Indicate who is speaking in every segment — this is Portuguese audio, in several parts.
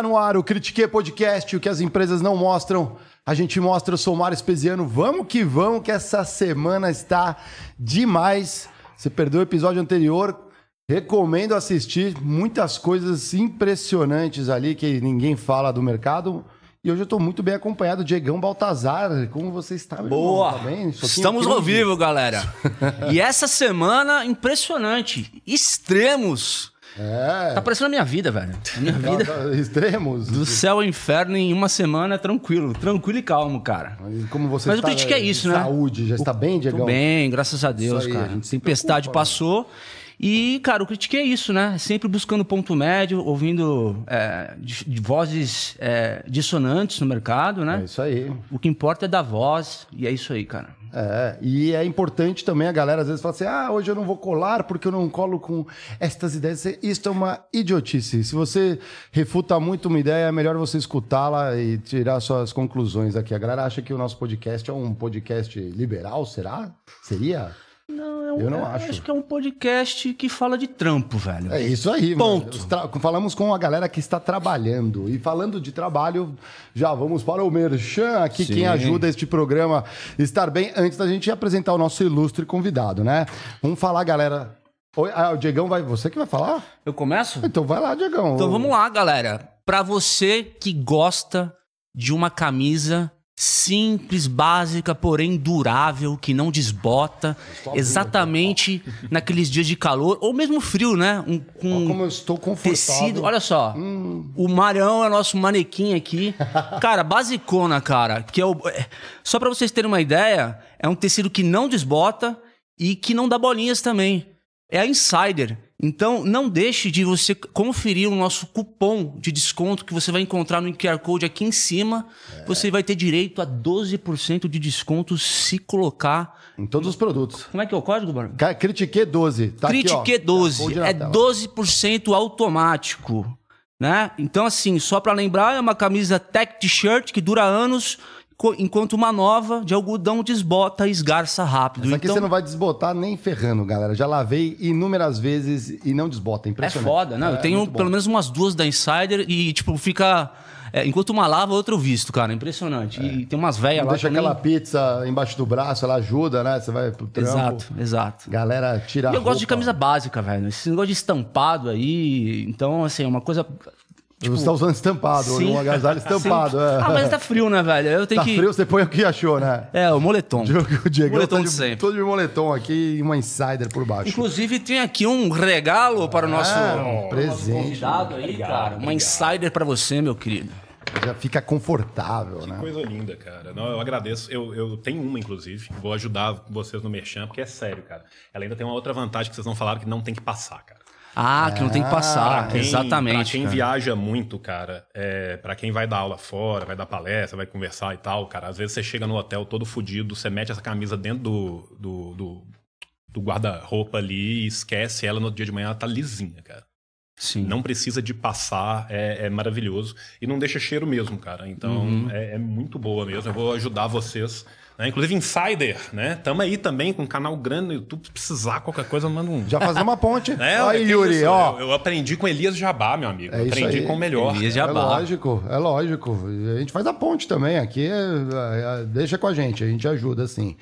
Speaker 1: Tá no ar o Critique Podcast, o que as empresas não mostram. A gente mostra, eu sou o Mário Espesiano. Vamos que vamos, que essa semana está demais. Você perdeu o episódio anterior, recomendo assistir. Muitas coisas impressionantes ali que ninguém fala do mercado. E hoje eu estou muito bem acompanhado, Diegão Baltazar. Como você está,
Speaker 2: Boa!
Speaker 1: irmão? Tá bem?
Speaker 2: Estamos ao vivo, galera. e essa semana, impressionante. Extremos.
Speaker 1: É.
Speaker 2: Tá parecendo a minha vida, velho. A minha vida.
Speaker 1: Tá- Extremos.
Speaker 2: Do céu ao inferno em uma semana, tranquilo. Tranquilo e calmo, cara.
Speaker 1: Como você
Speaker 2: Mas o
Speaker 1: está,
Speaker 2: Critique é isso, né?
Speaker 1: Saúde, já está bem, Diegão?
Speaker 2: Tudo bem, graças a Deus,
Speaker 1: aí, a
Speaker 2: cara.
Speaker 1: se
Speaker 2: Tempestade
Speaker 1: preocupa, né?
Speaker 2: passou. E, cara, o Critique é isso, né? Sempre buscando ponto médio, ouvindo é, de, vozes é, dissonantes no mercado,
Speaker 1: É
Speaker 2: né?
Speaker 1: isso aí.
Speaker 2: O que importa é dar voz, e é isso aí, cara.
Speaker 1: É, e é importante também a galera às vezes fala assim: ah, hoje eu não vou colar porque eu não colo com estas ideias. Isso é uma idiotice. Se você refuta muito uma ideia, é melhor você escutá-la e tirar suas conclusões aqui. A galera acha que o nosso podcast é um podcast liberal, será? Seria?
Speaker 2: Não, é um,
Speaker 1: Eu não
Speaker 2: eu
Speaker 1: acho.
Speaker 2: acho que é um podcast que fala de trampo, velho.
Speaker 1: É isso aí,
Speaker 2: Ponto.
Speaker 1: Falamos com a galera que está trabalhando. E falando de trabalho, já vamos para o Merchan aqui,
Speaker 2: Sim.
Speaker 1: quem ajuda este programa a estar bem, antes da gente apresentar o nosso ilustre convidado, né? Vamos falar, galera. Oi, ah, o Diegão vai. Você que vai falar?
Speaker 2: Eu começo?
Speaker 1: Então vai lá, Diegão.
Speaker 2: Então vamos lá, galera. Pra você que gosta de uma camisa simples, básica, porém durável, que não desbota, exatamente naqueles dias de calor ou mesmo frio, né? Um, com
Speaker 1: como eu estou confortável.
Speaker 2: tecido. Olha só,
Speaker 1: Hum.
Speaker 2: o Marião é nosso manequim aqui. Cara, basicona, cara. Que é o... é- Só pra vocês terem uma ideia, é um tecido que não desbota e que não dá bolinhas também. É a Insider. Então, não deixe de você conferir o nosso cupom de desconto que você vai encontrar no QR Code aqui em cima. Você vai ter direito a 12% de desconto se colocar.
Speaker 1: Em todos os produtos.
Speaker 2: Como é que é o código?
Speaker 1: Ca- Critique 12. Tá aqui.
Speaker 2: Critique 12
Speaker 1: Code na
Speaker 2: é
Speaker 1: tela.
Speaker 2: 12% automático, né? Então assim, só pra lembrar, é uma camisa tech t-shirt que dura anos, enquanto uma nova de algodão desbota e esgarça rápido.
Speaker 1: Isso aqui
Speaker 2: então
Speaker 1: você não vai desbotar nem ferrando, galera. Já lavei inúmeras vezes e não desbota.
Speaker 2: é
Speaker 1: Impressionante.
Speaker 2: foda, né?
Speaker 1: É,
Speaker 2: Eu tenho
Speaker 1: bom.
Speaker 2: pelo menos umas duas da Insider e tipo fica é, enquanto uma lava, outra eu visto, cara, impressionante. E tem umas velhas lá
Speaker 1: deixa
Speaker 2: também.
Speaker 1: aquela pizza embaixo do braço, ela ajuda, né? Você vai pro trampo.
Speaker 2: Exato, exato.
Speaker 1: Galera, tira
Speaker 2: E
Speaker 1: a
Speaker 2: eu gosto de
Speaker 1: roupa.
Speaker 2: camisa básica, velho. Esse negócio de estampado aí, então assim, é uma coisa
Speaker 1: Você tá usando estampado,
Speaker 2: Sim.
Speaker 1: um agasalho estampado.
Speaker 2: Sim.
Speaker 1: É.
Speaker 2: Ah, mas tá frio, né, velho? Eu tenho
Speaker 1: Tá
Speaker 2: que.
Speaker 1: frio, você põe o que achou, né?
Speaker 2: É, o moletom.
Speaker 1: O Diego
Speaker 2: Moletom
Speaker 1: tá
Speaker 2: de
Speaker 1: de,
Speaker 2: sempre.
Speaker 1: todo de moletom aqui e uma insider por baixo.
Speaker 2: Inclusive, tem aqui um regalo para o nosso,
Speaker 1: Ah, um
Speaker 2: nosso
Speaker 1: presente.
Speaker 2: convidado aí, cara. Uma insider para você, meu querido.
Speaker 1: Já fica confortável, né?
Speaker 3: Coisa linda, cara. Não, eu agradeço. Eu, eu tenho uma, inclusive. Vou ajudar vocês no Merchan, porque é sério, cara. Ela ainda tem uma outra vantagem que vocês não falaram, que não tem que passar, cara.
Speaker 2: Ah, que não tem que passar.
Speaker 3: Pra quem-
Speaker 2: Exatamente.
Speaker 3: Pra quem
Speaker 2: cara.
Speaker 3: viaja muito, cara, é, para quem vai dar aula fora, vai dar palestra, vai conversar e tal, cara, às vezes você chega no hotel todo fudido, você mete essa camisa dentro do, do, do, do guarda-roupa ali e esquece ela no dia de manhã, ela tá lisinha, cara.
Speaker 2: Sim.
Speaker 3: Não precisa de passar, é, é maravilhoso. E não deixa cheiro mesmo, cara. Então
Speaker 2: Uhum.
Speaker 3: é, é muito boa mesmo. Eu vou ajudar vocês. Né? Inclusive Insider, né? Tamo aí também com um canal grande no YouTube. Se precisar qualquer coisa, manda um.
Speaker 1: Já fazer uma ponte.
Speaker 3: É,
Speaker 1: aí, Yuri,
Speaker 3: isso?
Speaker 1: ó.
Speaker 3: Eu, eu aprendi com Elias Jabá, meu amigo.
Speaker 1: É isso
Speaker 3: aprendi com o melhor.
Speaker 2: Elias
Speaker 1: É
Speaker 2: Jabá.
Speaker 1: lógico, é lógico. A gente faz a ponte também. Aqui é- é- é- deixa com a gente, a gente ajuda assim.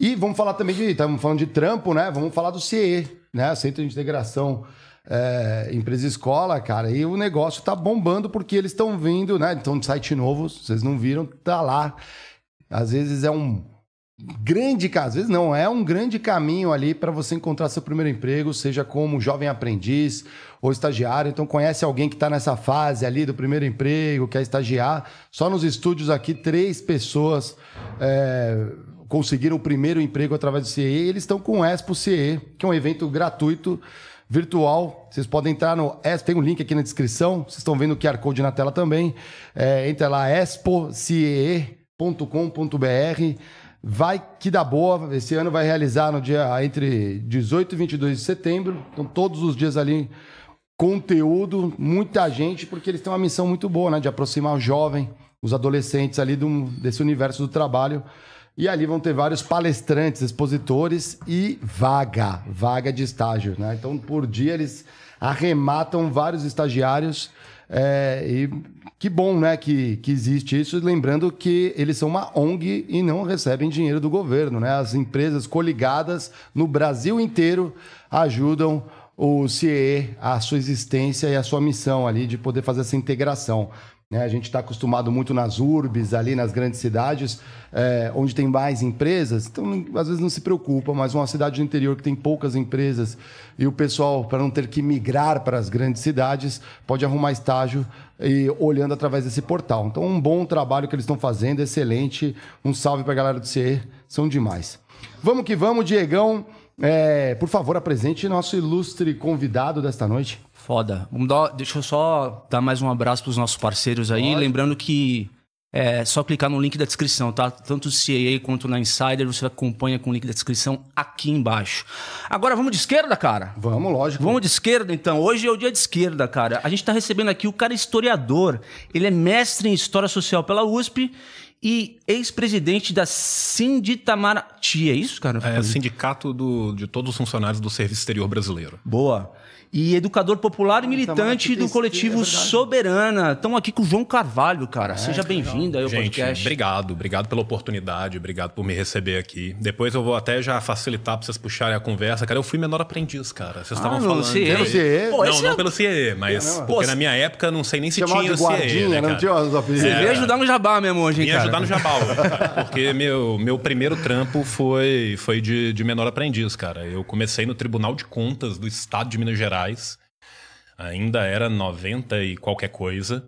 Speaker 1: E vamos falar também de. Estamos falando de trampo, né? Vamos falar do CE, né? Centro de Integração é, Empresa Escola, cara. E o negócio tá bombando porque eles estão vindo, né? Então, de site novo, vocês não viram, tá lá. Às vezes é um grande, ca- às vezes não, é um grande caminho ali para você encontrar seu primeiro emprego, seja como jovem aprendiz ou estagiário. Então conhece alguém que está nessa fase ali do primeiro emprego, quer estagiar. Só nos estúdios aqui, três pessoas é, conseguiram o primeiro emprego através do CE. E eles estão com o Expo CE, que é um evento gratuito, virtual. Vocês podem entrar no Expo, tem um link aqui na descrição. Vocês estão vendo o QR Code na tela também. É, entra lá, expocee.com.br. Vai que dá boa. Esse ano vai realizar no dia entre 18 e 22 de setembro. Então, todos os dias ali, conteúdo, muita gente, porque eles têm uma missão muito boa, né? De aproximar o jovem, os adolescentes ali do- desse universo do trabalho. E ali vão ter vários palestrantes, expositores e vaga, vaga de estágio, né? Então, por dia eles arrematam vários estagiários É, e que bom, né, que, que existe isso. Lembrando que eles são uma ONG e não recebem dinheiro do governo, né? As empresas coligadas no Brasil inteiro ajudam o CIE, a sua existência e a sua missão ali de poder fazer essa integração. Né? A gente está acostumado muito nas urbes, ali nas grandes cidades, é, onde tem mais empresas, então às vezes não se preocupa, mas uma cidade do interior que tem poucas empresas e o pessoal, para não ter que migrar para as grandes cidades, pode arrumar estágio e olhando através desse portal. Então, um bom trabalho que eles estão fazendo, excelente. Um salve para a galera do CE, são demais. Vamos que vamos, Diegão. É, por favor, apresente nosso ilustre convidado desta noite.
Speaker 2: Foda. Vamos dar, deixa eu só dar mais um abraço para os nossos parceiros aí. Pode. Lembrando que é só clicar no link da descrição, tá? Tanto o CAA quanto na Insider, você acompanha com o link da descrição aqui embaixo. Agora vamos de esquerda, cara?
Speaker 1: Vamos, lógico.
Speaker 2: Vamos de esquerda, então. Hoje é o dia de esquerda, cara. A gente está recebendo aqui o cara historiador. Ele é mestre em História Social pela USP e ex-presidente da Sinditamaraty. É isso, cara?
Speaker 3: É, sindicato do, de todos os funcionários do Serviço Exterior Brasileiro.
Speaker 2: Boa e educador popular e ah, militante do coletivo é Soberana. Estamos aqui com o João Carvalho, cara. É, Seja bem-vindo aí ao
Speaker 3: Gente,
Speaker 2: podcast.
Speaker 3: Obrigado, obrigado pela oportunidade, obrigado por me receber aqui. Depois eu vou até já facilitar para vocês puxarem a conversa. Cara, eu fui menor aprendiz, cara. Vocês estavam ah, falando.
Speaker 1: CIE. De... Pelo CIE?
Speaker 3: Pô, não, não é... pelo CIE, mas porque Pô, na minha época não sei nem se tinha o CIE. Né,
Speaker 1: não tinha os
Speaker 2: apelidos. Você veio ajudar no jabá mesmo hoje, hein,
Speaker 3: cara? ajudar no jabá, porque meu, meu primeiro trampo foi, foi de, de menor aprendiz, cara. Eu comecei no Tribunal de Contas do Estado de Minas Gerais ainda era 90 e qualquer coisa.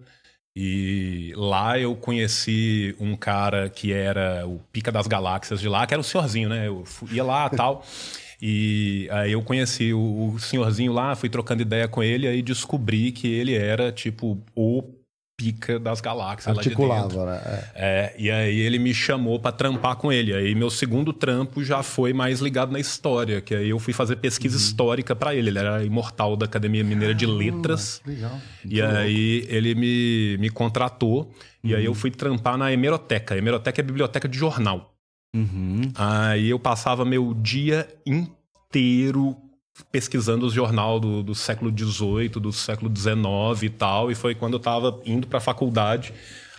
Speaker 3: E lá eu conheci um cara que era o pica das galáxias de lá, que era o senhorzinho, né? Eu ia lá tal. E aí eu conheci o, senhorzinho lá, fui trocando ideia com ele, aí descobri que ele era, tipo, o pica das galáxias
Speaker 1: Articulava,
Speaker 3: lá de dentro.
Speaker 1: né?
Speaker 3: É. é. e aí ele me chamou para trampar com ele. Aí meu segundo trampo já foi mais ligado na história, que aí eu fui fazer pesquisa uhum. histórica para ele. Ele era imortal da Academia Mineira de Letras.
Speaker 1: Legal.
Speaker 3: E aí ele me, me contratou uhum. e aí eu uhum. fui trampar na hemeroteca. A hemeroteca é a biblioteca de jornal.
Speaker 2: Uhum.
Speaker 3: Aí eu passava meu dia inteiro pesquisando o jornal do, do século XVIII, do século XIX e tal, e foi quando eu estava indo para a faculdade.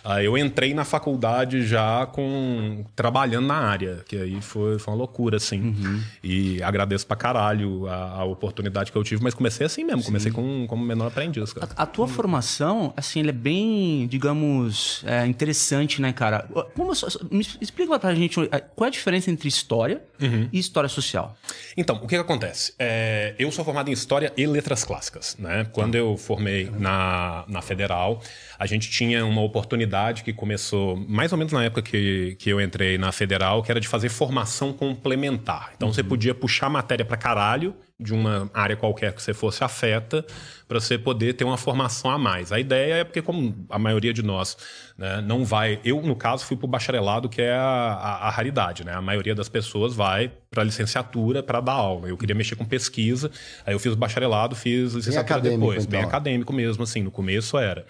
Speaker 3: Aí eu entrei na faculdade já com trabalhando na área, que aí foi, foi uma loucura, assim. Uhum. E agradeço pra caralho a, a, oportunidade que eu tive, mas comecei assim mesmo, Sim. comecei com, como menor aprendiz. Cara.
Speaker 2: A, a tua formação, assim, é bem, digamos, é, interessante, né, cara? Como, me explica pra gente qual é a diferença entre história uhum. e história social.
Speaker 3: Então, o que, que acontece? É, eu sou formado em História e Letras Clássicas, né? Quando eu formei na, na Federal, a gente tinha uma oportunidade que começou mais ou menos na época que, que eu entrei na federal, que era de fazer formação complementar. Então uhum. você podia puxar matéria para caralho de uma área qualquer que você fosse afeta para você poder ter uma formação a mais. A ideia é porque, como a maioria de nós né, não vai. Eu, no caso, fui para o bacharelado, que é a, a, a, raridade. Né? A maioria das pessoas vai para a licenciatura para dar aula. Eu queria mexer com pesquisa, aí eu fiz o bacharelado, fiz licenciatura depois. Então. Bem acadêmico mesmo, assim. No começo era.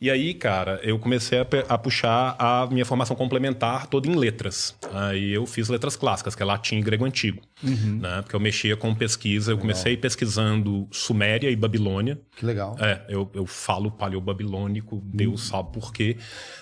Speaker 3: E aí, cara, eu comecei a, a, puxar a minha formação complementar toda em letras. Aí eu fiz letras clássicas, que é latim e grego antigo. Uhum. Né? Porque eu mexia com pesquisa. Eu legal. comecei pesquisando Suméria e Babilônia.
Speaker 1: Que legal.
Speaker 3: É, eu, eu falo paleobabilônico, uhum. Deus sabe por quê.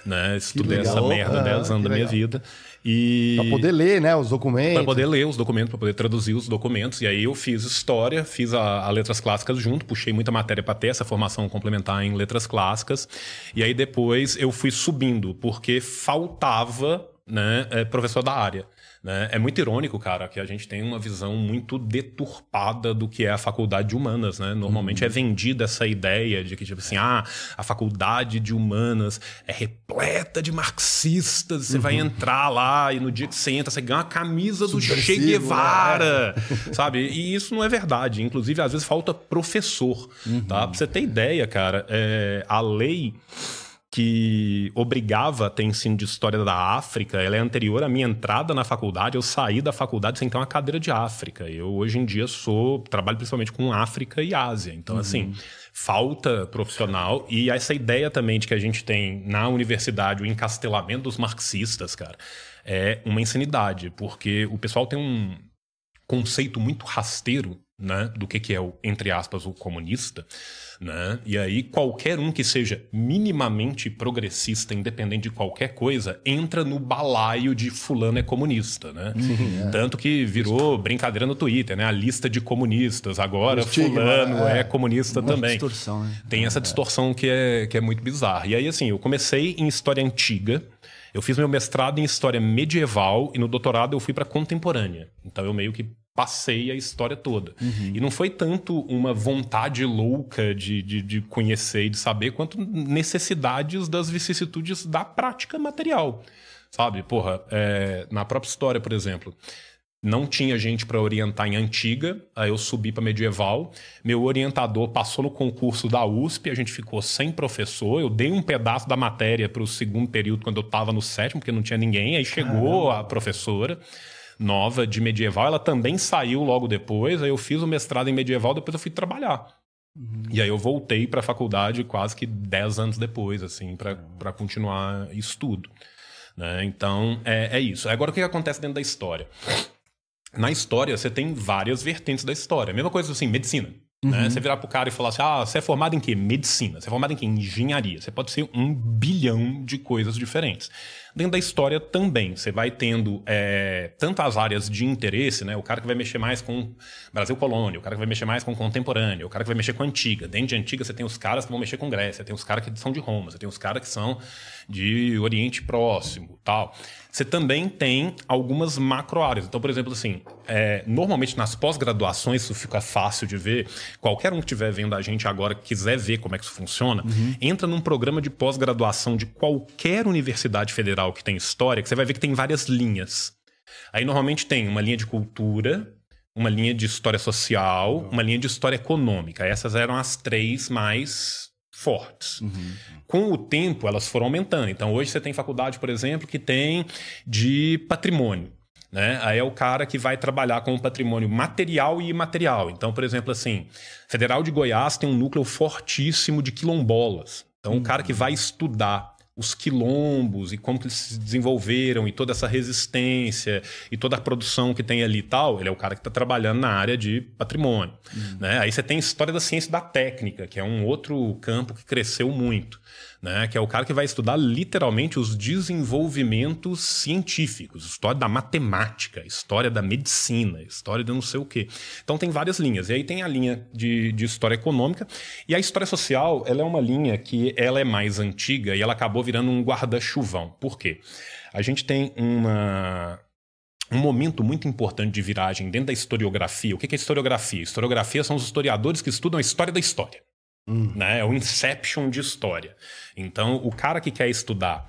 Speaker 3: Né? Estudei essa merda 10 anos da minha vida. E...
Speaker 1: Para poder ler, né, os documentos.
Speaker 3: Para poder ler os documentos, para poder traduzir os documentos. E aí eu fiz história, fiz a, a letras clássicas junto, puxei muita matéria para ter essa formação complementar em letras clássicas. E aí depois eu fui subindo, porque faltava né, é, professor da área. Né? É muito irônico, cara, que a gente tem uma visão muito deturpada do que é a faculdade de humanas. Né? Normalmente uhum. é vendida essa ideia de que, tipo assim, ah, a faculdade de humanas é repleta de marxistas, você uhum. vai entrar lá e no dia que você entra, você ganha uma camisa do Che Guevara, né? sabe? E isso não é verdade. Inclusive, às vezes falta professor. Uhum. Tá? Pra você ter ideia, cara, é, a lei que obrigava a ter ensino de história da África, ela é anterior à minha entrada na faculdade. Eu saí da faculdade sem ter uma cadeira de África. Eu hoje em dia sou trabalho principalmente com África e Ásia. Então uhum. assim, falta profissional e essa ideia também de que a gente tem na universidade o encastelamento dos marxistas, cara, é uma insanidade, porque o pessoal tem um conceito muito rasteiro né, do que, que é o, entre aspas, o comunista, né? E aí qualquer um que seja minimamente progressista, independente de qualquer coisa, entra no balaio de fulano é comunista, né? Sim, é. Tanto que virou brincadeira no Twitter, né? A lista de comunistas agora estigma, fulano é, é comunista também. Distorção, né? Tem essa distorção que é, que é muito bizarra. E aí assim, eu comecei em história antiga, eu fiz meu mestrado em história medieval e no doutorado eu fui para contemporânea. Então eu meio que passei a história toda. Uhum. E não foi tanto uma vontade louca de, de, de, conhecer e de saber, quanto necessidades das vicissitudes da prática material. Sabe? Porra, é, na própria história, por exemplo. Não tinha gente para orientar em antiga, aí eu subi para medieval. Meu orientador passou no concurso da USP, a gente ficou sem professor. Eu dei um pedaço da matéria para o segundo período quando eu estava no sétimo, porque não tinha ninguém. Aí chegou Caramba. a professora nova de medieval, ela também saiu logo depois. Aí eu fiz o mestrado em medieval, depois eu fui trabalhar. Uhum. E aí eu voltei para a faculdade quase que 10 anos depois, assim, para continuar estudo. Né? Então, é, é isso. Agora, o que acontece dentro da história? Na história, você tem várias vertentes da história. Mesma coisa assim, medicina. Né? Uhum. Né? Você virar pro cara e falar assim: ah, você é formado em quê? Medicina. Você é formado em quê? Engenharia. Você pode ser um bilhão de coisas diferentes. Dentro da história também, você vai tendo é, tantas áreas de interesse, né? O cara que vai mexer mais com Brasil colônia, o cara que vai mexer mais com contemporâneo, o cara que vai mexer com antiga. Dentro de antiga, você tem os caras que vão mexer com Grécia, tem os caras que são de Roma, você tem os caras que são de Oriente Próximo, tal. Você também tem algumas macro áreas. Então, por exemplo, assim, é, normalmente nas pós-graduações isso fica fácil de ver. Qualquer um que estiver vendo a gente agora que quiser ver como é que isso funciona, uhum. entra num programa de pós-graduação de qualquer universidade federal que tem história, que você vai ver que tem várias linhas. Aí normalmente tem uma linha de cultura, uma linha de história social, uma linha de história econômica. Essas eram as três mais fortes. Uhum. Com o tempo, elas foram aumentando. Então, hoje você tem faculdade, por exemplo, que tem de patrimônio. Né? Aí é o cara que vai trabalhar com o patrimônio material e imaterial. Então, por exemplo, assim, Federal de Goiás tem um núcleo fortíssimo de quilombolas. Então, uhum. o cara que vai estudar os quilombos e como eles se desenvolveram e toda essa resistência e toda a produção que tem ali e tal, ele é o cara que está trabalhando na área de patrimônio. Uhum. Né? Aí você tem história da ciência da técnica, que é um outro campo que cresceu muito né? Que é o cara que vai estudar literalmente os desenvolvimentos científicos, história da matemática, história da medicina, história de não sei o quê. Então tem várias linhas. E aí tem a linha de, de história econômica e a história social, ela é uma linha que ela é mais antiga e ela acabou virando um guarda-chuvão. Por quê? A gente tem uma um momento muito importante de viragem dentro da historiografia. O que é historiografia? Historiografia são os historiadores que estudam a história da história. Hum. Né? É o inception de história. Então, o cara que quer estudar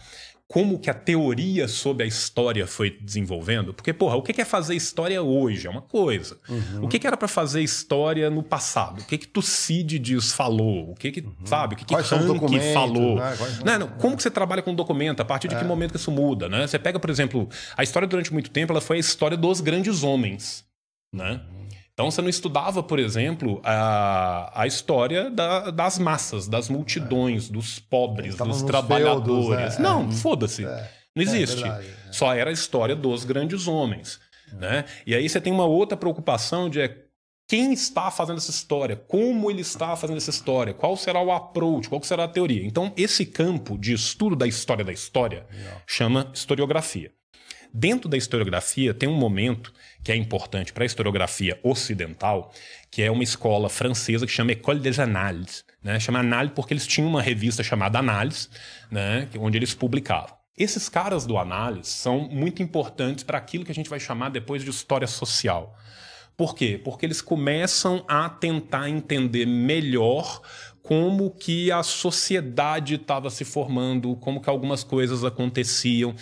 Speaker 3: como que a teoria sobre a história foi desenvolvendo. Porque, porra, o que é fazer história hoje? É uma coisa. Uhum. O que era para fazer história no passado? O que que Tucídides falou? O que que, uhum. sabe? O que que Quais Rank falou? Né? Quais... Não, não. Como que você trabalha com documento? A partir de é. que momento que isso muda, né? Você pega, por exemplo, a história durante muito tempo, ela foi a história dos grandes homens, né? Uhum. Então você não estudava, por exemplo, a, a história da, das massas, das multidões, é. dos pobres, dos trabalhadores. Feudos, é, não, é. foda-se. É. Não existe. Verdade, é. Só era a história dos grandes homens. Né? E aí você tem uma outra preocupação de quem está fazendo essa história, como ele está fazendo essa história, qual será o approach, qual será a teoria. Então, esse campo de estudo da história da história chama historiografia. Dentro da historiografia tem um momento que é importante para a historiografia ocidental, que é uma escola francesa que chama École des Annales. Né? Chama Annales porque eles tinham uma revista chamada Annales, né? onde eles publicavam. Esses caras do Annales são muito importantes para aquilo que a gente vai chamar depois de história social. Por quê? Porque eles começam a tentar entender melhor como que a sociedade estava se formando, como que algumas coisas aconteciam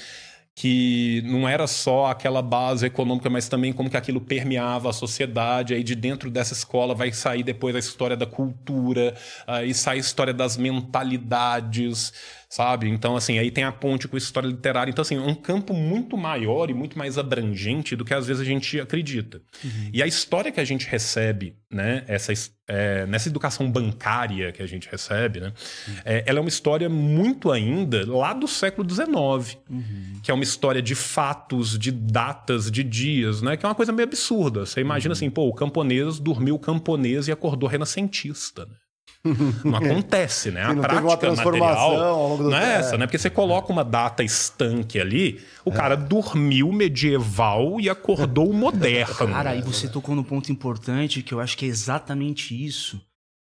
Speaker 3: que não era só aquela base econômica, mas também como que aquilo permeava a sociedade. Aí de dentro dessa escola vai sair depois a história da cultura, aí sai a história das mentalidades. Sabe? Então, assim, aí tem a ponte com a história literária. Então, assim, um campo muito maior e muito mais abrangente do que às vezes a gente acredita. Uhum. E a história que a gente recebe, né, essa, é, nessa educação bancária que a gente recebe, né, uhum. é, ela é uma história muito ainda lá do século XIX, uhum. que é uma história de fatos, de datas, de dias, né, que é uma coisa meio absurda. Você imagina assim, pô, o camponês dormiu camponês e acordou renascentista, né? Não acontece, né? A prática material não é essa, né? Porque você coloca uma data estanque ali, o é. cara dormiu medieval e acordou moderno.
Speaker 2: Cara, aí você tocou no ponto importante que eu acho que é exatamente isso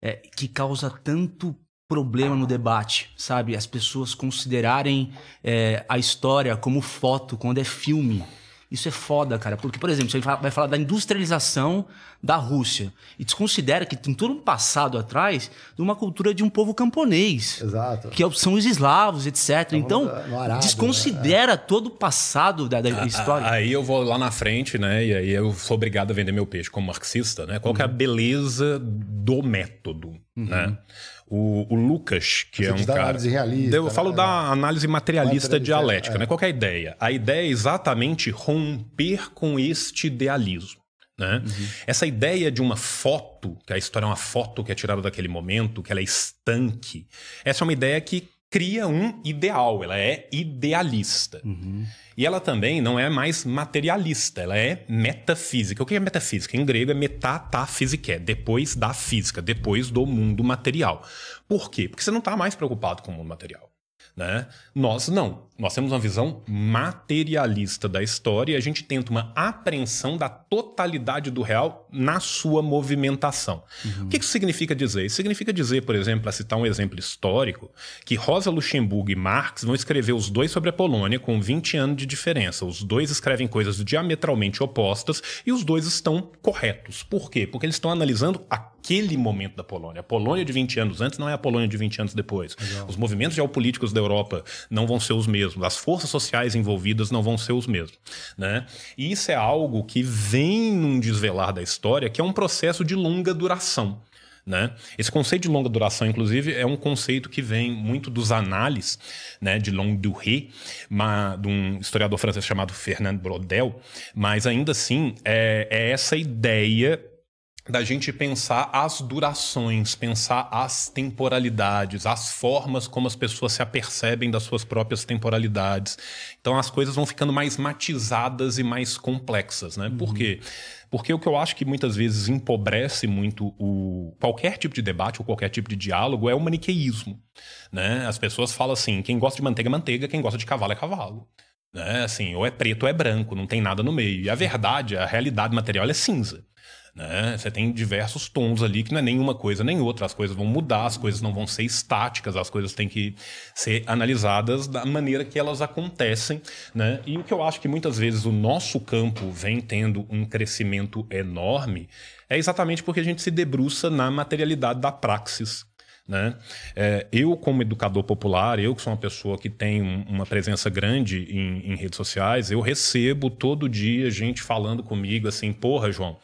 Speaker 2: é, que causa tanto problema no debate, sabe? As pessoas considerarem é, a história como foto quando é filme. Isso é foda, cara. Porque, por exemplo, você vai falar da industrialização da Rússia e desconsidera que tem todo um passado atrás de uma cultura de um povo camponês.
Speaker 1: Exato.
Speaker 2: Que são os eslavos, etc. então, Arábia, desconsidera né? todo o passado da, da história.
Speaker 3: Aí eu vou lá na frente, né? E aí eu sou obrigado a vender meu peixe como marxista, né? Qual uhum. é a beleza do método, uhum. né? O, o, Lucas, que Você é um cara.
Speaker 1: Análise realista,
Speaker 3: eu falo né? da análise materialista, dialética, é. né? Qual é a ideia? A ideia é exatamente romper com este idealismo. Né? Uhum. Essa ideia de uma foto, que a história é uma foto que é tirada daquele momento, que ela é estanque, essa é uma ideia que cria um ideal, ela é idealista. Uhum. E ela também não é mais materialista, ela é metafísica. O que é metafísica? Em grego é metatafísica, é depois da física, depois do mundo material. Por quê? Porque você não está mais preocupado com o mundo material. Né? Nós não. Nós temos uma visão materialista da história e a gente tenta uma apreensão da totalidade do real na sua movimentação. Uhum. O que isso significa dizer? Isso significa dizer, por exemplo, para citar um exemplo histórico, que Rosa Luxemburgo e Marx vão escrever os dois sobre a Polônia com 20 anos de diferença. Os dois escrevem coisas diametralmente opostas e os dois estão corretos. Por quê? Porque eles estão analisando aquele momento da Polônia. A Polônia de 20 anos antes não é a Polônia de 20 anos depois. Legal. Os movimentos geopolíticos da Europa não vão ser os mesmos, as forças sociais envolvidas não vão ser os mesmos. Né? E isso é algo que vem num desvelar da história, que é um processo de longa duração. Né? Esse conceito de longa duração, inclusive, é um conceito que vem muito dos análises né, de longue durée, uma, de um historiador francês chamado Fernand Brodel, mas ainda assim é, é essa ideia da gente pensar as durações, pensar as temporalidades, as formas como as pessoas se apercebem das suas próprias temporalidades. Então as coisas vão ficando mais matizadas e mais complexas, né? Uhum. Por quê? Porque o que eu acho que muitas vezes empobrece muito o qualquer tipo de debate ou qualquer tipo de diálogo é o maniqueísmo, né? As pessoas falam assim, quem gosta de manteiga é manteiga, quem gosta de cavalo é cavalo. Né? Assim, ou é preto ou é branco, não tem nada no meio. E a verdade, a realidade material é cinza. Né? Você tem diversos tons ali que não é nenhuma coisa nem outra. As coisas vão mudar, as coisas não vão ser estáticas, as coisas têm que ser analisadas da maneira que elas acontecem. Né? E o que eu acho que muitas vezes o nosso campo vem tendo um crescimento enorme é exatamente porque a gente se debruça na materialidade da praxis. Né? É, eu, como educador popular, eu que sou uma pessoa que tem um, uma presença grande em, em redes sociais, eu recebo todo dia gente falando comigo assim: porra, João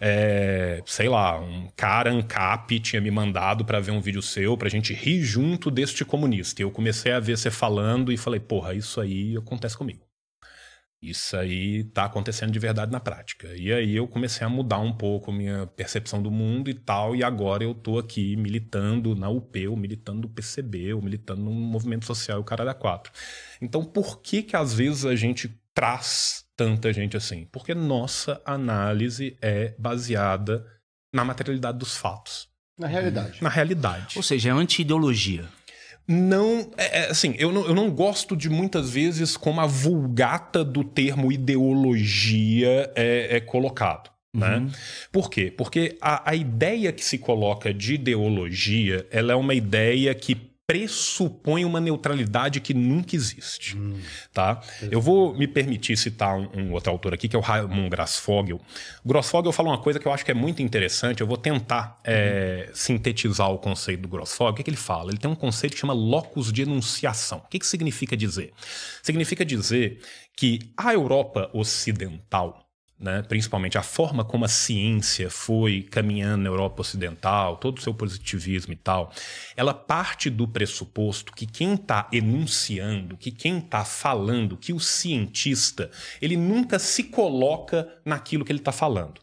Speaker 3: é, sei lá, um cara ANCAP tinha me mandado para ver um vídeo seu pra gente rir junto deste comunista. E eu comecei a ver você falando e falei, porra, isso aí acontece comigo. Isso aí tá acontecendo de verdade na prática. E aí eu comecei a mudar um pouco a minha percepção do mundo e tal, e agora eu tô aqui militando na UP, eu militando no PCB, eu militando no movimento social, o cara da quatro. Então, por que que às vezes a gente traz tanta gente assim? Porque nossa análise é baseada na materialidade dos fatos.
Speaker 1: Na realidade.
Speaker 3: Na realidade.
Speaker 2: Ou seja, é anti-ideologia.
Speaker 3: Não, é, é, assim, eu não, eu não gosto de muitas vezes como a vulgata do termo ideologia é, é colocado. Né? Uhum. Por quê? Porque a, a ideia que se coloca de ideologia ela é uma ideia que pressupõe uma neutralidade que nunca existe. Hum. Tá? Eu vou me permitir citar um, um, outro autor aqui, que é o Grassfogel. O Grossfogel fala uma coisa que eu acho que é muito interessante. Eu vou tentar é, sintetizar o conceito do Grossfogel. O que, que, ele fala? Ele tem um conceito que chama locus de enunciação. O que, que significa dizer? Significa dizer que a Europa ocidental né, principalmente a forma como a ciência foi caminhando na Europa Ocidental, todo o seu positivismo e tal, ela parte do pressuposto que quem está enunciando, que quem está falando, que o cientista, ele nunca se coloca naquilo que ele está falando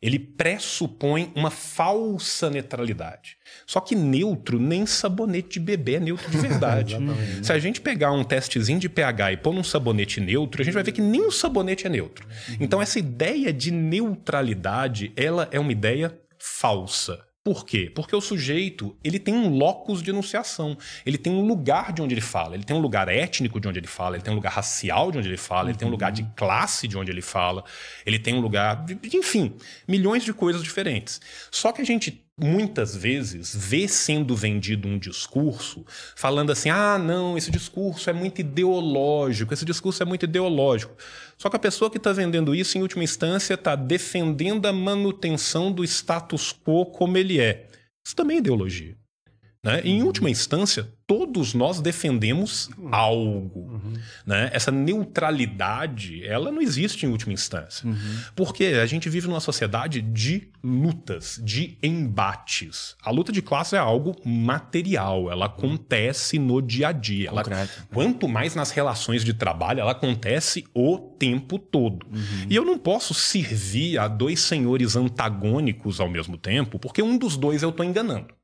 Speaker 3: ele pressupõe uma falsa neutralidade. Só que neutro, nem sabonete de bebê é neutro de verdade. Se a gente pegar um testezinho de pH e pôr num sabonete neutro, a gente vai ver que nem o sabonete é neutro. Então, essa ideia de neutralidade, ela é uma ideia falsa. Por quê? Porque o sujeito ele tem um locus de enunciação, ele tem um lugar de onde ele fala, ele tem um lugar étnico de onde ele fala, ele tem um lugar racial de onde ele fala, uhum. ele tem um lugar de classe de onde ele fala, ele tem um lugar, de, enfim, milhões de coisas diferentes. Só que a gente muitas vezes vê sendo vendido um discurso falando assim: ah, não, esse discurso é muito ideológico, esse discurso é muito ideológico. Só que a pessoa que está vendendo isso, em última instância, está defendendo a manutenção do status quo como ele é. Isso também é ideologia. Né? Em última instância, todos nós defendemos algo. Uhum. Né? Essa neutralidade, ela não existe em última instância. Uhum. Porque a gente vive numa sociedade de lutas, de embates. A luta de classe é algo material, ela acontece no dia a dia. Ela, quanto mais nas relações de trabalho, ela acontece o tempo todo. Uhum. E eu não posso servir a dois senhores antagônicos ao mesmo tempo, porque um dos dois eu estou enganando.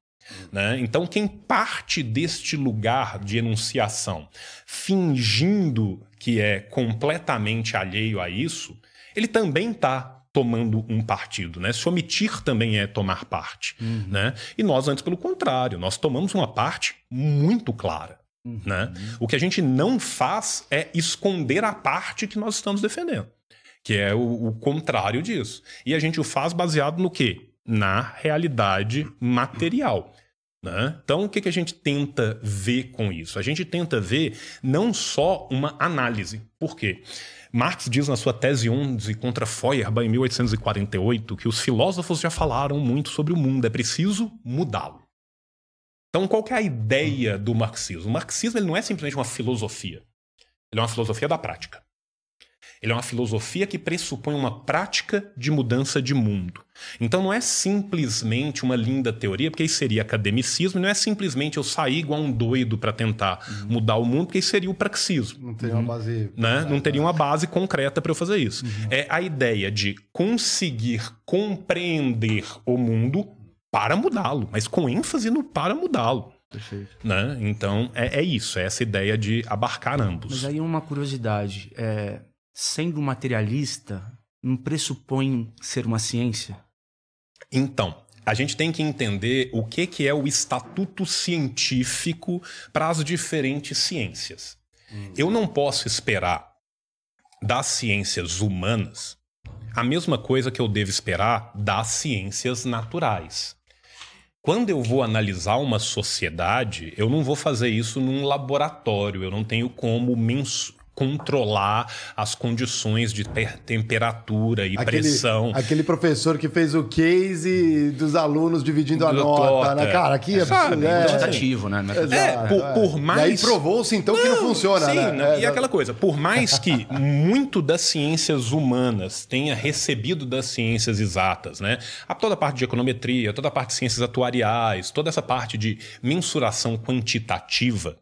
Speaker 3: Né? Então, quem parte deste lugar de enunciação fingindo que é completamente alheio a isso, ele também está tomando um partido, né? Se omitir também é tomar parte, uhum. né? E nós antes pelo contrário, nós tomamos uma parte muito clara, uhum. né? O que a gente não faz é esconder a parte que nós estamos defendendo, que é o, o contrário disso. E a gente o faz baseado no quê? Na realidade material. Né? Então, o que, que a gente tenta ver com isso? A gente tenta ver não só uma análise. Por quê? Marx diz na sua tese 11 contra Feuerbach em 1848 que os filósofos já falaram muito sobre o mundo, é preciso mudá-lo. Então, qual é a ideia do marxismo? O marxismo ele não é simplesmente uma filosofia, ele é uma filosofia da prática. Ele é uma filosofia que pressupõe uma prática de mudança de mundo. Então não é simplesmente uma linda teoria, porque isso seria academicismo, não é simplesmente eu sair igual um doido para tentar uhum. mudar o mundo, porque isso seria o praxismo.
Speaker 1: Não teria uma base.
Speaker 3: Né? Não teria uma base concreta para eu fazer isso. Uhum. É a ideia de conseguir compreender o mundo para mudá-lo, mas com ênfase no para mudá-lo. Perfeito. Né? Então é, é, isso, é essa ideia de abarcar ambos.
Speaker 2: Mas aí uma curiosidade. É sendo materialista, não pressupõe ser uma ciência?
Speaker 3: Então, a gente tem que entender o que, que é o estatuto científico para as diferentes ciências. Hum. Eu não posso esperar das ciências humanas a mesma coisa que eu devo esperar das ciências naturais. Quando eu vou analisar uma sociedade, eu não vou fazer isso num laboratório, eu não tenho como mensurar controlar as condições de temperatura e aquele, pressão.
Speaker 1: Aquele professor que fez o case dos alunos dividindo a nota, né? Cara, aqui é,
Speaker 2: Sabe, é quantitativo, né?
Speaker 3: É, é, por, por mais...
Speaker 1: E aí provou-se então não, que não funciona, sim,
Speaker 3: né? e é, aquela coisa, por mais que muito das ciências humanas tenha recebido das ciências exatas, né? A toda a parte de econometria, toda a parte de ciências atuariais, toda essa parte de mensuração quantitativa,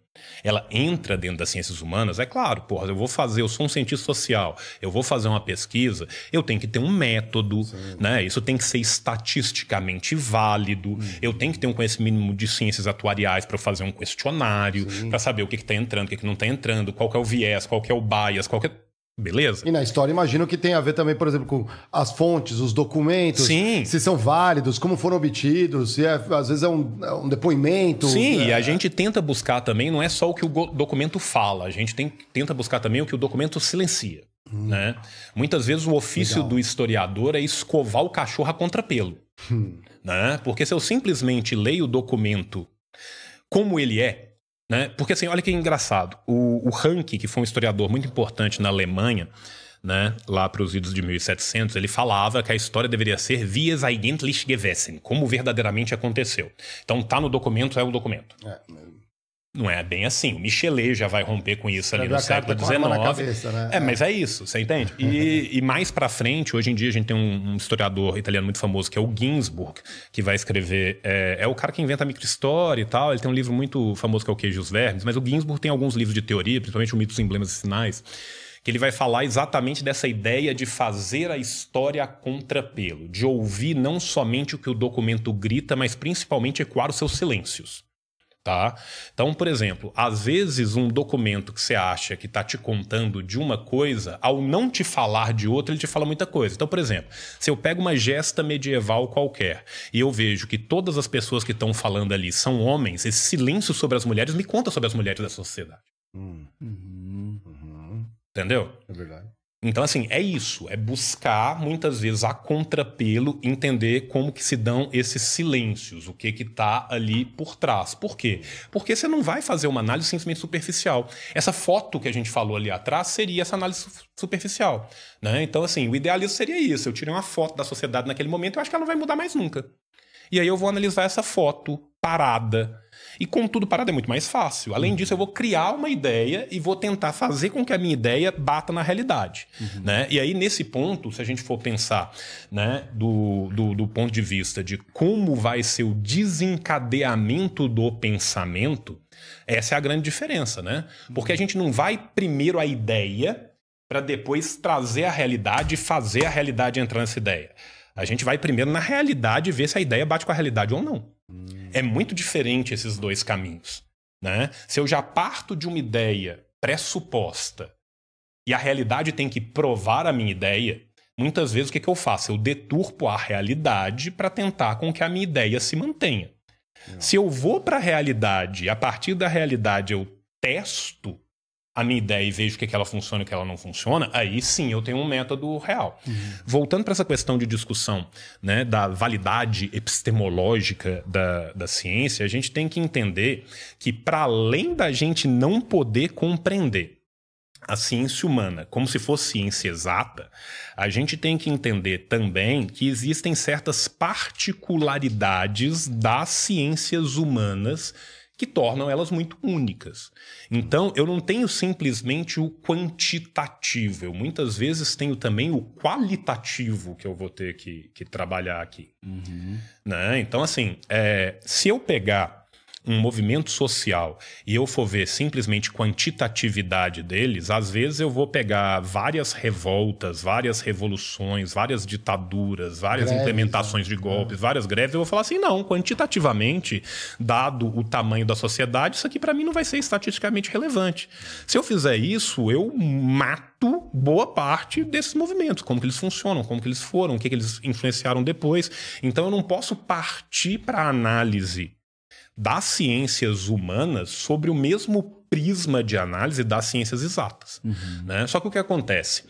Speaker 3: ela entra dentro das ciências humanas, é claro, porra, eu vou fazer, eu sou um cientista social, eu vou fazer uma pesquisa, eu tenho que ter um método, Sim. né? Isso tem que ser estatisticamente válido, hum. eu tenho que ter um conhecimento mínimo de ciências atuariais para fazer um questionário, para saber o que está entrando, o que, que não está entrando, qual é o viés, qual é o bias, qual é Beleza?
Speaker 1: E na história, imagino que tem a ver também, por exemplo, com as fontes, os documentos,
Speaker 3: Sim.
Speaker 1: se são válidos, como foram obtidos, se é, às vezes é um, é um depoimento.
Speaker 3: Sim,
Speaker 1: é...
Speaker 3: e a gente tenta buscar também, não é só o que o documento fala, a gente tem, tenta buscar também o que o documento silencia. Hum. Né? Muitas vezes o ofício Legal. do historiador é escovar o cachorro a contrapelo. Hum. Né? Porque se eu simplesmente leio o documento como ele é, né? Porque assim, olha que engraçado. O, o Ranke, que foi um historiador muito importante na Alemanha, né, lá para os idos de 1700, ele falava que a história deveria ser wie es eigentlich gewesen, como verdadeiramente aconteceu. Então tá no documento, é o documento. É. Não é bem assim. O Michelet já vai romper com isso ali
Speaker 1: Já
Speaker 3: no século XIX.
Speaker 1: cabeça, né?
Speaker 3: É, mas é isso, você entende? E, e mais pra frente, hoje em dia a gente tem um, um historiador italiano muito famoso que é o Ginsburg, que vai escrever. É, é o cara que inventa a microhistória e tal. Ele tem um livro muito famoso que é o Queijo e os Vermes, mas o Ginsburg tem alguns livros de teoria, principalmente o Mito dos Emblemas e Sinais, que ele vai falar exatamente dessa ideia de fazer a história a contrapelo, de ouvir não somente o que o documento grita, mas principalmente ecoar os seus silêncios. Tá? Então, por exemplo, às vezes um documento que você acha que está te contando de uma coisa, ao não te falar de outra, ele te fala muita coisa. Então, por exemplo, se eu pego uma gesta medieval qualquer e eu vejo que todas as pessoas que estão falando ali são homens, esse silêncio sobre as mulheres me conta sobre as mulheres da sociedade.
Speaker 1: Hum,
Speaker 2: Uhum.
Speaker 1: uhum,
Speaker 3: Entendeu?
Speaker 1: é verdade.
Speaker 3: Então, assim, é isso. É buscar, muitas vezes, a contrapelo, entender como que se dão esses silêncios, o que que tá ali por trás. Por quê? Porque você não vai fazer uma análise simplesmente superficial. Essa foto que a gente falou ali atrás seria essa análise su- superficial. Né? Então, assim, o idealismo seria isso. Eu tirei uma foto da sociedade naquele momento, eu acho que ela não vai mudar mais nunca. E aí eu vou analisar essa foto parada. E com tudo parado é muito mais fácil. Além disso, eu vou criar uma ideia e vou tentar fazer com que a minha ideia bata na realidade. Né? E aí, nesse ponto, se a gente for pensar né, do, do, do ponto de vista de como vai ser o desencadeamento do pensamento, essa é a grande diferença, né? Porque a gente não vai primeiro a ideia para depois trazer a realidade e fazer a realidade entrar nessa ideia. A gente vai primeiro na realidade ver se a ideia bate com a realidade ou não. É muito diferente esses dois caminhos. Né? Se eu já parto de uma ideia pressuposta e a realidade tem que provar a minha ideia, muitas vezes o que, que eu faço? Eu deturpo a realidade para tentar com que a minha ideia se mantenha. Se eu vou para a realidade e a partir da realidade eu testo a minha ideia e vejo o que, que ela funciona e o que ela não funciona, aí sim eu tenho um método real. Voltando para essa questão de discussão né, da validade epistemológica da, da ciência, a gente tem que entender que, para além da gente não poder compreender a ciência humana como se fosse ciência exata, a gente tem que entender também que existem certas particularidades das ciências humanas que tornam elas muito únicas. Então, eu não tenho simplesmente o quantitativo, eu muitas vezes tenho também o qualitativo que eu vou ter que, que trabalhar aqui. Né? Então, assim, é, se eu pegar um movimento social e eu for ver simplesmente quantitatividade deles, às vezes eu vou pegar várias revoltas, várias revoluções, várias ditaduras, várias
Speaker 1: Greves,
Speaker 3: implementações de golpes, várias greves, eu vou falar assim, não, quantitativamente, dado o tamanho da sociedade, isso aqui para mim não vai ser estatisticamente relevante. Se eu fizer isso, eu mato boa parte desses movimentos, como que eles funcionam, como que eles foram, o que, que eles influenciaram depois. Então eu não posso partir para a análise das ciências humanas sobre o mesmo prisma de análise das ciências exatas. Né? Só que o que acontece?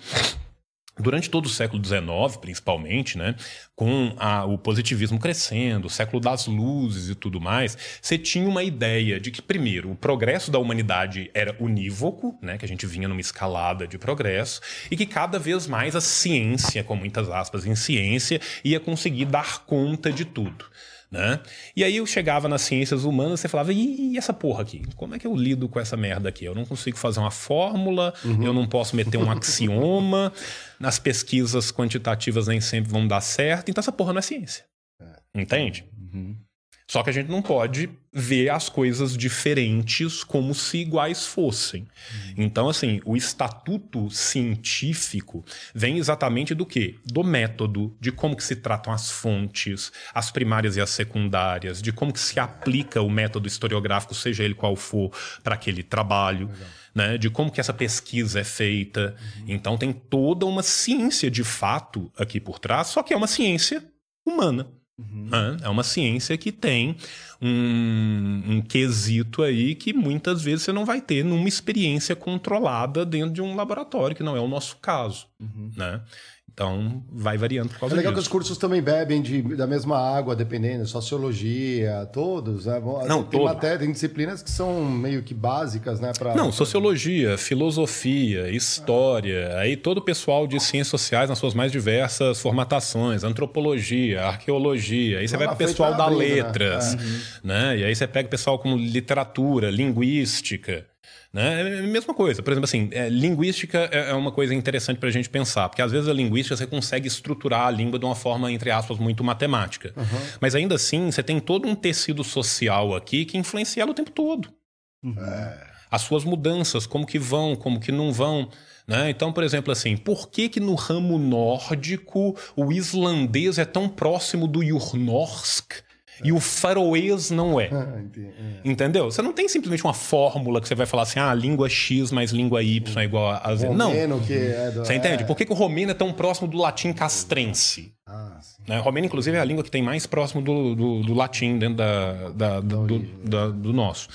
Speaker 3: Durante todo o século XIX, principalmente, né, com a- o positivismo crescendo, o século das luzes e tudo mais, você tinha uma ideia de que, primeiro, o progresso da humanidade era unívoco, né, que a gente vinha numa escalada de progresso, e que cada vez mais a ciência, com muitas aspas em ciência, ia conseguir dar conta de tudo. Né? E aí eu chegava nas ciências humanas e falava, e, e essa porra aqui? Como é que eu lido com essa merda aqui? Eu não consigo fazer uma fórmula, eu não posso meter um axioma, nas pesquisas quantitativas nem sempre vão dar certo, então essa porra não é ciência. Entende? Só que a gente não pode ver as coisas diferentes como se iguais fossem. Então, assim, o estatuto científico vem exatamente do quê? Do método, de como que se tratam as fontes, as primárias e as secundárias, de como que se aplica o método historiográfico, seja ele qual for, para aquele trabalho. Né, de como que essa pesquisa é feita. Então tem toda uma ciência de fato aqui por trás, só que é uma ciência humana. É uma ciência que tem um, um quesito aí que muitas vezes você não vai ter numa experiência controlada dentro de um laboratório, que não é o nosso caso. Né? Então, vai variando por
Speaker 1: É
Speaker 3: causa
Speaker 1: legal que
Speaker 3: disso.
Speaker 1: os cursos também bebem de, da mesma água, dependendo, sociologia, todos. Né?
Speaker 3: Não,
Speaker 1: tem,
Speaker 3: todo.
Speaker 1: matéria, tem disciplinas que são meio que básicas, né? Pra...
Speaker 3: Não, sociologia, filosofia, história, aí todo o pessoal de ciências sociais nas suas mais diversas formatações, antropologia, arqueologia, aí você vai pro pessoal
Speaker 1: vai
Speaker 3: da
Speaker 1: abrindo, né?
Speaker 3: letras, né? E aí você pega o pessoal como literatura, linguística, né? É a mesma coisa. Por exemplo, assim, é, linguística é é uma coisa interessante para a gente pensar, porque às vezes a linguística você consegue estruturar a língua de uma forma, entre aspas, muito matemática. Mas ainda assim, você tem todo um tecido social aqui que influencia ela o tempo todo. As suas mudanças, como que vão, como que não vão. Né? Então, por exemplo, assim, por que que no ramo nórdico o islandês é tão próximo do Jurnorsk e o faroês não é?
Speaker 1: Ah. É.
Speaker 3: Entendeu? Você não tem simplesmente uma fórmula que você vai falar assim, ah, língua X mais língua Y é igual a Z. Não.
Speaker 1: É do-
Speaker 3: Você entende?
Speaker 1: é.
Speaker 3: Por que, que o romeno é tão próximo do latim castrense?
Speaker 1: Ah.
Speaker 3: Né? O romeno, inclusive, é a língua que tem mais próximo do, do, do latim dentro da, da- do, do- da- do nosso.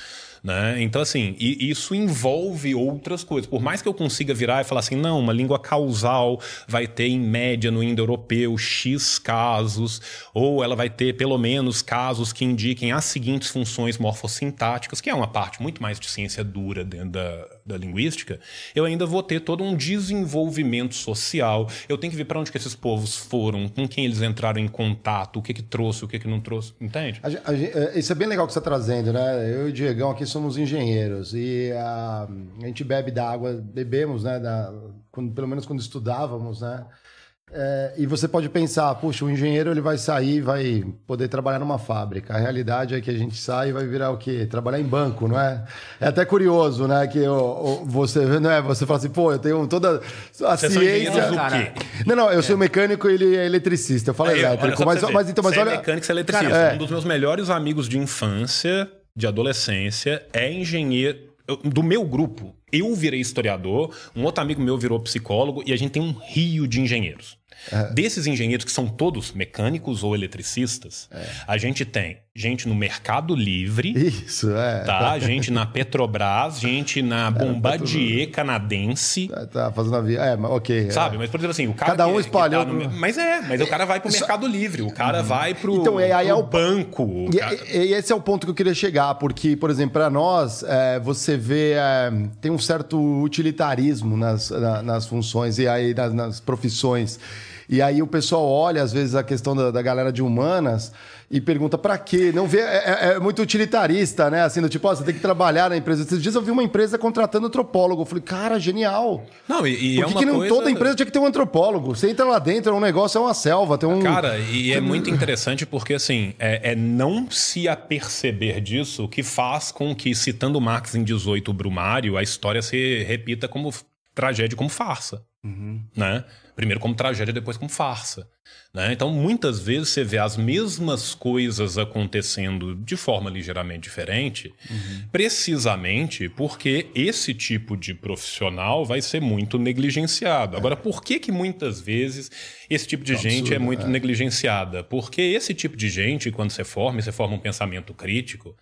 Speaker 3: Né? Então, assim, isso envolve outras coisas. Por mais que eu consiga virar e falar assim, não, uma língua causal vai ter, em média, no indo-europeu, X casos, ou ela vai ter, pelo menos, casos que indiquem as seguintes funções morfossintáticas, que é uma parte muito mais de ciência dura dentro da, da linguística, eu ainda vou ter todo um desenvolvimento social. Eu tenho que ver para onde que esses povos foram, com quem eles entraram em contato, o que que trouxe, o que que não trouxe, entende?
Speaker 1: A a é, isso é bem legal que você está trazendo, né? Eu e o Diegão aqui somos engenheiros e a, a gente bebe da água, bebemos, né? Da, quando- pelo menos quando estudávamos, né? É, e você pode pensar, puxa, o engenheiro ele vai sair, vai poder trabalhar numa fábrica. A realidade é que a gente sai e vai virar o quê? Trabalhar em banco, não é? É até curioso, né? Que o, o- você, não é? Você fala assim, pô, eu tenho toda a
Speaker 3: Vocês são
Speaker 1: ciência.
Speaker 2: Cara,
Speaker 3: quê?
Speaker 1: Não, não, eu sou mecânico e ele é eletricista. Eu falo
Speaker 3: olha
Speaker 1: elétrico, mas,
Speaker 3: você
Speaker 1: mas então, mas
Speaker 3: Você
Speaker 1: olha.
Speaker 3: é mecânico, você é eletricista.
Speaker 1: Cara, é.
Speaker 3: Um dos meus melhores amigos de infância, de adolescência, é engenheiro. Do meu grupo, eu virei historiador, um outro amigo meu virou psicólogo e a gente tem um rio de engenheiros.
Speaker 1: É.
Speaker 3: Desses engenheiros que são todos mecânicos ou eletricistas,
Speaker 1: É.
Speaker 3: a gente tem gente no Mercado Livre,
Speaker 1: Isso, é.
Speaker 3: tá? gente na Petrobras, gente na Bombardier canadense.
Speaker 1: Tá, tá fazendo a via. É, ok. é.
Speaker 3: Sabe? Mas, por exemplo, assim, o cara.
Speaker 1: Cada um espalhou
Speaker 3: tá no- Mas é, mas o cara vai pro Mercado Livre, o cara vai pro,
Speaker 1: Então, é, aí
Speaker 3: pro
Speaker 1: é o-
Speaker 3: banco.
Speaker 1: E,
Speaker 3: cara-
Speaker 1: e- esse é o ponto que eu queria chegar, porque, por exemplo, para nós, é, você vê, é, tem um certo utilitarismo nas, na- nas funções e aí nas, nas profissões. E aí o pessoal olha, às vezes, a questão da, da galera de humanas e pergunta pra quê? Não vê, é, é- é muito utilitarista, né? Assim, do tipo, ó, você tem que trabalhar na empresa. Esses dias eu vi uma empresa contratando antropólogo. Eu falei, cara, genial.
Speaker 3: Não, e, e
Speaker 1: Por
Speaker 3: é
Speaker 1: que,
Speaker 3: uma
Speaker 1: que não
Speaker 3: coisa...
Speaker 1: toda empresa tinha que ter um antropólogo? Você entra lá dentro, é um negócio, é uma selva, tem um.
Speaker 3: Cara, e é muito interessante porque, assim, é, é não se aperceber disso que faz com que, citando Marx em 18, o Brumário, a história se repita como tragédia, como farsa. Né? Primeiro como tragédia, depois como farsa. Né? Então, muitas vezes você vê as mesmas coisas acontecendo de forma ligeiramente diferente, precisamente porque esse tipo de profissional vai ser muito negligenciado. Agora, por que que muitas vezes esse tipo de gente é muito negligenciada? Porque esse tipo de gente, quando você forma, e você forma um pensamento crítico,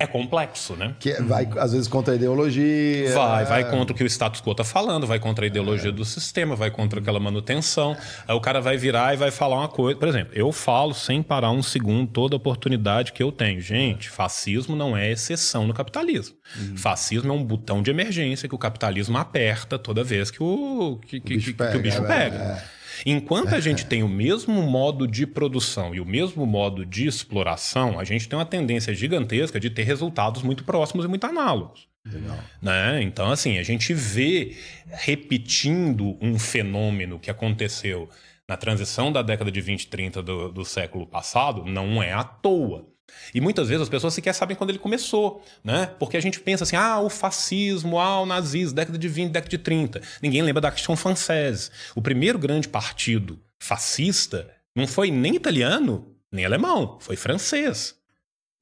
Speaker 3: é complexo, né?
Speaker 1: Que vai, às vezes, contra a ideologia.
Speaker 3: Vai,
Speaker 1: é.
Speaker 3: vai contra o que o status quo tá falando, vai contra a ideologia do sistema, vai contra aquela manutenção. Aí o cara vai virar e vai falar uma coisa. Por exemplo, eu falo sem parar um segundo toda oportunidade que eu tenho. Gente, fascismo não é exceção no capitalismo. Fascismo é um botão de emergência que o capitalismo aperta toda vez que o, que, que-
Speaker 1: bicho
Speaker 3: que- que o bicho
Speaker 1: pega,
Speaker 3: pega.
Speaker 1: é.
Speaker 3: Enquanto a gente tem o mesmo modo de produção e o mesmo modo de exploração, a gente tem uma tendência gigantesca de ter resultados muito próximos e muito análogos. Né? Então, assim, a gente vê repetindo um fenômeno que aconteceu na transição da década de 20 e 30 do, do século passado, não é à toa. E muitas vezes as pessoas sequer sabem quando ele começou, né? Porque a gente pensa assim, ah, o fascismo, ah, o nazismo, década de 20, década de 30. Ninguém lembra da Action Française. O primeiro grande partido fascista não foi nem italiano, nem alemão, foi francês.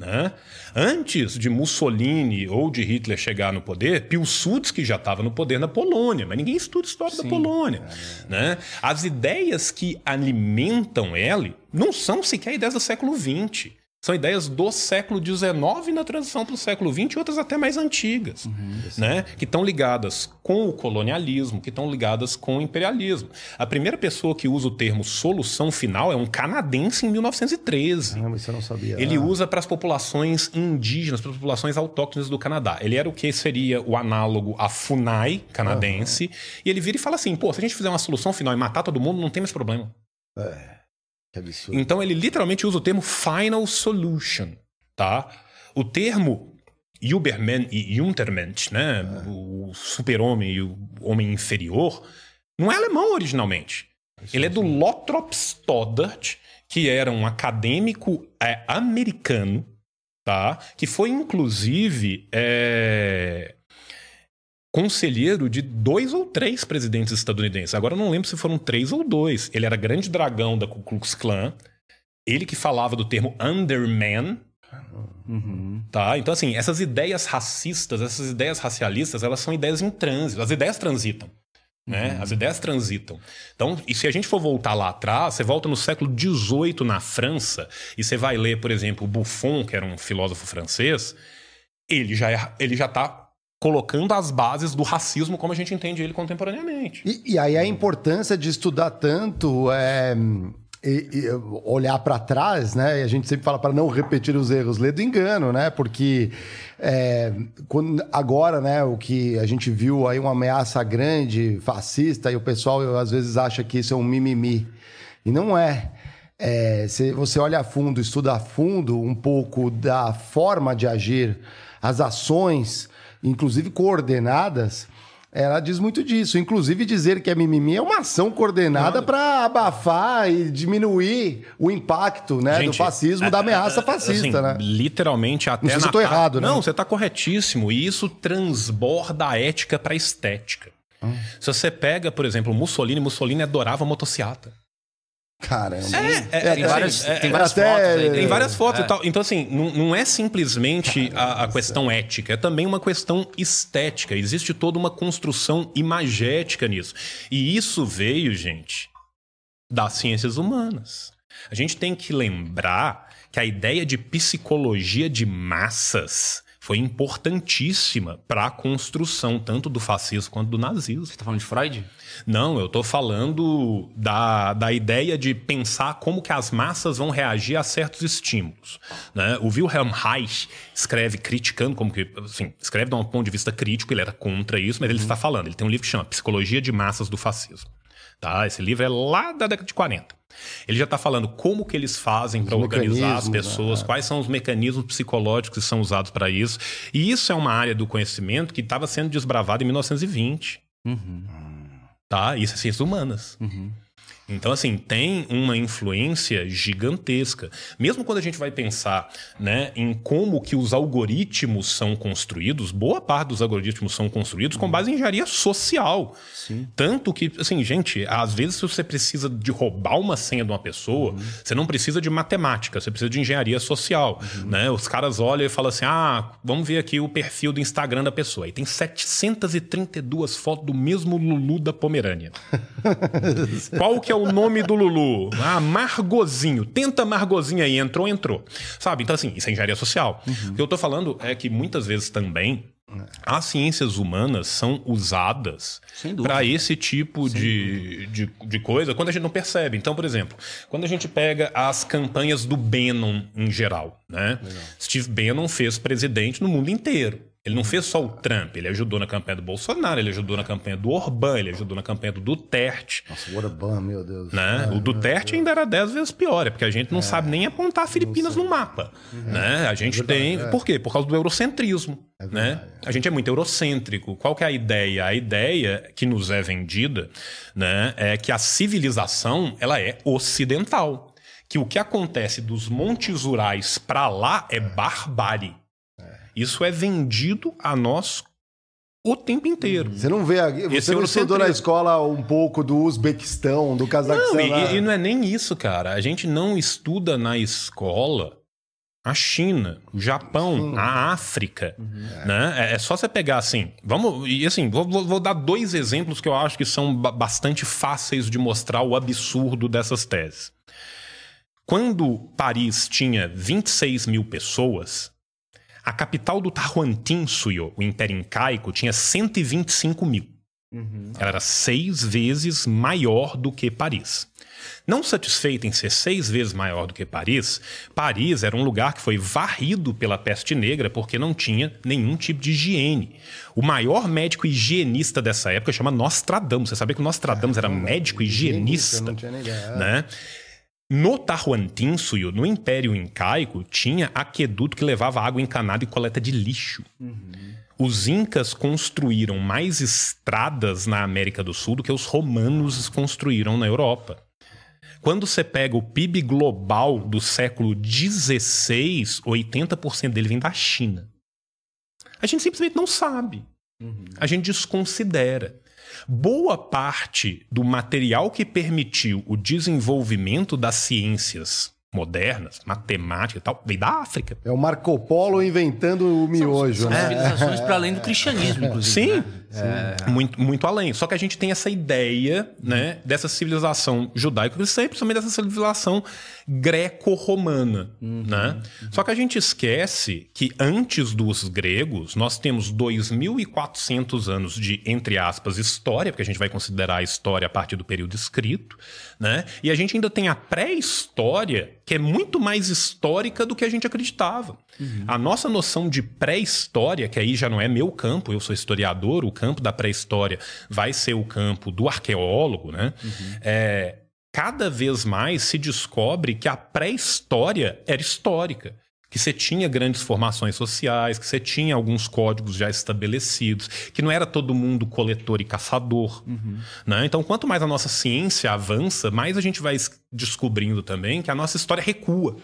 Speaker 3: Né? Antes de Mussolini ou de Hitler chegar no poder, Piłsudski já estava no poder na Polônia, mas ninguém estuda a história da Polônia. Né? As ideias que alimentam ele não são sequer ideias do século XX. São ideias do século XIX na transição para o século XX e outras até mais antigas, uhum, né? que estão ligadas com o colonialismo, que estão ligadas com o imperialismo. A primeira pessoa que usa o termo solução final é um canadense em 1913.
Speaker 1: Não, isso eu não sabia.
Speaker 3: Ele ah. usa para as populações indígenas, para as populações autóctones do Canadá. Ele era o que seria o análogo à FUNAI canadense. Uhum. E ele vira e fala assim: pô, se a gente fizer uma solução final e matar todo mundo, não tem mais problema. É. Que absurdo. Então ele literalmente usa o termo final solution, tá? O termo Überman e Untermensch, né? É. O super-homem e o homem inferior, não é alemão originalmente. Ele é do Lothrop Stoddart, que era um acadêmico é, americano, tá? Que foi inclusive é, conselheiro de dois ou três presidentes estadunidenses. Agora eu não lembro se foram três ou dois. Ele era grande dragão da Ku Klux Klan. Ele que falava do termo underman. Uhum. Tá? Então, assim, essas ideias racistas, essas ideias racialistas, elas são ideias em trânsito. As ideias transitam. Né? Uhum. As ideias transitam. Então, e se a gente for voltar lá atrás, você volta no século XVIII na França e você vai ler, por exemplo, Buffon, que era um filósofo francês, ele já é, ele já está colocando as bases do racismo como a gente entende ele contemporaneamente.
Speaker 1: E, e aí a importância de estudar tanto é, e, e olhar para trás, né? E a gente sempre fala para não repetir os erros, ler do engano, né? Porque é, quando, agora, né? O que a gente viu aí uma ameaça grande, fascista, e o pessoal às vezes acha que isso é um mimimi e não é. É, se você olha a fundo, estuda a fundo um pouco da forma de agir, as ações, inclusive coordenadas, ela diz muito disso. Inclusive, dizer que é mimimi é uma ação coordenada para abafar e diminuir o impacto né, Gente, do fascismo, é, da ameaça é, fascista.
Speaker 3: Assim,
Speaker 1: né?
Speaker 3: Literalmente, até.
Speaker 1: Não sei se eu tô errado,
Speaker 3: né? Não, você está corretíssimo. E isso transborda a ética para a estética. Hum. Se você pega, por exemplo, Mussolini, Mussolini adorava motocicleta.
Speaker 1: Caramba.
Speaker 2: É, é, tem, várias, é, tem várias
Speaker 3: até, fotos aí. Tem várias fotos e tal. Então, assim, não, não é simplesmente a, a, questão ética, é também uma questão estética. Existe toda uma construção imagética nisso. E isso veio, gente, das ciências humanas. A gente tem que lembrar que a ideia de psicologia de massas foi importantíssima para a construção tanto do fascismo quanto do nazismo.
Speaker 2: Você está falando de Freud?
Speaker 3: Não, eu estou falando da, da ideia de pensar como que as massas vão reagir a certos estímulos. Né? O Wilhelm Reich escreve criticando, como que, assim, escreve de um ponto de vista crítico, ele era contra isso, mas ele uhum. está falando. Ele tem um livro que chama Psicologia de Massas do Fascismo. Tá? Esse livro é lá da década de 40. Ele já está falando como que eles fazem para organizar as pessoas, né? quais são os mecanismos psicológicos que são usados para isso. E isso é uma área do conhecimento que estava sendo desbravada em 1920. Uhum. Tá? Isso é ciências humanas. Uhum. Então, assim, tem uma influência gigantesca. Mesmo quando a gente vai pensar né, em como que os algoritmos são construídos, boa parte dos algoritmos são construídos com base em engenharia social. Sim. Tanto que, assim, gente, às vezes se você precisa de roubar uma senha de uma pessoa, uhum. você não precisa de matemática, você precisa de engenharia social. Uhum. Né? Os caras olham e falam assim, ah, vamos ver aqui o perfil do Instagram da pessoa. E tem 732 fotos do mesmo Lulu da Pomerânia. Qual que é o nome do Lulu? Ah, Margozinho. Tenta Margozinho aí. Entrou, entrou. Sabe? Então, assim, isso é engenharia social. Uhum. O que eu tô falando é que muitas vezes também as ciências humanas são usadas para esse tipo de, de, de, coisa quando a gente não percebe. Então, por exemplo, quando a gente pega as campanhas do Bannon em geral, né? Steve Bannon fez presidente no mundo inteiro. Ele não fez só o Trump, ele ajudou na campanha do Bolsonaro, ele ajudou na campanha do Orbán, ele ajudou na campanha do Duterte.
Speaker 1: Nossa, o Orbán, meu Deus.
Speaker 3: Né? É, o Duterte ainda era dez vezes pior, é porque a gente não é, sabe nem apontar Filipinas no mapa. Uhum. Né? A gente é tem. É. Por quê? Por causa do eurocentrismo. É né? A gente é muito eurocêntrico. Qual que é a ideia? A ideia que nos é vendida né, é que a civilização ela é ocidental. Que o que acontece dos montes rurais para lá é barbárie. Isso é vendido a nós o tempo inteiro.
Speaker 1: Você não vê, você não estudou na escola um pouco do Uzbequistão, do Cazaquistão?
Speaker 3: Não, e, e, não é nem isso, cara. A gente não estuda na escola a China, o Japão, Sim. a África, uhum. né? É, é, só você pegar assim. Vamos e assim, vou, vou, dar dois exemplos que eu acho que são bastante fáceis de mostrar o absurdo dessas teses. Quando Paris tinha 26 mil pessoas, a capital do Tahuantinsuyo, o Império Incaico, tinha 125 mil. Ela era seis vezes maior do que Paris. Não satisfeita em ser seis vezes maior do que Paris, Paris era um lugar que foi varrido pela peste negra porque não tinha nenhum tipo de higiene. O maior médico higienista dessa época chama Nostradamus. Você sabia que Nostradamus era médico higienista?
Speaker 1: Ideia.
Speaker 3: né? No Tahuantinsuyo, no Império Incaico, tinha aqueduto que levava água encanada e coleta de lixo. Os incas construíram mais estradas na América do Sul do que os romanos construíram na Europa. Quando você pega o PIB global do século XVI, 80% dele vem da China. A gente simplesmente não sabe. A gente desconsidera. Boa parte do material que permitiu o desenvolvimento das ciências modernas, matemática e tal, veio da África.
Speaker 1: É o Marco Polo inventando o miojo,
Speaker 2: São
Speaker 1: né?
Speaker 2: civilizações para além do cristianismo, inclusive.
Speaker 3: Sim,
Speaker 2: né?
Speaker 3: Muito, muito além. Só que a gente tem essa ideia né, dessa civilização judaico-cristã e principalmente dessa civilização greco-romana. Né? Só que a gente esquece que antes dos gregos, nós temos 2.400 anos de, entre aspas, história, porque a gente vai considerar a história a partir do período escrito, né? e a gente ainda tem a pré-história, que é muito mais histórica do que a gente acreditava. A nossa noção de pré-história, que aí já não é meu campo, eu sou historiador, o campo da pré-história vai ser o campo do arqueólogo, né? É, cada vez mais se descobre que a pré-história era histórica. Que você tinha grandes formações sociais, que você tinha alguns códigos já estabelecidos, que não era todo mundo coletor e caçador. Né? Então, quanto mais a nossa ciência avança, mais a gente vai es- descobrindo também que a nossa história recua.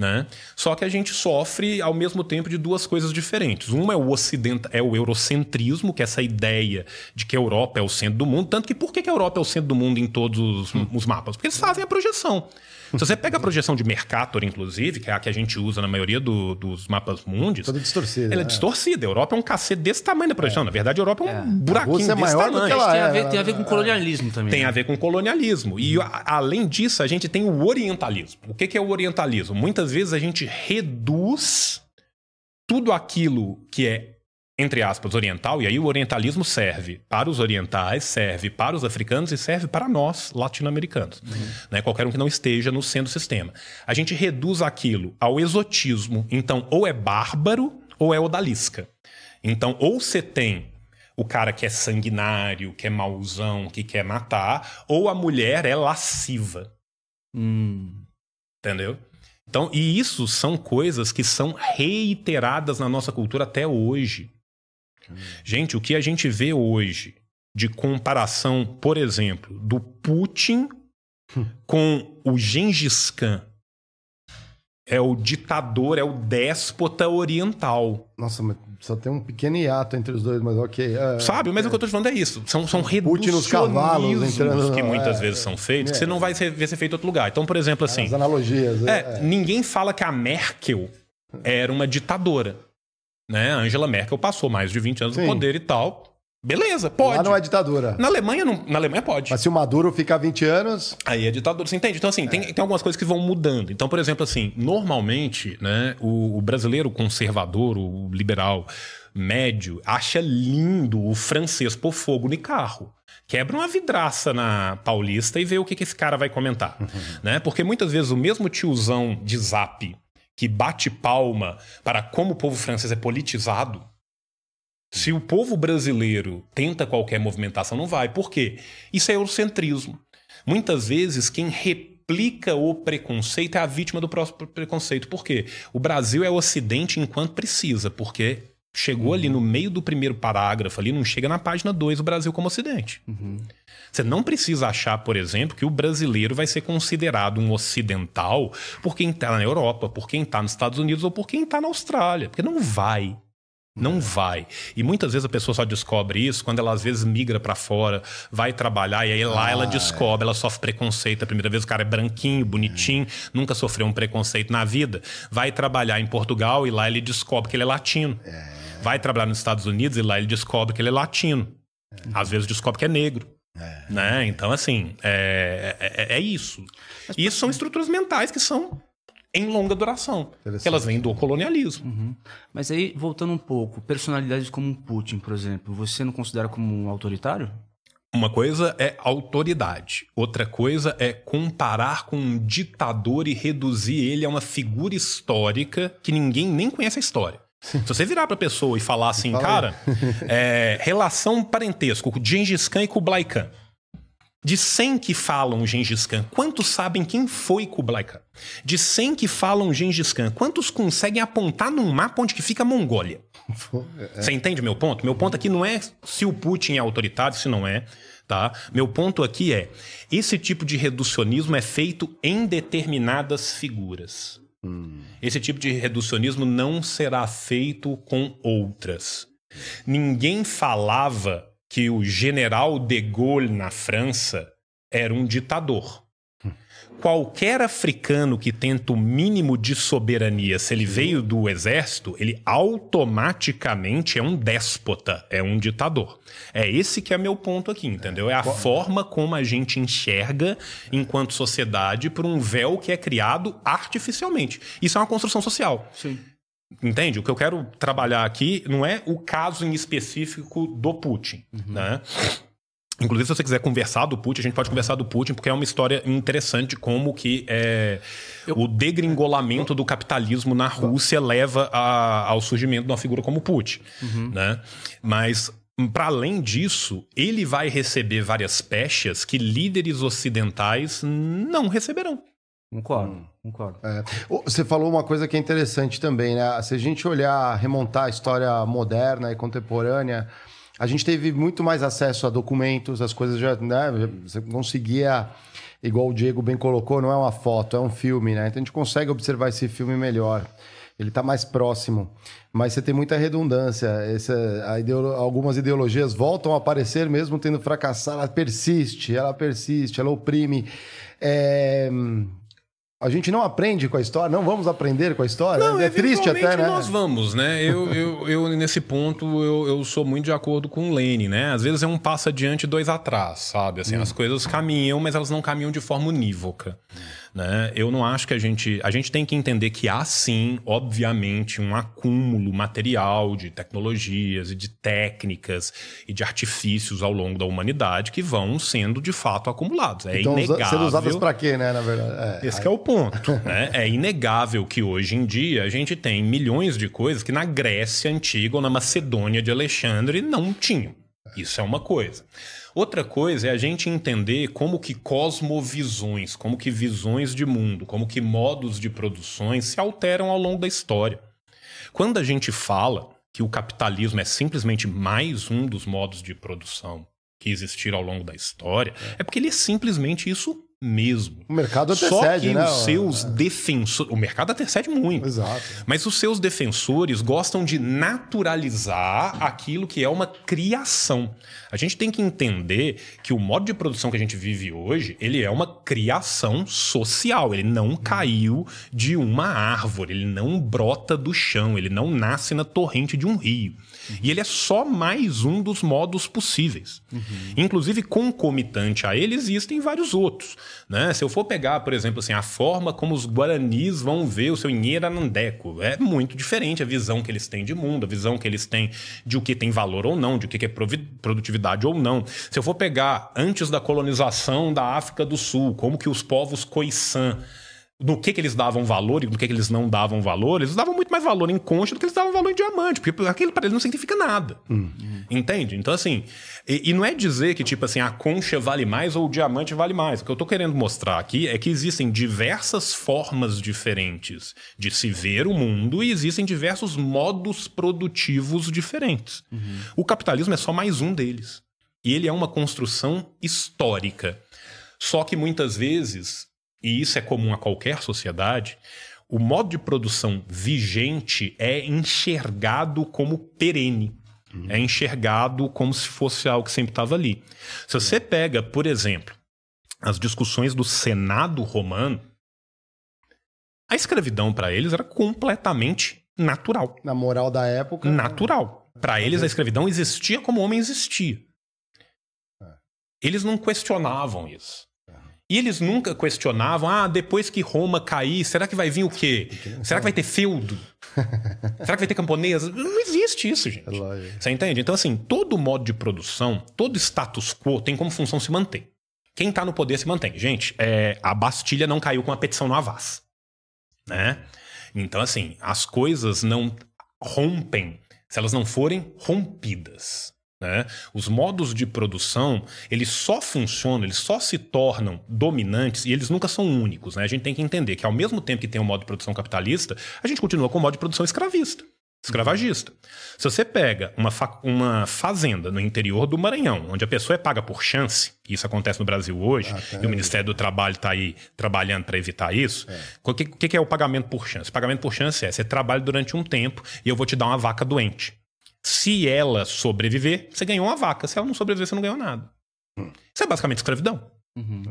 Speaker 3: Né? Só que a gente sofre ao mesmo tempo de duas coisas diferentes. Uma é o ocident... é o eurocentrismo, que é essa ideia de que a Europa é o centro do mundo. Tanto que por que a Europa é o centro do mundo em todos os, os mapas? Porque eles fazem a projeção. Se você pega a projeção de Mercator, inclusive, que é a que a gente usa na maioria do- dos mapas mundios,
Speaker 1: Toda distorcida.
Speaker 3: ela é
Speaker 1: né?
Speaker 3: distorcida. A Europa é um cacete desse tamanho da projeção. Na verdade, a Europa é um buraquinho
Speaker 1: Rússia é
Speaker 3: desse
Speaker 1: maior do
Speaker 3: tamanho.
Speaker 1: que ela
Speaker 2: Tem a
Speaker 1: é,
Speaker 2: ver, tem a ver com colonialismo também.
Speaker 3: Tem
Speaker 2: né?
Speaker 3: a ver com colonialismo. E a- além disso, a gente tem o orientalismo. O que que é o orientalismo? Muitas vezes a gente reduz tudo aquilo que é, entre aspas, oriental, e aí o orientalismo serve para os orientais, serve para os africanos e serve para nós, latino-americanos. Né? Qualquer um que não esteja no centro do sistema. A gente reduz aquilo ao exotismo. Então, ou é bárbaro ou é odalisca. Então, ou você tem o cara que é sanguinário, que é mauzão, que quer matar, ou a mulher é lasciva.
Speaker 2: Hum.
Speaker 3: Entendeu? Então, e isso são coisas que são reiteradas na nossa cultura até hoje. Gente, o que a gente vê hoje de comparação, por exemplo, do Putin com o Gengis Khan é o ditador, é o déspota oriental.
Speaker 1: Nossa, mas só tem um pequeno hiato entre os dois, mas ok. É,
Speaker 3: Sabe? Mas o que eu tô te falando é isso. São, são
Speaker 1: nos cavalos entrando-
Speaker 3: que muitas
Speaker 1: é,
Speaker 3: vezes são feitos, que
Speaker 1: é.
Speaker 3: você não vai ser- ver ser feito em outro lugar. Então, por exemplo, assim,
Speaker 1: As analogias.
Speaker 3: é,
Speaker 1: é.
Speaker 3: ninguém fala que a Merkel era uma ditadora. Né? A Angela Merkel passou mais de 20 anos no
Speaker 1: Sim.
Speaker 3: poder e tal. Beleza, pode.
Speaker 1: Lá não é ditadura.
Speaker 3: Na Alemanha, não, na Alemanha pode.
Speaker 1: Mas se o Maduro ficar 20 anos,
Speaker 3: Aí é ditadura, você entende? Então, assim, tem, tem algumas coisas que vão mudando. Então, por exemplo, assim, normalmente, né, o, o brasileiro conservador, o liberal médio, acha lindo o francês pôr fogo no carro. Quebra uma vidraça na Paulista e vê o que, que esse cara vai comentar. Né? Porque muitas vezes o mesmo tiozão de zap que bate palma para como o povo francês é politizado, se o povo brasileiro tenta qualquer movimentação, não vai. Por quê? Isso é eurocentrismo. Muitas vezes, quem replica o preconceito é a vítima do próprio preconceito. Por quê? O Brasil é o Ocidente enquanto precisa, porque chegou ali no meio do primeiro parágrafo, ali não chega na página 2 o Brasil como Ocidente. Você não precisa achar, por exemplo, que o brasileiro vai ser considerado um ocidental por quem está na Europa, por quem está nos Estados Unidos ou por quem está na Austrália. Porque não vai. Não vai. E muitas vezes a pessoa só descobre isso quando ela às vezes migra pra fora, vai trabalhar e aí lá
Speaker 1: Ah,
Speaker 3: ela
Speaker 1: é.
Speaker 3: descobre, ela sofre preconceito. A primeira vez o cara é branquinho, bonitinho, nunca sofreu um preconceito na vida. Vai trabalhar em Portugal e lá ele descobre que ele é latino. Vai trabalhar nos Estados Unidos e lá ele descobre que ele é latino. Às vezes descobre que é negro. Né? Então, assim, é, é, é isso. Isso são estruturas mentais que são em longa duração. Que elas vêm do colonialismo.
Speaker 2: Mas aí, voltando um pouco, personalidades como Putin, por exemplo, você não considera como um autoritário?
Speaker 3: Uma coisa é autoridade, outra coisa é comparar com um ditador e reduzir ele a uma figura histórica que ninguém nem conhece a história. Se você virar pra pessoa e falar assim,
Speaker 1: Fala
Speaker 3: cara, é, relação parentesco com Gengis Khan e Kublai Khan. De 100 que falam Gengis Khan, quantos sabem quem foi Kublai Khan? De 100 que falam Gengis Khan, quantos conseguem apontar num mapa onde que fica a Mongólia? Você entende meu ponto? Meu ponto aqui não é se o Putin é autoritário, se não é, tá? Meu ponto aqui é esse tipo de reducionismo é feito em determinadas figuras. Esse tipo de reducionismo não será feito com outras. Ninguém falava que o general de Gaulle na França era um ditador. Qualquer africano que tenta o mínimo de soberania, se ele veio do exército, ele automaticamente é um déspota, é um ditador. É esse que é meu ponto aqui, entendeu? É a forma como a gente enxerga enquanto sociedade por um véu que é criado artificialmente. Isso é uma construção social.
Speaker 2: Sim.
Speaker 3: Entende? O que eu quero trabalhar aqui não é o caso em específico do Putin, né? Inclusive, se você quiser conversar do Putin, a gente pode conversar do Putin, porque é uma história interessante como que é, o degringolamento do capitalismo na Rússia leva a- ao surgimento de uma figura como Putin. Né? Mas, para além disso, ele vai receber várias pechas que líderes ocidentais não receberão.
Speaker 2: Concordo, concordo.
Speaker 1: É. Você falou uma coisa que é interessante também, né? Se a gente olhar, remontar a história moderna e contemporânea, a gente teve muito mais acesso a documentos, as coisas já, né? Você conseguia, igual o Diego bem colocou, não é uma foto, é um filme, né? Então a gente consegue observar esse filme melhor. Ele está mais próximo. Mas você tem muita redundância. Essa, ideolo- algumas ideologias voltam a aparecer mesmo tendo fracassado. Ela persiste, ela persiste, ela oprime. É, A gente não aprende com a história, não vamos aprender com a história. é triste até, né?
Speaker 3: nós vamos, né? Eu, eu, eu, nesse ponto, eu, eu sou muito de acordo com o Lane, né? Às vezes é um passo adiante, dois atrás, sabe? Assim, as coisas caminham, mas elas não caminham de forma unívoca. Né? Eu não acho que a gente. A gente tem que entender que há sim, obviamente, um acúmulo material de tecnologias e de técnicas e de artifícios ao longo da humanidade que vão sendo de fato acumulados. É
Speaker 1: Então,
Speaker 3: inegável.
Speaker 1: sendo usadas para quê, né, na verdade? É.
Speaker 3: Esse é o ponto. né? É inegável que hoje em dia a gente tem milhões de coisas que na Grécia Antiga ou na Macedônia de Alexandre não tinham. Isso é uma coisa. Outra coisa é a gente entender como que cosmovisões, como que visões de mundo, como que modos de produções se alteram ao longo da história. Quando a gente fala que o capitalismo é simplesmente mais um dos modos de produção que existiram ao longo da história, é porque ele é simplesmente isso mesmo.
Speaker 1: O mercado
Speaker 3: Só
Speaker 1: antecede,
Speaker 3: que
Speaker 1: né?
Speaker 3: os seus defensores. O mercado antecede muito.
Speaker 1: Exato.
Speaker 3: Mas os seus defensores gostam de naturalizar aquilo que é uma criação. A gente tem que entender que o modo de produção que a gente vive hoje, ele é uma criação social. Ele não caiu de uma árvore, ele não brota do chão, ele não nasce na torrente de um rio. E ele é só mais um dos modos possíveis. Inclusive, concomitante a ele, existem vários outros. Né? Se eu for pegar, por exemplo, assim, a forma como os guaranis vão ver o seu Nheranandeco, é muito diferente a visão que eles têm de mundo, a visão que eles têm de o que tem valor ou não, de o que é produtividade ou não. Se eu for pegar antes da colonização da África do Sul, como que os povos Khoisan no que, que eles davam valor e no que, que eles não davam valor, eles davam muito mais valor em concha do que eles davam valor em diamante, porque aquilo para eles não significa nada. Entende? Então, assim, e, e não é dizer que, tipo assim, a concha vale mais ou o diamante vale mais. O que eu tô querendo mostrar aqui é que existem diversas formas diferentes de se ver o mundo e existem diversos modos produtivos diferentes. O capitalismo é só mais um deles. E ele é uma construção histórica. Só que muitas vezes, e isso é comum a qualquer sociedade, o modo de produção vigente é enxergado como perene. É enxergado como se fosse algo que sempre estava ali. Se você pega, por exemplo, as discussões do Senado romano, a escravidão para eles era completamente natural.
Speaker 1: Na moral da época.
Speaker 3: Natural. Para eles, a escravidão existia como o homem existia. eles não questionavam isso. E eles nunca questionavam, ah, depois que Roma cair, será que vai vir o quê? Será que vai ter feudo? será que vai ter camponesa? Não existe isso, gente.
Speaker 1: É
Speaker 3: Você entende? Então, assim, todo modo de produção, todo status quo tem como função se manter. Quem tá no poder se mantém. Gente, é, a Bastilha não caiu com a petição no Avaz. Né? Então, assim, as coisas não rompem se elas não forem rompidas. Né? Os modos de produção, eles só funcionam, eles só se tornam dominantes e eles nunca são únicos. Né? A gente tem que entender que ao mesmo tempo que tem o um modo de produção capitalista, a gente continua com o modo de produção escravista, escravagista. Se você pega uma, fa uma fazenda no interior do Maranhão, onde a pessoa é paga por chance, isso acontece no Brasil hoje, ah, tá e o Ministério do Trabalho está aí trabalhando para evitar isso, é. o que, que é o pagamento por chance? O pagamento por chance é você trabalha durante um tempo e eu vou te dar uma vaca doente. Se ela sobreviver, você ganhou uma vaca. Se ela não sobreviver, você não ganhou nada. Hum. Isso é basicamente escravidão. Uhum.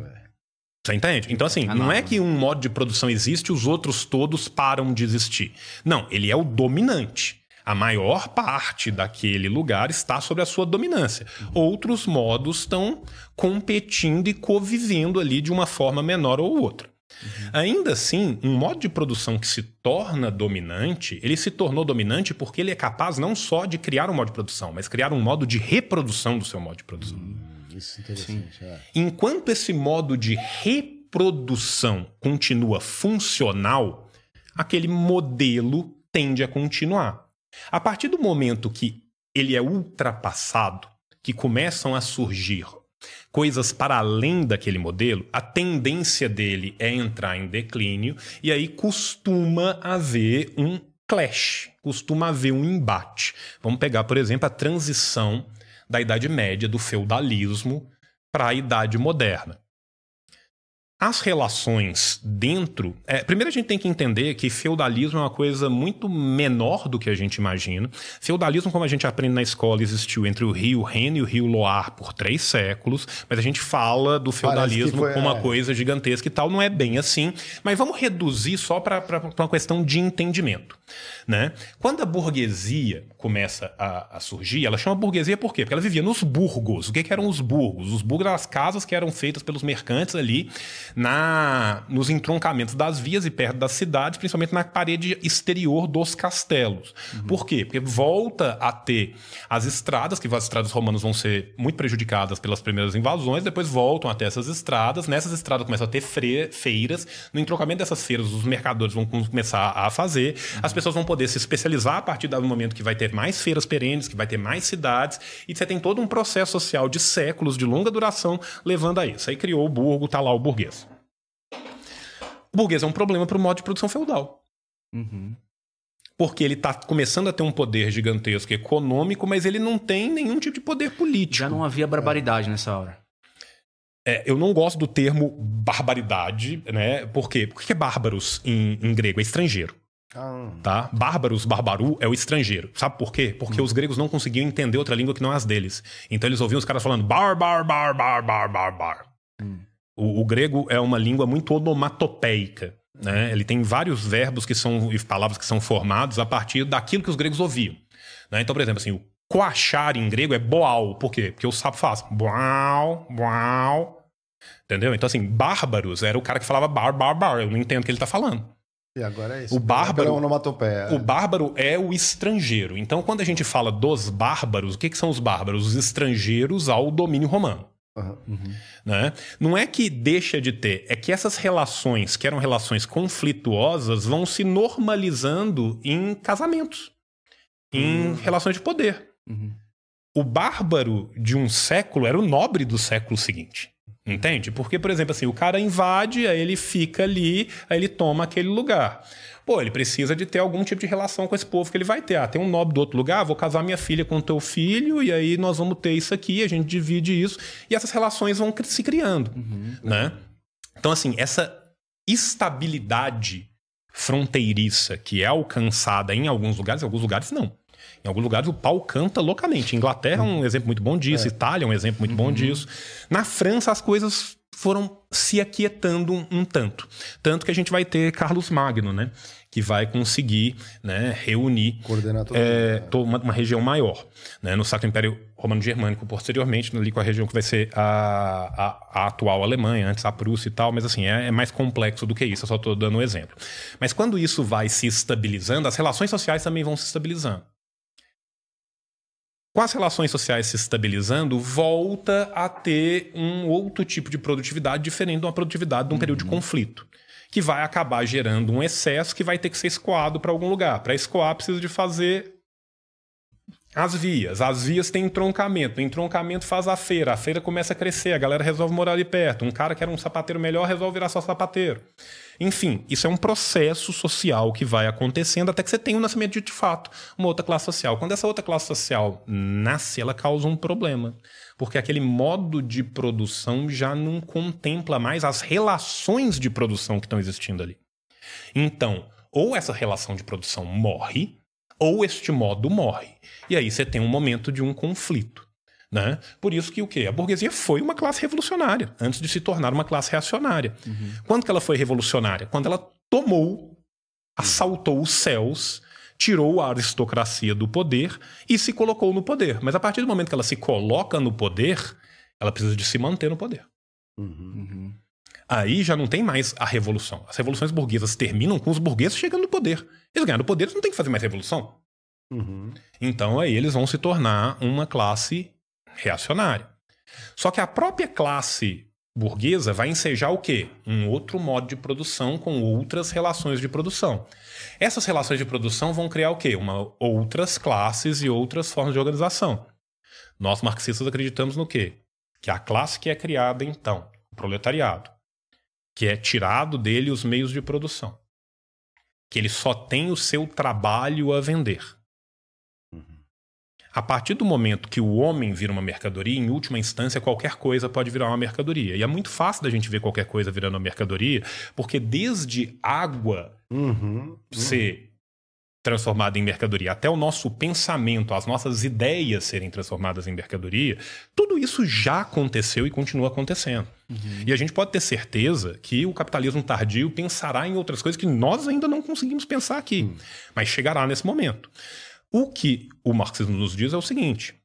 Speaker 3: Você entende? Então, assim, ah, não, não é que um modo de produção existe e os outros todos param de existir. Não, ele é o dominante. A maior parte daquele lugar está sobre a sua dominância. Uhum. Outros modos estão competindo e convivendo ali de uma forma menor ou outra. Uhum. Ainda assim, um modo de produção que se torna dominante, ele se tornou dominante porque ele é capaz não só de criar um modo de produção, mas criar um modo de reprodução do seu modo de produção. Hum,
Speaker 1: isso é interessante. É.
Speaker 3: Enquanto esse modo de reprodução continua funcional, aquele modelo tende a continuar. A partir do momento que ele é ultrapassado, que começam a surgir coisas para além daquele modelo, a tendência dele é entrar em declínio e aí costuma haver um clash, costuma haver um embate. Vamos pegar, por exemplo, a transição da Idade Média, do feudalismo, para a Idade Moderna. As relações dentro. É, primeiro, a gente tem que entender que feudalismo é uma coisa muito menor do que a gente imagina. Feudalismo, como a gente aprende na escola, existiu entre o rio Reno e o rio Loire por três séculos, mas a gente fala do feudalismo foi, como uma é... coisa gigantesca e tal. Não é bem assim, mas vamos reduzir só para uma questão de entendimento. Né? Quando a burguesia começa a, a, surgir, ela chama burguesia por quê? Porque ela vivia nos burgos. O que, que eram os burgos? Os burgos eram as casas que eram feitas pelos mercantes ali na nos entroncamentos das vias e perto das cidades, principalmente na parede exterior dos castelos. Uhum. Por quê? Porque volta a ter as estradas, que as estradas romanas vão ser muito prejudicadas pelas primeiras invasões, depois voltam a ter essas estradas. Nessas estradas começam a ter feiras. No entroncamento dessas feiras, os mercadores vão começar a fazer. Uhum. As pessoas vão poder se especializar a partir do momento que vai ter mais feiras perenes, que vai ter mais cidades, e você tem todo um processo social de séculos, de longa duração, levando a isso. Aí criou o burgo, tá lá o burguês. O burguês é um problema para o modo de produção feudal. Uhum. Porque ele está começando a ter um poder gigantesco econômico, mas ele não tem nenhum tipo de poder político.
Speaker 2: Já não havia barbaridade nessa hora.
Speaker 3: É, eu não gosto do termo barbaridade, né? Por quê? Porque é bárbaros em, em grego, é estrangeiro. Ah. Tá? Bárbaros, barbaru é o estrangeiro. Sabe por quê? Porque hum. os gregos não conseguiam entender outra língua que não as deles. Então eles ouviam os caras falando bar, bar, bar, bar, bar, bar, bar. Hum. O, o, grego é uma língua muito onomatopeica. Né? Ele tem vários verbos que são e palavras que são formados a partir daquilo que os gregos ouviam. Né? Então, por exemplo, assim, o coachar em grego é boal. Por quê? Porque o sapo faz boal, boal. Entendeu? Então, assim, bárbaros era o cara que falava bar, bar, bar. Eu não entendo o que ele está falando.
Speaker 1: E agora é isso.
Speaker 3: O bárbaro, é o bárbaro é o estrangeiro. Então, quando a gente fala dos bárbaros, o que, que são os bárbaros? Os estrangeiros ao domínio romano. Uhum. Né? Não é que deixa de ter, é que essas relações, que eram relações conflituosas, vão se normalizando em casamentos, em uhum. relações de poder. Uhum. O bárbaro de um século era o nobre do século seguinte. Entende? Porque, por exemplo, assim, o cara invade, aí ele fica ali, aí ele toma aquele lugar. Pô, ele precisa de ter algum tipo de relação com esse povo que ele vai ter. Ah, tem um nobre do outro lugar, vou casar minha filha com o teu filho, e aí nós vamos ter isso aqui, a gente divide isso, e essas relações vão se criando, uhum. né? Então, assim, essa estabilidade fronteiriça que é alcançada em alguns lugares, em alguns lugares não. Em alguns lugares o pau canta loucamente. Inglaterra é um exemplo muito bom disso, é. Itália é um exemplo muito uhum. bom disso. Na França as coisas foram se aquietando um, um, tanto. Tanto que a gente vai ter Carlos Magno, né? Que vai conseguir né, reunir é, uma, uma, região maior. Né, no Sacro Império Romano Germânico, posteriormente, ali com a região que vai ser a, a, a atual Alemanha, antes a Prússia e tal, mas assim, é, é mais complexo do que isso, eu só estou dando um exemplo. Mas quando isso vai se estabilizando, as relações sociais também vão se estabilizando. Com as relações sociais se estabilizando, volta a ter um outro tipo de produtividade diferente de uma produtividade de um uhum. período de uhum. conflito, que vai acabar gerando um excesso que vai ter que ser escoado para algum lugar. Para escoar, precisa de fazer as vias. As vias têm entroncamento. O entroncamento faz a feira. A feira começa a crescer. A galera resolve morar ali perto. Um cara que era um sapateiro melhor resolve virar só sapateiro. Enfim, isso é um processo social que vai acontecendo até que você tenha o nascimento de, de fato, uma outra classe social. Quando essa outra classe social nasce, ela causa um problema. Porque aquele modo de produção já não contempla mais as relações de produção que estão existindo ali. Então, ou essa relação de produção morre, ou este modo morre. E aí você tem um momento de um conflito. Né? Por isso que o quê? A burguesia foi uma classe revolucionária, antes de se tornar uma classe reacionária. Uhum. Quando que ela foi revolucionária? Quando ela tomou, assaltou os céus, tirou a aristocracia do poder e se colocou no poder. Mas a partir do momento que ela se coloca no poder, ela precisa de se manter no poder. Uhum. Aí já não tem mais a revolução. As revoluções burguesas terminam com os burgueses chegando no poder. Eles ganharam o poder, eles não tem que fazer mais revolução. Uhum. Então aí eles vão se tornar uma classe reacionária. Só que a própria classe burguesa vai ensejar o quê? Um outro modo de produção com outras relações de produção. Essas relações de produção vão criar o quê? Uma, outras classes e outras formas de organização. Nós marxistas acreditamos no quê? Que a classe que é criada então, o proletariado, que é tirado dele os meios de produção, que ele só tem o seu trabalho a vender a partir do momento que o homem vira uma mercadoria, em última instância, qualquer coisa pode virar uma mercadoria. E é muito fácil da gente ver qualquer coisa virando uma mercadoria, porque desde água uhum, uhum. ser transformada em mercadoria, até o nosso pensamento, as nossas ideias serem transformadas em mercadoria, tudo isso já aconteceu e continua acontecendo. Uhum. E a gente pode ter certeza que o capitalismo tardio pensará em outras coisas que nós ainda não conseguimos pensar aqui, uhum. mas chegará nesse momento. O que o marxismo nos diz é o seguinte: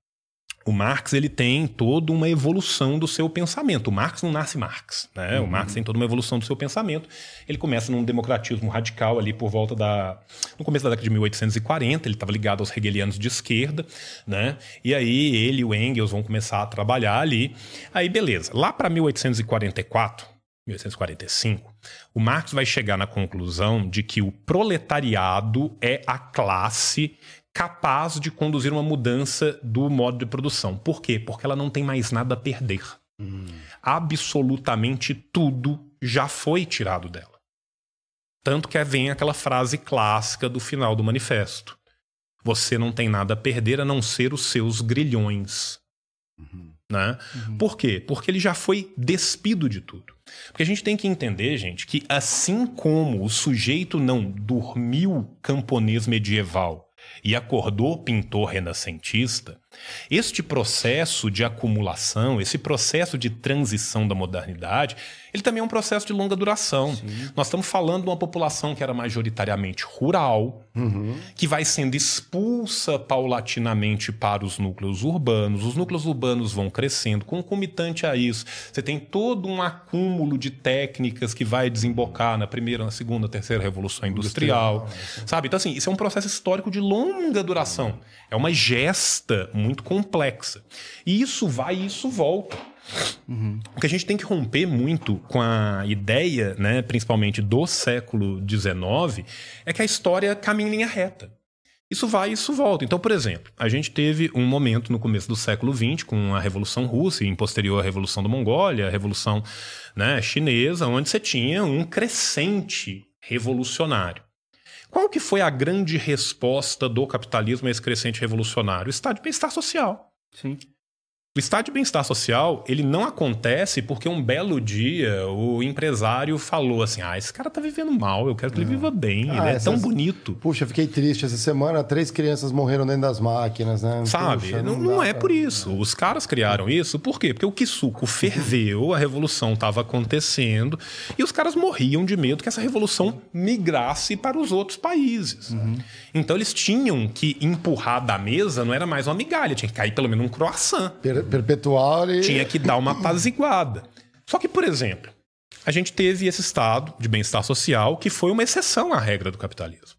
Speaker 3: o Marx ele tem toda uma evolução do seu pensamento. O Marx não nasce Marx, né? Uhum. O Marx tem toda uma evolução do seu pensamento. Ele começa num democratismo radical ali por volta da no começo da década de 1840. Ele estava ligado aos hegelianos de esquerda, né? E aí ele e o Engels vão começar a trabalhar ali. Aí beleza. Lá para 1844 1845, o Marx vai chegar na conclusão de que o proletariado é a classe capaz de conduzir uma mudança do modo de produção. Por quê? Porque ela não tem mais nada a perder. Hum. Absolutamente tudo já foi tirado dela. Tanto que vem aquela frase clássica do final do manifesto. Você não tem nada a perder a não ser os seus grilhões. Uhum. Né? Uhum. Por quê? Porque ele já foi despido de tudo. Porque a gente tem que entender, gente, que assim como o sujeito não dormiu camponês medieval e acordou pintor renascentista, este processo de acumulação, esse processo de transição da modernidade, ele também é um processo de longa duração. Sim. Nós estamos falando de uma população que era majoritariamente rural, uhum. que vai sendo expulsa paulatinamente para os núcleos urbanos. Os núcleos urbanos vão crescendo. Concomitante a isso, você tem todo um acúmulo de técnicas que vai desembocar na primeira, na segunda, na terceira revolução industrial. industrial sabe? Então, assim, isso é um processo histórico de longa duração. É uma gesta muito complexa. E isso vai e isso volta. Uhum. O que a gente tem que romper muito com a ideia, né, principalmente do século XIX, é que a história caminha em linha reta. Isso vai e isso volta. Então, por exemplo, a gente teve um momento no começo do século XX, com a Revolução Russa e em posterior a Revolução da Mongólia, a Revolução né, Chinesa, onde você tinha um crescente revolucionário. Qual que foi a grande resposta do capitalismo a esse crescente revolucionário? Estado de bem-estar social.
Speaker 2: Sim.
Speaker 3: O estado de bem-estar social, ele não acontece porque um belo dia o empresário falou assim: ah, esse cara tá vivendo mal, eu quero que ele viva bem,
Speaker 1: Ah,
Speaker 3: ele é
Speaker 1: essas-
Speaker 3: tão bonito.
Speaker 1: Puxa, fiquei triste. Essa semana, três crianças morreram dentro das máquinas, né?
Speaker 3: Sabe?
Speaker 1: Puxa,
Speaker 3: não, não
Speaker 1: dá
Speaker 3: é
Speaker 1: pra-
Speaker 3: por isso. Os caras criaram isso. Por quê? Porque o Kisuko ferveu, a revolução estava acontecendo e os caras morriam de medo que essa revolução migrasse para os outros países. Então eles tinham que empurrar da mesa, não era mais uma migalha, tinha que cair pelo menos um croissant.
Speaker 1: Per- perpetual e...
Speaker 3: Tinha que dar uma apaziguada. Só que, por exemplo, a gente teve esse estado de bem-estar social que foi uma exceção à regra do capitalismo.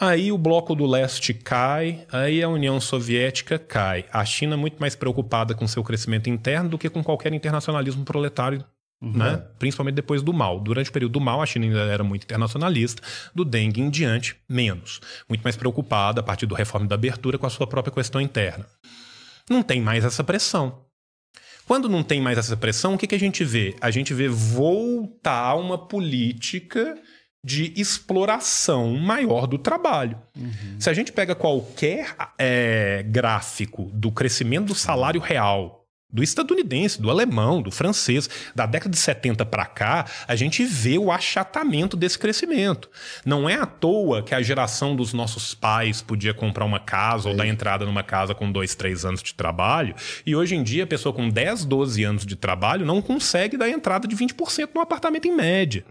Speaker 3: Aí o bloco do leste cai, aí a União Soviética cai. A China muito mais preocupada com seu crescimento interno do que com qualquer internacionalismo proletário, né? principalmente depois do Mao. Durante o período do Mao, a China ainda era muito internacionalista, do Deng em diante, menos. Muito mais preocupada, a partir do reforma da abertura, com a sua própria questão interna. Não tem mais essa pressão. Quando não tem mais essa pressão, o que, que a gente vê? A gente vê voltar uma política de exploração maior do trabalho. Se a gente pega qualquer é, gráfico do crescimento do salário real do estadunidense, do alemão, do francês, da década de 70 para cá, a gente vê o achatamento desse crescimento. Não é à toa que a geração dos nossos pais podia comprar uma casa ou dar entrada numa casa com dois, três anos de trabalho, e hoje em dia a pessoa com 10, 12 anos de trabalho não consegue dar entrada de 20% num apartamento em média.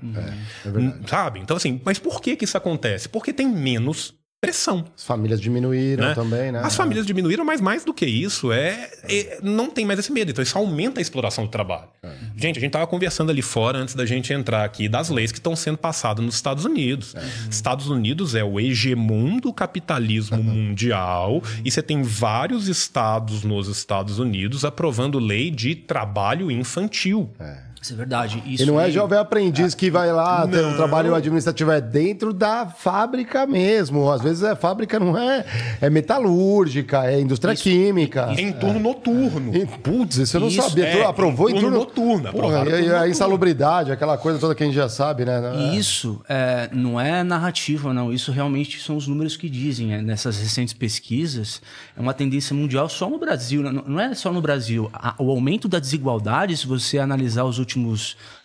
Speaker 1: É verdade.
Speaker 3: Sabe? Então, assim, mas por que, que isso acontece? Porque tem menos pressão.
Speaker 1: As famílias diminuíram
Speaker 3: né?
Speaker 1: também, né?
Speaker 3: As famílias diminuíram, mas mais do que isso, é, é- não tem mais esse medo. Então isso aumenta a exploração do trabalho. Gente, a gente estava conversando ali fora antes da gente entrar aqui das leis que estão sendo passadas nos Estados Unidos. Estados Unidos é o hegemon do capitalismo mundial e você tem vários estados nos Estados Unidos aprovando lei de trabalho infantil.
Speaker 2: Isso é verdade. Isso
Speaker 1: E não é
Speaker 2: aí-
Speaker 1: jovem aprendiz que vai lá ter um trabalho administrativo, é dentro da fábrica mesmo. Às vezes a fábrica não é, é metalúrgica, é indústria química.
Speaker 3: Em turno noturno.
Speaker 1: E, Putz, isso eu não
Speaker 2: Isso,
Speaker 1: sabia.
Speaker 3: é,
Speaker 1: aprovou
Speaker 3: em
Speaker 1: em
Speaker 3: turno
Speaker 1: turno
Speaker 3: noturno,
Speaker 1: Porra, e
Speaker 3: turno
Speaker 1: a
Speaker 3: noturno.
Speaker 1: insalubridade, aquela coisa toda que a gente já sabe, né?
Speaker 2: E isso é, não é narrativa, não. Isso realmente são os números que dizem. é, nessas recentes pesquisas, é uma tendência mundial só no Brasil. né? Não não é só no Brasil. A- o aumento da desigualdade, se você analisar os últimos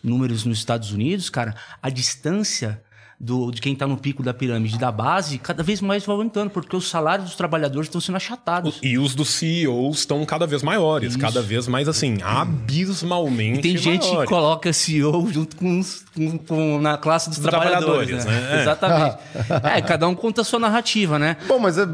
Speaker 2: números nos Estados Unidos, cara, a distância do, de quem está no pico da pirâmide da base cada vez mais vai aumentando, porque os salários dos trabalhadores estão sendo achatados.
Speaker 3: E os dos CEOs estão cada vez maiores,
Speaker 2: Isso.
Speaker 3: cada vez mais assim, abismalmente
Speaker 2: E tem gente que
Speaker 3: maiores.
Speaker 2: coloca CEO junto com, os- com- com- na classe dos
Speaker 3: Dos
Speaker 2: trabalhadores,
Speaker 3: trabalhadores,
Speaker 2: né?
Speaker 3: né? É.
Speaker 2: Exatamente. é, cada um conta a sua narrativa, né?
Speaker 1: Bom, mas é-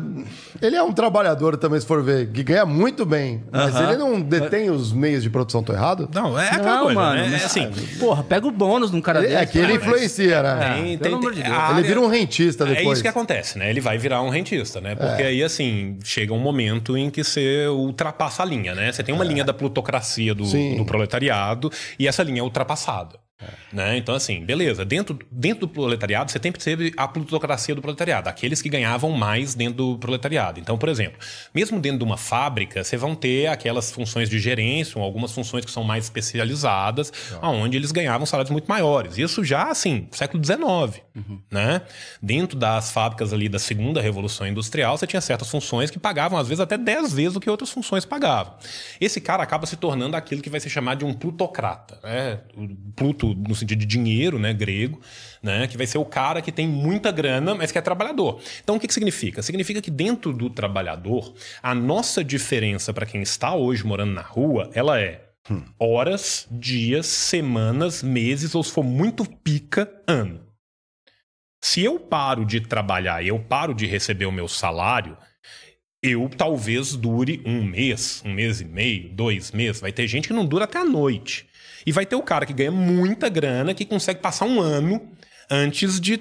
Speaker 1: ele é um trabalhador também, se for ver, que ganha muito bem. Mas
Speaker 2: Aham.
Speaker 1: ele não detém os meios de produção, tô errado?
Speaker 3: Não, é aquela
Speaker 2: não,
Speaker 3: coisa,
Speaker 2: mano.
Speaker 3: né?
Speaker 2: mas,
Speaker 3: É assim,
Speaker 2: porra, pega o bônus num cara
Speaker 1: Ele-
Speaker 2: desse.
Speaker 1: é que ele
Speaker 2: cara.
Speaker 1: influencia, né?
Speaker 2: É.
Speaker 3: tem,
Speaker 2: pelo amor de Deus.
Speaker 3: a
Speaker 1: Ele
Speaker 3: área-
Speaker 1: vira um rentista depois.
Speaker 3: É isso que acontece, né? Ele vai virar um rentista, né? Porque aí, assim, chega um momento em que você ultrapassa a linha, né? Você tem uma linha da plutocracia do, do proletariado e essa linha é ultrapassada. Né? Então, assim, beleza. Dentro, dentro do proletariado, você sempre teve a plutocracia do proletariado, aqueles que ganhavam mais dentro do proletariado. Então, por exemplo, mesmo dentro de uma fábrica, você vão ter aquelas funções de gerência, ou algumas funções que são mais especializadas, onde eles ganhavam salários muito maiores. Isso já, assim, século XIX. Né? Dentro das fábricas ali da segunda revolução industrial, você tinha certas funções que pagavam, às vezes, até 10 vezes o que outras funções pagavam. Esse cara acaba se tornando aquilo que vai ser chamado de um plutocrata. Né? Pluto, no sentido de dinheiro, né? grego, né? que vai ser o cara que tem muita grana, mas que é trabalhador. Então, o que, que significa? Significa que dentro do trabalhador, a nossa diferença para quem está hoje morando na rua, ela é horas, dias, semanas, meses, ou se for muito pica, ano. Se eu paro de trabalhar e eu paro de receber o meu salário, eu talvez dure um mês, um mês e meio, dois meses. Vai ter gente que não dura até a noite. E vai ter o cara que ganha muita grana, que consegue passar um ano antes de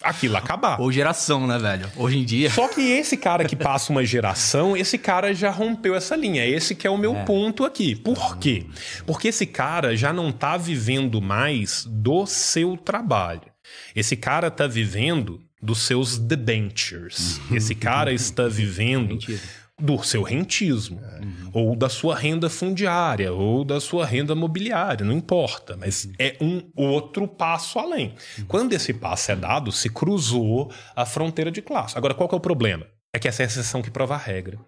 Speaker 3: aquilo acabar.
Speaker 2: Ou geração, né, velho? Hoje em dia.
Speaker 3: Só que esse cara que passa uma geração, esse cara já rompeu essa linha. Esse que é o meu ponto aqui. Por quê? Porque esse cara já não tá vivendo mais do seu trabalho. Esse cara tá vivendo dos seus debentures. Esse cara está vivendo do seu rentismo, ou da sua renda fundiária, ou da sua renda mobiliária, não importa, mas é um outro passo além. Quando esse passo é dado, se cruzou a fronteira de classe. Agora, qual que é o problema? É que essa é a exceção que prova a regra.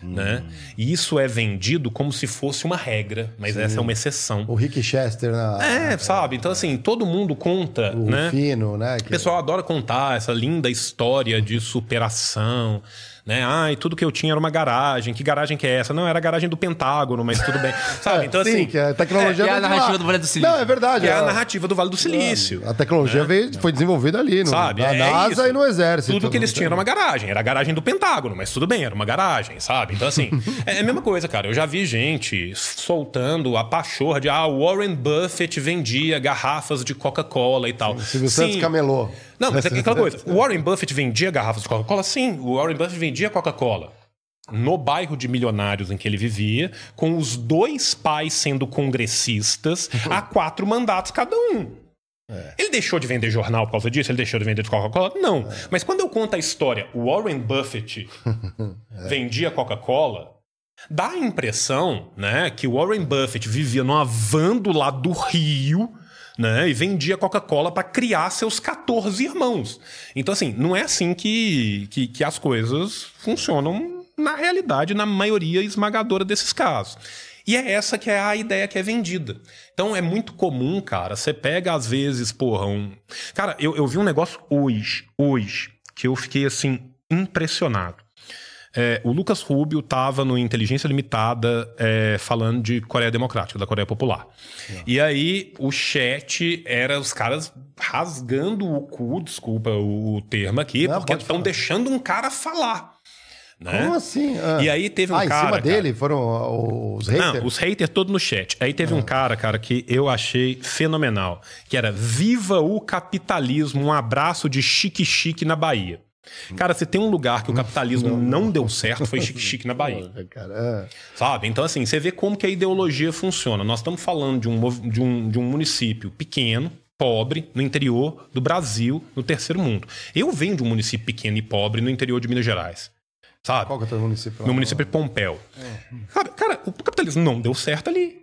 Speaker 3: Né? E isso é vendido como se fosse uma regra, mas essa é uma exceção.
Speaker 1: O Rick Chester na.
Speaker 3: É, sabe? Então, assim, todo mundo conta,
Speaker 1: o
Speaker 3: né?
Speaker 1: Rufino, né?
Speaker 3: O pessoal adora contar essa linda história de superação, né? Ai, tudo que eu tinha era uma garagem. Que garagem que é essa? Não, era a garagem do Pentágono, mas tudo bem. Sabe? Então,
Speaker 1: Sim,
Speaker 3: assim.
Speaker 1: que a tecnologia
Speaker 2: É, é a narrativa
Speaker 1: lá.
Speaker 2: do Vale do Silício.
Speaker 1: Não, é verdade.
Speaker 3: É a
Speaker 1: ó.
Speaker 3: narrativa do Vale do Silício.
Speaker 1: A tecnologia veio, foi desenvolvida ali, no,
Speaker 3: Sabe?
Speaker 1: na
Speaker 3: É
Speaker 1: NASA
Speaker 3: isso.
Speaker 1: e no Exército.
Speaker 3: Tudo que eles tinham era uma garagem. Era a garagem do Pentágono, mas tudo bem, era uma garagem, sabe? Então, assim, é a mesma coisa, cara. Eu já vi gente soltando a pachorra de ah, Warren Buffett vendia garrafas de Coca-Cola e tal.
Speaker 1: Silvio Santos
Speaker 3: Sim. Não, mas é aquela coisa. O Warren Buffett vendia garrafas de Coca-Cola? Sim, o Warren Buffett vendia Coca-Cola. No bairro de milionários em que ele vivia, com os dois pais sendo congressistas, há quatro mandatos cada um. Ele deixou de vender jornal por causa disso? Ele deixou de vender de Coca-Cola? Não. Mas quando eu conto a história, o Warren Buffett vendia Coca-Cola, dá a impressão né, que o Warren Buffett vivia numa van do lado do rio né, e vendia Coca-Cola para criar seus 14 irmãos. Então, assim, não é assim que, que, que as coisas funcionam na realidade, na maioria esmagadora desses casos. E é essa que é a ideia que é vendida. Então é muito comum, cara. Você pega, às vezes, porra, um. Cara, eu, eu vi um negócio hoje, hoje, que eu fiquei assim, impressionado. É, o Lucas Rubio estava no Inteligência Limitada é, falando de Coreia Democrática, da Coreia Popular. E aí o chat era os caras rasgando o cu, desculpa o termo aqui,
Speaker 1: Não,
Speaker 3: porque estão deixando um cara falar. Né?
Speaker 1: Como assim? Ah.
Speaker 3: E aí teve um
Speaker 1: ah, em
Speaker 3: cara.
Speaker 1: cima
Speaker 3: cara-
Speaker 1: dele foram ó, os haters?
Speaker 3: não, os haters todos no chat. Aí teve um cara, cara, que eu achei fenomenal, que era Viva o capitalismo, um abraço de chique-chique na Bahia. Cara, se tem um lugar que o capitalismo não, deu certo, foi chique-chique na Bahia.
Speaker 1: Cara, é.
Speaker 3: Sabe? Então, assim, você vê como que a ideologia funciona. Nós estamos falando de um, de um, de um município pequeno, pobre, no interior do Brasil, no terceiro mundo. Eu venho de um município pequeno e pobre no interior de Minas Gerais. Sabe?
Speaker 1: Qual que é o teu município?
Speaker 3: No município de Pompéu. Sabe, cara, o capitalismo não deu certo ali.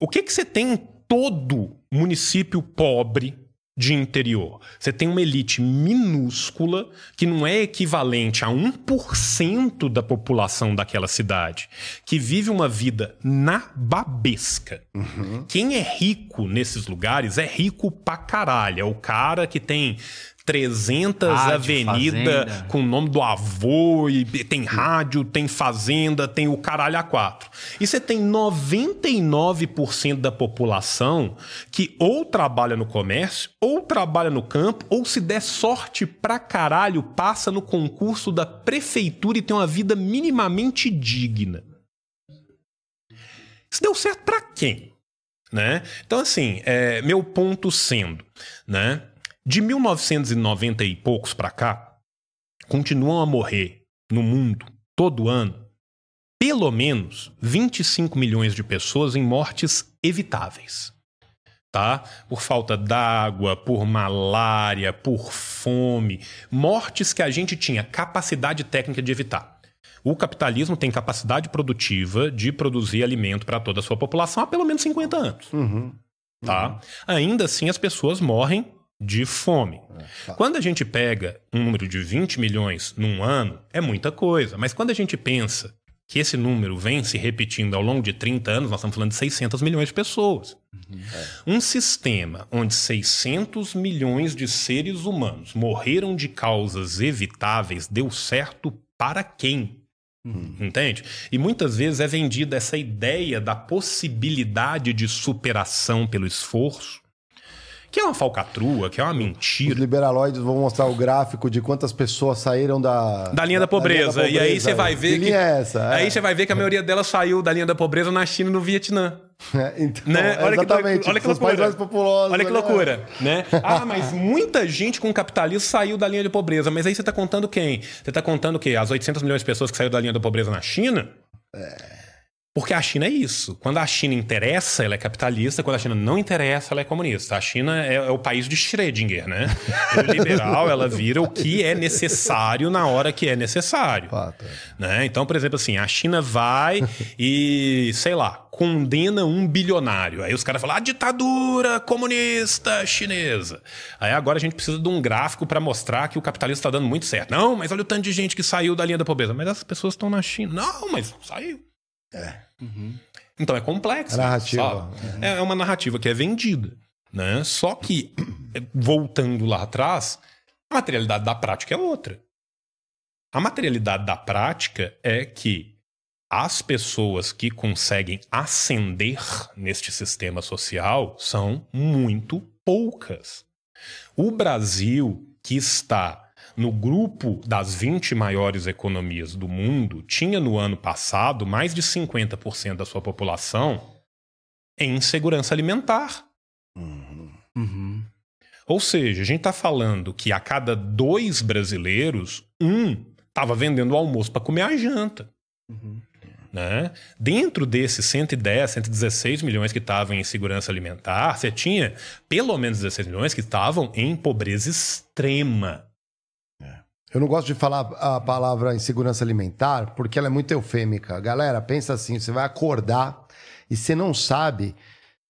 Speaker 3: O que que você tem em todo município pobre de interior? Você tem uma elite minúscula que não é equivalente a 1% da população daquela cidade, que vive uma vida na babesca. Quem é rico nesses lugares é rico pra caralho. É o cara que tem 300
Speaker 2: Rádio,
Speaker 3: avenidas
Speaker 2: fazenda.
Speaker 3: com o nome do avô, e tem rádio, tem fazenda, tem o caralho a quatro. E você tem 99% da população que ou trabalha no comércio, ou trabalha no campo, ou se der sorte pra caralho, passa no concurso da prefeitura e tem uma vida minimamente digna. Isso deu certo pra quem? Né? Então, assim, é, meu ponto sendo, né? De 1990 e poucos pra cá, continuam a morrer no mundo, todo ano, pelo menos 25 milhões de pessoas em mortes evitáveis. Tá? Por falta d'água, por malária, por fome, mortes que a gente tinha capacidade técnica de evitar. O capitalismo tem capacidade produtiva de produzir alimento para toda a sua população há pelo menos 50 anos
Speaker 1: Uhum.
Speaker 3: tá? Ainda assim, as pessoas morrem de fome.
Speaker 1: tá.
Speaker 3: Quando a gente pega um número de 20 milhões num ano, é muita coisa. Mas quando a gente pensa que esse número vem se repetindo ao longo de 30 anos, nós estamos falando de 600 milhões de pessoas. Um sistema onde 600 milhões de seres humanos morreram de causas evitáveis deu certo para quem? Entende? E muitas vezes é vendida essa ideia da possibilidade de superação pelo esforço, que é uma falcatrua, que é uma
Speaker 1: Os
Speaker 3: mentira.
Speaker 1: liberaloides vão mostrar o gráfico de quantas pessoas saíram da...
Speaker 3: Da linha da pobreza. E aí você vai ver
Speaker 1: que...
Speaker 3: que.
Speaker 1: linha é essa?
Speaker 3: Aí
Speaker 1: É.
Speaker 3: você vai ver que a maioria delas saiu da linha da pobreza na China e no Vietnã.
Speaker 1: É, então,
Speaker 3: Né? Olha que
Speaker 1: exatamente.
Speaker 3: doido- olha que
Speaker 1: os
Speaker 3: loucura. Olha que
Speaker 1: né?
Speaker 3: loucura, né? Ah, mas muita gente com capitalismo saiu da linha de pobreza. Mas aí você tá contando quem? Você tá contando o quê? As 800 milhões de pessoas que saíram da linha da pobreza na China? Porque a China é isso. Quando a China interessa, ela é capitalista. Quando a China não interessa, ela é comunista. A China é, é o país de Schrödinger, né? O liberal, ela vira o que é necessário na hora que é necessário.
Speaker 1: Fato, é.
Speaker 3: Né? Então, por exemplo, assim, a China vai e, sei lá, condena um bilionário. Aí os caras falam, a ditadura comunista chinesa. Aí agora a gente precisa de um gráfico para mostrar que o capitalismo está dando muito certo. Não, mas olha o tanto de gente que saiu da linha da pobreza. Mas essas pessoas estão na China. Não, mas saiu.
Speaker 2: Uhum.
Speaker 3: Então é complexo.
Speaker 1: É narrativa.
Speaker 3: sabe? É uma narrativa que é vendida. Né? Só que, voltando lá atrás, a materialidade da prática é outra. A materialidade da prática é que as pessoas que conseguem ascender neste sistema social são muito poucas. O Brasil, que está no grupo das 20 maiores economias do mundo, tinha no ano passado mais de 50% da sua população em insegurança alimentar.
Speaker 2: Uhum.
Speaker 3: Ou seja, a gente está falando que a cada dois brasileiros, um estava vendendo o almoço para comer a janta.
Speaker 2: Uhum.
Speaker 3: Né? Dentro desses 110, 116 milhões que estavam em insegurança alimentar, você tinha pelo menos 16 milhões que estavam em pobreza extrema.
Speaker 1: Eu não gosto de falar a palavra insegurança alimentar porque ela é muito eufêmica. Galera, pensa assim: você vai acordar e você não sabe.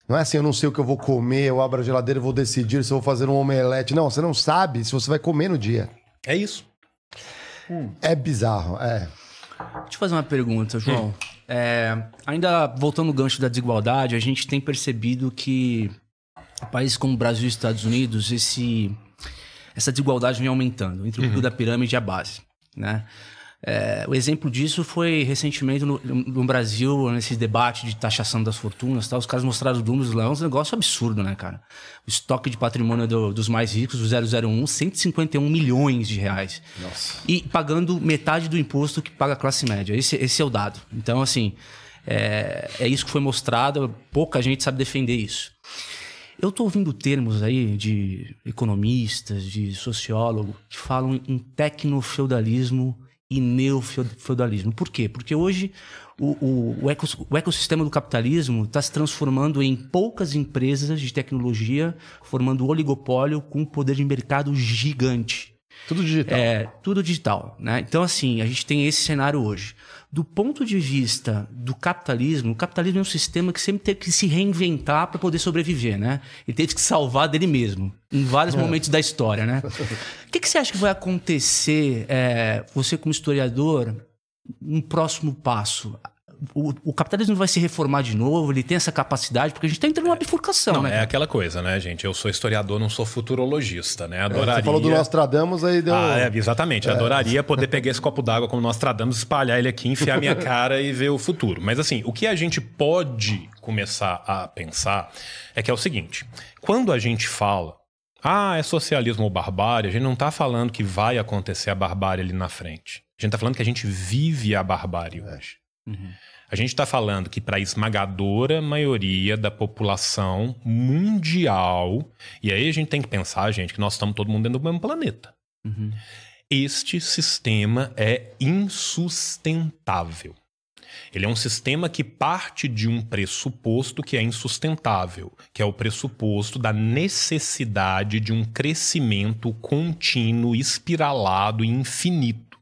Speaker 1: Não é assim, eu não sei o que eu vou comer, eu abro a geladeira e vou decidir se eu vou fazer um omelete. Não, você não sabe se você vai comer no dia.
Speaker 3: É isso.
Speaker 1: É bizarro, é.
Speaker 2: Deixa eu fazer uma pergunta, João. É, ainda voltando no gancho da desigualdade, a gente tem percebido que países como o Brasil e Estados Unidos, esse, essa desigualdade vem aumentando entre o pico da pirâmide e a base, né? É, o exemplo disso foi recentemente no, no Brasil, nesse debate de taxação das fortunas, tá? os caras mostraram os números lá, é um negócio absurdo, né, cara? O estoque de patrimônio do- dos mais ricos, do 001, 151 milhões de reais.
Speaker 1: Nossa.
Speaker 2: E pagando metade do imposto que paga a classe média. Esse, esse é o dado. Então, assim, é, é isso que foi mostrado, pouca gente sabe defender isso. Eu estou ouvindo termos aí de economistas, de sociólogos, que falam em tecnofeudalismo e neofeudalismo. Por quê? Porque hoje o, o, o ecos- o ecossistema do capitalismo está se transformando em poucas empresas de tecnologia, formando oligopólio com um poder de mercado gigante.
Speaker 1: Tudo digital.
Speaker 2: É, tudo digital, né? Então, assim, a gente tem esse cenário hoje. Do ponto de vista do capitalismo, o capitalismo é um sistema que sempre teve que se reinventar para poder sobreviver, né? Ele teve que salvar dele mesmo, em vários momentos da história, né? O que, que você acha que vai acontecer, é, você como historiador, um próximo passo? O, o capitalismo vai se reformar de novo? Ele tem essa capacidade? Porque a gente está entrando numa bifurcação,
Speaker 3: Não,
Speaker 2: né?
Speaker 3: é aquela coisa, né, gente? Eu sou historiador, não sou futurologista, né? Adoraria...
Speaker 1: É, Você falou do Nostradamus, aí deu.
Speaker 3: Ah, é, exatamente. Adoraria poder pegar esse copo d'água como nós tradamos, espalhar ele aqui, enfiar minha cara e ver o futuro. Mas assim, o que a gente pode começar a pensar é que é o seguinte: quando a gente fala, ah, é socialismo ou barbárie, a gente não está falando que vai acontecer a barbárie ali na frente. A gente está falando que a gente vive a barbárie hoje.
Speaker 2: Uhum.
Speaker 3: A gente está falando que para a esmagadora maioria da população mundial, e aí a gente tem que pensar, gente, que nós estamos todo mundo dentro do mesmo planeta.
Speaker 2: Uhum.
Speaker 3: Este sistema é insustentável. Ele é um sistema que parte de um pressuposto que é insustentável, que é o pressuposto da necessidade de um crescimento contínuo, espiralado e infinito.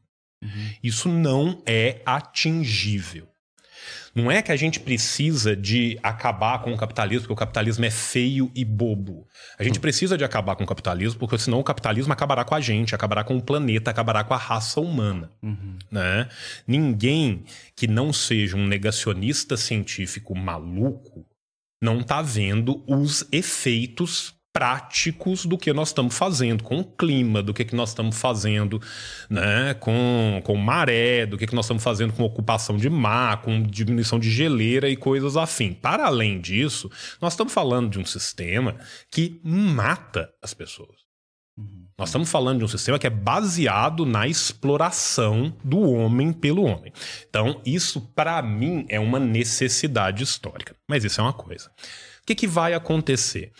Speaker 3: Isso não é atingível. Não é que a gente precisa de acabar com o capitalismo, porque o capitalismo é feio e bobo. A gente precisa de acabar com o capitalismo, porque senão o capitalismo acabará com a gente, acabará com o planeta, acabará com a raça humana. Né? Ninguém que não seja um negacionista científico maluco não está vendo os efeitos práticos do que nós estamos fazendo com o clima, do que, que nós estamos fazendo né, com, com maré, do que, que nós estamos fazendo com ocupação de mar, com diminuição de geleira e coisas afim. Para além disso, nós estamos falando de um sistema que mata as pessoas. Nós estamos falando de um sistema que é baseado na exploração do homem pelo homem. Então, isso, para mim, é uma necessidade histórica. Mas isso é uma coisa. O que, que vai acontecer?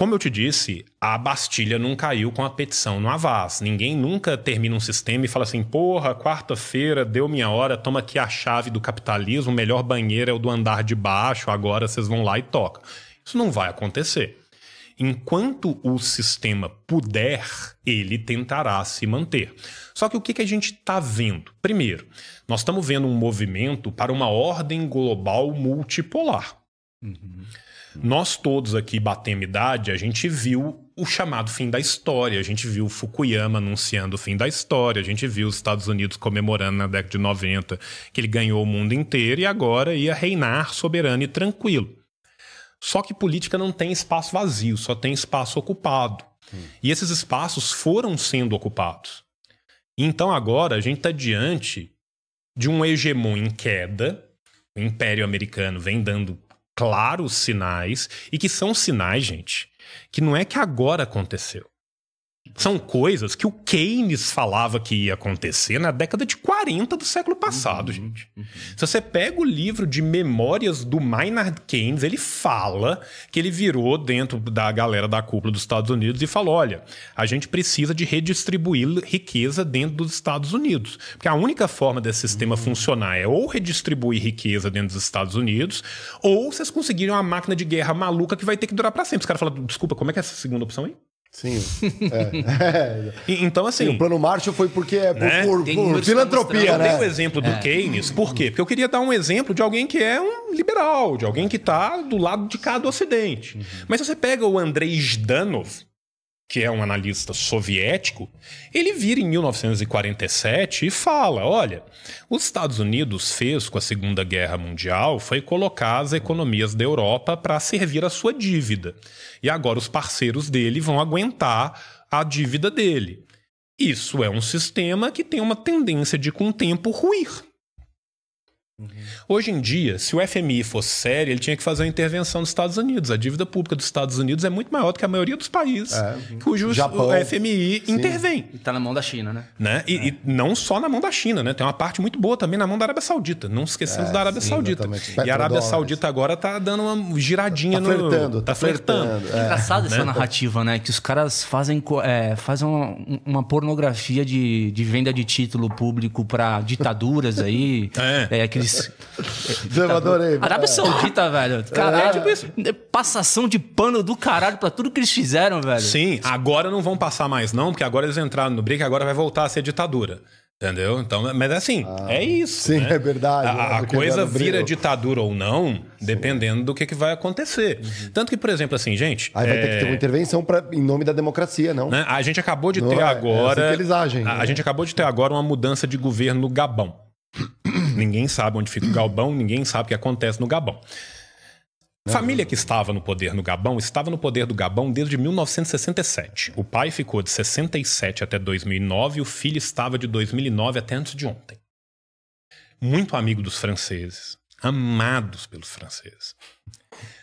Speaker 3: Como eu te disse, a Bastilha não caiu com a petição no Avaz. Ninguém nunca termina um sistema e fala assim: porra, quarta-feira deu minha hora, toma aqui a chave do capitalismo, o melhor banheiro é o do andar de baixo, agora vocês vão lá e tocam. Isso não vai acontecer. Enquanto o sistema puder, ele tentará se manter. Só que o que, que a gente está vendo? Primeiro, nós estamos vendo um movimento para uma ordem global multipolar. Uhum. Nós todos aqui batemos idade, a gente viu o chamado fim da história, a gente viu Fukuyama anunciando o fim da história, a gente viu os Estados Unidos comemorando na década de 90 que ele ganhou o mundo inteiro e agora ia reinar soberano e tranquilo. Só que política não tem espaço vazio, só tem espaço ocupado. Hum. E esses espaços foram sendo ocupados. Então agora a gente está diante de um hegemon em queda. O Império Americano vem dando claros sinais, e que são sinais, gente, que não é que agora aconteceu. São coisas que o Keynes falava que ia acontecer na década de 40 do século passado, uhum, gente. Uhum. Se você pega o livro de memórias do Maynard Keynes, ele fala que ele virou dentro da galera da cúpula dos Estados Unidos e falou: olha, a gente precisa de redistribuir riqueza dentro dos Estados Unidos. Porque a única forma desse sistema uhum. funcionar é ou redistribuir riqueza dentro dos Estados Unidos, ou vocês conseguirem uma máquina de guerra maluca que vai ter que durar para sempre. Os caras falam: desculpa, como é que é essa segunda opção aí?
Speaker 1: Sim. É.
Speaker 3: então, assim. Sim,
Speaker 1: o plano Marshall foi porque é por, né? por, por filantropia, né?
Speaker 3: Eu dei o exemplo do é. Keynes, por quê? Porque eu queria dar um exemplo de alguém que é um liberal, de alguém que está do lado de cá do Ocidente. Uhum. Mas se você pega o Andrei Zhdanov, que é um analista soviético, ele vira em 1947 e fala: olha, os Estados Unidos fez com a Segunda Guerra Mundial foi colocar as economias da Europa para servir a sua dívida. E agora os parceiros dele vão aguentar a dívida dele. Isso é um sistema que tem uma tendência de, com o tempo, ruir. Uhum. Hoje em dia, se o FMI fosse sério, ele tinha que fazer uma intervenção nos Estados Unidos. A dívida pública dos Estados Unidos é muito maior do que a maioria dos países é, cujo Japão, o FMI sim. intervém.
Speaker 2: E está na mão da China, né?
Speaker 3: né? E, é. e, não só na mão da China, né? Tem uma parte muito boa também na mão da Arábia Saudita. Não esquecemos é, da Arábia sim, Saudita. E a Arábia Saudita agora está dando uma giradinha
Speaker 1: tá
Speaker 3: no.
Speaker 1: Flertando, tá, tá flertando.
Speaker 2: flertando. É engraçado essa né? narrativa, né? Que os caras fazem, é, fazem uma, uma, pornografia de, de venda de título público para ditaduras aí. É. é aqueles
Speaker 1: eu adorei.
Speaker 2: Arábia Saudita, velho. Caralho, é. tipo isso. Passação de pano do caralho pra tudo que eles fizeram, velho.
Speaker 3: Sim, agora não vão passar mais, não, porque agora eles entraram no BRIC, agora vai voltar a ser ditadura. Entendeu? Então, mas assim, ah, é isso.
Speaker 1: Sim,
Speaker 3: né?
Speaker 1: é verdade.
Speaker 3: A, é a coisa vira ditadura ou não, sim. dependendo do que, que vai acontecer. Uhum. Tanto que, por exemplo, assim, gente.
Speaker 1: Aí é... vai ter que ter uma intervenção pra, em nome da democracia, não?
Speaker 3: Né? A gente acabou de não, ter é, agora. É assim
Speaker 1: que eles agem.
Speaker 3: A,
Speaker 1: né?
Speaker 3: a gente acabou de ter agora uma mudança de governo no Gabão. Ninguém sabe onde fica o Gabão, ninguém sabe o que acontece no Gabão. Família que estava no poder no Gabão estava no poder do Gabão desde 1967. O pai ficou de 67 até 2009 e o filho estava de 2009 até antes de ontem. Muito amigo dos franceses, amados pelos franceses.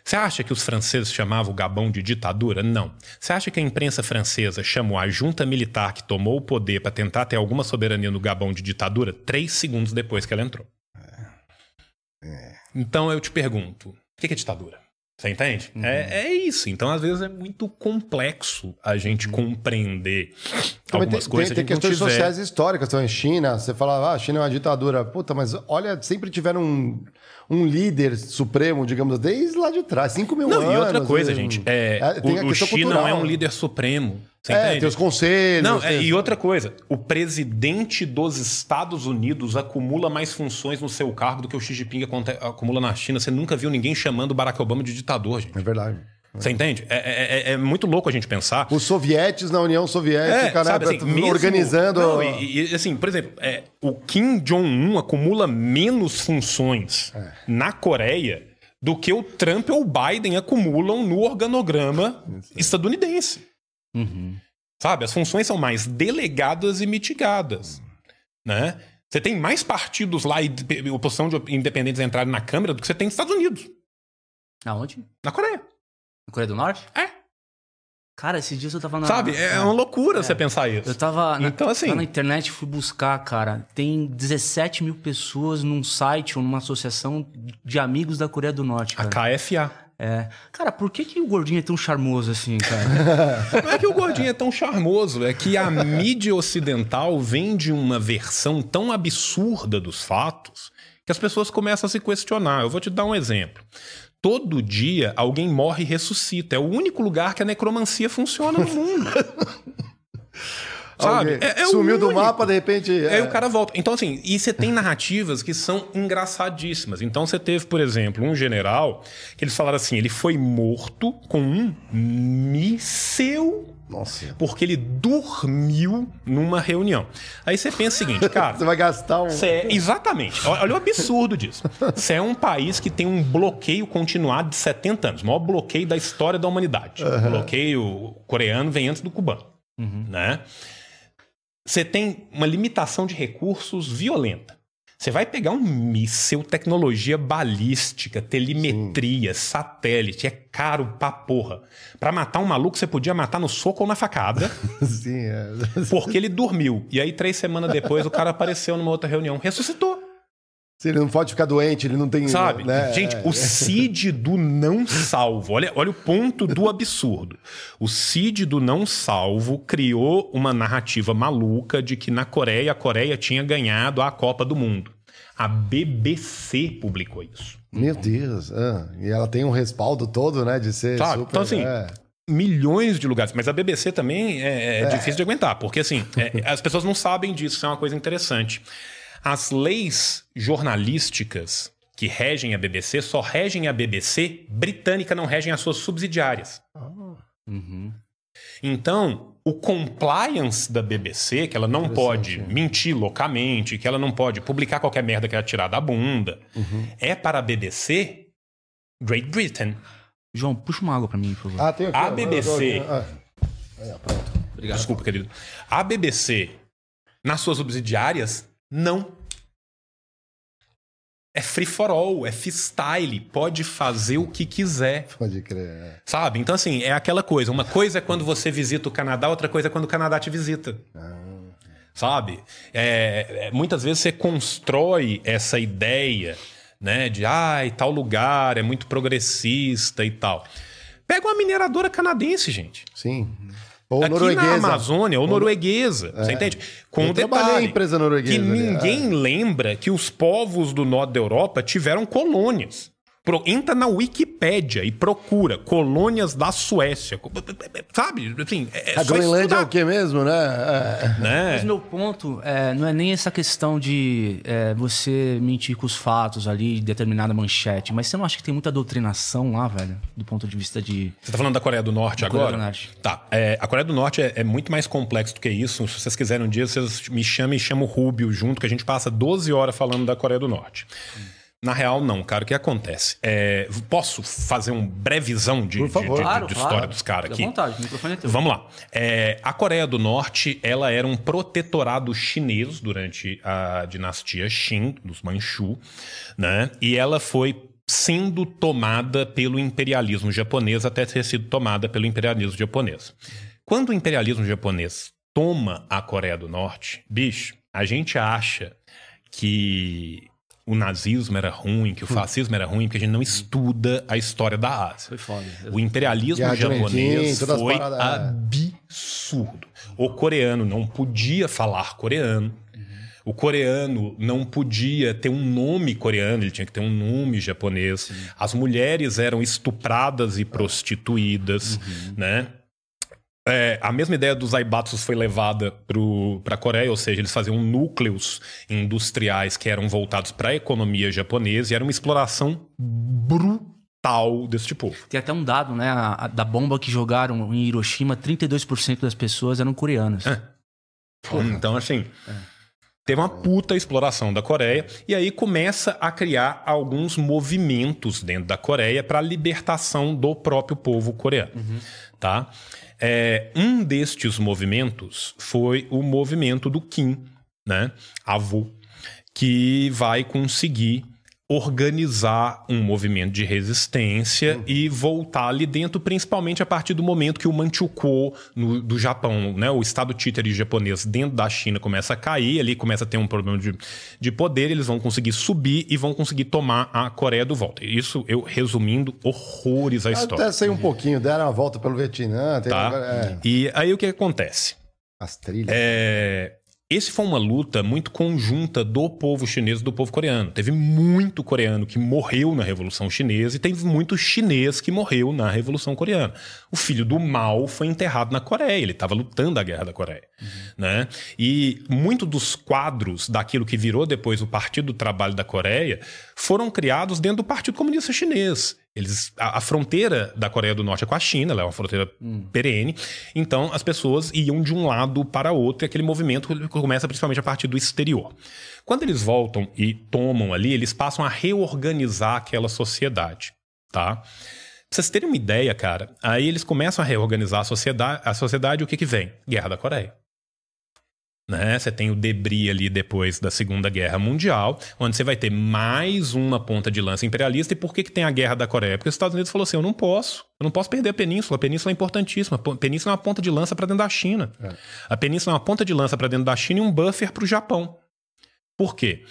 Speaker 3: Você acha que os franceses chamavam o Gabão de ditadura? Não. Você acha que a imprensa francesa chamou a junta militar que tomou o poder para tentar ter alguma soberania no Gabão de ditadura três segundos depois que ela entrou? É. É. Então eu te pergunto: o que é ditadura? Você entende? Uhum. É, é, isso. Então, às vezes, é muito complexo a gente uhum. compreender algumas
Speaker 1: tem,
Speaker 3: coisas.
Speaker 1: Tem, tem questões tiver... sociais históricas. Então, em China, você fala, ah, a China é uma ditadura. Puta, mas olha, sempre tiveram um, um líder supremo, digamos, desde lá de trás, 5 mil
Speaker 3: não,
Speaker 1: anos.
Speaker 3: E outra coisa, gente, é, é o, o China não é um líder supremo. Você
Speaker 1: é, entende? tem os conselhos.
Speaker 3: Não,
Speaker 1: é,
Speaker 3: e outra coisa, o presidente dos Estados Unidos acumula mais funções no seu cargo do que o Xi Jinping acumula na China. Você nunca viu ninguém chamando Barack Obama de ditador, gente.
Speaker 1: É verdade.
Speaker 3: Você entende? É, é, é, é, muito louco a gente pensar.
Speaker 1: Os sovietes na União Soviética, é, né? Assim, mesmo, organizando. Não,
Speaker 3: e, e, assim, por exemplo, é, o Kim Jong-un acumula menos funções é. na Coreia do que o Trump ou o Biden acumulam no organograma estadunidense. Uhum. Sabe? As funções são mais delegadas e mitigadas. Né? Você tem mais partidos lá e oposição de independentes entrarem na Câmara do que você tem nos Estados Unidos.
Speaker 2: Aonde?
Speaker 3: Na Coreia.
Speaker 2: Na Coreia do Norte?
Speaker 3: É.
Speaker 2: Cara, esses dias eu tava na.
Speaker 3: Sabe? É uma loucura é. você pensar isso.
Speaker 2: Eu tava na, então, assim... na internet fui buscar, cara. Tem 17 mil pessoas num site ou numa associação de amigos da Coreia do Norte. Cara.
Speaker 3: A KFA.
Speaker 2: É. Cara, por que, que o gordinho é tão charmoso assim, cara?
Speaker 3: Não é que o gordinho é tão charmoso, é que a mídia ocidental vende uma versão tão absurda dos fatos que as pessoas começam a se questionar. Eu vou te dar um exemplo. Todo dia alguém morre e ressuscita. É o único lugar que a necromancia funciona no mundo. Sabe? É- é
Speaker 1: Sumiu do mapa, de repente.
Speaker 3: Aí
Speaker 1: é.
Speaker 3: o cara volta. Então, assim, e você tem narrativas que são engraçadíssimas. Então, você teve, por exemplo, um general que eles falaram assim: ele foi morto com um míssel
Speaker 1: Nossa.
Speaker 3: porque ele dormiu numa reunião. Aí você pensa o seguinte, cara.
Speaker 1: Você vai gastar um.
Speaker 3: Cê é- exatamente. Olha o absurdo disso. Você é um país que tem um bloqueio continuado de 70 anos. O maior bloqueio da história da humanidade. O bloqueio coreano vem antes do cubano. Né? Você tem uma limitação de recursos violenta. Você vai pegar um míssil, tecnologia balística, telemetria, satélite, é caro pra porra. Pra matar um maluco, você podia matar no soco ou na facada,
Speaker 1: Sim, é.
Speaker 3: porque ele dormiu. E aí, três semanas depois, o cara apareceu numa outra reunião, ressuscitou.
Speaker 1: Se ele não pode ficar doente, ele não tem.
Speaker 3: Sabe?
Speaker 1: né?
Speaker 3: Gente,
Speaker 1: É.
Speaker 3: o Cid do não salvo. Olha, olha o ponto do absurdo. O Cid do não salvo criou uma narrativa maluca de que na Coreia a Coreia tinha ganhado a Copa do Mundo. A BBC publicou isso.
Speaker 1: Meu Deus. ah, E ela tem um respaldo todo, né? De ser.
Speaker 3: Sabe?
Speaker 1: super,
Speaker 3: Então, assim,
Speaker 1: é.
Speaker 3: Milhões de lugares. Mas a BBC também é, é difícil de aguentar, porque assim, é, as pessoas não sabem disso, isso é uma coisa interessante. As leis jornalísticas que regem a BBC só regem a BBC britânica, não regem as suas subsidiárias.
Speaker 2: Uhum.
Speaker 3: Então, o compliance da BBC, que ela não pode mentir loucamente, que ela não pode publicar qualquer merda que ela tirar da bunda, é para a BBC Great Britain.
Speaker 2: João, puxa uma água pra mim, por favor.
Speaker 1: Ah, tem aqui.
Speaker 3: A BBC.
Speaker 1: ah, pronto.
Speaker 2: Obrigado.
Speaker 3: Desculpa, querido. A BBC, nas suas subsidiárias, não. É free for all, é freestyle, pode fazer o que quiser,
Speaker 1: Pode crer. é.
Speaker 3: sabe? Então, assim, é aquela coisa. Uma coisa é quando você visita o Canadá, outra coisa é quando o Canadá te visita. Sabe? É, é, muitas vezes você constrói essa ideia, né, de ai, tal lugar é muito progressista e tal. Pega uma mineradora canadense, gente.
Speaker 1: Sim. Ou
Speaker 3: Aqui
Speaker 1: norueguesa.
Speaker 3: na Amazônia, ou norueguesa, você entende? Com
Speaker 1: Eu
Speaker 3: um detalhe,
Speaker 1: em empresa norueguesa
Speaker 3: que ninguém lembra que os povos do norte da Europa tiveram colônias. Pro- entra na Wikipédia e procura colônias da Suécia. Sabe? Assim, é é
Speaker 1: A Groenlândia é o quê mesmo, né? É.
Speaker 3: né?
Speaker 2: Mas meu ponto é, não é nem essa questão de é, você mentir com os fatos ali, determinada manchete, mas você não acha que tem muita doutrinação lá, velho? Do ponto de vista de.
Speaker 3: Você tá falando da Coreia do Norte
Speaker 2: Coreia
Speaker 3: agora?
Speaker 2: do Norte.
Speaker 3: Tá. é, a Coreia do Norte é, é muito mais complexo do que isso. Se vocês quiserem um dia, vocês me chamem e chamam o Rubio junto, que a gente passa 12 horas falando da Coreia do Norte. Na real, não, cara. O que acontece? É, posso fazer um brevezão de,
Speaker 1: Por
Speaker 3: de-
Speaker 1: favor.
Speaker 3: de- de
Speaker 2: Claro,
Speaker 3: história
Speaker 2: claro.
Speaker 3: dos caras
Speaker 2: Fica
Speaker 3: aqui?
Speaker 2: à vontade, o microfone é teu.
Speaker 3: Vamos lá. É, a Coreia do Norte, ela era um protetorado chinês durante a dinastia Qin, dos Manchu, né? E ela foi sendo tomada pelo imperialismo japonês até ter sido tomada pelo imperialismo japonês. Quando o imperialismo japonês toma a Coreia do Norte, bicho, a gente acha que o nazismo era ruim, que o fascismo era ruim, porque a gente não estuda a história da Ásia.
Speaker 2: Foi foda.
Speaker 3: O imperialismo japonês foi
Speaker 1: é.
Speaker 3: absurdo. O coreano não podia falar coreano. O coreano não podia ter um nome coreano, ele tinha que ter um nome japonês. As mulheres eram estupradas e prostituídas, né? É, a mesma ideia dos aibatsus foi levada para a Coreia, ou seja, eles faziam núcleos industriais que eram voltados para a economia japonesa e era uma exploração brutal desse tipo.
Speaker 2: Tem até um dado, né? a- a- da bomba que jogaram em Hiroshima, 32% das pessoas eram coreanas.
Speaker 3: Então, assim, teve uma puta exploração da Coreia e aí começa a criar alguns movimentos dentro da Coreia para a libertação do próprio povo coreano, tá? É, um destes movimentos foi o movimento do Kim, né? Avô, que vai conseguir organizar um movimento de resistência e voltar ali dentro, principalmente a partir do momento que o Manchukuo no, do Japão, né, o estado títere japonês dentro da China começa a cair, ali começa a ter um problema de, de poder, eles vão conseguir subir e vão conseguir tomar a Coreia do volta. Isso eu resumindo horrores a história.
Speaker 1: Até sei um pouquinho, deram a volta pelo Vietnã. Tem
Speaker 3: Tá?
Speaker 1: é,
Speaker 3: E aí o que acontece?
Speaker 1: as trilhas.
Speaker 3: É, esse foi uma luta muito conjunta do povo chinês e do povo coreano. Teve muito coreano que morreu na Revolução Chinesa e teve muito chinês que morreu na Revolução Coreana. O filho do Mao foi enterrado na Coreia, ele estava lutando a Guerra da Coreia. Né? E muito dos quadros daquilo que virou depois o Partido do Trabalho da Coreia foram criados dentro do Partido Comunista Chinês. Eles, a, a fronteira da Coreia do Norte é com a China, ela é uma fronteira perene. Então as pessoas iam de um lado para outro e aquele movimento começa principalmente a partir do exterior. Quando eles voltam e tomam ali, eles passam a reorganizar aquela sociedade, tá? Pra vocês terem uma ideia, cara, aí eles começam a reorganizar a sociedade, a sociedade o que que vem? Guerra da Coreia. Né? Você tem o debris ali depois da Segunda Guerra Mundial, onde você vai ter mais uma ponta de lança imperialista. E por que, que tem a Guerra da Coreia? Porque os Estados Unidos falou assim: eu não posso, eu não posso perder a península. A península é importantíssima. A península é uma ponta de lança para dentro da China. A península é uma ponta de lança para dentro da China e um buffer para o Japão. Por quê?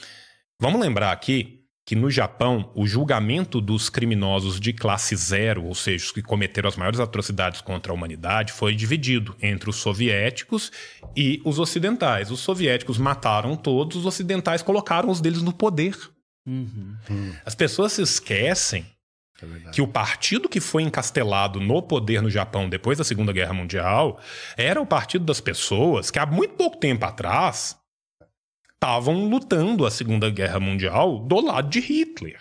Speaker 3: Vamos lembrar aqui que no Japão o julgamento dos criminosos de classe zero, ou seja, os que cometeram as maiores atrocidades contra a humanidade, foi dividido entre os soviéticos e os ocidentais. Os soviéticos mataram todos, os ocidentais colocaram os deles no poder. As pessoas se esquecem
Speaker 1: É
Speaker 3: que o partido que foi encastelado no poder no Japão depois da Segunda Guerra Mundial era o partido das pessoas que há muito pouco tempo atrás estavam lutando a Segunda Guerra Mundial do lado de Hitler.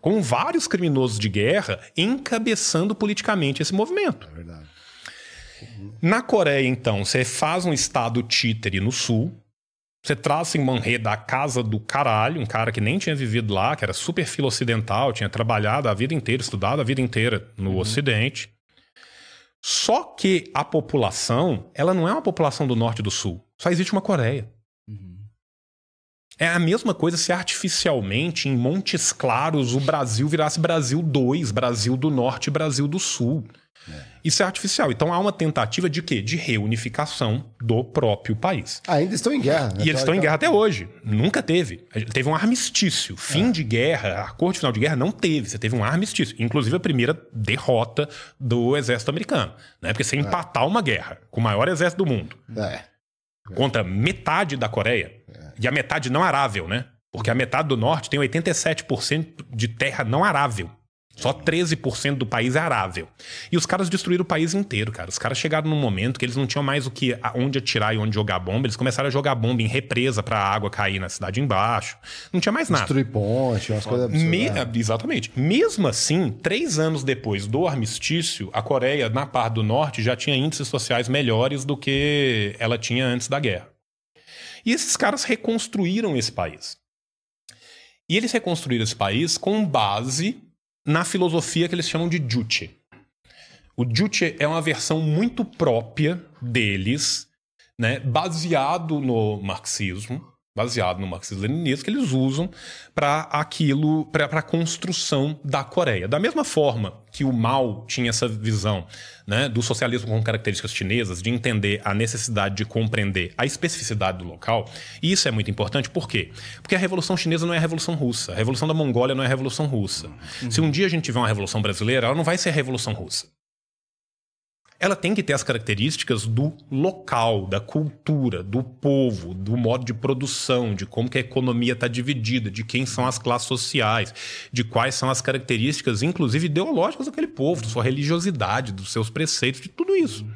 Speaker 3: Com vários criminosos de guerra encabeçando politicamente esse movimento.
Speaker 1: É verdade.
Speaker 3: Na Coreia, então, você faz um estado títere no sul. Você traz em Manrê da casa do caralho, um cara que nem tinha vivido lá, que era super filo ocidental, tinha trabalhado a vida inteira, estudado a vida inteira no Ocidente. Só que a população, ela não é uma população do norte e do sul. Só existe uma Coreia. É a mesma coisa se artificialmente, em Montes Claros, o Brasil virasse Brasil 2, Brasil do Norte e Brasil do Sul. Isso é artificial. Então há uma tentativa de quê? De reunificação do próprio país.
Speaker 1: Ainda estão em guerra. né?
Speaker 3: E eles estão em guerra até hoje. Nunca teve. Teve um armistício. Fim de guerra, acordo final de guerra, não teve. Você teve um armistício. Inclusive a primeira derrota do exército americano. Né? Porque você empatar uma guerra com o maior exército do mundo
Speaker 1: É.
Speaker 3: contra metade da Coreia, e a metade não arável, né? Porque a metade do norte tem 87% de terra não arável. Só 13% do país é arável. E os caras destruíram o país inteiro, cara. Os caras chegaram num momento que eles não tinham mais o que onde atirar e onde jogar bomba. Eles começaram a jogar bomba em represa pra água cair na cidade embaixo. Não tinha mais nada.
Speaker 1: Destruir ponte, umas coisas absurdas.
Speaker 3: Me-? Exatamente. Mesmo assim, três anos depois do armistício, a Coreia, na parte do norte, já tinha índices sociais melhores do que ela tinha antes da guerra. E esses caras reconstruíram esse país. E eles reconstruíram esse país com base na filosofia que eles chamam de Juche. O Juche é uma versão muito própria deles, né, baseado no marxismo, baseado no marxismo-leninismo, que eles usam para aquilo, para a construção da Coreia. Da mesma forma que o Mao tinha essa visão né, do socialismo com características chinesas, de entender a necessidade de compreender a especificidade do local, e isso é muito importante, por quê? Porque a Revolução Chinesa não é a Revolução Russa, a Revolução da Mongólia não é a Revolução Russa. Se um dia a gente tiver uma Revolução Brasileira, ela não vai ser a Revolução Russa ela tem que ter as características do local, da cultura, do povo, do modo de produção, de como que a economia está dividida, de quem são as classes sociais, de quais são as características, inclusive ideológicas daquele povo, da sua religiosidade, dos seus preceitos, de tudo isso.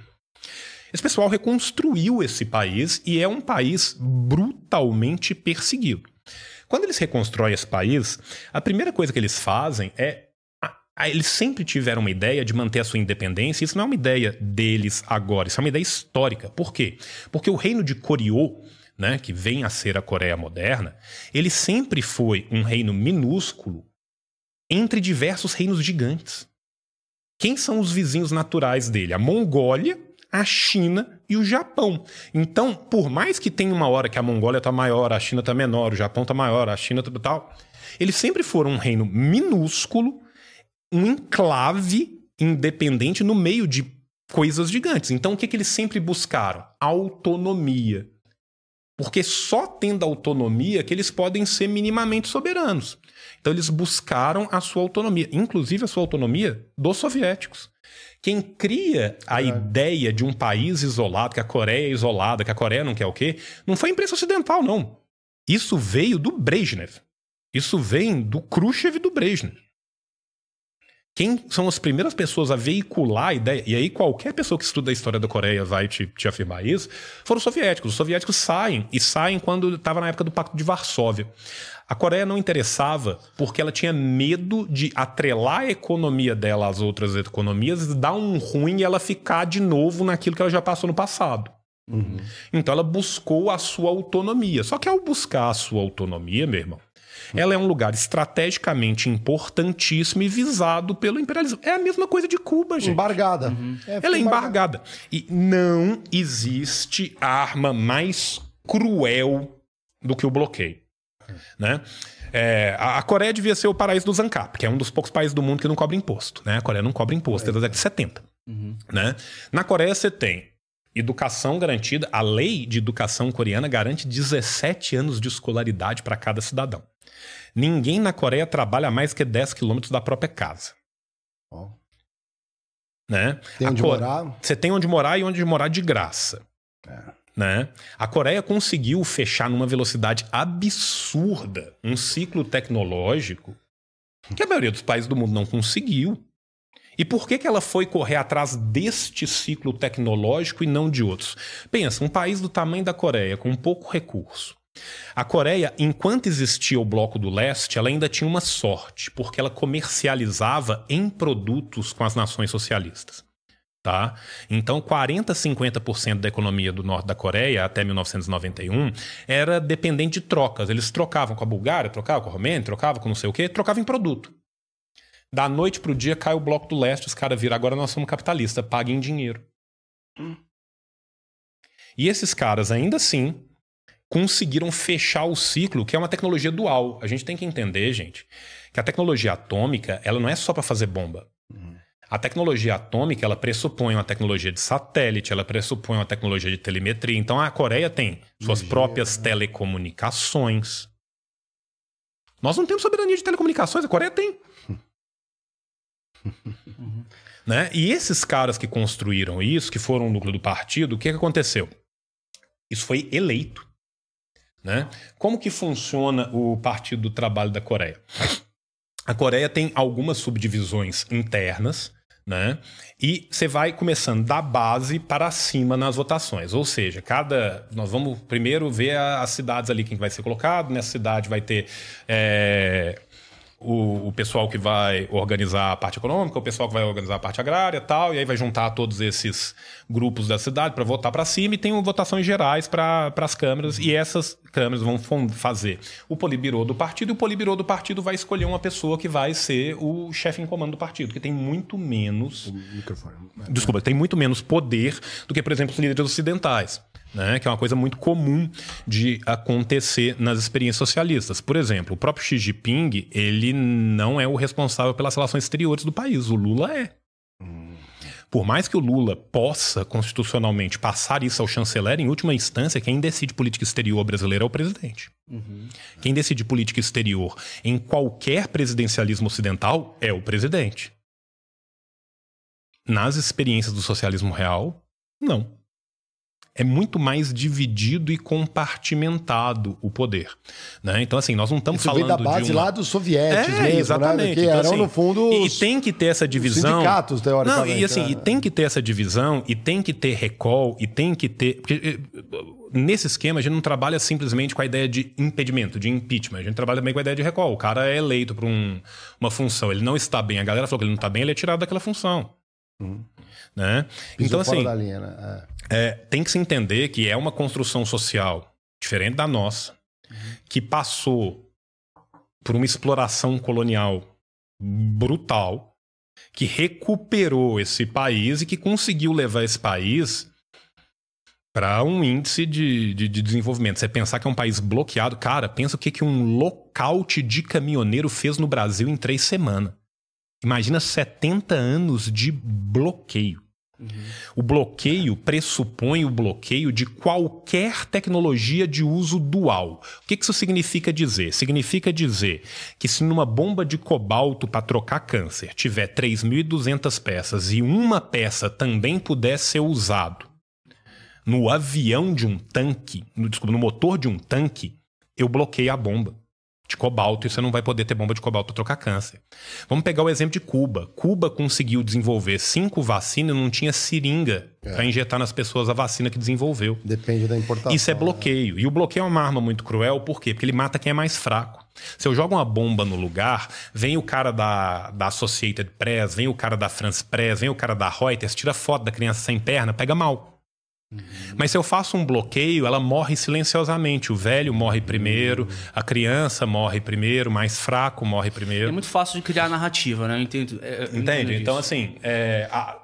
Speaker 3: Esse pessoal reconstruiu esse país e é um país brutalmente perseguido. Quando eles reconstroem esse país, a primeira coisa que eles fazem é eles sempre tiveram uma ideia de manter a sua independência. Isso não é uma ideia deles agora, isso é uma ideia histórica. Por quê? Porque o reino de Goryeo, né, que vem a ser a Coreia moderna, ele sempre foi um reino minúsculo entre diversos reinos gigantes. Quem são os vizinhos naturais dele? A Mongólia, a China e o Japão. Então, por mais que tenha uma hora que a Mongólia está maior, a China está menor, o Japão está maior, a China tá tal, eles sempre foram um reino minúsculo, um enclave independente no meio de coisas gigantes. Então, o que, que eles sempre buscaram? Autonomia. Porque só tendo autonomia que eles podem ser minimamente soberanos. Então, eles buscaram a sua autonomia, inclusive a sua autonomia dos soviéticos. Quem cria a é. ideia de um país isolado, que a Coreia é isolada, que a Coreia não quer o quê, não foi a imprensa ocidental, não. Isso veio do Brezhnev. Isso vem do Khrushchev e do Brezhnev. Quem são as primeiras pessoas a veicular a ideia, e aí qualquer pessoa que estuda a história da Coreia vai te, te afirmar isso, foram os soviéticos. Os soviéticos saem, e saem quando estava na época do Pacto de Varsóvia. A Coreia não interessava porque ela tinha medo de atrelar a economia dela às outras economias dar um ruim e ela ficar de novo naquilo que ela já passou no passado. Uhum. Então ela buscou a sua autonomia. Só que ao buscar a sua autonomia, meu irmão, ela é um lugar estrategicamente importantíssimo e visado pelo imperialismo. É a mesma coisa de Cuba, gente.
Speaker 1: Embargada. Uhum.
Speaker 3: É, ela é embargada. E não existe arma mais cruel do que o bloqueio. Né? É, a, Coreia devia ser o paraíso do Zancap, que é um dos poucos países do mundo que não cobra imposto. Né? A Coreia não cobra imposto, é da década de 70. Uhum. Né? Na Coreia você tem educação garantida, a lei de educação coreana garante 17 anos de escolaridade para cada cidadão. Ninguém na Coreia trabalha mais que 10 quilômetros da própria casa. Oh. Né?
Speaker 1: Tem onde morar?
Speaker 3: Você tem onde morar e onde morar de graça. É. Né? A Coreia conseguiu fechar numa velocidade absurda um ciclo tecnológico que a maioria dos países do mundo não conseguiu. E por que, que ela foi correr atrás deste ciclo tecnológico e não de outros? Pensa, um país do tamanho da Coreia, com pouco recurso. A Coreia, enquanto existia o Bloco do Leste, ela ainda tinha uma sorte, porque ela comercializava em produtos com as nações socialistas. Tá? Então, 40, 50% da economia do norte da Coreia até 1991 era dependente de trocas. Eles trocavam com a Bulgária, trocavam com a Romênia, trocavam com não sei o quê, trocavam em produto. Da noite para o dia cai o bloco do leste, os caras viram, agora nós somos capitalistas, paguem dinheiro. Hum. E esses caras, ainda assim, conseguiram fechar o ciclo, que é uma tecnologia dual. A gente tem que entender, gente, que a tecnologia atômica, ela não é só para fazer bomba. Uhum. A tecnologia atômica, ela pressupõe uma tecnologia de satélite, ela pressupõe uma tecnologia de telemetria. Então a Coreia tem suas próprias né? telecomunicações. Nós não temos soberania de telecomunicações, a Coreia tem. Uhum. Né? E esses caras que construíram isso, que foram o núcleo do partido, o que, que aconteceu? Isso foi eleito. Né? Como que funciona o Partido do Trabalho da Coreia? A Coreia tem algumas subdivisões internas, né? E você vai começando da base para cima nas votações. Ou seja, cada. Nós vamos primeiro ver as cidades ali, quem vai ser colocado. Nessa cidade vai ter. É, o, o, pessoal que vai organizar a parte econômica, o pessoal que vai organizar a parte agrária tal, e aí vai juntar todos esses grupos da cidade para votar para cima e tem votações gerais para as câmaras, e essas câmaras vão fazer o polibirô do partido, e o polibirô do partido vai escolher uma pessoa que vai ser o chefe em comando do partido, que tem muito menos. Desculpa, tem muito menos poder do que, por exemplo, os líderes ocidentais né, que é uma coisa muito comum de acontecer nas experiências socialistas. Por exemplo, o próprio Xi Jinping, ele não é o responsável pelas relações exteriores do país, o Lula é. Por mais que o Lula possa constitucionalmente passar isso ao chanceler, em última instância, quem decide política exterior brasileira é o presidente. Uhum. Quem decide política exterior em qualquer presidencialismo ocidental é o presidente. Nas experiências do socialismo real, não é muito mais dividido e compartimentado o poder. Né? Então, assim, nós não estamos Isso falando
Speaker 1: da base
Speaker 3: de uma...
Speaker 1: lá dos soviéticos
Speaker 3: é,
Speaker 1: mesmo,
Speaker 3: exatamente.
Speaker 1: Né?
Speaker 3: Então,
Speaker 1: eram,
Speaker 3: assim,
Speaker 1: no fundo,
Speaker 3: E tem que ter essa divisão...
Speaker 1: Sindicatos, teoricamente.
Speaker 3: Não, e assim,
Speaker 1: é.
Speaker 3: e tem que ter essa divisão, e tem que ter recall, e tem que ter... Porque, eh, nesse esquema, a gente não trabalha simplesmente com a ideia de impedimento, de impeachment. A gente trabalha também com a ideia de recall. O cara é eleito para um, uma função, ele não está bem. A galera falou que ele não está bem, ele é tirado daquela função. Hum. Né? então, assim... Linha, né? é. É, tem que se entender que é uma construção social diferente da nossa, uhum. que passou por uma exploração colonial brutal, que recuperou esse país e que conseguiu levar esse país para um índice de, de, de, desenvolvimento. Você pensar que é um país bloqueado, cara, pensa o que, que um lockout de caminhoneiro fez no Brasil em três semanas. Imagina 70 anos de bloqueio. Uhum. O bloqueio pressupõe o bloqueio de qualquer tecnologia de uso dual. O que isso significa dizer? Significa dizer que se numa bomba de cobalto para trocar câncer tiver 3.200 peças e uma peça também puder ser usado no avião de um tanque, no, desculpa, no motor de um tanque, eu bloqueio a bomba de cobalto e você não vai poder ter bomba de cobalto para trocar câncer. Vamos pegar o exemplo de Cuba. Cuba conseguiu desenvolver cinco vacinas e não tinha seringa é. para injetar nas pessoas a vacina que desenvolveu.
Speaker 1: Depende da importação.
Speaker 3: Isso é bloqueio. Né? E o bloqueio é uma arma muito cruel, por quê? Porque ele mata quem é mais fraco. Se eu jogo uma bomba no lugar, vem o cara da, da Associated Press, vem o cara da France Press, vem o cara da Reuters, tira foto da criança sem perna, pega mal. Uhum. Mas se eu faço um bloqueio, ela morre silenciosamente. O velho morre primeiro, a criança morre primeiro, o mais fraco morre primeiro.
Speaker 2: É muito fácil de criar narrativa, né? Eu entendo.
Speaker 3: É, eu Entende? então, assim, é, a,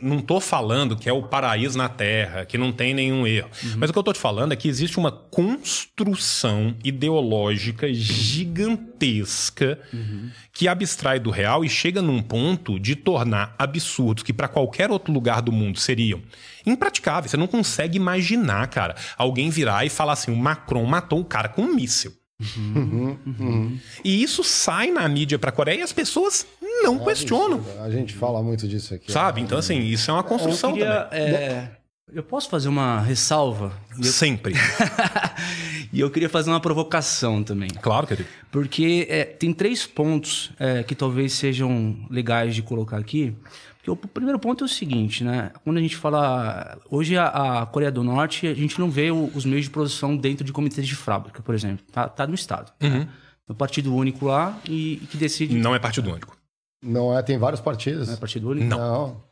Speaker 3: não estou falando que é o paraíso na Terra, que não tem nenhum erro. Uhum. Mas o que eu estou te falando é que existe uma construção ideológica gigantesca uhum. que abstrai do real e chega num ponto de tornar absurdos que para qualquer outro lugar do mundo seriam impraticáveis. Você não consegue imaginar, cara, alguém virar e falar assim: o Macron matou o cara com um míssil. Uhum, uhum. E isso sai na mídia para a Coreia e as pessoas não é, questionam.
Speaker 1: A gente fala muito disso aqui.
Speaker 3: Sabe? Né? Então, assim, isso é uma construção eu queria, também. É...
Speaker 2: Eu posso fazer uma ressalva?
Speaker 3: Eu... Sempre.
Speaker 2: e eu queria fazer uma provocação também.
Speaker 3: Claro, querido.
Speaker 2: Porque é, tem três pontos é, que talvez sejam legais de colocar aqui. Porque o primeiro ponto é o seguinte, né? Quando a gente fala. Hoje a, a Coreia do Norte, a gente não vê o, os meios de produção dentro de comitês de fábrica, por exemplo. Tá, tá no Estado. Uhum. Né? É o partido único lá e, e, que decide.
Speaker 3: Não é partido único.
Speaker 1: Não é, tem vários partidos.
Speaker 2: Não é partido único?
Speaker 3: Não. não.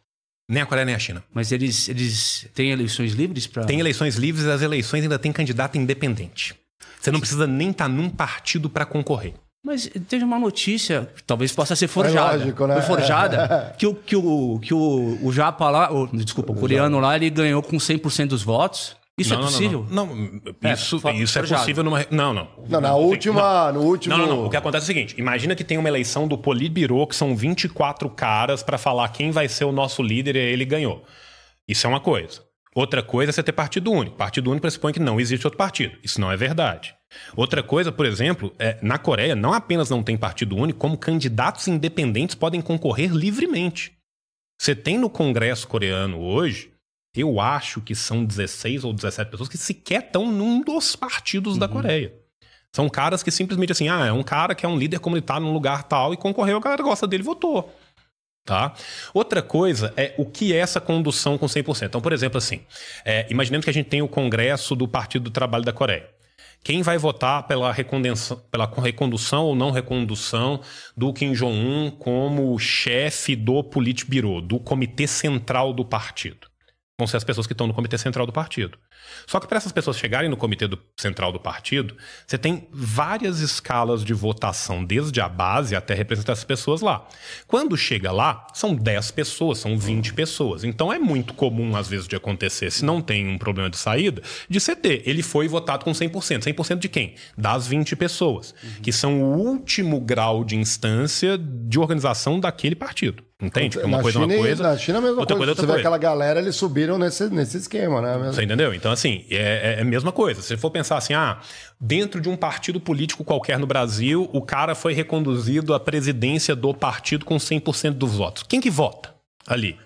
Speaker 3: Nem a Coreia nem a China.
Speaker 2: Mas eles, eles têm eleições livres para.
Speaker 3: Tem eleições livres, as eleições ainda tem candidato independente. Você não precisa nem estar tá num partido para concorrer.
Speaker 2: Mas teve uma notícia, talvez possa ser forjada. É lógico, né? Foi forjada, que, o, que, o, que o, o Japa lá, o, desculpa, o, coreano lá, ele ganhou com 100% dos votos. Isso é não, é possível?
Speaker 3: Não, não, não. É, isso, é, isso é possível numa. Não, não.
Speaker 1: Não, na última. No último...
Speaker 3: Não, não, não. O que acontece é o seguinte: imagina que tem uma eleição do Politburo, que são 24 caras para falar quem vai ser o nosso líder e ele ganhou. Isso é uma coisa. Outra coisa é você ter partido único. Partido único pressupõe que não existe outro partido. Isso não é verdade. Outra coisa, por exemplo, é, na Coreia não apenas não tem partido único, como candidatos independentes podem concorrer livremente. Você tem no Congresso coreano hoje, eu acho que são 16 ou 17 pessoas que sequer estão num dos partidos uhum. da Coreia. São caras que simplesmente assim, ah, é um cara que é um líder comunitário num lugar tal e concorreu, a galera gosta dele e votou. Tá? Outra coisa é o que é essa condução com 100%. Então, por exemplo, assim, é, imaginemos que a gente tem o Congresso do Partido do Trabalho da Coreia. Quem vai votar pela, pela recondução ou não recondução do Kim Jong-un como chefe do Politburo, do Comitê Central do Partido? Vão ser as pessoas que estão no Comitê Central do Partido. Só que para essas pessoas chegarem no comitê do, central do partido, você tem várias escalas de votação, desde a base até representar essas pessoas lá. Quando chega lá, são 10 pessoas, são 20 pessoas. Então é muito comum, às vezes, de acontecer, se não tem um problema de saída, de você ter. Ele foi votado com 100%. 100% de quem? Das 20 pessoas, uhum. que são o último grau de instância de organização daquele partido. Entende?
Speaker 1: Uma na coisa China, uma coisa. Na China, a mesma outra coisa. coisa você vê aquela galera, eles subiram nesse, nesse esquema, né?
Speaker 3: Você entendeu? Então, assim, é, é, a mesma coisa. Se você for pensar assim, ah, dentro de um partido político qualquer no Brasil, o cara foi reconduzido à presidência do partido com 100% dos votos. Quem que vota ali?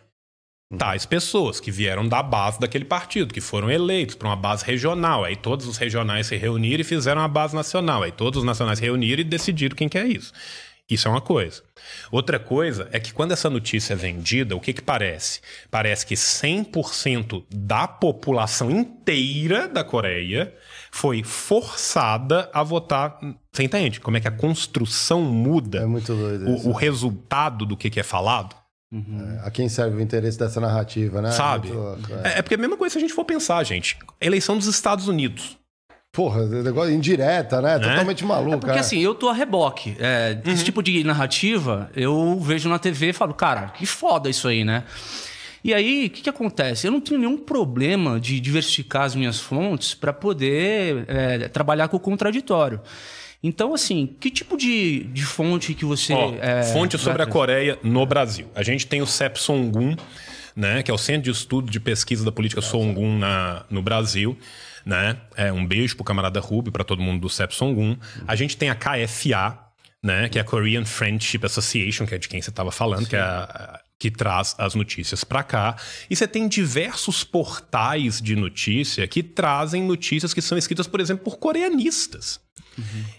Speaker 3: Tais pessoas que vieram da base daquele partido, que foram eleitos para uma base regional. Aí todos os regionais se reuniram e fizeram a base nacional. Aí todos os nacionais se reuniram e decidiram quem que é isso. Isso é uma coisa. Outra coisa é que quando essa notícia é vendida, o que, que parece? Parece que 100% da população inteira da Coreia foi forçada a votar. Você entende? Como é que a construção muda
Speaker 1: é muito doido
Speaker 3: o, o resultado do que, que é falado?
Speaker 1: Uhum. É, a quem serve o interesse dessa narrativa, né?
Speaker 3: Sabe? É, é, é porque é a mesma coisa se a gente for pensar, gente. Eleição dos Estados Unidos.
Speaker 1: Porra, negócio indireta, né? Totalmente maluco.
Speaker 2: É porque assim, eu tô a reboque. É, Esse tipo de narrativa, eu vejo na TV e falo, cara, que foda isso aí, né? E aí, o que, que acontece? Eu não tenho nenhum problema de diversificar as minhas fontes para poder é, trabalhar com o contraditório. Então, assim, que tipo de, de fonte que você.
Speaker 3: Ó,
Speaker 2: é,
Speaker 3: fonte sobre a Coreia no Brasil. A gente tem o CEP Songun, né, que é o Centro de Estudo de Pesquisa da Política Songun na, no Brasil. Né? É, um beijo pro camarada Rubio, para todo mundo do CEP Songun. A gente tem a KFA, né, que é a Korean Friendship Association, que é de quem você estava falando, que é a- que traz as notícias para cá. E você tem diversos portais de notícia que trazem notícias que são escritas, por exemplo, por coreanistas.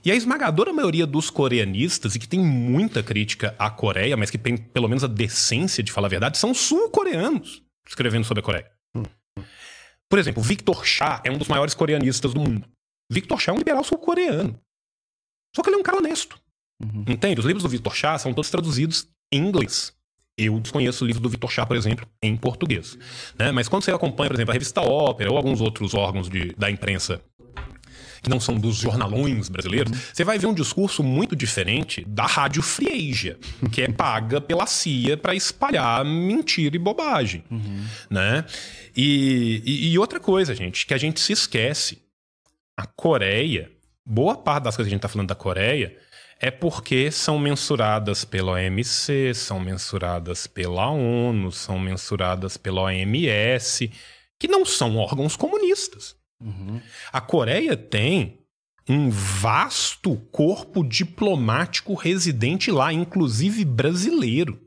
Speaker 3: E a esmagadora maioria dos coreanistas, e que tem muita crítica à Coreia, mas que tem pelo menos a decência de falar a verdade, são sul-coreanos escrevendo sobre a Coreia. Por exemplo, Victor Cha é um dos maiores coreanistas do mundo. Victor Cha é um liberal sul-coreano. Só que ele é um cara honesto. Entende? Os livros do Victor Cha são todos traduzidos em inglês. Eu desconheço o livro do Victor Cha, por exemplo, em português. Né? Mas quando você acompanha, por exemplo, a revista Ópera ou alguns outros órgãos de- da imprensa que não são dos jornalões brasileiros, você vai ver um discurso muito diferente da Rádio Free Asia, que é paga pela CIA para espalhar mentira e bobagem. Né? E, e- e outra coisa, gente, que a gente se esquece. A Coreia, boa parte das coisas que a gente está falando da Coreia é porque são mensuradas pela OMC, são mensuradas pela ONU, são mensuradas pela OMS, que não são órgãos comunistas. A Coreia tem um vasto corpo diplomático residente lá, inclusive brasileiro.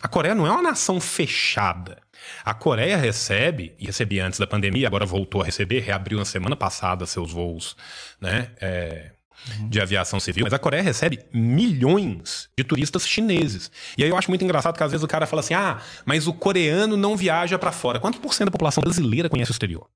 Speaker 3: A Coreia não é uma nação fechada. A Coreia recebe, e recebia antes da pandemia, agora voltou a receber, reabriu na semana passada seus voos né, é, de aviação civil, mas a Coreia recebe milhões de turistas chineses. E aí eu acho muito engraçado que às vezes o cara fala assim: ah, mas o coreano não viaja pra fora. Quanto por cento da população brasileira conhece o exterior?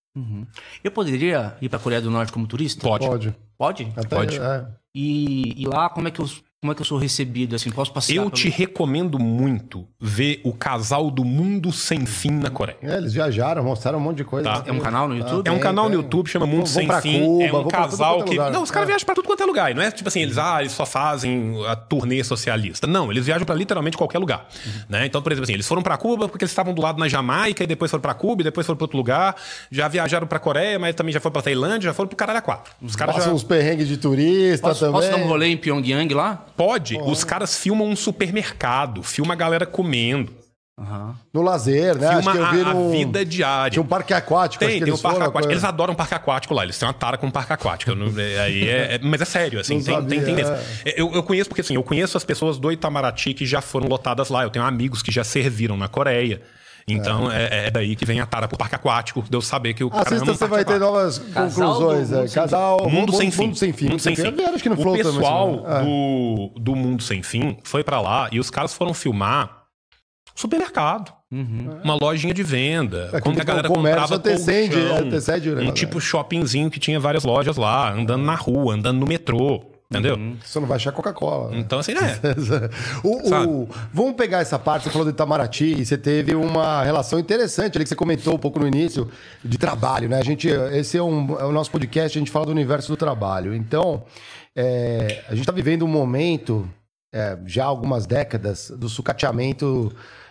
Speaker 2: Eu poderia ir pra Coreia do Norte como turista?
Speaker 3: Pode.
Speaker 1: Pode.
Speaker 2: Pode?
Speaker 1: Até,
Speaker 3: Pode.
Speaker 1: é.
Speaker 2: E, e lá, como é, que eu, como é que eu sou recebido? Assim, posso passear?
Speaker 3: Eu
Speaker 2: pelo-
Speaker 3: te recomendo muito ver o casal do mundo sem fim na Coreia.
Speaker 1: É, eles viajaram, mostraram um monte de coisa.
Speaker 3: Tá.
Speaker 2: É um canal no YouTube?
Speaker 3: É um
Speaker 1: Tem,
Speaker 3: canal no
Speaker 1: tem.
Speaker 3: YouTube, chama Mundo
Speaker 1: Vão
Speaker 3: Sem
Speaker 1: pra
Speaker 3: Fim.
Speaker 1: Cuba,
Speaker 3: é um casal
Speaker 1: é
Speaker 3: que.
Speaker 1: lugar.
Speaker 3: Não, os caras
Speaker 1: É.
Speaker 3: viajam pra tudo quanto é lugar. e Não é tipo assim, eles, ah, eles só fazem a turnê socialista. Não, eles viajam pra literalmente qualquer lugar. Né? Então, por exemplo, assim, eles foram pra Cuba porque eles estavam do lado na Jamaica, e depois foram pra Cuba, e depois foram pra outro lugar. Já viajaram pra Coreia, mas também já foram pra Tailândia, já foram pro caralho a quatro. Os caras já.
Speaker 1: Uns perrengues de turista
Speaker 2: Posso,
Speaker 1: também.
Speaker 2: posso dar um rolê em Pyongyang lá?
Speaker 3: Pode, os caras filmam um supermercado, filma a galera comendo,
Speaker 2: Aham.
Speaker 1: No lazer, né?
Speaker 3: filma
Speaker 1: Acho que eu
Speaker 3: a,
Speaker 1: vi
Speaker 3: a
Speaker 1: no...
Speaker 3: vida diária.
Speaker 1: Tinha um parque aquático, acho
Speaker 3: Tem,
Speaker 1: que
Speaker 3: tem
Speaker 1: eles
Speaker 3: parque
Speaker 1: foram,
Speaker 3: aquático.
Speaker 1: coisa-
Speaker 3: Eles adoram parque aquático lá. Eles têm uma tara com parque aquático. Eu não- é- aí é, é- mas é sério, assim.
Speaker 1: Não
Speaker 3: Tem, tem, tem
Speaker 1: sabia,
Speaker 3: mesmo. Eu, eu conheço, porque assim, eu conheço as pessoas do Itamaraty que já foram lotadas lá. Eu tenho amigos que já serviram na Coreia. Então é, é daí que vem a tara pro parque aquático. De eu saber que o cara
Speaker 1: Assista, você
Speaker 3: parque
Speaker 1: vai ter
Speaker 3: aquático.
Speaker 1: novas
Speaker 2: Casal
Speaker 1: conclusões.
Speaker 2: do
Speaker 1: é.
Speaker 2: Mundo Sem
Speaker 1: Casal...
Speaker 3: Mundo sem fim.
Speaker 1: Mundo sem fim.
Speaker 3: Mundo sem fim.
Speaker 1: Eu vi, acho que no
Speaker 3: o pessoal
Speaker 1: assim, né?
Speaker 3: do, do Mundo Sem Fim foi pra lá e os caras foram filmar supermercado. Uma lojinha de venda.
Speaker 1: É,
Speaker 3: como que a galera comprava
Speaker 1: antecede-
Speaker 3: colchão.
Speaker 1: antecede o
Speaker 3: um tipo shoppingzinho que tinha várias lojas lá, andando na rua, andando no metrô. Entendeu?
Speaker 1: é. Você não vai achar Coca-Cola. né?
Speaker 3: Então, assim, é.
Speaker 1: o, o- vamos pegar essa parte, você falou do Itamaraty, e você teve uma relação interessante ali que você comentou um pouco no início, de trabalho, né? A gente, esse é, um, é o nosso podcast, a gente fala do universo do trabalho. Então, é, a gente está vivendo um momento, é, já há algumas décadas, do sucateamento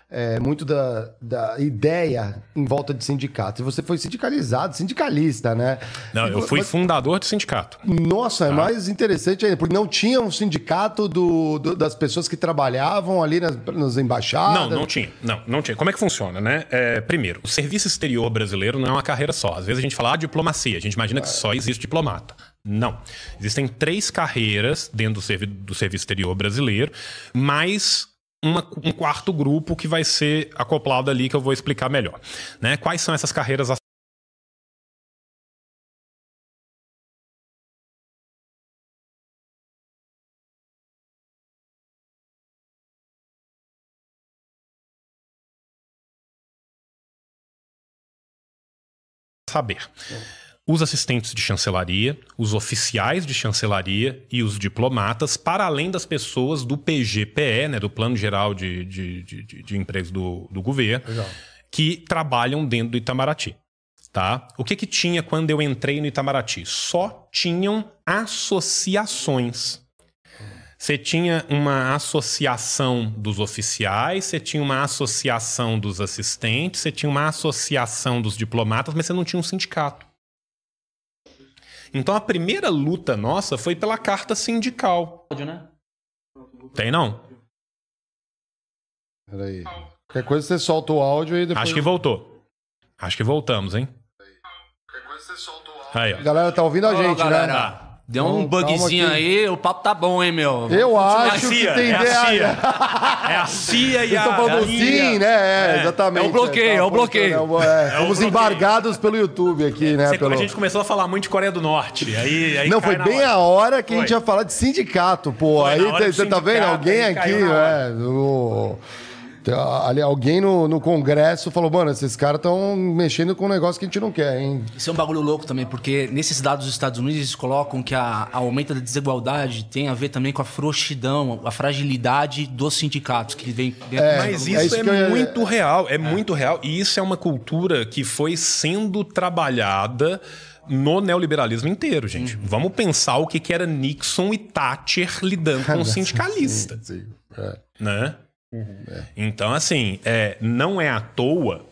Speaker 1: é, muito da, da ideia em volta de sindicatos. E você foi sindicalizado, sindicalista, né?
Speaker 3: Não, eu fui fundador de sindicato.
Speaker 1: Nossa,
Speaker 3: Tá.
Speaker 1: é mais interessante ainda, porque não tinha um sindicato do, do- das pessoas que trabalhavam ali nas, nas embaixadas.
Speaker 3: Não, não tinha. Não, não tinha. Como é que funciona, né? É, primeiro, o serviço exterior brasileiro não é uma carreira só. Às vezes a gente fala ah, diplomacia, a gente imagina que só existe diplomata. Não. Existem três carreiras dentro do, servi do serviço exterior brasileiro, mais uma- um quarto grupo que vai ser acoplado ali, que eu vou explicar melhor. Né? Quais são essas carreiras saber. Os assistentes de chancelaria, os oficiais de chancelaria e os diplomatas, para além das pessoas do PGPE, né, do Plano Geral de, de, de, de- Empregos do, do Governo, que trabalham dentro do Itamaraty. tá? O que que tinha quando eu entrei no Itamaraty? Só tinham associações. Você tinha uma associação dos oficiais, você tinha uma associação dos assistentes, você tinha uma associação dos diplomatas, mas você não tinha um sindicato. Então a primeira luta nossa foi pela carta sindical.
Speaker 2: né?
Speaker 3: Tem não?
Speaker 1: Peraí. Qualquer coisa você solta o áudio e depois.
Speaker 3: Acho que voltou. Acho que voltamos, hein? Aí, ó.
Speaker 1: A galera tá ouvindo a
Speaker 2: Ô,
Speaker 1: gente, né?
Speaker 2: Deu um
Speaker 1: Então,
Speaker 2: bugzinho
Speaker 1: que-
Speaker 2: aí, o papo tá bom, hein, meu?
Speaker 1: Eu
Speaker 3: É
Speaker 1: acho que
Speaker 3: CIA,
Speaker 1: tem
Speaker 3: é a
Speaker 1: ideia.
Speaker 3: CIA. É a CIA e a...
Speaker 1: estão falando
Speaker 3: a CIA.
Speaker 1: sim, né? É,
Speaker 3: É.
Speaker 1: exatamente.
Speaker 2: É o bloqueio, é o bloqueio.
Speaker 1: É, é.
Speaker 3: É
Speaker 1: Fomos embargados pelo YouTube aqui, né?
Speaker 3: Você-
Speaker 1: pelo...
Speaker 3: A gente começou a falar muito de Coreia do Norte. Aí, aí
Speaker 1: Não, foi bem
Speaker 3: hora.
Speaker 1: a hora que a gente ia falar de sindicato, pô.
Speaker 3: Foi
Speaker 1: aí você tá vendo? Alguém aqui, é, ali, alguém no, no Congresso falou, mano, esses caras estão mexendo com um negócio que a gente não quer, hein?
Speaker 2: Isso é um bagulho louco também, porque nesses dados dos Estados Unidos eles colocam que a, a aumento da desigualdade tem a ver também com a frouxidão, a fragilidade dos sindicatos que vem dentro do
Speaker 3: Mas
Speaker 1: é
Speaker 3: isso
Speaker 1: isso
Speaker 3: é,
Speaker 1: eu ia-
Speaker 3: muito real, é, muito real. E isso é uma cultura que foi sendo trabalhada no neoliberalismo inteiro, gente.
Speaker 1: Uhum.
Speaker 3: Vamos pensar o que, que era Nixon e Thatcher lidando com o sindicalista,
Speaker 1: Sim, é.
Speaker 3: né? Então, assim, é, não é à toa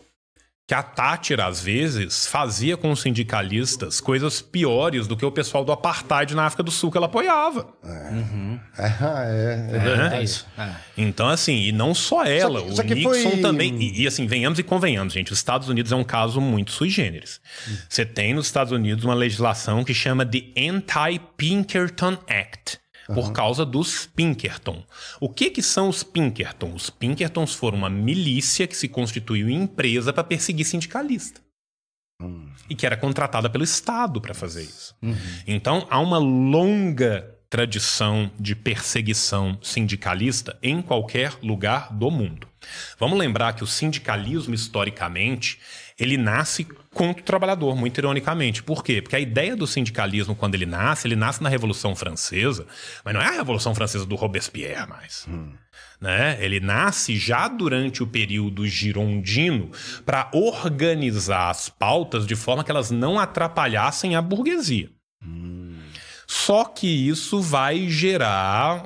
Speaker 3: que a Thatcher, às vezes, fazia com os sindicalistas coisas piores do que o pessoal do apartheid na África do Sul que ela apoiava.
Speaker 1: É, é,
Speaker 2: É isso. É.
Speaker 3: Então, assim, e não só ela,
Speaker 1: que-
Speaker 3: o
Speaker 1: só
Speaker 3: Nixon
Speaker 1: foi-
Speaker 3: também. E, e, assim, venhamos e convenhamos, gente. Os Estados Unidos é um caso muito sui generis. Você tem nos Estados Unidos uma legislação que chama de Anti-Pinkerton Act. Por causa dos Pinkerton. O que que são os Pinkerton? Os Pinkertons foram uma milícia que se constituiu em empresa para perseguir sindicalista. E que era contratada pelo Estado para fazer isso. Então, há uma longa tradição de perseguição sindicalista em qualquer lugar do mundo. Vamos lembrar que o sindicalismo, historicamente, ele nasce contra o trabalhador, muito ironicamente. Por quê? Porque a ideia do sindicalismo, quando ele nasce, ele nasce na Revolução Francesa, mas não é a Revolução Francesa do Robespierre mais. Né? Ele nasce já durante o período girondino para organizar as pautas de forma que elas não atrapalhassem a burguesia. Só que isso vai gerar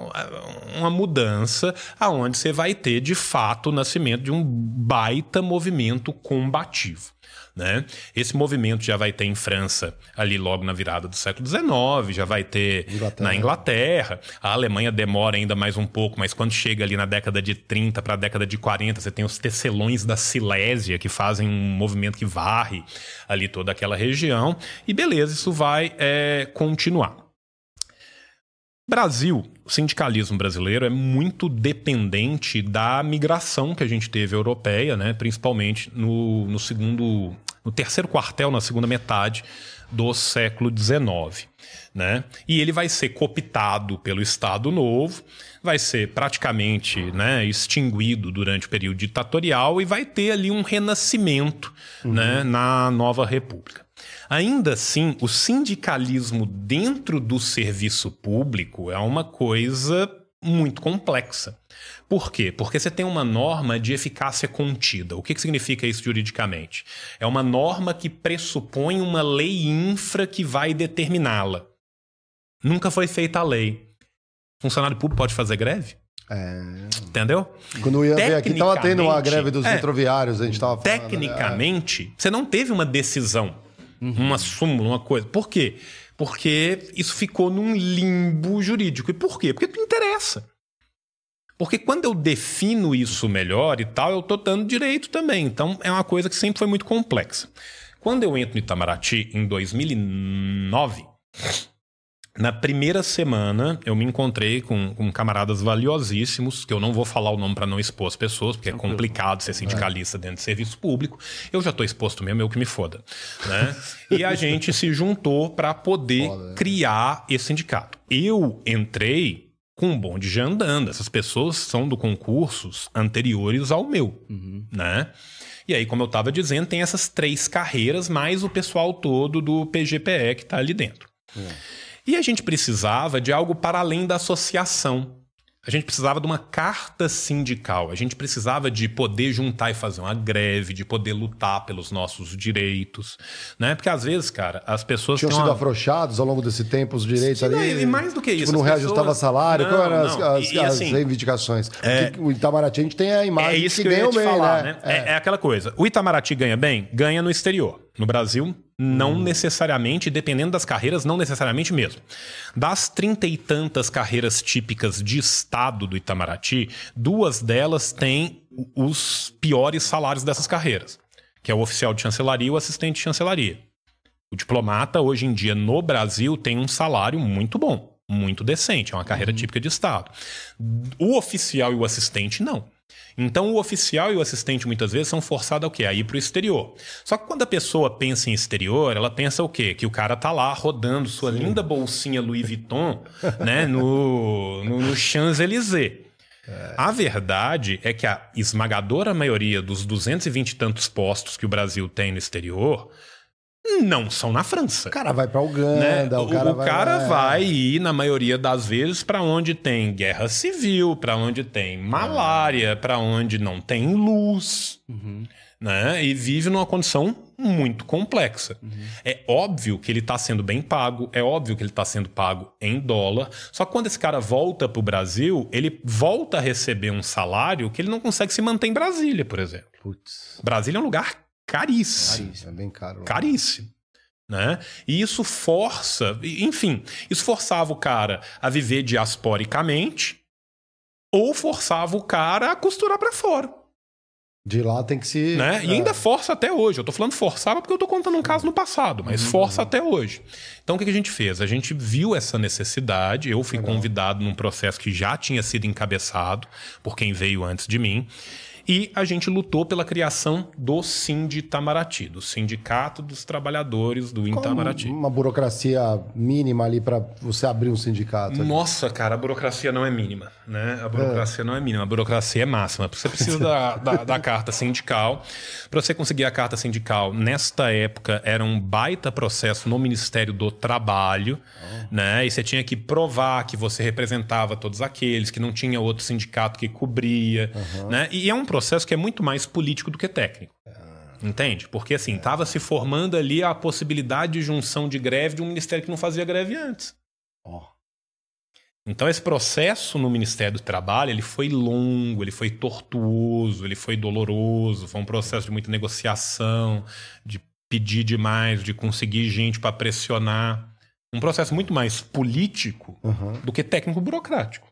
Speaker 3: uma mudança aonde você vai ter de fato o nascimento de um baita movimento combativo. Né? Esse movimento já vai ter em França ali logo na virada do século XIX, já vai ter
Speaker 1: Inglaterra.
Speaker 3: na Inglaterra. A Alemanha demora ainda mais um pouco, mas quando chega ali na década de 30 para a década de 40, você tem os tecelões da Silésia que fazem um movimento que varre ali toda aquela região. E beleza, isso vai é, continuar. Brasil, o sindicalismo brasileiro é muito dependente da migração que a gente teve europeia, né? principalmente no, no segundo, no terceiro quartel, na segunda metade do século XIX. Né? E ele vai ser cooptado pelo Estado Novo, vai ser praticamente né, extinguido durante o período ditatorial e vai ter ali um renascimento né, na nova república. Ainda assim, o sindicalismo dentro do serviço público é uma coisa muito complexa. Por quê? Porque você tem uma norma de eficácia contida. O que, que significa isso juridicamente? É uma norma que pressupõe uma lei infra que vai determiná-la. Nunca foi feita a lei. Funcionário público pode fazer greve? Entendeu?
Speaker 1: Quando eu ia ver aqui, tava tendo
Speaker 3: Tecnicamente,
Speaker 1: greve dos
Speaker 3: é.
Speaker 1: metroviários, a gente tava falando. né?
Speaker 3: Tecnicamente, você não teve uma decisão, uma súmula, uma coisa. Por quê? Porque isso ficou num limbo jurídico. E por quê? Porque não interessa. Porque quando eu defino isso melhor e tal, eu tô dando direito também. Então é uma coisa que sempre foi muito complexa. Quando eu entro no Itamaraty em 2009, na primeira semana, eu me encontrei com, com camaradas valiosíssimos, que eu não vou falar o nome para não expor as pessoas, porque é complicado ser sindicalista dentro de serviço público. Eu já estou exposto mesmo, eu que me foda. Né? E a gente se juntou para poder criar esse sindicato. Eu entrei com um bonde já andando. Essas pessoas são do concursos anteriores ao meu, né? E aí, como eu estava dizendo, tem essas três carreiras, mais o pessoal todo do PGPE que está ali dentro. E a gente precisava de algo para além da associação. A gente precisava de uma carta sindical. A gente precisava de poder juntar e fazer uma greve, de poder lutar pelos nossos direitos, né? Porque às vezes, cara, as pessoas
Speaker 1: tinham
Speaker 3: sido
Speaker 1: uma... afrouxados ao longo desse tempo os direitos
Speaker 3: Sim,
Speaker 1: ali.
Speaker 3: E mais do que isso,
Speaker 1: tipo, não reajustava pessoas... salário. Não, Qual eram as, as, e, as assim, reivindicações? É... O Itamaraty a gente tem a imagem
Speaker 3: é isso
Speaker 1: que,
Speaker 3: que
Speaker 1: ganham
Speaker 3: bem,
Speaker 1: falar,
Speaker 3: né? É. é aquela coisa. O Itamaraty ganha bem, ganha no exterior. No Brasil, não hum. necessariamente, dependendo das carreiras, não necessariamente mesmo. Das trinta e tantas carreiras típicas de Estado do Itamaraty, duas delas têm os piores salários dessas carreiras, que é o oficial de chancelaria e o assistente de chancelaria. O diplomata, hoje em dia, no Brasil, tem um salário muito bom, muito decente, é uma carreira uhum. típica de Estado. O oficial e o assistente, não. Então, o oficial e o assistente muitas vezes são forçados ao quê? A ir para o exterior. Só que quando a pessoa pensa em exterior, ela pensa o quê? Que o cara tá lá rodando sua Sim. linda bolsinha Louis Vuitton né, no, no, no Champs-Élysées. É. A verdade é que a esmagadora maioria dos 220 e tantos postos que o Brasil tem no exterior não são na França.
Speaker 1: O cara vai para Uganda,
Speaker 3: né?
Speaker 1: o cara,
Speaker 3: o vai, cara vai ir na maioria das vezes para onde tem guerra civil, para onde tem malária, para onde não tem luz, uhum. né? E vive numa condição muito complexa. Uhum. É óbvio que ele está sendo bem pago, é óbvio que ele está sendo pago em dólar. Só que quando esse cara volta para o Brasil, ele volta a receber um salário que ele não consegue se manter em Brasília, por exemplo. Putz. Brasília é um lugar caríssimo.
Speaker 1: Caríssimo, é bem caro.
Speaker 3: Caríssimo. Né? E isso força, enfim, isso forçava o cara a viver diasporicamente ou forçava o cara a costurar para fora.
Speaker 1: De lá tem que se.
Speaker 3: Né? E ainda força até hoje. Eu tô falando forçava porque eu tô contando um caso no passado, mas uhum. força até hoje. Então o que a gente fez? A gente viu essa necessidade. Eu fui Legal. convidado num processo que já tinha sido encabeçado por quem veio antes de mim. E a gente lutou pela criação do Sindi Itamaraty, do Sindicato dos Trabalhadores do Itamaraty.
Speaker 1: Uma burocracia mínima ali para você abrir um sindicato. Ali.
Speaker 3: Nossa, cara, a burocracia não é mínima, né? A burocracia é. não é mínima, a burocracia é máxima. Você precisa da, da, da, carta sindical. Para você conseguir a carta sindical, nesta época, era um baita processo no Ministério do Trabalho, oh. né? E você tinha que provar que você representava todos aqueles, que não tinha outro sindicato que cobria, uhum. né? E é um processo processo que é muito mais político do que técnico. Entende? Porque assim, estava se formando ali a possibilidade de junção de greve de um ministério que não fazia greve antes. Oh. Então esse processo no Ministério do Trabalho, ele foi longo, ele foi tortuoso, ele foi doloroso, foi um processo de muita negociação, de pedir demais, de conseguir gente para pressionar. Um processo muito mais político uhum. do que técnico burocrático.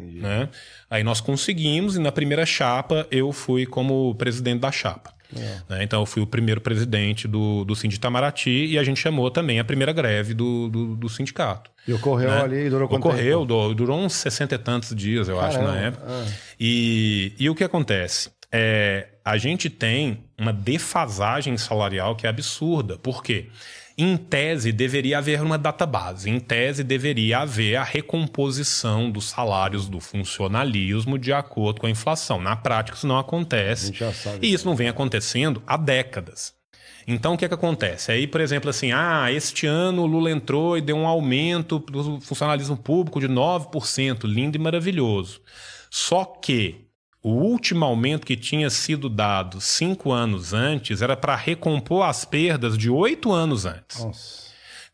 Speaker 3: Né? Aí nós conseguimos, e na primeira chapa eu fui como presidente da chapa. É. Né? Então eu fui o primeiro presidente do, do Sindicato Itamaraty e a gente chamou também a primeira greve do, do, do sindicato.
Speaker 1: E ocorreu né? ali, durou quanto
Speaker 3: Ocorreu, tempo? durou uns 60 e tantos dias, eu Caramba. acho, na época. Ah. E, e o que acontece? É, a gente tem uma defasagem salarial que é absurda. Por quê? Em tese, deveria haver uma database. Em tese, deveria haver a recomposição dos salários do funcionalismo de acordo com a inflação. Na prática, isso não acontece. E isso não vem acontecendo há décadas. Então, o que, é que acontece? Aí, por exemplo, assim, ah, este ano o Lula entrou e deu um aumento do funcionalismo público de 9%, lindo e maravilhoso. Só que o último aumento que tinha sido dado cinco anos antes era para recompor as perdas de oito anos antes. Nossa.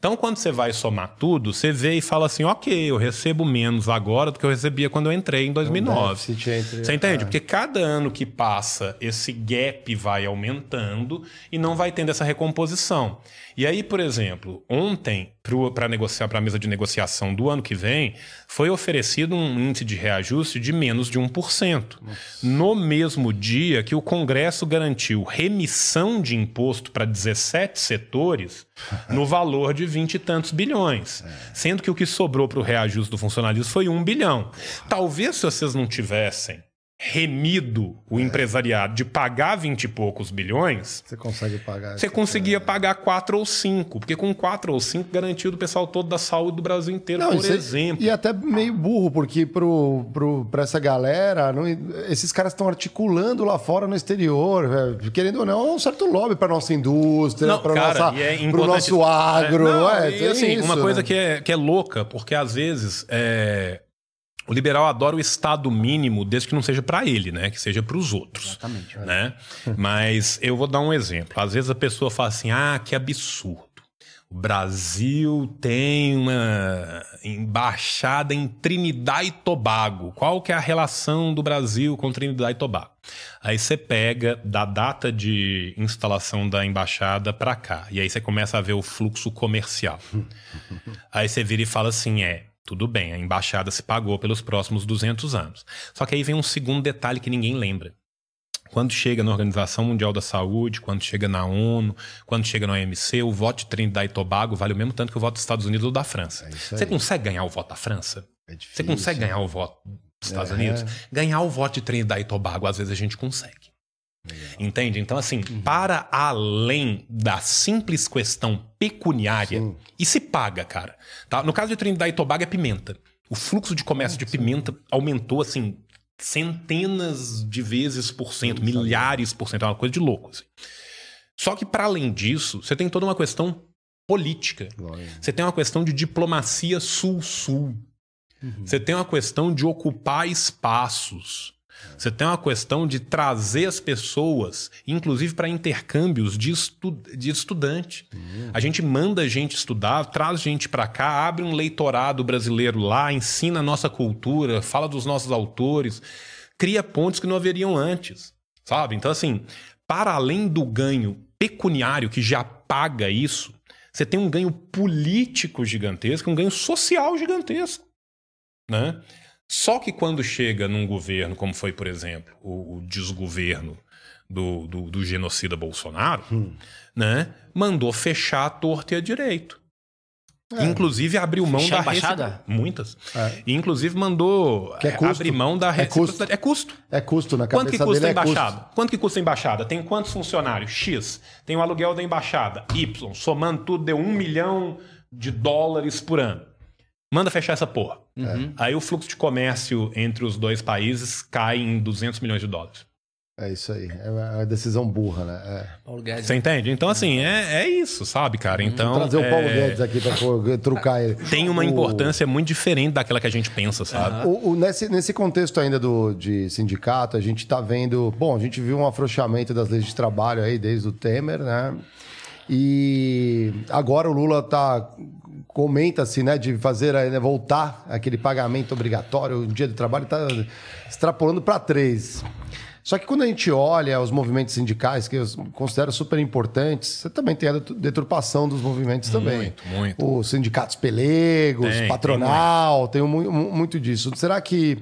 Speaker 3: Então, quando você vai somar tudo, você vê e fala assim: ok, eu recebo menos agora do que eu recebia quando eu entrei em 2009. Um entre... Você entende? É. Porque cada ano que passa, esse gap vai aumentando e não vai tendo essa recomposição. E aí, por exemplo, ontem, para negociar para a mesa de negociação do ano que vem, foi oferecido um índice de reajuste de menos de 1%. Nossa. No mesmo dia que o Congresso garantiu remissão de imposto para 17 setores no valor de 20 e tantos bilhões. É. Sendo que o que sobrou para o reajuste do funcionalismo foi 1 bilhão. Talvez se vocês não tivessem remido o é. empresariado de pagar 20 e poucos bilhões,
Speaker 1: você consegue pagar.
Speaker 3: Você conseguia é. pagar 4 ou 5, porque com 4 ou 5 garantiu do pessoal todo da saúde do Brasil inteiro, não, por exemplo.
Speaker 1: E até meio burro, porque pro, pro, pra essa galera, não, esses caras estão articulando lá fora no exterior, véio, querendo ou não, é um certo lobby para nossa indústria, para o é nosso agro. É,
Speaker 3: não, é, e, assim, isso, uma coisa né? que, é, que é louca, porque às vezes é, O liberal adora o estado mínimo, desde que não seja para ele, né? Que seja para os outros.
Speaker 2: Exatamente.
Speaker 3: Né? Mas eu vou dar um exemplo. Às vezes a pessoa fala assim: ah, que absurdo. O Brasil tem uma embaixada em Trinidad e Tobago. Qual que é a relação do Brasil com Trinidad e Tobago? Aí você pega da data de instalação da embaixada para cá. E aí você começa a ver o fluxo comercial. aí você vira e fala assim: é, tudo bem, a embaixada se pagou pelos próximos 200 anos. Só que aí vem um segundo detalhe que ninguém lembra. Quando chega na Organização Mundial da Saúde, quando chega na ONU, quando chega na OMC, o voto de Trinidad e Tobago vale o mesmo tanto que o voto dos Estados Unidos ou da França.
Speaker 1: É
Speaker 3: Você consegue ganhar o voto da França?
Speaker 1: É
Speaker 3: Você
Speaker 1: difícil.
Speaker 3: consegue ganhar o voto dos Estados
Speaker 1: É.
Speaker 3: Unidos? Ganhar o voto de Trinidad e Tobago, às vezes a gente consegue. Entende? Então, assim, para além da simples questão pecuniária,
Speaker 1: Sim.
Speaker 3: e se paga, cara. Tá? No caso de Trinidad e Tobago é pimenta. O fluxo de comércio de pimenta aumentou, assim, centenas de vezes por cento,
Speaker 1: sabia.
Speaker 3: milhares por cento. É uma coisa de louco. assim. Só que, para além disso, você tem toda uma questão política.
Speaker 1: Lógico.
Speaker 3: Você tem uma questão de diplomacia sul-sul. Você tem uma questão de ocupar espaços. Você tem uma questão de trazer as pessoas, inclusive para intercâmbios de, estu de estudante. A gente manda gente estudar, traz gente para cá, abre um leitorado brasileiro lá, ensina a nossa cultura, fala dos nossos autores, cria pontos que não haveriam antes, sabe? Então, assim, para além do ganho pecuniário que já paga isso, você tem um ganho político gigantesco, um ganho social gigantesco né? Só que quando chega num governo, como foi, por exemplo, o, o desgoverno do, do, do genocida Bolsonaro,
Speaker 1: Hum.
Speaker 3: né? Mandou fechar a torta e a direito.
Speaker 1: É.
Speaker 3: Inclusive abriu mão
Speaker 2: Fechar
Speaker 3: da
Speaker 2: a embaixada?
Speaker 3: recipro- Muitas.
Speaker 1: É.
Speaker 3: Inclusive mandou
Speaker 1: Que é
Speaker 3: é,
Speaker 1: custo.
Speaker 3: abrir mão da
Speaker 1: É
Speaker 3: reciprocidade. É custo.
Speaker 1: É custo na
Speaker 3: Quanto
Speaker 1: cabeça
Speaker 3: que custa a
Speaker 1: é custo.
Speaker 3: embaixada? Quanto que custa a embaixada? Tem quantos funcionários? X. Tem o aluguel da embaixada. Y. Somando tudo, deu um milhão de dólares por ano. Manda fechar essa porra.
Speaker 2: Uhum.
Speaker 3: Aí o fluxo de comércio entre os dois países cai em 200 milhões de dólares.
Speaker 1: É isso aí. É uma decisão burra, né? É.
Speaker 2: Paulo Guedes.
Speaker 3: Você entende? Então, assim, é, é isso, sabe, cara? Então.
Speaker 1: Vou trazer o Paulo
Speaker 3: é,
Speaker 1: Guedes aqui pra pôr- trucar ele.
Speaker 3: Tem uma
Speaker 1: O-
Speaker 3: importância muito diferente daquela que a gente pensa, sabe?
Speaker 1: O- o- nesse, nesse contexto ainda do, de sindicato, a gente está vendo. Bom, a gente viu um afrouxamento das leis de trabalho aí desde o Temer, né? E agora o Lula tá. Comenta-se, né, de fazer, né, voltar aquele pagamento obrigatório, o dia de trabalho está extrapolando para três. Só que quando a gente olha os movimentos sindicais, que eu considero super importantes, você também tem a deturpação dos movimentos também.
Speaker 3: Muito, muito.
Speaker 1: Os sindicatos pelegos,
Speaker 3: Tem, tem
Speaker 1: patronal, tem, mu- mu- muito disso. Será que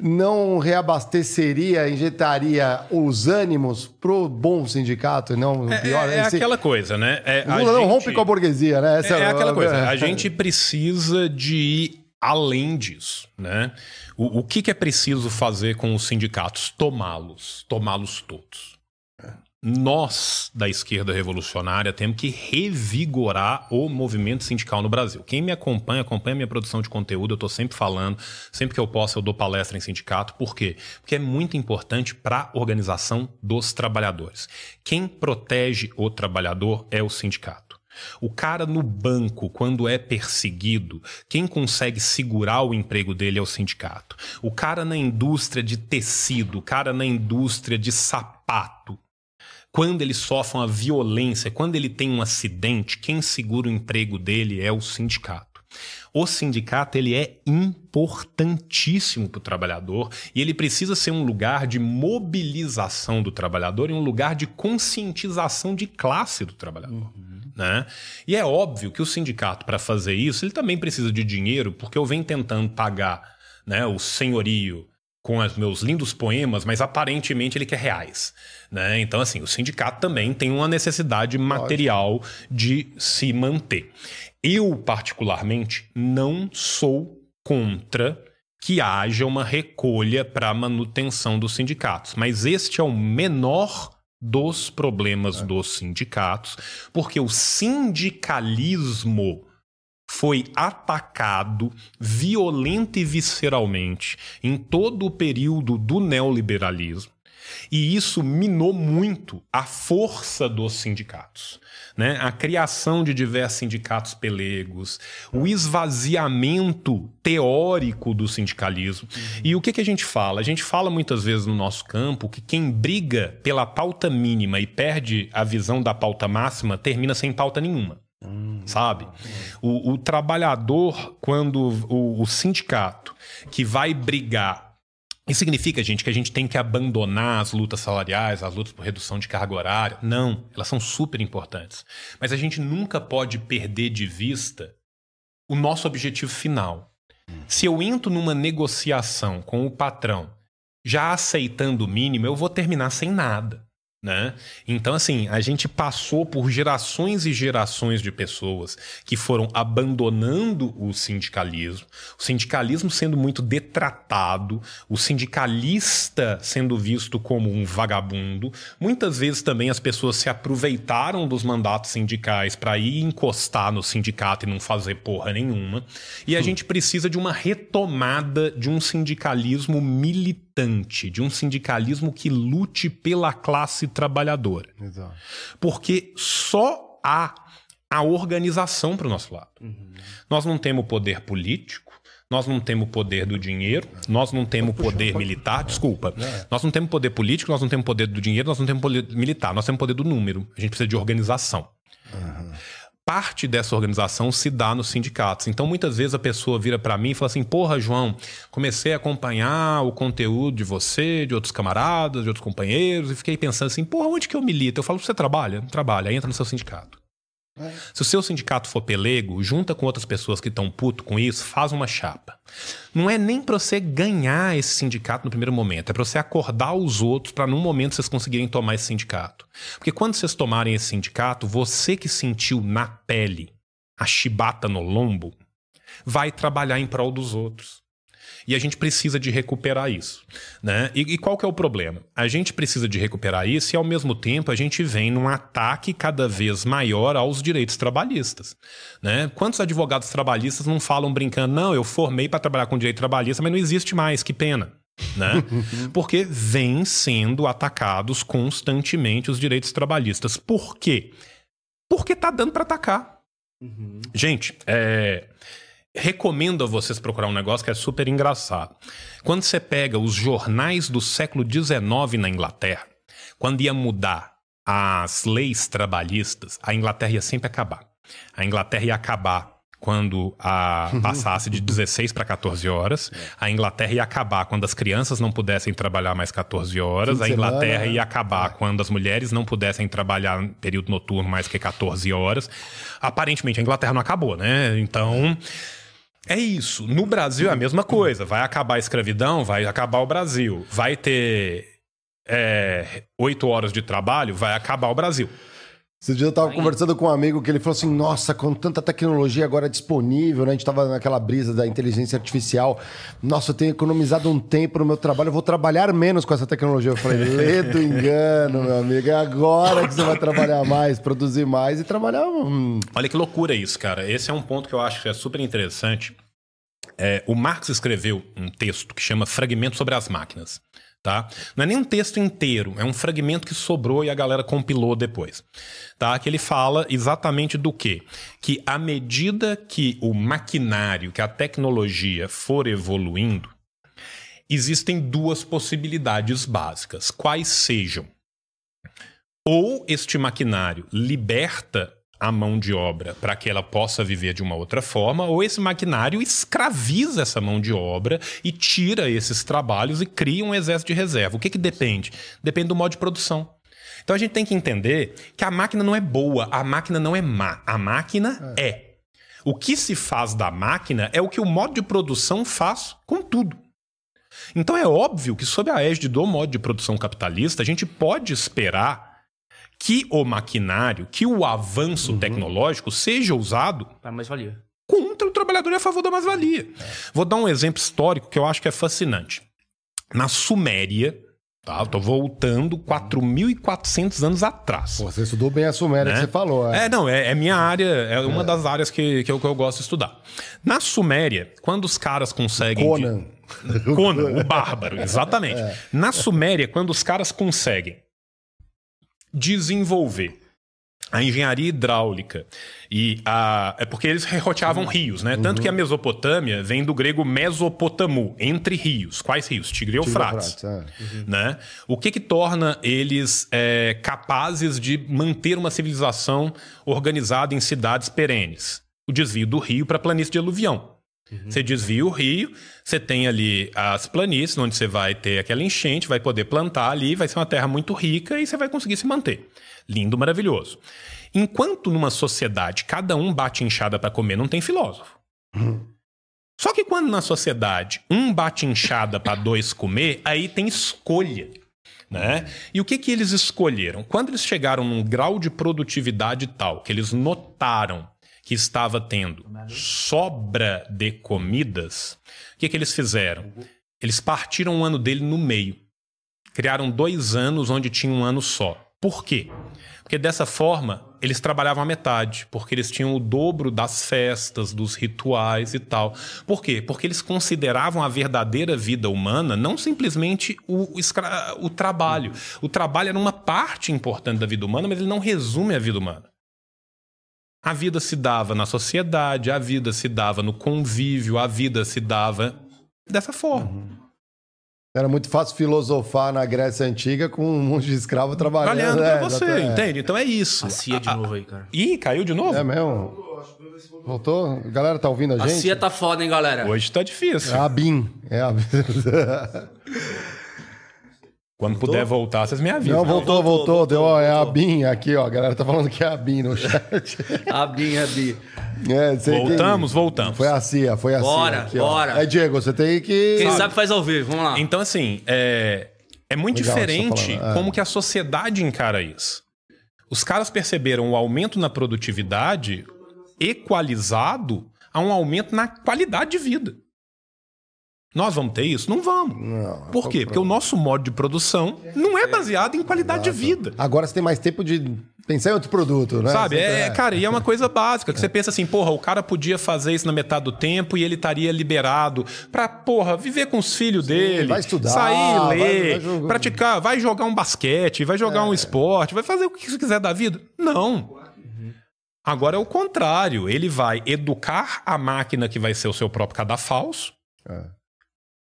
Speaker 1: não reabasteceria, injetaria os ânimos pro bom sindicato e não o
Speaker 3: É,
Speaker 1: pior?
Speaker 3: é
Speaker 1: Esse-
Speaker 3: aquela coisa, né? É,
Speaker 1: o
Speaker 3: a
Speaker 1: Lula não
Speaker 3: gente-
Speaker 1: rompe com a burguesia, né? Essa
Speaker 3: É, é aquela coisa. A
Speaker 1: é.
Speaker 3: gente precisa de ir além disso, né? O, o que, que é preciso fazer com os sindicatos? Tomá-los, tomá-los todos. Nós, da esquerda revolucionária, temos que revigorar o movimento sindical no Brasil. Quem me acompanha, acompanha minha produção de conteúdo, eu estou sempre falando, sempre que eu posso, eu dou palestra em sindicato. Por quê? Porque é muito importante para a organização dos trabalhadores. Quem protege o trabalhador é o sindicato. O cara no banco, quando é perseguido, quem consegue segurar o emprego dele é o sindicato. O cara na indústria de tecido, o cara na indústria de sapato, quando ele sofre uma violência, quando ele tem um acidente, quem segura o emprego dele é o sindicato. O sindicato ele é importantíssimo para o trabalhador e ele precisa ser um lugar de mobilização do trabalhador e um lugar de conscientização de classe do trabalhador. Né? E é óbvio que o sindicato, para fazer isso, ele também precisa de dinheiro, porque eu venho tentando pagar né, o senhorio com os meus lindos poemas, mas aparentemente ele quer reais. Né? Então, assim, o sindicato também tem uma necessidade material de se manter. Eu, particularmente, não sou contra que haja uma recolha para manutenção dos sindicatos, mas este é o menor dos problemas dos sindicatos, porque o sindicalismo foi atacado violenta e visceralmente em todo o período do neoliberalismo. E isso minou muito a força dos sindicatos. Né? A criação de diversos sindicatos pelegos, o esvaziamento teórico do sindicalismo. Uhum. E o que, que a gente fala? A gente fala muitas vezes no nosso campo que quem briga pela pauta mínima e perde a visão da pauta máxima termina sem pauta nenhuma. Hum, sabe? O, o, trabalhador, quando o, o sindicato que vai brigar isso significa, gente, que a gente tem que abandonar as lutas salariais, as lutas por redução de carga horária. Não, elas são super importantes. Mas a gente nunca pode perder de vista o nosso objetivo final. Se eu entro numa negociação com o patrão já aceitando o mínimo, eu vou terminar sem nada. Né? Então, assim, a gente passou por gerações e gerações de pessoas que foram abandonando o sindicalismo, o sindicalismo sendo muito detratado, o sindicalista sendo visto como um vagabundo. Muitas vezes também as pessoas se aproveitaram dos mandatos sindicais para ir encostar no sindicato e não fazer porra nenhuma. E a hum. gente precisa de uma retomada de um sindicalismo militar militante, de um sindicalismo que lute pela classe trabalhadora. Exato. Porque só há a organização para o nosso lado. Uhum. Nós não temos poder político, nós não temos poder do dinheiro, nós não temos poder militar, desculpa. É. Nós não temos poder político, nós não temos poder do dinheiro, nós não temos poder militar, nós temos poder do número. A gente precisa de organização. Parte dessa organização se dá nos sindicatos. Então, muitas vezes a pessoa vira para mim e fala assim: Porra, João, comecei a acompanhar o conteúdo de você, de outros camaradas, de outros companheiros, e fiquei pensando assim: Porra, onde que eu milito? Eu falo: Você trabalha? Trabalha, entra no seu sindicato. É. Se o seu sindicato for pelego, junta com outras pessoas que estão puto com isso, faz uma chapa. Não é nem para você ganhar esse sindicato no primeiro momento, é para você acordar os outros para num momento vocês conseguirem tomar esse sindicato. Porque quando vocês tomarem esse sindicato, você que sentiu na pele a chibata no lombo, vai trabalhar em prol dos outros. E a gente precisa de recuperar isso. Né? E, e, qual que é o problema? A gente precisa de recuperar isso e, ao mesmo tempo, a gente vem num ataque cada vez maior aos direitos trabalhistas. Né? Quantos advogados trabalhistas não falam brincando, não, eu formei para trabalhar com direito trabalhista, mas não existe mais, que pena. Né? Porque vem sendo atacados constantemente os direitos trabalhistas. Por quê? Porque tá dando para atacar. Uhum. Gente, é recomendo a vocês procurar um negócio que é super engraçado. Quando você pega os jornais do século XIX na Inglaterra, quando ia mudar as leis trabalhistas, a Inglaterra ia sempre acabar. A Inglaterra ia acabar quando a passasse de 16 para 14 horas. A Inglaterra ia acabar quando as crianças não pudessem trabalhar mais 14 horas. A Inglaterra ia acabar quando as mulheres não pudessem trabalhar em período noturno mais que 14 horas. Aparentemente a Inglaterra não acabou, né? Então, é isso. No Brasil é a mesma coisa. Vai acabar a escravidão, vai acabar o Brasil. Vai ter é, oito horas de trabalho, vai acabar o Brasil.
Speaker 1: Esse dia eu tava conversando com um amigo que ele falou assim: Nossa, com tanta tecnologia agora disponível, né? A gente tava naquela brisa da inteligência artificial. Nossa, eu tenho economizado um tempo no meu trabalho, eu vou trabalhar menos com essa tecnologia. Eu falei: Lê do engano, meu amigo. É agora que você vai trabalhar mais, produzir mais e trabalhar. Hum.
Speaker 3: Olha que loucura isso, cara. Esse é um ponto que eu acho que é super interessante. É, o Marx escreveu um texto que chama Fragmento sobre as Máquinas. Tá? Não é nem um texto inteiro, é um fragmento que sobrou e a galera compilou depois. Tá? Que ele fala exatamente do quê? Que à medida que o maquinário, que a tecnologia for evoluindo, existem duas possibilidades básicas, quais sejam ou este maquinário liberta a mão de obra para que ela possa viver de uma outra forma, ou esse maquinário escraviza essa mão de obra e tira esses trabalhos e cria um exército de reserva. O que, que depende? Depende do modo de produção. Então a gente tem que entender que a máquina não é boa, a máquina não é má, a máquina é. é. O que se faz da máquina é o que o modo de produção faz com tudo. Então é óbvio que, sob a égide do modo de produção capitalista, a gente pode esperar que o maquinário, que o avanço uhum. tecnológico seja usado
Speaker 2: para mais-valia.
Speaker 3: Contra o trabalhador e a favor da mais-valia. É. Vou dar um exemplo histórico que eu acho que é fascinante. Na Suméria, Tá? Eu tô voltando 4.400 anos atrás.
Speaker 1: Pô, você estudou bem a Suméria
Speaker 3: Né?
Speaker 1: que você falou. É.
Speaker 3: É, não, é, é minha área, é uma das áreas que, que, eu, que eu gosto de estudar. Na Suméria, quando os caras conseguem. de-
Speaker 1: Conan.
Speaker 3: Conan, o bárbaro, exatamente. Na Suméria, quando os caras conseguem desenvolver a engenharia hidráulica e a é porque eles roteavam rios, né? Tanto que a Mesopotâmia vem do grego Mesopotamu, entre rios. Quais rios? Tigre e Eufrates
Speaker 1: é.
Speaker 3: né? O que que torna eles é, capazes de manter uma civilização organizada em cidades perenes? O desvio do rio para a planície de aluvião. Você desvia o rio, você tem ali as planícies, onde você vai ter aquela enchente, vai poder plantar ali, vai ser uma terra muito rica e você vai conseguir se manter. Lindo, maravilhoso. Enquanto numa sociedade cada um bate enxada para comer, não tem filósofo. Só que quando na sociedade um bate enxada para dois comer, aí tem escolha. Né? E o que, que eles escolheram? Quando eles chegaram num grau de produtividade tal que eles notaram que estava tendo sobra de comidas, o que, que eles fizeram? Eles partiram um ano dele no meio. Criaram dois anos onde tinha um ano só. Por quê? Porque dessa forma eles trabalhavam a metade, porque eles tinham o dobro das festas, dos rituais e tal. Por quê? Porque eles consideravam a verdadeira vida humana não simplesmente o, escra- o trabalho. O trabalho era uma parte importante da vida humana, mas ele não resume a vida humana. A vida se dava na sociedade, a vida se dava no convívio, a vida se dava dessa forma.
Speaker 1: Era muito fácil filosofar na Grécia Antiga com um monte de escravo trabalhando.
Speaker 3: Trabalhando
Speaker 1: é,
Speaker 3: pra você,
Speaker 1: exatamente.
Speaker 3: entende? Então é isso.
Speaker 2: A CIA de novo aí, cara.
Speaker 3: Ih, caiu de novo?
Speaker 1: É mesmo? Voltou? A galera tá ouvindo a
Speaker 2: A
Speaker 1: gente?
Speaker 2: CIA tá foda, hein, galera?
Speaker 3: Hoje tá difícil.
Speaker 1: É a BIM. É a...
Speaker 3: Quando puder voltar, vocês me avisam.
Speaker 1: Não, voltou,
Speaker 2: voltou,
Speaker 1: voltou.
Speaker 2: voltou,
Speaker 1: deu, ó, é a
Speaker 2: voltou.
Speaker 1: BIM aqui, ó. A galera tá falando que é a BIM no chat.
Speaker 2: A Bi, a Bi.
Speaker 1: É, que-
Speaker 3: Voltamos, voltamos.
Speaker 1: Foi a CIA, foi a
Speaker 2: Bora,
Speaker 1: CIA. aqui, ó.
Speaker 2: bora.
Speaker 1: É, Diego, você tem que...
Speaker 2: Quem sabe faz ao vivo, vamos lá.
Speaker 3: Então, assim, é, é muito
Speaker 1: Legal tá
Speaker 3: diferente
Speaker 1: é.
Speaker 3: como que a sociedade encara isso. Os caras perceberam o aumento na produtividade equalizado a um aumento na qualidade de vida. Nós vamos ter isso? Não vamos.
Speaker 1: Não,
Speaker 3: Por quê? Porque o nosso modo de produção não é baseado em qualidade de vida.
Speaker 1: Agora você tem mais tempo de pensar em outro produto, né?
Speaker 3: Sabe?
Speaker 1: Você-
Speaker 3: É, cara, e é uma coisa básica, que você pensa assim, porra, o cara podia fazer isso na metade do tempo e ele estaria liberado pra, porra, viver com os filhos dele,
Speaker 1: vai estudar,
Speaker 3: sair,
Speaker 1: vai-
Speaker 3: ler,
Speaker 1: vai jogar-
Speaker 3: praticar, vai jogar um basquete, vai jogar um esporte, vai fazer o que você quiser da vida. Não. Agora é o contrário, ele vai educar a máquina que vai ser o seu próprio cadafalso,
Speaker 1: É.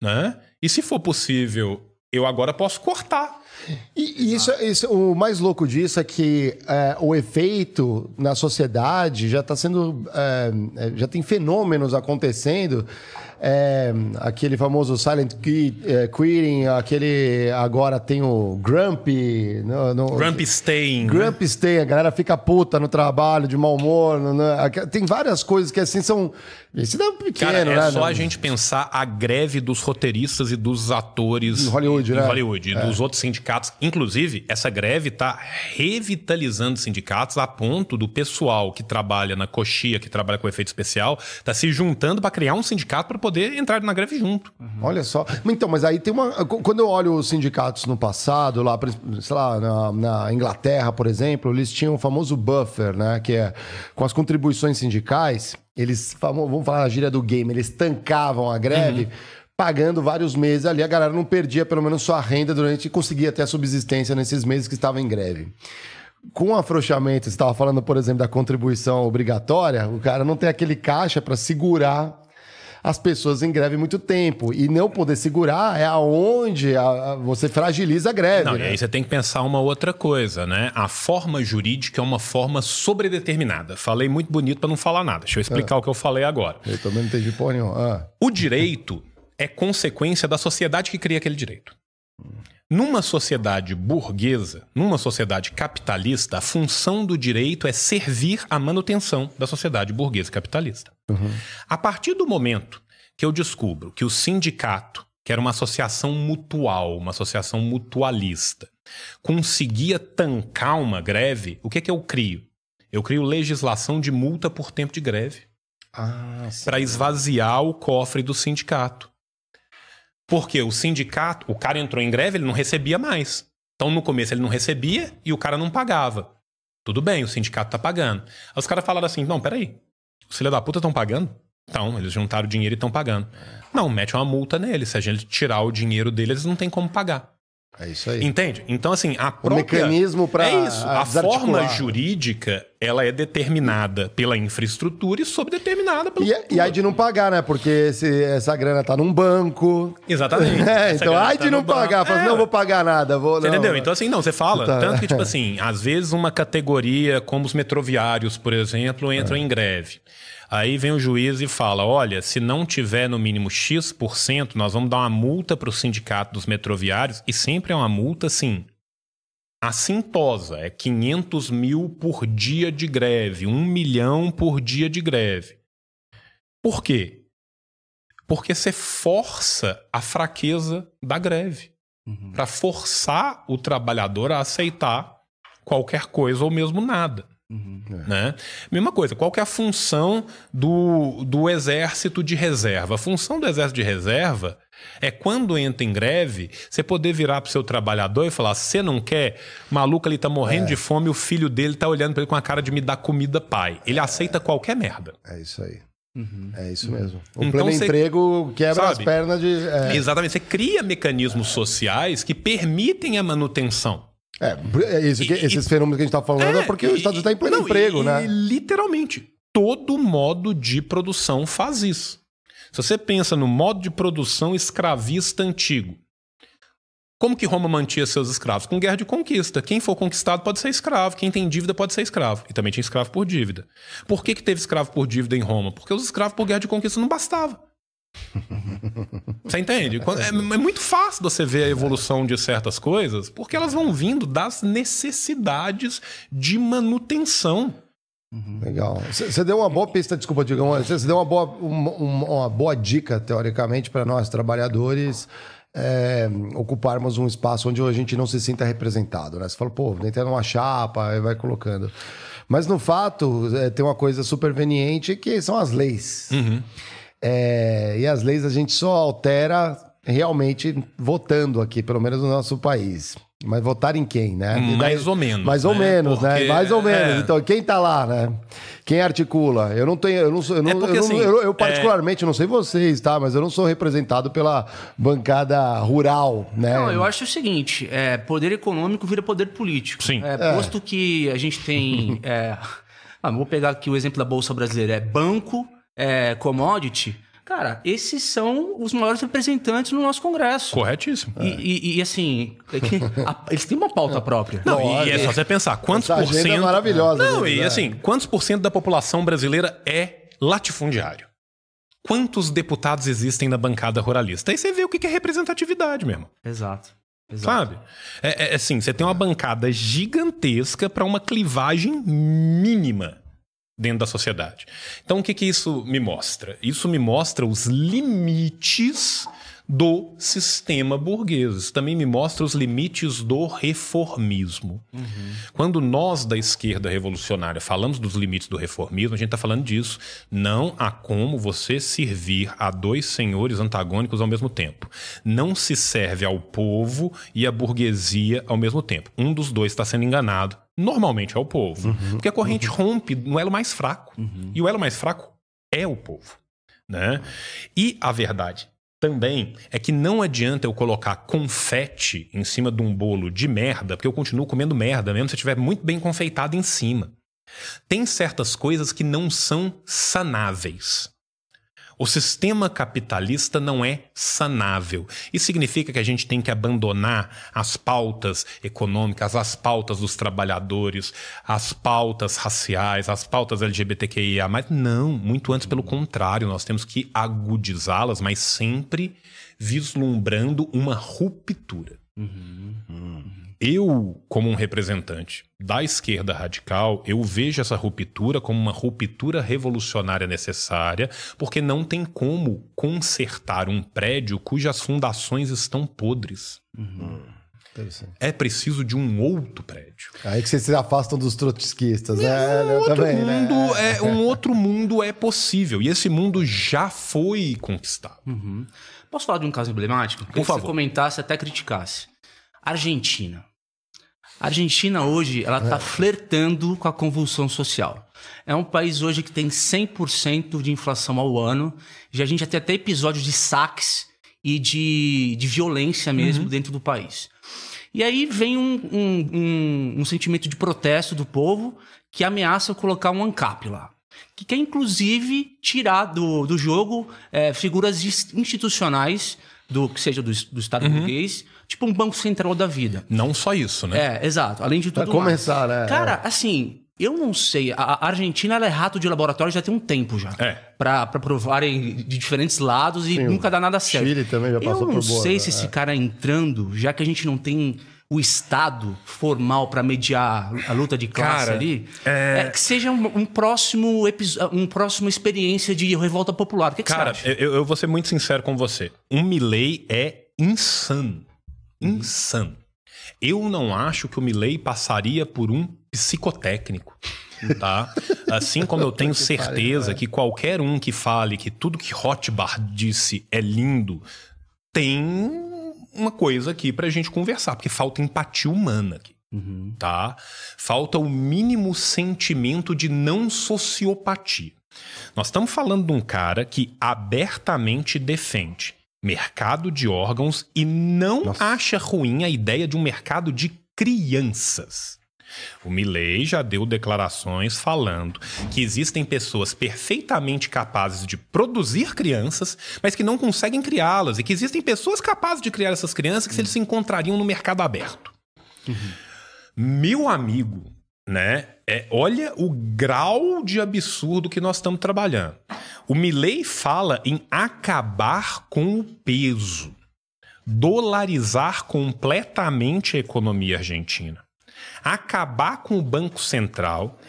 Speaker 3: né? E se for possível, eu agora posso cortar.
Speaker 1: E e isso, isso- o mais louco disso é que é, o efeito na sociedade já está sendo. é, é, já tem fenômenos acontecendo. É, aquele famoso silent qui- é, quitting, aquele. Agora tem o Grumpy. No, no,
Speaker 3: Grumpy staying. né?
Speaker 1: Grumpy stay, a galera fica puta no trabalho, de mau humor. no- no- tem várias coisas que assim são. Esse não é pequeno,
Speaker 3: Cara, é
Speaker 1: né?
Speaker 3: só
Speaker 1: Não-
Speaker 3: a gente pensar a greve dos roteiristas e dos atores
Speaker 1: Em Hollywood,
Speaker 3: em
Speaker 1: né?
Speaker 3: Hollywood, e dos outros sindicatos. Inclusive, essa greve está revitalizando sindicatos a ponto do pessoal que trabalha na coxia, que trabalha com efeito especial, tá se juntando para criar um sindicato para poder entrar na greve junto.
Speaker 1: Olha só. Então, mas aí tem uma. Quando eu olho os sindicatos no passado, lá, sei lá, na, na Inglaterra, por exemplo, eles tinham o famoso buffer, né? Que é com as contribuições sindicais, eles, vamos falar a gíria do game, eles tancavam a greve. Pagando vários meses ali, a galera não perdia pelo menos sua renda durante e conseguia ter a subsistência nesses meses que estava em greve. Com o afrouxamento, você estava falando, por exemplo, da contribuição obrigatória, o cara não tem aquele caixa para segurar as pessoas em greve muito tempo. E não poder segurar é aonde a- a- você fragiliza a greve.
Speaker 3: Não, e
Speaker 1: né?
Speaker 3: aí você tem que pensar uma outra coisa, né? A forma jurídica é uma forma sobredeterminada. Falei muito bonito para não falar nada. Deixa eu explicar o que eu falei agora.
Speaker 1: Eu também não entendi porra nenhuma. Ah,
Speaker 3: O direito é consequência da sociedade que cria aquele direito. Numa sociedade burguesa, numa sociedade capitalista, a função do direito é servir à manutenção da sociedade burguesa capitalista. A partir do momento que eu descubro que o sindicato, que era uma associação mutual, uma associação mutualista, conseguia tancar uma greve, o que, que eu crio? Eu crio legislação de multa por tempo de greve
Speaker 1: ah
Speaker 3: para esvaziar o cofre do sindicato. Porque o sindicato, o cara entrou em greve, ele não recebia mais. Então no começo ele não recebia e o cara não pagava. Tudo bem, o sindicato tá pagando. Aí os caras falaram assim: não, peraí. Os filhos da puta estão pagando? Então, eles juntaram o dinheiro e estão pagando. Não, mete uma multa nele. Se a gente tirar o dinheiro dele, eles não têm como pagar.
Speaker 1: É isso aí.
Speaker 3: Entende? Então, assim, a
Speaker 1: O
Speaker 3: própria...
Speaker 1: mecanismo pra
Speaker 3: É isso. A forma jurídica, ela é determinada pela infraestrutura e sobredeterminada pelo...
Speaker 1: E, e aí de não pagar, né? Porque esse- essa grana tá num banco.
Speaker 3: Exatamente.
Speaker 1: É, então, ai
Speaker 3: tá
Speaker 1: de não pagar. Fala,
Speaker 3: É,
Speaker 1: assim, não vou pagar nada. Vou,
Speaker 3: Você
Speaker 1: não.
Speaker 3: entendeu? Então, assim, não, você fala.
Speaker 1: Tá.
Speaker 3: Tanto que, tipo assim, às vezes uma categoria, como os metroviários, por exemplo,
Speaker 1: É.
Speaker 3: entram em greve. Aí vem o juiz e fala: olha, se não tiver no mínimo X%, nós vamos dar uma multa para o sindicato dos metroviários, e sempre é uma multa, assim, assintosa. É 500 mil por dia de greve, 1 milhão por dia de greve. Por quê? Porque você força a fraqueza da greve
Speaker 2: Uhum.
Speaker 3: para forçar o trabalhador a aceitar qualquer coisa ou mesmo nada.
Speaker 2: Uhum.
Speaker 3: Né? Mesma coisa, qual que é a função do, do exército de reserva? A função do exército de reserva é quando entra em greve, você poder virar pro seu trabalhador e falar: você não quer? Maluco ali tá morrendo de fome, o filho dele tá olhando para ele com a cara de me dar comida, pai. Ele aceita qualquer merda.
Speaker 1: É isso aí.
Speaker 2: Uhum.
Speaker 1: É isso mesmo. O
Speaker 3: Então
Speaker 1: pleno
Speaker 3: você-
Speaker 1: emprego quebra
Speaker 3: Sabe?
Speaker 1: as pernas de. É,
Speaker 3: Exatamente. Você cria mecanismos sociais que permitem a manutenção.
Speaker 1: É, é
Speaker 3: E-
Speaker 1: esses fenômenos que a gente tá falando é, porque o
Speaker 3: e-
Speaker 1: Estado está em pleno
Speaker 3: não,
Speaker 1: emprego,
Speaker 3: e-
Speaker 1: né?
Speaker 3: E literalmente, todo modo de produção faz isso. Se você pensa no modo de produção escravista antigo, como que Roma mantinha seus escravos? Com guerra de conquista. Quem for conquistado pode ser escravo, quem tem dívida pode ser escravo. E também tinha escravo por dívida. Por que, que teve escravo por dívida em Roma? Porque os escravos por guerra de conquista não bastava. Você entende? É, é muito fácil você ver a evolução de certas coisas, porque elas vão vindo das necessidades de manutenção.
Speaker 1: Legal. Você deu uma boa pista, desculpa, Digão. Você deu uma boa, uma, uma- uma boa dica, teoricamente, para nós trabalhadores é, ocuparmos um espaço onde a gente não se sinta representado. Né? Você falou, pô, entra numa chapa, aí vai colocando. Mas no fato, é, tem uma coisa superveniente que são as leis. É, e as leis a gente só altera realmente votando aqui, pelo menos no nosso país. Mas votar em quem, né? E
Speaker 3: Mais ou menos,
Speaker 1: Mais ou
Speaker 3: né?
Speaker 1: menos, né?
Speaker 3: Porque,
Speaker 1: Mais ou menos.
Speaker 3: é.
Speaker 1: Então, quem tá lá, né? Quem articula? Eu não tenho, eu não sou, eu, não,
Speaker 3: É porque,
Speaker 1: eu, não-
Speaker 3: assim,
Speaker 1: eu- eu particularmente não sei vocês, tá? Mas eu não sou representado pela bancada rural, né?
Speaker 2: Não, eu acho o seguinte: é, poder econômico vira poder político.
Speaker 3: Sim.
Speaker 2: É, Posto que a gente tem. é, ah, vou pegar aqui o exemplo da Bolsa Brasileira: é banco, é, commodity. Cara, esses são os maiores representantes no nosso Congresso.
Speaker 3: Corretíssimo.
Speaker 2: E, e- e, assim, é que a- eles têm uma pauta própria.
Speaker 3: Não,
Speaker 1: Lógico.
Speaker 3: e é só você pensar, quantos
Speaker 1: Essa
Speaker 3: por
Speaker 1: é
Speaker 3: cento...
Speaker 1: maravilhosa
Speaker 3: Não,
Speaker 1: deles,
Speaker 3: e
Speaker 1: né?
Speaker 3: assim, quantos por cento da população brasileira é latifundiário? Quantos deputados existem na bancada ruralista? Aí você vê o que que é representatividade mesmo.
Speaker 2: Exato. Exato.
Speaker 3: Sabe? É, é assim, você tem uma bancada gigantesca para uma clivagem mínima dentro da sociedade. Então, o que, que isso me mostra? Isso me mostra os limites do sistema burguês. Isso também me mostra os limites do reformismo. Quando nós da esquerda revolucionária falamos dos limites do reformismo, a gente está falando disso. Não há como você servir a dois senhores antagônicos ao mesmo tempo. Não se serve ao povo e à burguesia ao mesmo tempo. Um dos dois está sendo enganado. Normalmente é o povo. Porque a corrente rompe no elo mais fraco. E o elo mais fraco é o povo. Né? E a verdade também é que não adianta eu colocar confete em cima de um bolo de merda, porque eu continuo comendo merda, mesmo se estiver muito bem confeitado em cima. Tem certas coisas que não são sanáveis. O sistema capitalista não é sanável. Isso significa que a gente tem que abandonar as pautas econômicas, as pautas dos trabalhadores, as pautas raciais, as pautas LGBTQIA. Mas não, muito antes pelo contrário, nós temos que agudizá-las, mas sempre vislumbrando uma ruptura. Eu, como um representante da esquerda radical, eu vejo essa ruptura como uma ruptura revolucionária necessária, porque não tem como consertar um prédio cujas fundações estão podres.
Speaker 1: Interessante.
Speaker 3: É preciso de um outro prédio.
Speaker 1: Aí que vocês se afastam dos trotskistas, né?
Speaker 3: Um
Speaker 1: Eu
Speaker 3: outro
Speaker 1: também,
Speaker 3: mundo
Speaker 1: né?
Speaker 3: é um outro mundo é possível e esse mundo já foi conquistado.
Speaker 2: Posso falar de um caso emblemático? Queria que
Speaker 3: favor.
Speaker 2: você comentasse, até criticasse. Argentina. A Argentina hoje, ela tá flertando com a convulsão social. É um país hoje que tem 100% de inflação ao ano. Já a gente já tem até episódios de saques e de, de violência mesmo dentro do país. E aí vem um, um, um- um sentimento de protesto do povo que ameaça colocar um ANCAP lá. Que quer, inclusive, tirar do, do jogo é, figuras is- institucionais, do que seja do, do Estado burguês, tipo um banco central da vida.
Speaker 3: Não só isso, né?
Speaker 2: É, exato. Além de
Speaker 1: Pra
Speaker 2: tudo mais.
Speaker 1: começar, né?
Speaker 2: Cara, assim, eu não sei. A Argentina ela é rato de laboratório já tem um tempo já.
Speaker 3: É.
Speaker 2: Pra, pra provarem de diferentes lados e
Speaker 1: Sim,
Speaker 2: nunca dá nada certo.
Speaker 1: Chile também já passou
Speaker 2: Eu não
Speaker 1: por boa,
Speaker 2: sei
Speaker 1: né?
Speaker 2: se esse cara entrando, já que a gente não tem o Estado formal pra mediar a luta de classe
Speaker 3: Cara,
Speaker 2: ali,
Speaker 3: é-
Speaker 2: é que seja um, um próximo episódio, um próximo experiência de revolta popular. O que, que
Speaker 3: Cara,
Speaker 2: você acha?
Speaker 3: eu, eu vou ser muito sincero com você. Um Milley é insano. Insano. Eu não acho que o Milley passaria por um psicotécnico. Tá? Assim como eu tenho certeza que qualquer um que fale que tudo que Rothbard disse é lindo, tem uma coisa aqui pra gente conversar, porque falta empatia humana aqui
Speaker 2: Uhum.
Speaker 3: tá? Falta o mínimo sentimento de não sociopatia. Nós estamos falando de um cara que abertamente defende mercado de órgãos e não
Speaker 1: Nossa.
Speaker 3: acha ruim a ideia de um mercado de crianças. O Milley já deu declarações falando que existem pessoas perfeitamente capazes de produzir crianças, mas que não conseguem criá-las, e que existem pessoas capazes de criar essas crianças que se eles se encontrariam no mercado aberto. Meu amigo, né? É, olha o grau de absurdo que nós estamos trabalhando. O Milley fala em acabar com o peso, dolarizar completamente a economia argentina, acabar com o Banco Central,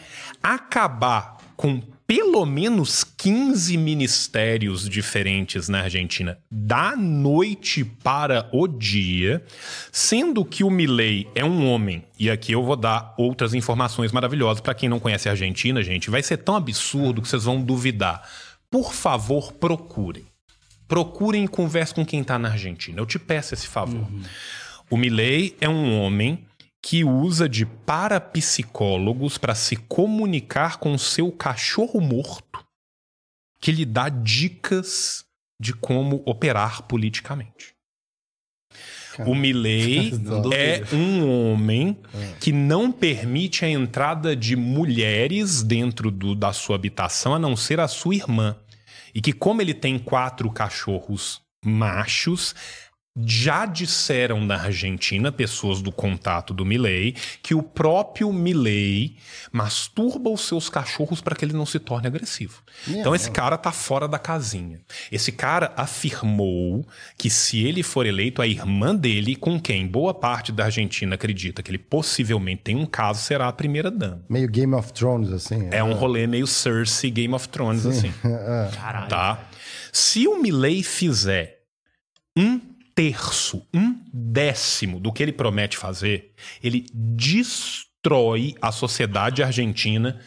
Speaker 3: acabar com pelo menos 15 ministérios diferentes na Argentina da noite para o dia, sendo que o Milley é um homem, e aqui eu vou dar outras informações maravilhosas para quem não conhece a Argentina, gente, vai ser tão absurdo que vocês vão duvidar. Por favor, procurem. Procurem e conversem com quem está na Argentina. Eu te peço esse favor. O Milley é um homem que usa de parapsicólogos para se comunicar com seu cachorro morto, que lhe dá dicas de como operar politicamente. O Milley é um homem que não permite a entrada de mulheres dentro do- da sua habitação, a não ser a sua irmã. E que, como ele tem quatro cachorros machos, já disseram na Argentina, pessoas do contato do Milley, que o próprio Milley masturba os seus cachorros para que ele não se torne agressivo. Então esse cara tá fora da casinha. Esse cara afirmou que se ele for eleito, a irmã dele, com quem boa parte da Argentina acredita que ele possivelmente tem um caso, será a primeira dama.
Speaker 1: Meio Game of Thrones, assim.
Speaker 3: É um rolê meio Cersei Game of Thrones, assim.
Speaker 2: Caralho.
Speaker 3: Tá? Se o Milley fizer um terço, um décimo do que ele promete fazer, ele destrói a sociedade argentina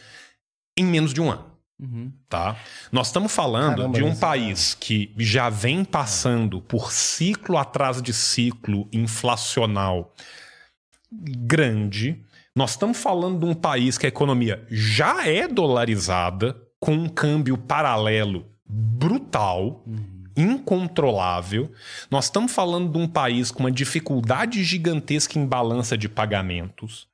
Speaker 3: em menos de um ano.
Speaker 2: Uhum.
Speaker 3: Tá? Nós estamos falando
Speaker 1: Caramba,
Speaker 3: de um país que já vem passando por ciclo atrás de ciclo inflacional grande. Nós estamos falando de um país que a economia já é dolarizada, com um câmbio paralelo brutal, incontrolável. Nós estamos falando de um país com uma dificuldade gigantesca em balança de pagamentos.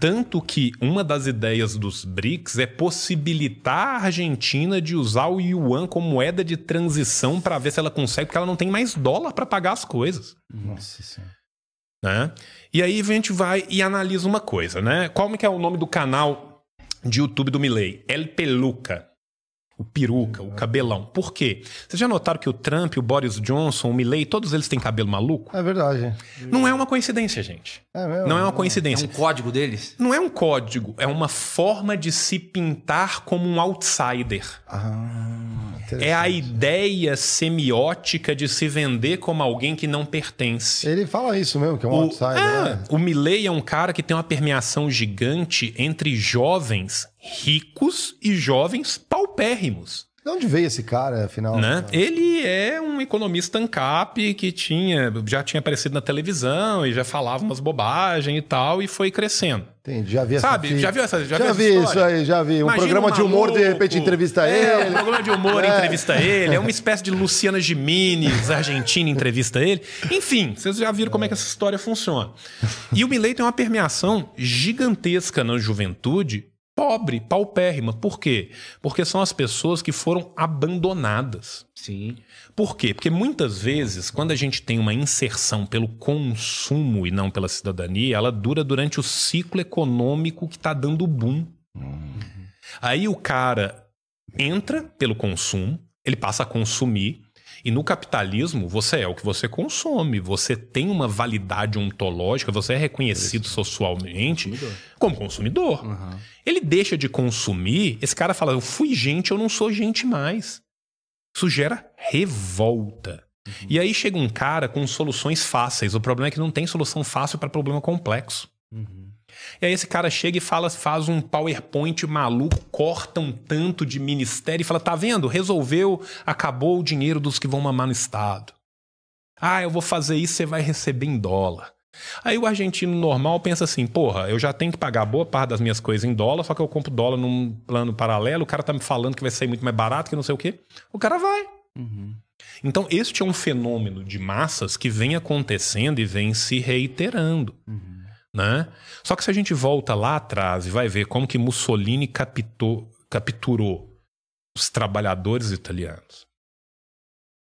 Speaker 3: Tanto que uma das ideias dos BRICS é possibilitar a Argentina de usar o yuan como moeda de transição para ver se ela consegue, porque ela não tem mais dólar para pagar as coisas.
Speaker 1: Nossa senhora.
Speaker 3: Né? E aí a gente vai e analisa uma coisa, né? Qual que é o nome do canal de YouTube do Milley? El Peluca. O peruca, o cabelão. Por quê? Vocês já notaram que o Trump, o Boris Johnson, o Milley, todos eles têm cabelo maluco?
Speaker 1: É verdade.
Speaker 3: Não é uma coincidência, gente.
Speaker 1: É mesmo?
Speaker 3: Não é uma
Speaker 2: É
Speaker 3: coincidência.
Speaker 2: um código deles?
Speaker 3: Não é um código, é uma forma de se pintar como um outsider.
Speaker 1: Ah,
Speaker 3: É a ideia semiótica de se vender como alguém que não pertence.
Speaker 1: Ele fala isso mesmo, que é um
Speaker 3: O,
Speaker 1: outsider.
Speaker 3: é,
Speaker 1: né?
Speaker 3: o Milley é um cara que tem uma permeação gigante entre jovens ricos e jovens paupérrimos.
Speaker 1: De onde veio esse cara, afinal?
Speaker 3: né? Ele é um economista ANCAP que tinha, já tinha aparecido na televisão e já falava umas bobagens e tal, e foi crescendo.
Speaker 1: Entendi, já vi essa
Speaker 3: Sabe? Já viu essa- já
Speaker 1: Já, vi isso aí, já vi. Um
Speaker 3: Imagina
Speaker 1: programa de humor, de repente, entrevista
Speaker 3: É,
Speaker 1: ele.
Speaker 3: um programa de humor
Speaker 1: É.
Speaker 3: entrevista ele. É uma espécie de Luciana Gimenez, argentina, entrevista ele. Enfim, vocês já viram como é que essa história funciona. E o Milley tem uma permeação gigantesca na juventude, pobre, paupérrima. Por quê? Porque são as pessoas que foram abandonadas.
Speaker 2: Sim.
Speaker 3: Por quê? Porque muitas vezes, quando a gente tem uma inserção pelo consumo e não pela cidadania, ela dura durante o ciclo econômico que está dando boom. Aí o cara entra pelo consumo, ele passa a consumir, e no capitalismo você é o que você consome, você tem uma validade ontológica, você é reconhecido socialmente como consumidor.
Speaker 2: Uhum.
Speaker 3: Ele deixa de consumir, esse cara fala: Eu fui gente, eu não sou gente mais. Isso gera revolta. E aí chega um cara com soluções fáceis. O problema é que não tem solução fácil para problema complexo.
Speaker 2: Uhum.
Speaker 3: E aí esse cara chega e fala, faz um PowerPoint maluco, corta um tanto de ministério e fala: tá vendo? Resolveu, acabou o dinheiro dos que vão mamar no Estado. Ah, eu vou fazer isso, você vai receber em dólar. Aí o argentino normal pensa assim: porra, eu já tenho que pagar boa parte das minhas coisas em dólar, só que eu compro dólar num plano paralelo, o cara tá me falando que vai sair muito mais barato, que não sei o quê. O cara vai.
Speaker 2: Uhum.
Speaker 3: Então, este é um fenômeno de massas que vem acontecendo e vem se reiterando.
Speaker 2: Uhum.
Speaker 3: Né? Só que se a gente volta lá atrás e vai ver como que Mussolini captou, capturou os trabalhadores italianos,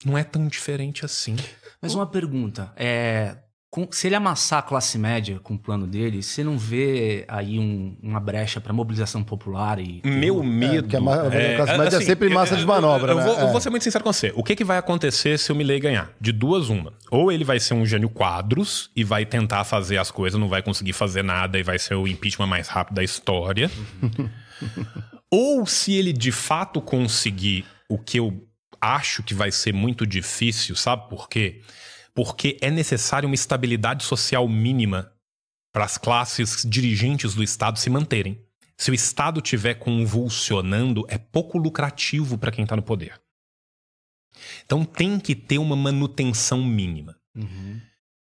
Speaker 3: não é tão diferente assim.
Speaker 2: Mas uma pergunta. É, com- se ele amassar a classe média com o plano dele, você não vê aí um- uma brecha para mobilização popular e.
Speaker 3: Meu medo.
Speaker 1: porque a a classe média é sempre massa de manobra,
Speaker 3: eu,
Speaker 1: né?
Speaker 3: vou, eu
Speaker 1: É.
Speaker 3: vou ser muito sincero com você. O que, que vai acontecer se o Milley ganhar? De duas, uma. Ou ele vai ser um gênio quadros e vai tentar fazer as coisas, não vai conseguir fazer nada e vai ser o impeachment mais rápido da história. Ou se ele de fato conseguir o que eu acho que vai ser muito difícil, sabe por quê? Porque é necessário uma estabilidade social mínima para as classes dirigentes do Estado se manterem. Se o Estado estiver convulsionando, é pouco lucrativo para quem está no poder. Então tem que ter uma manutenção mínima.
Speaker 2: Uhum.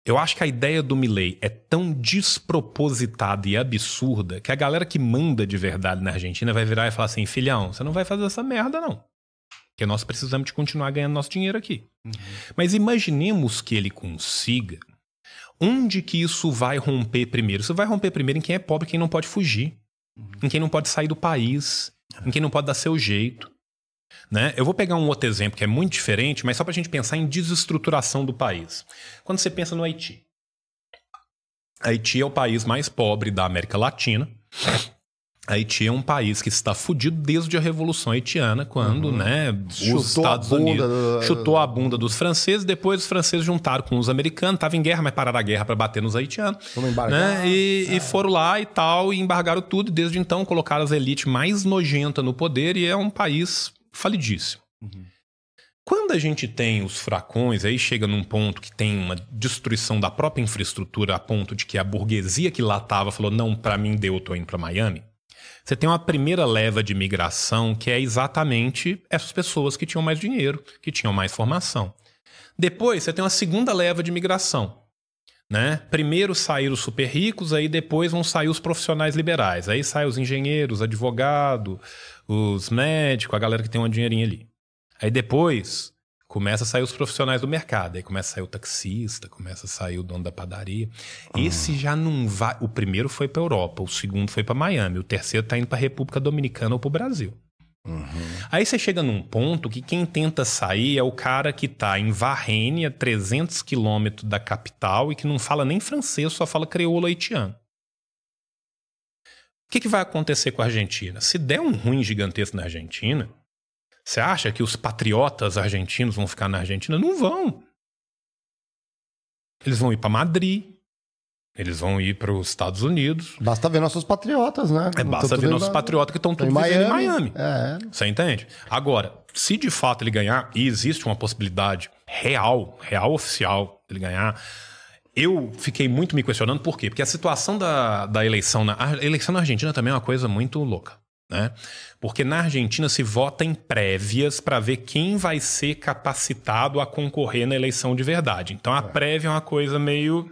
Speaker 3: Eu acho que a ideia do Milley é tão despropositada e absurda que a galera que manda de verdade na Argentina vai virar e falar assim: filhão, você não vai fazer essa merda, não. Porque nós precisamos de continuar ganhando nosso dinheiro aqui. Mas imaginemos que ele consiga. Onde que isso vai romper primeiro? Isso vai romper primeiro em quem é pobre, quem não pode fugir, em quem não pode sair do país, em quem não pode dar seu jeito. Né? Eu vou pegar um outro exemplo que é muito diferente, mas só para a gente pensar em desestruturação do país. Quando você pensa no Haiti. Haiti é o país mais pobre da América Latina. Haiti é um país que está fudido desde a Revolução Haitiana, quando né, os
Speaker 1: Chutou
Speaker 3: Estados Unidos
Speaker 1: do-
Speaker 3: chutou a bunda dos franceses, depois os franceses juntaram com os americanos, estavam em guerra, mas pararam a guerra para bater nos haitianos. Né? E, e foram lá e tal, e embargaram tudo. e Desde então colocaram as elites mais nojentas no poder e é um país falidíssimo. Quando a gente tem os fracões, aí chega num ponto que tem uma destruição da própria infraestrutura a ponto de que a burguesia que lá estava falou: não, para mim deu, eu tô indo para Miami. Você tem uma primeira leva de migração que é exatamente essas pessoas que tinham mais dinheiro, que tinham mais formação. Depois você tem uma segunda leva de migração. Né? Primeiro saíram os super ricos, aí depois vão sair os profissionais liberais. Aí saem os engenheiros, advogado, os médicos, a galera que tem uma dinheirinha ali. Aí depois começa a sair os profissionais do mercado. Aí começa a sair o taxista, começa a sair o dono da padaria. Esse já não vai. O primeiro foi para Europa, o segundo foi para Miami, o terceiro está indo para República Dominicana ou para o Brasil. Aí você chega num ponto que quem tenta sair é o cara que tá em Varrene, a 300 quilômetros da capital, e que não fala nem francês, só fala crioulo haitiano. O que, que vai acontecer com a Argentina? Se der um ruim gigantesco na Argentina, você acha que os patriotas argentinos vão ficar na Argentina? Não vão. Eles vão ir para Madrid, Eles vão ir para os Estados Unidos.
Speaker 1: Basta ver nossos patriotas, né?
Speaker 3: É, basta ver nossos patriotas que estão todos
Speaker 1: em
Speaker 3: vivendo
Speaker 1: Miami.
Speaker 3: em Miami.
Speaker 1: É.
Speaker 3: Você entende? Agora, se de fato ele ganhar, e existe uma possibilidade real, real oficial dele ganhar, eu fiquei muito me questionando por quê? Porque a situação da, da eleição na a eleição na Argentina também é uma coisa muito louca. Né? Porque na Argentina se vota em prévias para ver quem vai ser capacitado a concorrer na eleição de verdade. Então a prévia é uma coisa meio,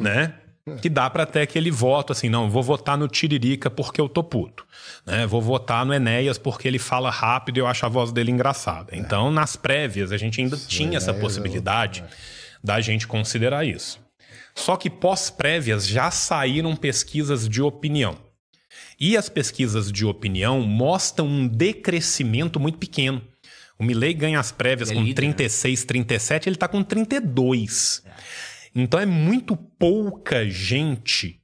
Speaker 3: né? Que dá para até aquele voto assim, não, vou votar no Tiririca porque eu tô puto. Né? Vou votar no Enéas porque ele fala rápido e eu acho a voz dele engraçada. Então, nas prévias, a gente ainda tinha essa
Speaker 1: é
Speaker 3: possibilidade da gente considerar isso. Só que pós-prévias já saíram pesquisas de opinião. E as pesquisas de opinião mostram um decrescimento muito pequeno. O Milley ganha as prévias
Speaker 2: é
Speaker 3: com
Speaker 2: líder, né?
Speaker 3: 36, 37, ele está com 32. Então é muito pouca gente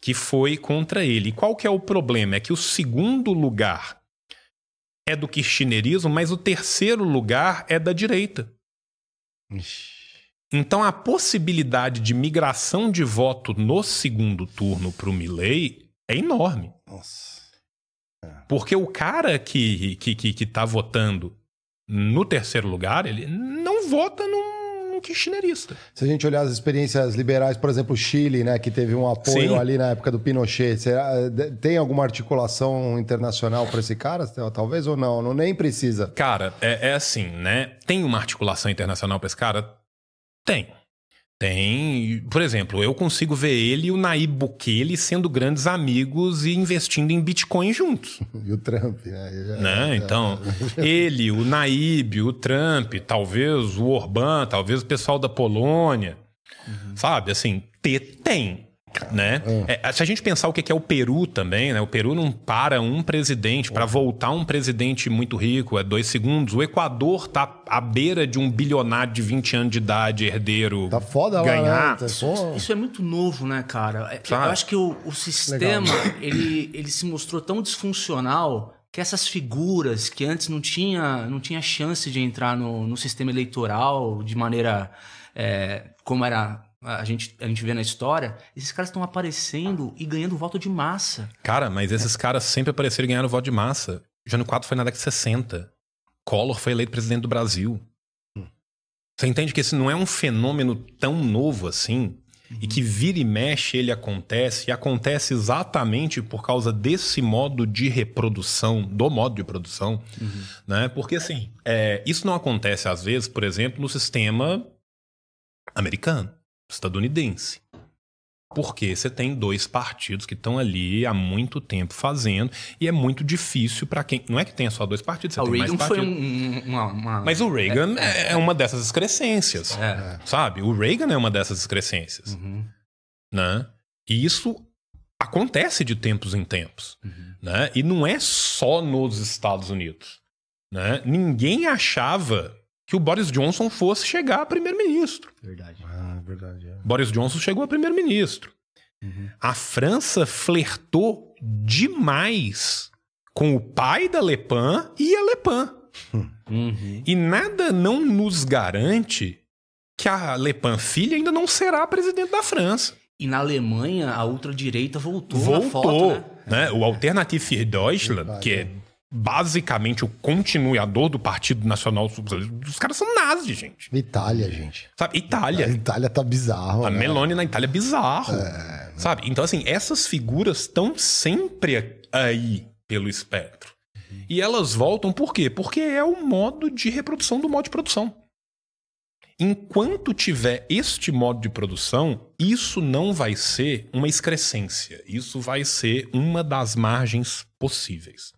Speaker 3: que foi contra ele. E qual que é o problema? É que o segundo lugar é do kirchnerismo, mas o terceiro lugar é da direita.
Speaker 1: Ixi.
Speaker 3: Então a possibilidade de migração de voto no segundo turno para o Milley é enorme.
Speaker 1: Nossa.
Speaker 3: Porque o cara que, que, que, que tá votando no terceiro lugar, ele não vota num, num kirchnerista.
Speaker 1: Se a gente olhar as experiências liberais, por exemplo, o Chile, né, que teve um apoio
Speaker 3: Sim.
Speaker 1: ali na época do Pinochet, será, tem alguma articulação internacional para esse cara? Talvez ou não? Não nem precisa.
Speaker 3: Cara, é, é assim, né? Tem uma articulação internacional para esse cara? Tem. Tem. Por exemplo, eu consigo ver ele e o Naib Bukele sendo grandes amigos e investindo em Bitcoin juntos.
Speaker 1: E o Trump, né?
Speaker 3: Né? Então, ele, o Naib, o Trump, talvez o Orbán, talvez o pessoal da Polônia, sabe? Assim, ter tem. Né? É, se a gente pensar o que é o Peru também, né? O Peru não para um presidente. Para voltar um presidente muito rico, é dois segundos. O Equador tá à beira de um bilionário de 20 anos de idade, herdeiro.
Speaker 1: Tá foda lá,
Speaker 3: ganhar.
Speaker 1: né? Pô,
Speaker 2: Isso é muito novo, né, cara? É-
Speaker 3: Sabe?
Speaker 2: Eu acho que o, o sistema, ele, ele se mostrou tão disfuncional que essas figuras que antes não tinha, não tinha chance de entrar no, no sistema eleitoral de maneira é, como era a gente, a gente vê na história, esses caras estão aparecendo e ganhando voto de massa.
Speaker 3: Cara, mas esses caras sempre apareceram e ganharam voto de massa. Jânio Quadro foi na década de 60. Collor foi eleito presidente do Brasil. Você entende que esse não é um fenômeno tão novo assim? E que vira e mexe ele acontece, e acontece exatamente por causa desse modo de reprodução, do modo de produção, né? Porque assim, é, isso não acontece às vezes, por exemplo, no sistema americano, estadunidense. Porque você tem dois partidos que estão ali há muito tempo fazendo, e é muito difícil para quem. Não é que tenha só dois partidos, você
Speaker 2: Ah, o
Speaker 3: tem
Speaker 2: Reagan
Speaker 3: mais partidos.
Speaker 2: um- um- uma, uma-
Speaker 3: Mas o Reagan é, é uma dessas excrescências.
Speaker 2: É.
Speaker 3: Sabe? O Reagan é uma dessas excrescências.
Speaker 2: Uhum,
Speaker 3: Né? E isso acontece de tempos em tempos.
Speaker 2: uhum.
Speaker 3: Né? E não é só nos Estados Unidos. Né? Ninguém achava que o Boris Johnson fosse chegar a primeiro-ministro.
Speaker 2: Verdade.
Speaker 1: Verdade. é.
Speaker 3: Boris Johnson chegou a primeiro-ministro.
Speaker 2: Uhum.
Speaker 3: A França flertou demais com o pai da Le Pen e a Le Pen.
Speaker 2: Uhum.
Speaker 3: E nada não nos garante que a Le Pen filha ainda não será presidente da França.
Speaker 2: E na Alemanha, a ultradireita voltou, na
Speaker 3: Voltou.
Speaker 2: foto, né?
Speaker 3: né? O Alternative für Deutschland, que é basicamente o continuador do Partido Nacional Socialista, os caras são nazis, gente.
Speaker 1: Itália, gente.
Speaker 3: Sabe?
Speaker 1: A
Speaker 3: Itália.
Speaker 1: Itália tá bizarro.
Speaker 3: A
Speaker 1: né?
Speaker 3: Meloni na Itália é bizarro. Sabe? Então, assim, essas figuras estão sempre aí pelo espectro. E elas voltam por quê? Porque é o modo de reprodução do modo de produção. Enquanto tiver este modo de produção, isso não vai ser uma excrescência. Isso vai ser uma das margens possíveis.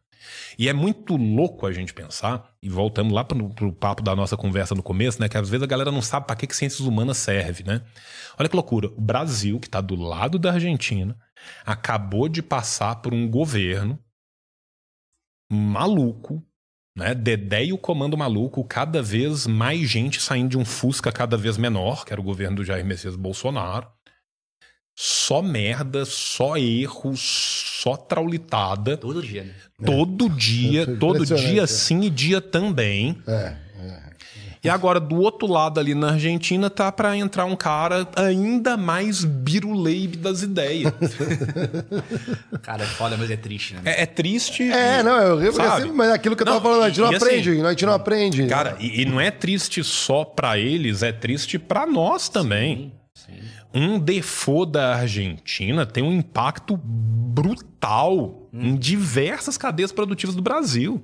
Speaker 3: E é muito louco a gente pensar, e voltamos lá pro, pro papo da nossa conversa no começo, né? Que às vezes a galera não sabe para que, que ciências humanas serve, né? Olha que loucura. O Brasil, que está do lado da Argentina, acabou de passar por um governo maluco, né? Dedé e o comando maluco, cada vez mais gente saindo de um Fusca cada vez menor, que era o governo do Jair Messias Bolsonaro. Só merda, só erro, só traulitada.
Speaker 2: Todo dia, né?
Speaker 3: Todo dia,
Speaker 1: É
Speaker 3: todo dia
Speaker 1: é.
Speaker 3: sim e dia também.
Speaker 1: É, é.
Speaker 3: E agora, do outro lado ali na Argentina, tá para entrar um cara ainda mais biruleibe das ideias.
Speaker 2: Cara, é foda, mas é triste, né?
Speaker 3: é, é triste.
Speaker 1: É, não, é horrível,
Speaker 3: Sabe?
Speaker 1: assim, mas é aquilo que eu tava
Speaker 3: Não,
Speaker 1: falando, a gente
Speaker 3: e-
Speaker 1: não
Speaker 3: e assim,
Speaker 1: aprende, a gente não aprende.
Speaker 3: Cara, e, e não é triste só pra eles, é triste pra nós também.
Speaker 2: Sim.
Speaker 3: Um default da Argentina tem um impacto brutal em diversas cadeias produtivas do Brasil.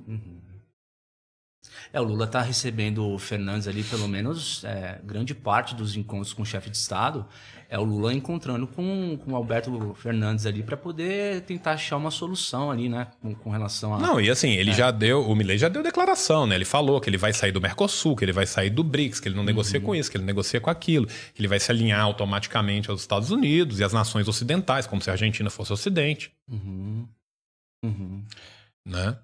Speaker 2: É, o Lula tá recebendo o Fernandes ali, pelo menos é, grande parte dos encontros com o chefe de Estado é o Lula encontrando com, com o Alberto Fernandes ali para poder tentar achar uma solução ali, né? Com, com relação a.
Speaker 3: Não, e assim, ele já deu, o Milei já deu declaração, né? Ele falou que ele vai sair do Mercosul, que ele vai sair do BRICS, que ele não negocia com isso, que ele negocia com aquilo, que ele vai se alinhar automaticamente aos Estados Unidos e às nações ocidentais, como se a Argentina fosse ocidente,
Speaker 2: Uhum. Uhum.
Speaker 3: né?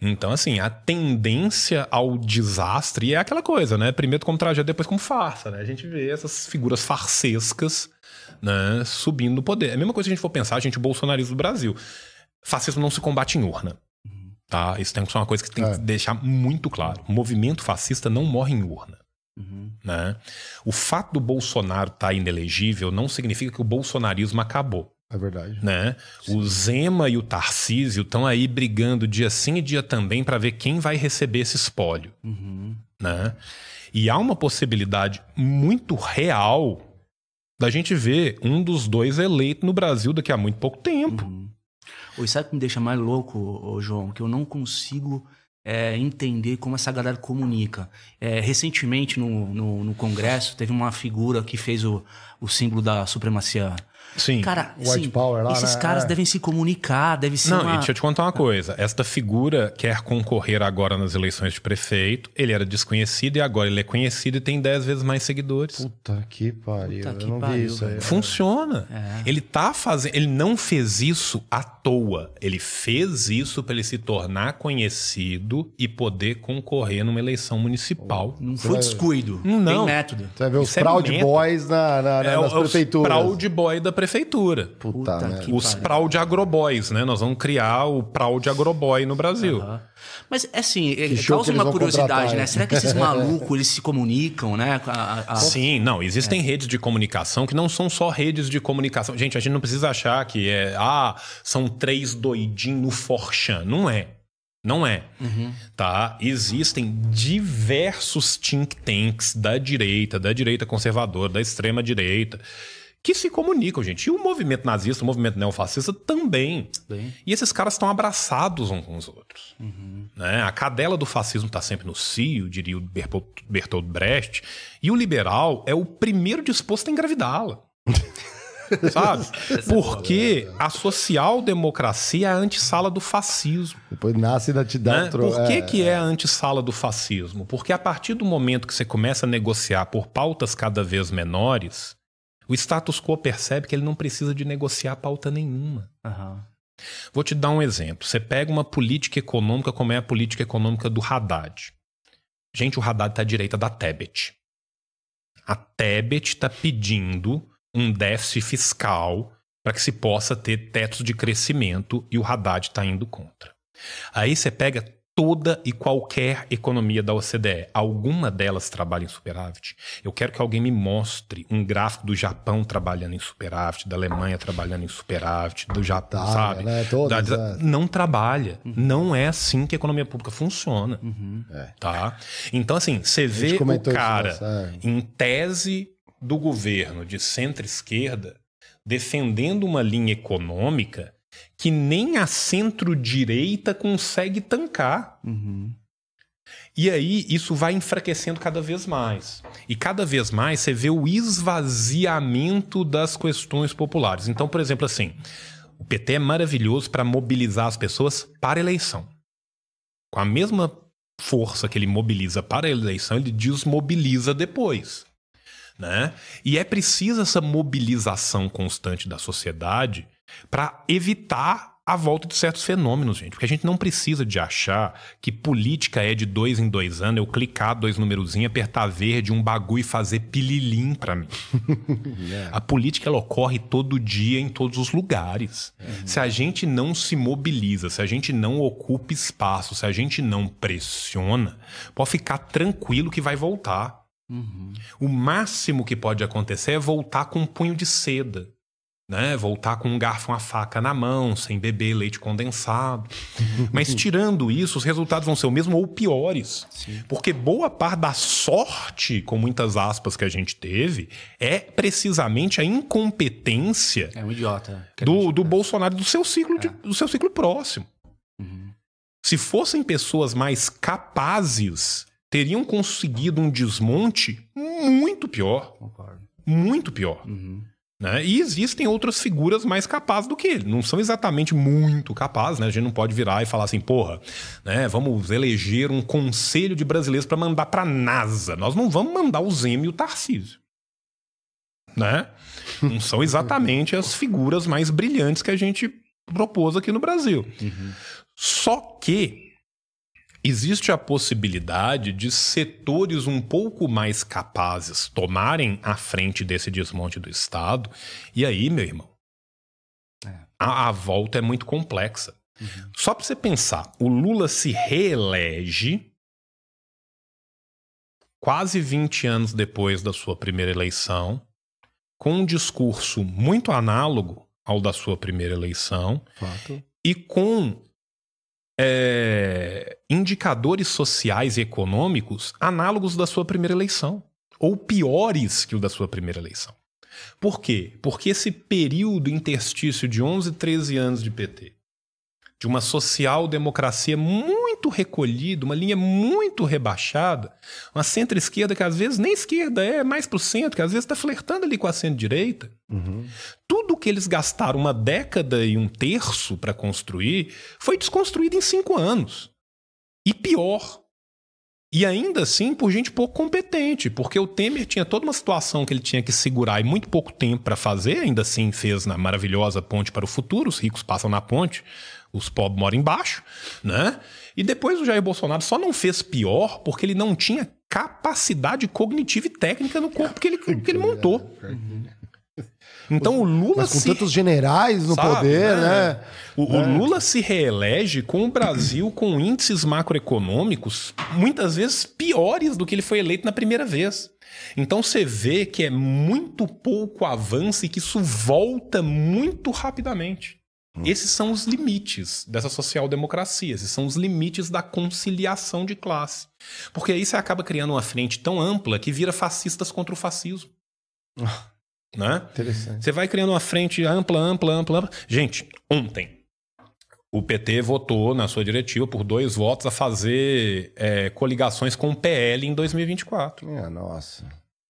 Speaker 3: Então, assim, a tendência ao desastre é aquela coisa, né? Primeiro como tragédia, depois como farsa, né? A gente vê essas figuras farsescas, né? Subindo no poder. É a mesma coisa se a gente for pensar, a gente, o bolsonarismo do Brasil. Fascismo não se combate em urna. Tá? Isso tem que ser uma coisa que tem
Speaker 1: É.
Speaker 3: que deixar muito claro. O movimento fascista não morre em urna.
Speaker 2: Uhum.
Speaker 3: Né? O fato do Bolsonaro estar inelegível não significa que o bolsonarismo acabou.
Speaker 1: É verdade.
Speaker 3: Né? O Zema e o Tarcísio estão aí brigando dia sim e dia também para ver quem vai receber esse espólio.
Speaker 2: Uhum.
Speaker 3: Né? E há uma possibilidade muito real da gente ver um dos dois eleito no Brasil daqui a muito pouco tempo.
Speaker 2: Uhum. E sabe o que me deixa mais louco, João? Que eu não consigo é, entender como essa galera comunica. É, recentemente, no, no, no Congresso, teve uma figura que fez o, o símbolo da supremacia.
Speaker 3: Sim.
Speaker 2: Cara,
Speaker 1: White
Speaker 2: assim,
Speaker 1: Power lá,
Speaker 2: esses
Speaker 1: né?
Speaker 2: caras
Speaker 1: É.
Speaker 2: devem se comunicar, deve ser
Speaker 3: Não,
Speaker 2: uma...
Speaker 3: e deixa eu te contar uma coisa. Esta figura quer concorrer agora nas eleições de prefeito. Ele era desconhecido e agora ele é conhecido e tem 10 vezes mais seguidores.
Speaker 1: Puta que pariu.
Speaker 2: Puta
Speaker 1: eu
Speaker 2: que
Speaker 1: não vi
Speaker 2: pariu,
Speaker 1: isso aí.
Speaker 3: Funciona.
Speaker 2: É.
Speaker 3: Ele tá fazendo. Ele não fez isso à toa. Ele fez isso para ele se tornar conhecido e poder concorrer numa eleição municipal.
Speaker 2: Não foi descuido.
Speaker 3: Não.
Speaker 2: Tem método.
Speaker 1: Você vai ver os
Speaker 3: Isso é
Speaker 1: Proud. Boys na, na-
Speaker 3: É,
Speaker 1: nas
Speaker 3: os
Speaker 1: prefeituras.
Speaker 3: Proud Boy da prefeitura.
Speaker 1: Puta,
Speaker 2: Puta que-
Speaker 3: Os. Proud Agroboys, né? Nós vamos criar o Proud Agroboy no Brasil.
Speaker 2: Aham. Mas, assim, é-
Speaker 1: show
Speaker 2: causa
Speaker 1: eles
Speaker 2: uma curiosidade, né? Será que esses malucos, eles se comunicam, né? A- a- a-
Speaker 3: Sim, não, existem redes de comunicação que não são só redes de comunicação. Gente, a gente não precisa achar que é, ah, são três doidinhos no Forchan. Não é. Não é. Tá? Existem diversos think tanks da direita, da direita conservadora, da extrema direita, que se comunicam, gente. E o movimento nazista, o movimento neofascista também.
Speaker 2: Bem.
Speaker 3: E esses caras estão abraçados uns com os outros. Né? A cadela do fascismo está sempre no cio, diria o Bertolt, Brecht. E o liberal é o primeiro disposto a engravidá-la. Sabe? Porque a social-democracia é a antessala do fascismo.
Speaker 1: Depois nasce e ainda te dá
Speaker 3: Né?
Speaker 1: outro...
Speaker 3: Por que,
Speaker 1: é,
Speaker 3: que é a antessala do fascismo? Porque a partir do momento que você começa a negociar por pautas cada vez menores, o status quo percebe que ele não precisa de negociar pauta nenhuma.
Speaker 2: Aham.
Speaker 3: Vou te dar um exemplo. Você pega uma política econômica como é a política econômica do Haddad. Gente, o Haddad está à direita da Tebet. A Tebet está pedindo um déficit fiscal para que se possa ter tetos de crescimento e o Haddad está indo contra. Aí você pega toda e qualquer economia da OCDE. Alguma delas trabalha em superávit. Eu quero que alguém me mostre um gráfico do Japão trabalhando em superávit, da Alemanha trabalhando em superávit, do Japão,
Speaker 1: Itália,
Speaker 3: sabe?
Speaker 1: né? Todas,
Speaker 3: Da-
Speaker 1: é.
Speaker 3: Não trabalha. Não é assim que a economia pública funciona.
Speaker 2: Uhum.
Speaker 3: Tá? Então, assim, você vê o
Speaker 1: isso,
Speaker 3: cara
Speaker 1: é.
Speaker 3: em tese do governo de centro-esquerda defendendo uma linha econômica que nem a centro-direita consegue tancar.
Speaker 2: Uhum.
Speaker 3: E aí isso vai enfraquecendo cada vez mais. E cada vez mais você vê o esvaziamento das questões populares. Então, por exemplo, assim, o PT é maravilhoso para mobilizar as pessoas para a eleição. Com a mesma força que ele mobiliza para a eleição, ele desmobiliza depois. Né? E é preciso essa mobilização constante da sociedade para evitar a volta de certos fenômenos, gente. Porque a gente não precisa de achar que política é de dois em dois anos, eu clicar dois numerozinhos, apertar verde, um bagulho e fazer pililim pra mim. yeah. A política ela ocorre todo dia em todos os lugares. Uhum. Se a gente não se mobiliza, se a gente não ocupa espaço, se a gente não pressiona, pode ficar tranquilo que vai voltar. Uhum. O máximo que pode acontecer é voltar com um punho de seda né? Voltar com um garfo, uma faca na mão, sem beber leite condensado. Mas tirando isso, os resultados vão ser o mesmo ou piores. Sim. Porque boa parte da sorte, com muitas aspas, que a gente teve, é precisamente a incompetência
Speaker 2: é um idiota,
Speaker 3: do, do Bolsonaro do seu ciclo, é. de, do seu ciclo próximo. Uhum. Se fossem pessoas mais capazes, teriam conseguido um desmonte muito pior. Concordo. Muito pior. Uhum. Né? E existem outras figuras mais capazes do que ele. Não são exatamente muito capazes, né? A gente não pode virar e falar assim, porra, né? Vamos eleger um conselho de brasileiros para mandar para NASA. Nós não vamos mandar o Zeme e o Tarcísio. Né? Não são exatamente as figuras mais brilhantes que a gente propôs aqui no Brasil. Uhum. Só que existe a possibilidade de setores um pouco mais capazes tomarem a frente desse desmonte do Estado. E aí, meu irmão, é. a, a, volta é muito complexa. Uhum. Só para você pensar, o Lula se reelege quase 20 anos depois da sua primeira eleição, com um discurso muito análogo ao da sua primeira eleição Fato. e com é, indicadores sociais e econômicos análogos da sua primeira eleição, ou piores que o da sua primeira eleição. Por quê? Porque esse período interstício de 11, 13 anos de PT, de uma social-democracia muito recolhida, uma linha muito rebaixada, uma centro-esquerda que às vezes nem esquerda é, mais para o centro, que às vezes está flertando ali com a centro-direita. Uhum. Tudo que eles gastaram uma década e um terço para construir foi desconstruído em cinco anos. E pior, e ainda assim por gente pouco competente, porque o Temer tinha toda uma situação que ele tinha que segurar e muito pouco tempo para fazer, ainda assim fez na maravilhosa Ponte para o Futuro, os ricos passam na ponte, os pobres moram embaixo, né? E depois o Jair Bolsonaro só não fez pior porque ele não tinha capacidade cognitiva e técnica no corpo que ele, que ele montou. Então o Lula
Speaker 1: Mas com se... tantos generais no Sabe, poder, né? né?
Speaker 3: O, é. o, Lula se reelege com o Brasil com índices macroeconômicos muitas vezes piores do que ele foi eleito na primeira vez. Então você vê que é muito pouco avanço e que isso volta muito rapidamente. Hum. Esses são os limites dessa social-democracia, esses são os limites da conciliação de classe. Porque aí você acaba criando uma frente tão ampla que vira fascistas contra o fascismo. Né? Interessante. Você vai criando uma frente ampla, ampla, ampla, ampla. Gente, ontem o PT votou na sua diretiva por dois votos a fazer é, coligações com o PL em 2024.
Speaker 1: É, nossa.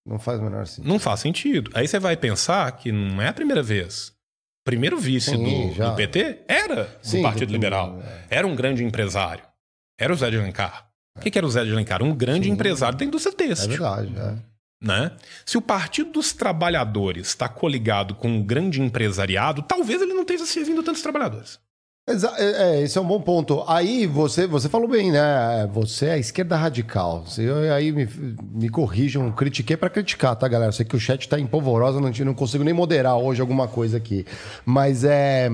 Speaker 1: Não faz o menor sentido.
Speaker 3: Não faz sentido. Aí você vai pensar que não é a primeira vez. Primeiro vice Sim, do, do, PT era Sim, do Partido Liberal. É. Era um grande empresário. Era o Zé de Alencar. O que, que, era o Zé de Alencar? Um grande Sim. empresário da indústria têxtil.
Speaker 1: É verdade, é.
Speaker 3: Né? Se o Partido dos Trabalhadores está coligado com um grande empresariado, talvez ele não esteja servindo tantos trabalhadores.
Speaker 1: É, é, esse é um bom ponto. Aí você, você falou bem, né? Você é a esquerda radical. Você, aí me, me corrijam, critiquei para criticar, tá, galera? Eu sei que o chat está em polvorosa, não, não consigo nem moderar hoje alguma coisa aqui. Mas é.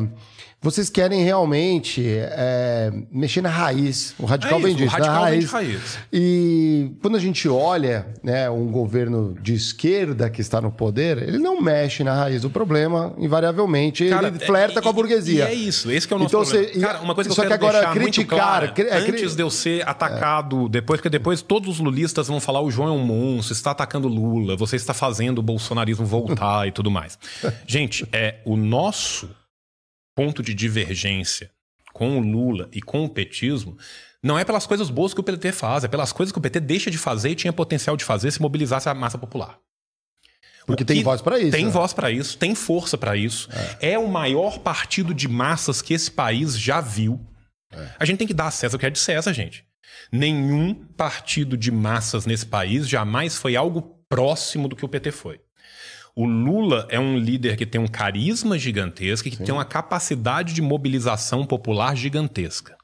Speaker 1: Vocês querem realmente é, mexer na raiz, o radical é isso, bem diz, na raiz. raiz. E quando a gente olha né, um governo de esquerda que está no poder, ele não mexe na raiz do problema, invariavelmente Cara, ele flerta é, com a burguesia.
Speaker 3: E, é isso, esse é o nosso então, problema. Você, Cara, uma coisa que eu quero que agora criticar, clara, é, antes de eu ser atacado, depois que depois todos os lulistas vão falar o João é um monstro, está atacando Lula, você está fazendo o bolsonarismo voltar e tudo mais. Gente, é o nosso ponto de divergência com o Lula e com o petismo não é pelas coisas boas que o PT faz, é pelas coisas que o PT deixa de fazer e tinha potencial de fazer se mobilizasse a massa popular.
Speaker 1: Porque tem voz para isso.
Speaker 3: Tem né? voz para isso, tem força para isso. É. é. o maior partido de massas que esse país já viu. É. A gente tem que dar acesso ao que é de César, gente. Nenhum partido de massas nesse país jamais foi algo próximo do que o PT foi. O Lula é um líder que tem um carisma gigantesco, que Sim. tem uma capacidade de mobilização popular gigantesca.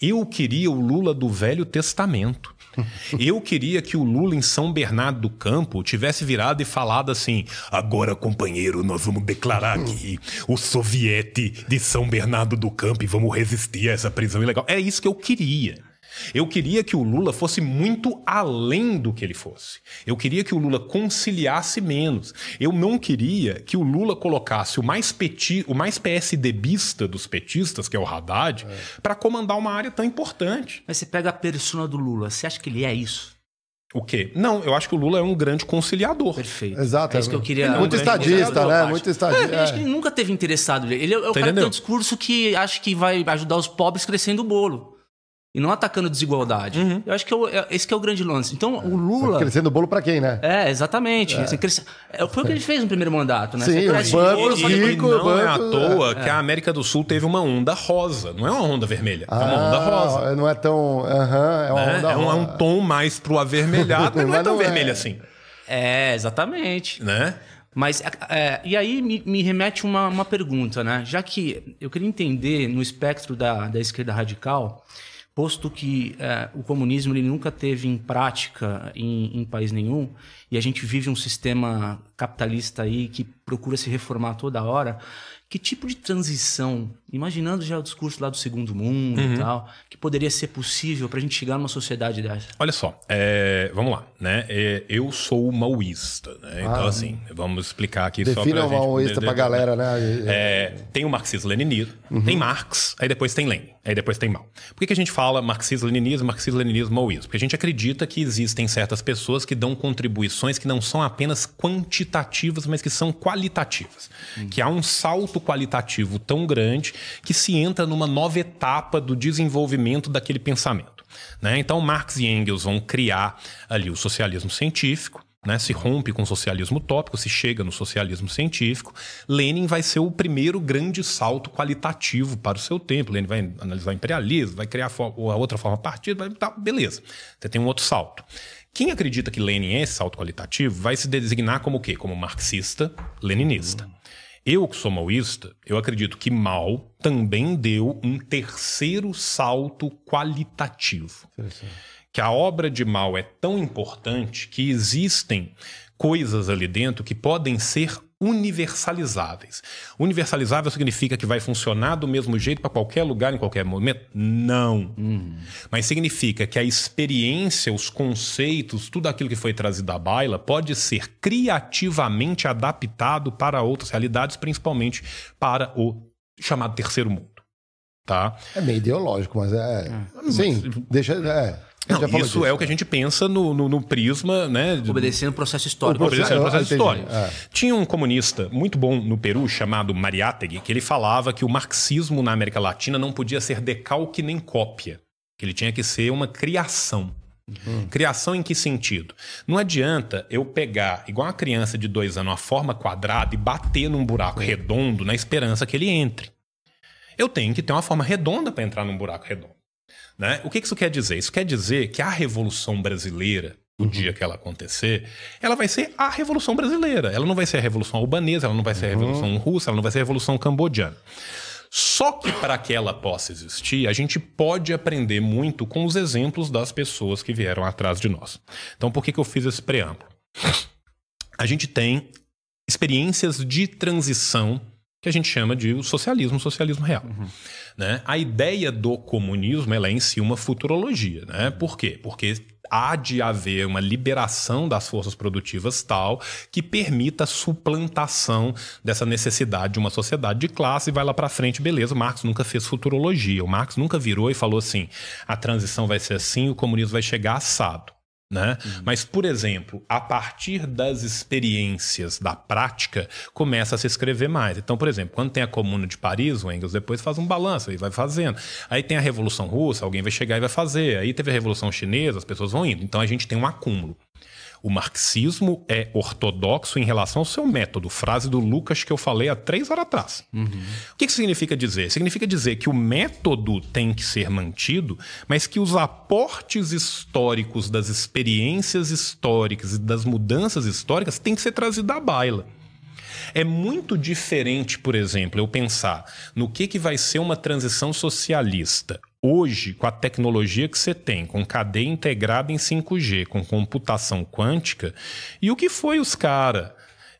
Speaker 3: Eu queria o Lula do Velho Testamento. Eu queria que o Lula em São Bernardo do Campo tivesse virado e falado assim: agora, companheiro, nós vamos declarar aqui o soviete de São Bernardo do Campo e vamos resistir a essa prisão ilegal. É isso que eu queria. Eu queria que o Lula fosse muito além do que ele fosse. Eu queria que o Lula conciliasse menos. Eu não queria que o Lula colocasse o mais, peti, o mais PSDBista dos petistas, que é o Haddad, é. para comandar uma área tão importante.
Speaker 2: Mas você pega a persona do Lula, você acha que ele é isso?
Speaker 3: O quê? Não, eu acho que o Lula é um grande conciliador.
Speaker 2: Perfeito.
Speaker 1: Exato.
Speaker 2: É isso que eu queria.
Speaker 1: Muito um estadista, né? Muito estadista.
Speaker 2: É, acho que ele nunca teve interessado. Ele é, é o cara que tem um discurso que acha que vai ajudar os pobres crescendo o bolo e não atacando desigualdade. Uhum. Eu acho que é, esse que é o grande lance. Então, o Lula.
Speaker 1: Crescendo o bolo para quem, né?
Speaker 2: É, exatamente. É. cresce... É, foi o que ele fez no primeiro mandato, né?
Speaker 1: Sim, os bancos
Speaker 3: ricos. Não banco... é à toa é. que a América do Sul teve uma onda rosa. Não é uma onda vermelha, ah, é uma onda ah, rosa.
Speaker 1: Não é tão. Uhum, é uma né? onda
Speaker 3: é um, rosa. É um tom mais pro avermelhado, mas não é tão não vermelho assim.
Speaker 2: É, exatamente.
Speaker 3: Né?
Speaker 2: Mas, é, e aí me, me remete uma, uma pergunta, né? Já que eu queria entender no espectro da, da esquerda radical posto que é, o comunismo ele nunca teve em prática em, em, país nenhum e a gente vive um sistema capitalista aí que procura se reformar toda hora que tipo de transição, imaginando já o discurso lá do segundo mundo uhum. e tal, que poderia ser possível para a gente chegar numa sociedade dessa?
Speaker 3: Olha só, é, vamos lá, né? É, eu sou maoísta, né? Então, ah, assim, vamos explicar aqui
Speaker 1: Defina só para o maoísta para a galera, né?
Speaker 3: É, tem o marxismo-leninismo, uhum. tem Marx, aí depois tem Lenin, aí depois tem Mao. Por que, que a gente fala marxismo-leninismo, marxismo-leninismo, maoísmo? Porque a gente acredita que existem certas pessoas que dão contribuições que não são apenas quantitativas, mas que são qualitativas. Uhum. Que há um salto salto qualitativo tão grande que se entra numa nova etapa do desenvolvimento daquele pensamento. Né? Então, Marx e Engels vão criar ali o socialismo científico, né, se rompe com o socialismo utópico, se chega no socialismo científico. Lenin vai ser o primeiro grande salto qualitativo para o seu tempo. Lenin vai analisar o imperialismo, vai criar a outra forma partida, vai, tá, beleza. Você tem um outro salto. Quem acredita que Lenin é esse salto qualitativo vai se designar como o quê? Como marxista-leninista. Eu, que sou maoísta, eu acredito que Mao também deu um terceiro salto qualitativo. Que a obra de Mao é tão importante que existem coisas ali dentro que podem ser universalizáveis. Universalizável significa que vai funcionar do mesmo jeito para qualquer lugar, em qualquer momento? Não. Uhum. Mas significa que a experiência, os conceitos, tudo aquilo que foi trazido à baila pode ser criativamente adaptado para outras realidades, principalmente para o chamado terceiro mundo. Tá?
Speaker 1: É meio ideológico, mas é. é. Sim, deixa. É.
Speaker 3: Não, isso disso, é o que a gente pensa no, no, no prisma, né?
Speaker 2: Obedecendo o processo histórico.
Speaker 3: Obedecendo o processo histórico. É. Tinha um comunista muito bom no Peru chamado Mariátegui, que ele falava que o marxismo na América Latina não podia ser decalque nem cópia, que ele tinha que ser uma criação. Uhum. Criação em que sentido? Não adianta eu pegar, igual uma criança de dois anos, uma forma quadrada e bater num buraco redondo na esperança que ele entre. Eu tenho que ter uma forma redonda para entrar num buraco redondo. Né? O que isso quer dizer? Isso quer dizer que a Revolução Brasileira, o uhum. dia que ela acontecer, ela vai ser a Revolução Brasileira. Ela não vai ser a Revolução Albanesa, ela não vai ser a uhum. Revolução Russa, ela não vai ser a Revolução Cambodiana. Só que para que ela possa existir, a gente pode aprender muito com os exemplos das pessoas que vieram atrás de nós. Então, por que, que eu fiz esse preâmbulo? A gente tem experiências de transição que a gente chama de socialismo, socialismo real. Uhum. Né? A ideia do comunismo ela é em si uma futurologia. Né? Por quê? Porque há de haver uma liberação das forças produtivas tal que permita a suplantação dessa necessidade de uma sociedade de classe e vai lá para frente, beleza. Marx nunca fez futurologia. O Marx nunca virou e falou assim: a transição vai ser assim, o comunismo vai chegar assado. Né? Uhum. Mas, por exemplo, a partir das experiências da prática, começa a se escrever mais. Então, por exemplo, quando tem a Comuna de Paris, o Engels depois faz um balanço e vai fazendo. Aí tem a Revolução Russa, alguém vai chegar e vai fazer. Aí teve a Revolução Chinesa, as pessoas vão indo. Então a gente tem um acúmulo. O marxismo é ortodoxo em relação ao seu método. Frase do Lucas que eu falei há três horas atrás. Uhum. O que isso significa dizer? Significa dizer que o método tem que ser mantido, mas que os aportes históricos das experiências históricas e das mudanças históricas têm que ser trazidos à baila. É muito diferente, por exemplo, eu pensar no que, que vai ser uma transição socialista hoje, com a tecnologia que você tem, com cadeia integrada em 5G, com computação quântica, e o que foi os caras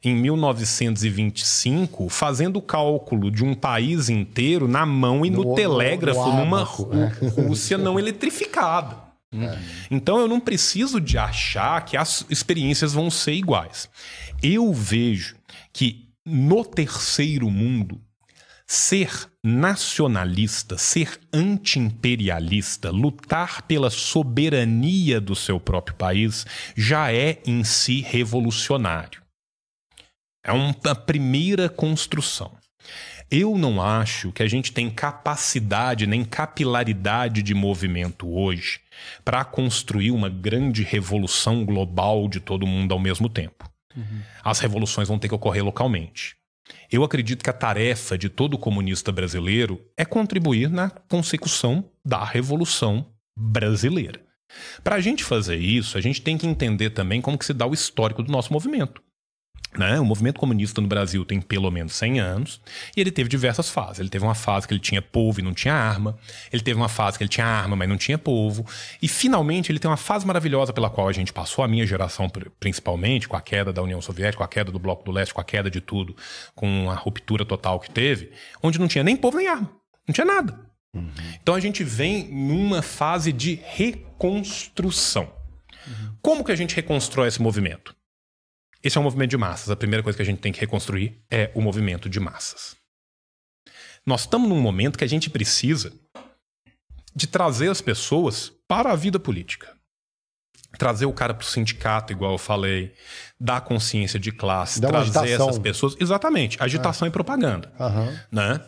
Speaker 3: em 1925 fazendo o cálculo de um país inteiro na mão e no, no telégrafo, no, no numa é. Rússia não eletrificada. É. Então eu não preciso de achar que as experiências vão ser iguais. Eu vejo que no terceiro mundo ser nacionalista, ser anti-imperialista, lutar pela soberania do seu próprio país já é em si revolucionário. É uma primeira construção. Eu não acho que a gente tem capacidade nem capilaridade de movimento hoje para construir uma grande revolução global de todo mundo ao mesmo tempo. Uhum. As revoluções vão ter que ocorrer localmente. Eu acredito que a tarefa de todo comunista brasileiro é contribuir na consecução da revolução brasileira. Para a gente fazer isso, a gente tem que entender também como que se dá o histórico do nosso movimento. Né? O movimento comunista no Brasil tem pelo menos 100 anos e ele teve diversas fases. Ele teve uma fase que ele tinha povo e não tinha arma. Ele teve uma fase que ele tinha arma, mas não tinha povo. E finalmente ele tem uma fase maravilhosa pela qual a gente passou, a minha geração principalmente, com a queda da União Soviética, com a queda do Bloco do Leste, com a queda de tudo, com a ruptura total que teve, onde não tinha nem povo nem arma. Não tinha nada. Uhum. Então a gente vem numa fase de reconstrução. Uhum. Como que a gente reconstrói esse movimento? Esse é um movimento de massas. A primeira coisa que a gente tem que reconstruir é o movimento de massas. Nós estamos num momento que a gente precisa de trazer as pessoas para a vida política. Trazer o cara para o sindicato, igual eu falei, dar consciência de classe, trazer agitação. essas pessoas. Exatamente, agitação é. e propaganda. Uhum. Né?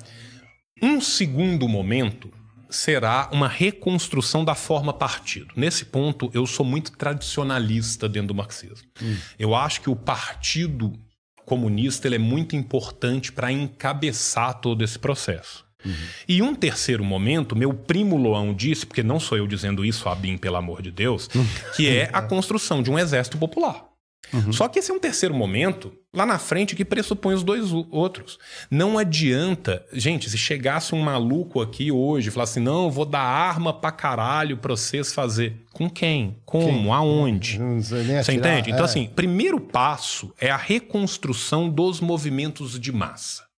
Speaker 3: Um segundo momento será uma reconstrução da forma partido. Nesse ponto, eu sou muito tradicionalista dentro do marxismo. Hum. Eu acho que o partido comunista ele é muito importante para encabeçar todo esse processo. Uhum. E um terceiro momento, meu primo Loão disse, porque não sou eu dizendo isso, Abim, pelo amor de Deus, que é a construção de um exército popular. Uhum. Só que esse é um terceiro momento lá na frente que pressupõe os dois outros. Não adianta, gente, se chegasse um maluco aqui hoje e falasse, não, eu vou dar arma pra caralho pra vocês fazer. Com quem? Como? Quem? Aonde? Você entende? Então, é. assim, primeiro passo é a reconstrução dos movimentos de massa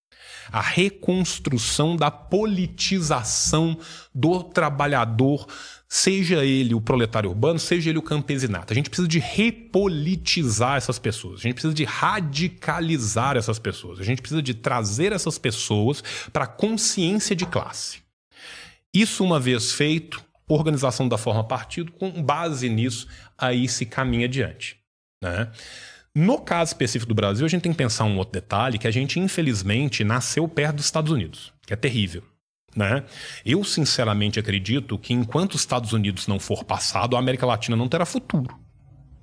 Speaker 3: a reconstrução da politização do trabalhador seja ele o proletário urbano, seja ele o campesinato. A gente precisa de repolitizar essas pessoas, a gente precisa de radicalizar essas pessoas, a gente precisa de trazer essas pessoas para a consciência de classe. Isso, uma vez feito, organização da forma partido, com base nisso, aí se caminha adiante. Né? No caso específico do Brasil, a gente tem que pensar um outro detalhe, que a gente, infelizmente, nasceu perto dos Estados Unidos, que é terrível. Né? Eu, sinceramente, acredito que enquanto os Estados Unidos não for passado, a América Latina não terá futuro.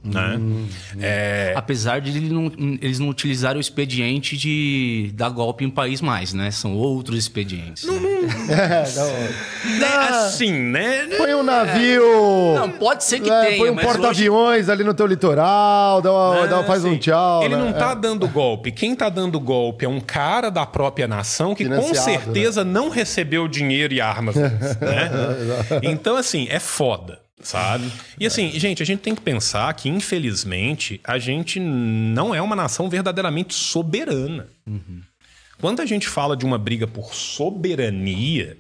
Speaker 3: Né? Hum,
Speaker 2: é... Apesar de eles não, eles não utilizarem o expediente de dar golpe em país mais, né? São outros expedientes. Não, né?
Speaker 3: é, não. Né, assim, né?
Speaker 1: Põe um navio.
Speaker 2: Não, pode ser que é, tenha.
Speaker 1: Põe um porta-aviões hoje... ali no teu litoral, dá uma, dá, faz assim, um tchau.
Speaker 3: Ele né? não tá é. dando golpe. Quem tá dando golpe é um cara da própria nação que com certeza né? não recebeu dinheiro e armas. né? então, assim, é foda sabe? E assim, gente, a gente tem que pensar que, infelizmente, a gente não é uma nação verdadeiramente soberana. Uhum. Quando a gente fala de uma briga por soberania,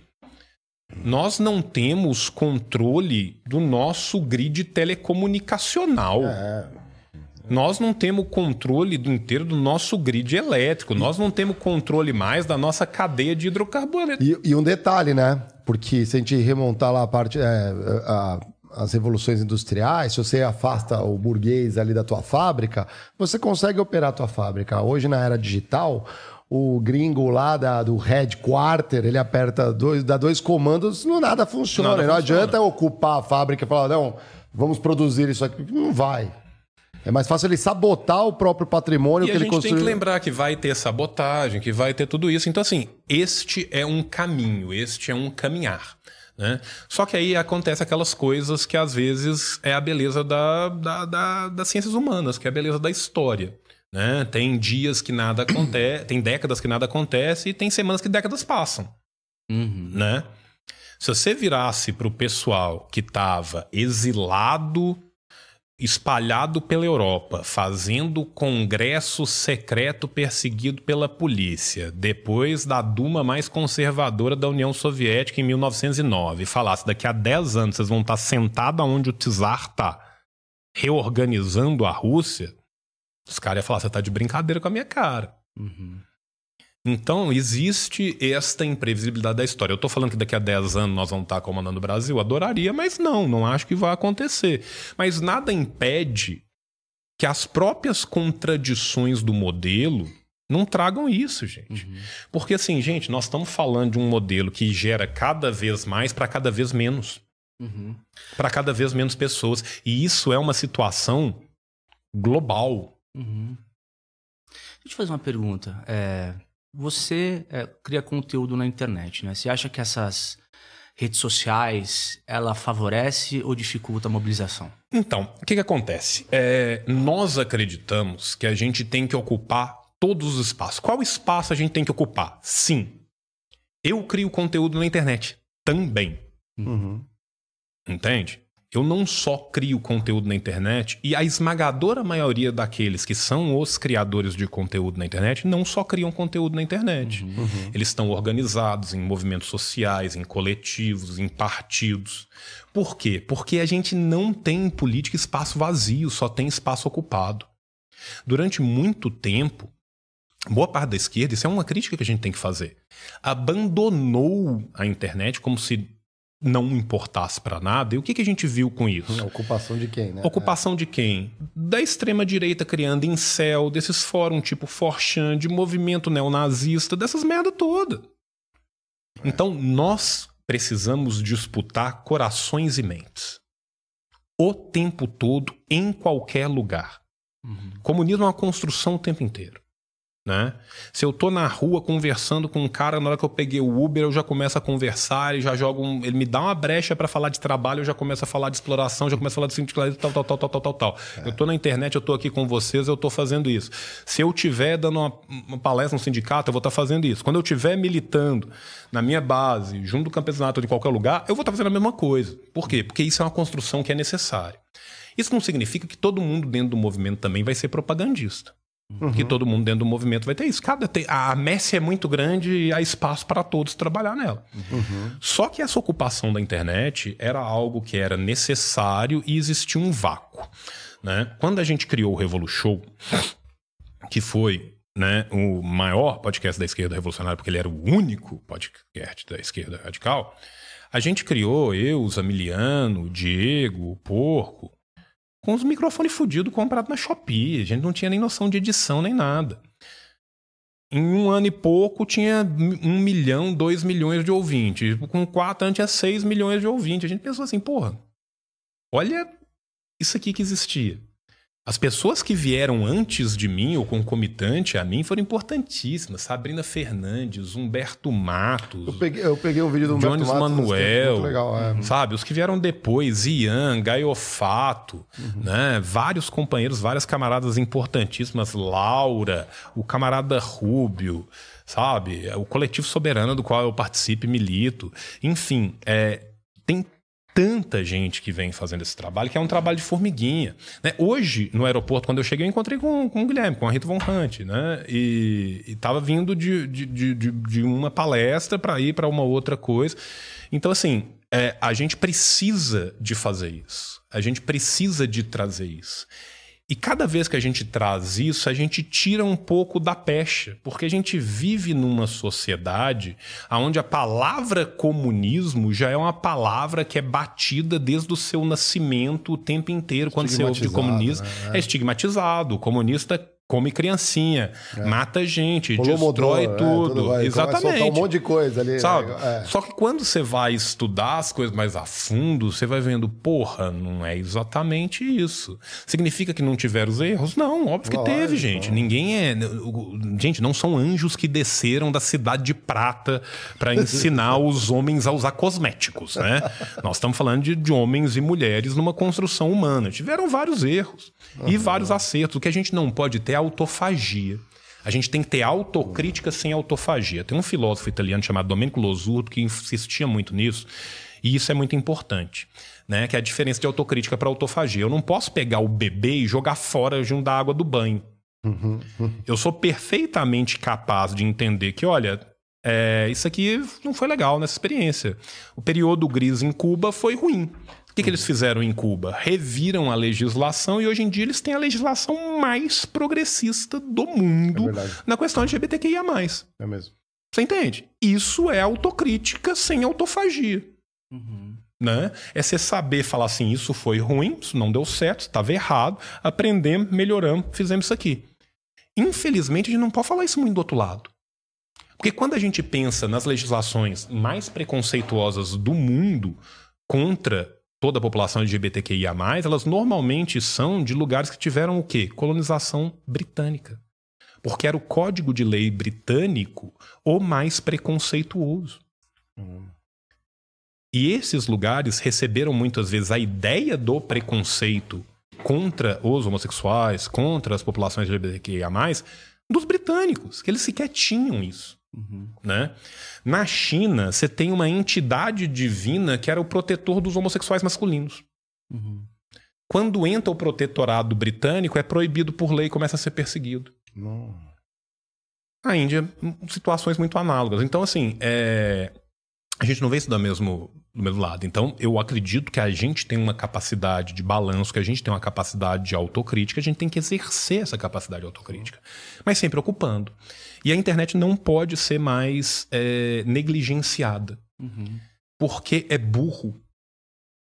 Speaker 3: nós não temos controle do nosso grid telecomunicacional. É. Nós não temos controle do inteiro do nosso grid elétrico. Nós não temos controle mais da nossa cadeia de hidrocarbonetos.
Speaker 1: E, e um detalhe, né? Porque se a gente remontar lá a parte. É, a as revoluções industriais, se você afasta o burguês ali da tua fábrica, você consegue operar a tua fábrica. Hoje, na era digital, o gringo lá da, do headquarter, ele aperta dois, dá dois comandos, não nada funciona. Nada não funciona. adianta ocupar a fábrica e falar, não, vamos produzir isso aqui. Não vai. É mais fácil ele sabotar o próprio patrimônio e que ele construiu.
Speaker 3: a gente tem que lembrar que vai ter sabotagem, que vai ter tudo isso. Então, assim, este é um caminho, este é um caminhar. Né? Só que aí acontece aquelas coisas que às vezes é a beleza da, da, da, das ciências humanas, que é a beleza da história. Né? Tem dias que nada acontece, tem décadas que nada acontece e tem semanas que décadas passam.
Speaker 2: Uhum.
Speaker 3: Né? Se você virasse para o pessoal que estava exilado, espalhado pela Europa, fazendo congresso secreto perseguido pela polícia, depois da Duma mais conservadora da União Soviética em 1909, e falasse daqui a 10 anos vocês vão estar sentados onde o czar está, reorganizando a Rússia, os caras iam falar, você está de brincadeira com a minha cara.
Speaker 2: Uhum.
Speaker 3: Então, existe esta imprevisibilidade da história. Eu estou falando que daqui a 10 anos nós vamos estar comandando o Brasil? Adoraria, mas não, não acho que vai acontecer. Mas nada impede que as próprias contradições do modelo não tragam isso, gente.
Speaker 2: Uhum.
Speaker 3: Porque, assim, gente, nós estamos falando de um modelo que gera cada vez mais para cada vez menos.
Speaker 2: Uhum.
Speaker 3: Para cada vez menos pessoas. E isso é uma situação global.
Speaker 2: Uhum. Deixa eu te fazer uma pergunta. É, você é, cria conteúdo na internet, né? Você acha que essas redes sociais ela favorece ou dificulta a mobilização?
Speaker 3: Então, o que, que acontece? É, nós acreditamos que a gente tem que ocupar todos os espaços. Qual espaço a gente tem que ocupar? Sim. Eu crio conteúdo na internet também.
Speaker 1: Uhum.
Speaker 3: Entende? Eu não só crio conteúdo na internet, e a esmagadora maioria daqueles que são os criadores de conteúdo na internet não só criam conteúdo na internet.
Speaker 1: Uhum.
Speaker 3: Eles estão organizados em movimentos sociais, em coletivos, em partidos. Por quê? Porque a gente não tem em política espaço vazio, só tem espaço ocupado. Durante muito tempo, boa parte da esquerda, isso é uma crítica que a gente tem que fazer, abandonou a internet como se não importasse para nada. E o que, que a gente viu com isso?
Speaker 1: A ocupação de quem, né?
Speaker 3: Ocupação de quem? Da extrema-direita criando incel, desses fóruns tipo Forchan, de movimento neonazista, dessas merda toda. Então, nós precisamos disputar corações e mentes. O tempo todo, em qualquer lugar.
Speaker 2: Uhum.
Speaker 3: Comunismo é uma construção o tempo inteiro. Né? Se eu tô na rua conversando com um cara, na hora que eu peguei o Uber, eu já começo a conversar, ele já joga um, ele me dá uma brecha para falar de trabalho, eu já começo a falar de exploração, já começo a falar de sindicalismo, tal, tal, tal, tal, tal, tal, tal. Eu tô na internet, eu tô aqui com vocês, eu tô fazendo isso. Se eu tiver dando uma, uma palestra no sindicato, eu vou estar fazendo isso. Quando eu tiver militando na minha base, junto do campesinato de qualquer lugar, eu vou estar fazendo a mesma coisa. Por quê? Porque isso é uma construção que é necessária. Isso não significa que todo mundo dentro do movimento também vai ser propagandista
Speaker 1: Uhum.
Speaker 3: que todo mundo dentro do movimento vai ter isso. Cada tem, a Messi é muito grande e há espaço para todos trabalhar nela.
Speaker 1: Uhum.
Speaker 3: Só que essa ocupação da internet era algo que era necessário e existia um vácuo. Né? Quando a gente criou o Revolu Show, que foi né, o maior podcast da esquerda revolucionária, porque ele era o único podcast da esquerda radical, a gente criou, eu, o Zamiliano, o Diego, o Porco, com os microfones fudidos comprados na Shopee. A gente não tinha nem noção de edição nem nada. Em um ano e pouco tinha um milhão, dois milhões de ouvintes. Com quatro anos tinha seis milhões de ouvintes. A gente pensou assim, porra, olha isso aqui que existia. As pessoas que vieram antes de mim, ou concomitante a mim, foram importantíssimas. Sabrina Fernandes, Humberto Matos.
Speaker 1: Eu peguei, eu peguei um vídeo do Humberto
Speaker 3: Jones
Speaker 1: Matos,
Speaker 3: Manuel,
Speaker 1: legal. é.
Speaker 3: sabe? Os que vieram depois, Ian, Gaiofato, né? Vários companheiros, várias camaradas importantíssimas, Laura, o camarada Rúbio, sabe? O coletivo soberano do qual eu participo e milito. Enfim, é, tem tanta gente que vem fazendo esse trabalho, que é um trabalho de formiguinha. né? Hoje, no aeroporto, quando eu cheguei, eu encontrei com, com o Guilherme, com a Rita Von Hunt, né? E estava vindo de, de, de, de- uma palestra para ir para uma outra coisa. Então, assim, é, a gente precisa de fazer isso. A gente precisa de trazer isso. E cada vez que a gente traz isso, a gente tira um pouco da pecha, porque a gente vive numa sociedade onde a palavra comunismo já é uma palavra que é batida desde o seu nascimento o tempo inteiro. Quando você ouve de comunismo,
Speaker 1: né?
Speaker 3: é estigmatizado. O comunista come criancinha, mata gente, destrói
Speaker 1: é,
Speaker 3: tudo.
Speaker 1: vai-
Speaker 3: Exatamente.
Speaker 1: Vai soltar um monte de coisa ali.
Speaker 3: Sabe?
Speaker 1: É.
Speaker 3: Só que quando você vai estudar as coisas mais a fundo, você vai vendo, porra, não é exatamente isso. Significa que não tiveram os erros? Não, óbvio que
Speaker 1: Lógico.
Speaker 3: teve, gente. Ninguém é. o- Gente, não são anjos que desceram da cidade de prata para ensinar os homens a usar cosméticos, né? Nós estamos falando de, de homens e mulheres numa construção humana. Tiveram vários erros e vários acertos. O que a gente não pode ter é autofagia. A gente tem que ter autocrítica sem autofagia. Tem um filósofo italiano chamado Domenico Losurdo que insistia muito nisso, e isso é muito importante. Né, que é a diferença de autocrítica para autofagia. Eu não posso pegar o bebê e jogar fora junto da água do banho. Uhum, uhum. Eu sou perfeitamente capaz de entender que, olha, é, isso aqui não foi legal nessa experiência. O período gris em Cuba foi ruim. O que, que eles fizeram em Cuba? Reviram a legislação e hoje em dia eles têm a legislação mais progressista do mundo é na questão de LGBTQIA.
Speaker 1: É mesmo.
Speaker 3: Você entende? Isso é autocrítica sem autofagia. Uhum. Né? É você saber falar assim: isso foi ruim, isso não deu certo, estava errado, aprendemos, melhoramos, fizemos isso aqui. Infelizmente, a gente não pode falar isso muito do outro lado. Porque quando a gente pensa nas legislações mais preconceituosas do mundo contra toda a população LGBTQIA, elas normalmente são de lugares que tiveram o quê? Colonização britânica. Porque era o código de lei britânico o mais preconceituoso. E esses lugares receberam muitas vezes a ideia do preconceito contra os homossexuais, contra as populações LGBTQIA, dos britânicos, que eles sequer tinham isso. Uhum. Né? Na China, você tem uma entidade divina que era o protetor dos homossexuais masculinos. Uhum. Quando entra o protetorado britânico, é proibido por lei e começa a ser perseguido. Não. A Índia, situações muito análogas. Então, assim, é... a gente não vê isso do mesmo, do mesmo lado. Então, eu acredito que a gente tem uma capacidade de balanço, que a gente tem uma capacidade de autocrítica, a gente tem que exercer essa capacidade de autocrítica, mas sempre ocupando. E a internet não pode ser mais é, negligenciada. Uhum. Porque é burro.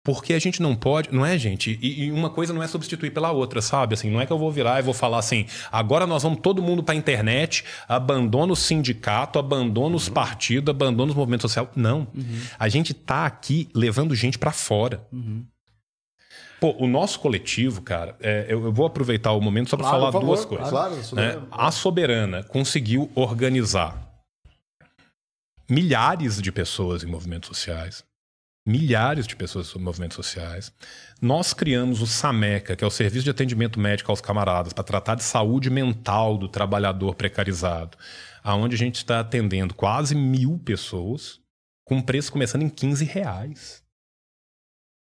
Speaker 3: Porque a gente não pode, não é, gente? E, e, uma coisa não é substituir pela outra, sabe? Assim, não é que eu vou virar e vou falar assim, agora nós vamos todo mundo para a internet, abandona o sindicato, abandona os uhum. partidos, abandona os movimentos sociais. Não. Uhum. A gente tá aqui levando gente para fora. Uhum. Pô, o nosso coletivo, cara, é, eu, eu, vou aproveitar o momento só para claro, falar duas coisas. Claro, né? A Soberana conseguiu organizar milhares de pessoas em movimentos sociais. Milhares de pessoas em movimentos sociais. Nós criamos o SAMECA, que é o Serviço de Atendimento Médico aos Camaradas, para tratar de saúde mental do trabalhador precarizado, aonde a gente está atendendo quase mil pessoas, com preço começando em 15 reais.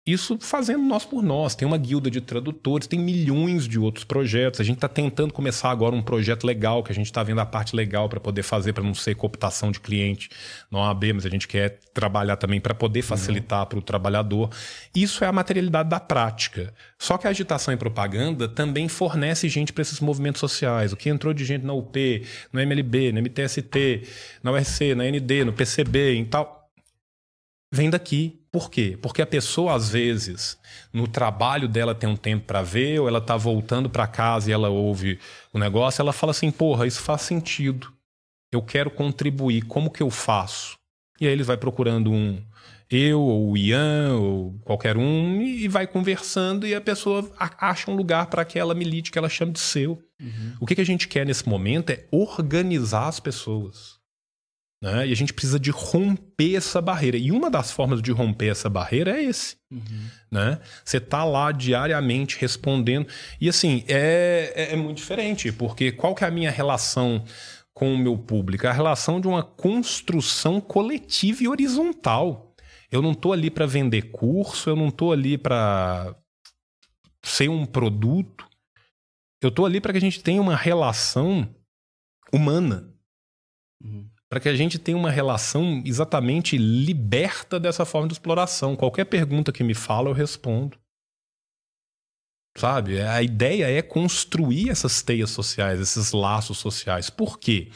Speaker 3: Isso fazendo nós por nós. Tem uma guilda de tradutores, tem milhões de outros projetos. A gente está tentando começar agora um projeto legal, que a gente está vendo a parte legal para poder fazer, para não ser cooptação de cliente no OAB, mas a gente quer trabalhar também para poder facilitar uhum. para o trabalhador. Isso é a materialidade da prática. Só que a agitação e propaganda também fornece gente para esses movimentos sociais. O que entrou de gente na UP, no MLB, no MTST, na URC, na ND, no PCB e tal vem daqui. Por quê? Porque a pessoa, às vezes, no trabalho dela tem um tempo para ver, ou ela tá voltando para casa e ela ouve o negócio, ela fala assim: porra, isso faz sentido. Eu quero contribuir, como que eu faço? E aí ele vai procurando um eu, ou o Ian, ou qualquer um, e vai conversando e a pessoa acha um lugar para aquela milite que ela chama de seu. Uhum. O que, que a gente quer nesse momento é organizar as pessoas. Né? E a gente precisa de romper essa barreira. E uma das formas de romper essa barreira é esse. Uhum. Né? Você tá lá diariamente respondendo. E assim, é, é, é, muito diferente, porque qual que é a minha relação com o meu público? É a relação de uma construção coletiva e horizontal. Eu não tô ali para vender curso, eu não tô ali para ser um produto. Eu tô ali para que a gente tenha uma relação humana. Uhum para que a gente tenha uma relação exatamente liberta dessa forma de exploração. Qualquer pergunta que me fala, eu respondo. Sabe? A ideia é construir essas teias sociais, esses laços sociais. Por quê?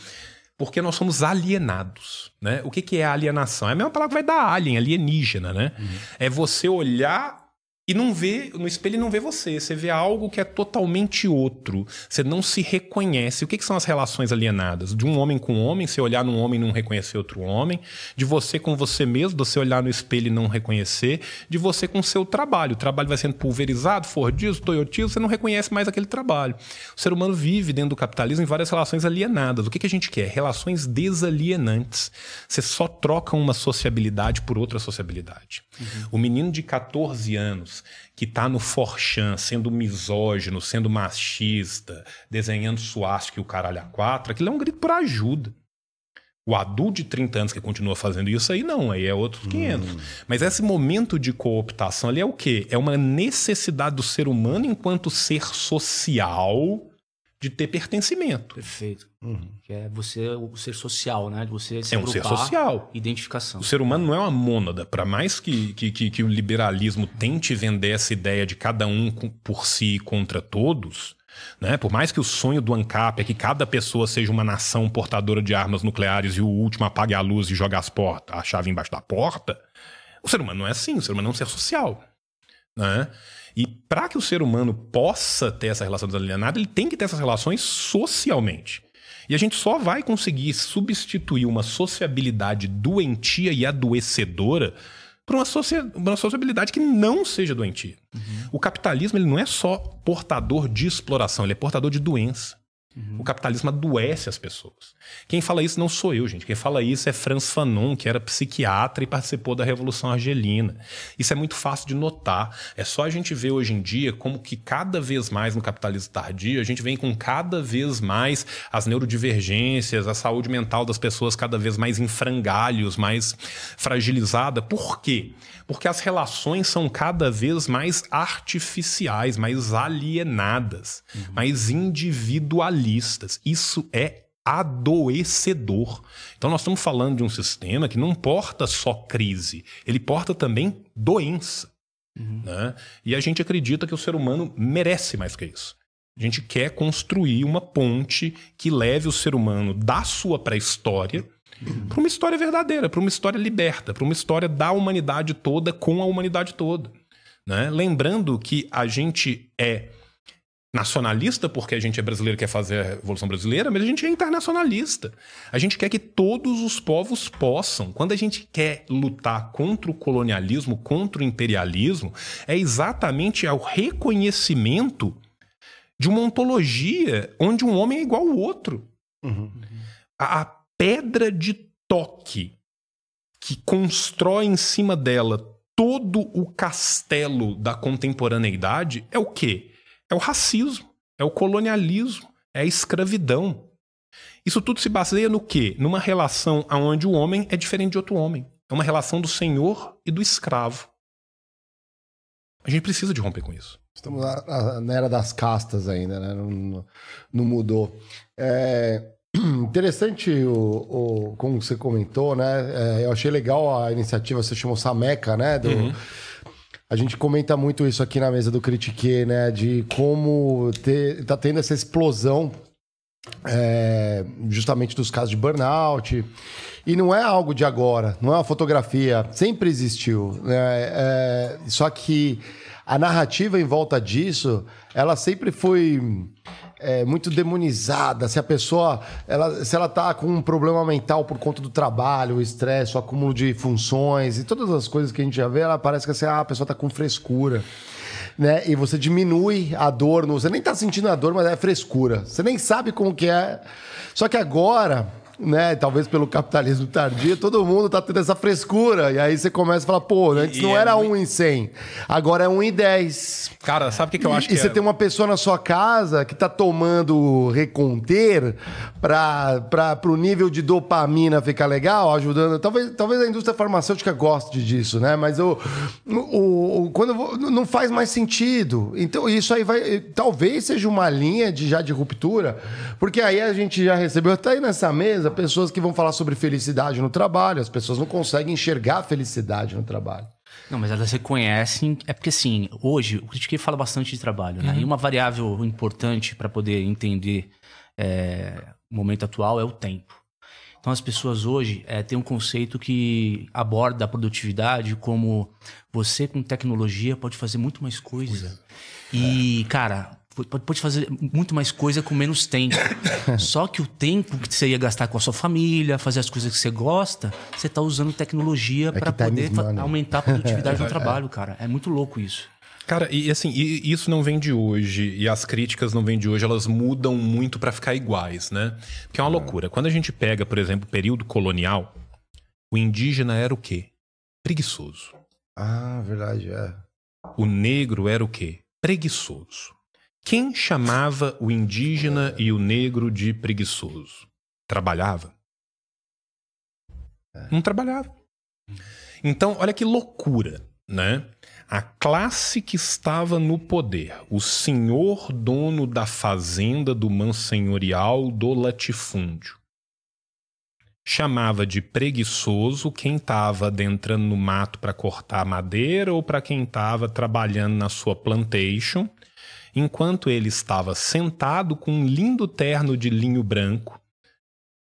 Speaker 3: Porque nós somos alienados. Né? O que, que é alienação? É a mesma palavra que vai dar alien, alienígena. Né? Uhum. É você olhar e não vê, no espelho não vê você, você vê algo que é totalmente outro. Você não se reconhece. O que, que são as relações alienadas? De um homem com homem, você olhar num homem e não reconhecer outro homem. De você com você mesmo, você olhar no espelho e não reconhecer. De você com o seu trabalho. O trabalho vai sendo pulverizado, fordido, toyotizo, você não reconhece mais aquele trabalho. O ser humano vive dentro do capitalismo em várias relações alienadas. O que, que a gente quer? Relações desalienantes. Você só troca uma sociabilidade por outra sociabilidade. Uhum. O menino de 14 anos anos que tá no Forchan sendo misógino, sendo machista, desenhando suástica e o caralho a quatro, aquilo é um grito por ajuda. O adulto de 30 anos que continua fazendo isso aí, não, aí é outros 500. Hum. Mas esse momento de cooptação ali é o quê? É uma necessidade do ser humano enquanto ser social de ter pertencimento.
Speaker 2: Perfeito. Uhum. Que é você o ser social, né? De você
Speaker 3: se é um ser social.
Speaker 2: Identificação.
Speaker 3: O ser humano não é uma mônada. Para mais que, que, que, que, o liberalismo tente vender essa ideia de cada um por si contra todos, né? Por mais que o sonho do ANCAP é que cada pessoa seja uma nação portadora de armas nucleares e o último apague a luz e jogue as portas, a chave embaixo da porta, o ser humano não é assim. O ser humano é um ser social. Né? E para que o ser humano possa ter essa relação desalienada, ele tem que ter essas relações socialmente. E a gente só vai conseguir substituir uma sociabilidade doentia e adoecedora por uma, uma sociabilidade que não seja doentia. Uhum. O capitalismo ele não é só portador de exploração, ele é portador de doença. Uhum. O capitalismo adoece as pessoas. Quem fala isso não sou eu, gente. Quem fala isso é Franz Fanon, que era psiquiatra e participou da Revolução Argelina. Isso é muito fácil de notar. É só a gente ver hoje em dia como que cada vez mais no capitalismo tardio a gente vem com cada vez mais as neurodivergências, a saúde mental das pessoas cada vez mais em frangalhos, mais fragilizada. Por quê? Porque as relações são cada vez mais artificiais, mais alienadas, uhum. mais individualistas. Isso é adoecedor. Então nós estamos falando de um sistema que não porta só crise, ele porta também doença. Uhum. Né? E a gente acredita que o ser humano merece mais que isso. A gente quer construir uma ponte que leve o ser humano da sua pré-história uhum. para uma história verdadeira, para uma história liberta, para uma história da humanidade toda com a humanidade toda. Né? Lembrando que a gente é nacionalista porque a gente é brasileiro e quer fazer a Revolução Brasileira, mas a gente é internacionalista. A gente quer que todos os povos possam. Quando a gente quer lutar contra o colonialismo, contra o imperialismo, é exatamente ao reconhecimento de uma ontologia onde um homem é igual ao outro. Uhum. A, a pedra de toque que constrói em cima dela todo o castelo da contemporaneidade é o quê? É o racismo, é o colonialismo, é a escravidão. Isso tudo se baseia no quê? Numa relação onde o homem é diferente de outro homem. É uma relação do senhor e do escravo. A gente precisa de romper com isso.
Speaker 1: Estamos na, na era das castas ainda, né? Não, não mudou. É interessante o, o, como você comentou, né? É, eu achei legal a iniciativa, você chamou Sameca, né? Do, uhum a gente comenta muito isso aqui na mesa do Critique, né? De como ter, tá tendo essa explosão é, justamente dos casos de burnout. E não é algo de agora, não é uma fotografia, sempre existiu. Né? É, só que a narrativa em volta disso, ela sempre foi é, muito demonizada, se a pessoa, ela, se ela tá com um problema mental por conta do trabalho, o estresse, o acúmulo de funções e todas as coisas que a gente já vê, ela parece que assim, ah, a pessoa tá com frescura. Né? E você diminui a dor, você nem tá sentindo a dor, mas é frescura. Você nem sabe como que é. Só que agora, né? Talvez pelo capitalismo tardio, todo mundo tá tendo essa frescura. E aí você começa a falar, pô, antes e, não é era é 1 em 100, agora é 1 em 10.
Speaker 3: Cara, sabe o que, que eu acho
Speaker 1: e,
Speaker 3: que
Speaker 1: E você é... tem uma pessoa na sua casa que tá tomando Reconter para o nível de dopamina ficar legal, ajudando. Talvez, talvez a indústria farmacêutica goste disso, né? Mas o, o, o quando vou, não faz mais sentido. Então, isso aí vai. Talvez seja uma linha de, já de ruptura, porque aí a gente já recebeu até aí nessa mesa pessoas que vão falar sobre felicidade no trabalho. As pessoas não conseguem enxergar felicidade no trabalho.
Speaker 2: Não, mas elas reconhecem. É porque, assim, hoje o Critique fala bastante de trabalho, né? Uhum. E uma variável importante para poder entender é, o momento atual é o tempo. Então, as pessoas hoje é, têm um conceito que aborda a produtividade como você, com tecnologia, pode fazer muito mais coisa. E, cara, pode fazer muito mais coisa com menos tempo. Só que o tempo que você ia gastar com a sua família, fazer as coisas que você gosta, você está usando tecnologia é para poder aumentar a produtividade no trabalho, cara. É muito louco isso.
Speaker 3: Cara, e assim, e isso não vem de hoje, e as críticas não vêm de hoje, elas mudam muito para ficar iguais, né? Porque é uma loucura. Quando a gente pega, por exemplo, o período colonial, o indígena era o quê? Preguiçoso.
Speaker 1: Ah, verdade, é.
Speaker 3: o negro era o quê? Preguiçoso. Quem chamava o indígena e o negro de preguiçoso? Trabalhava? Não trabalhava. Então, olha que loucura, né? A classe que estava no poder, o senhor dono da fazenda do mansenhorial do latifúndio, chamava de preguiçoso quem estava adentrando no mato para cortar madeira ou para quem estava trabalhando na sua plantation, enquanto ele estava sentado com um lindo terno de linho branco,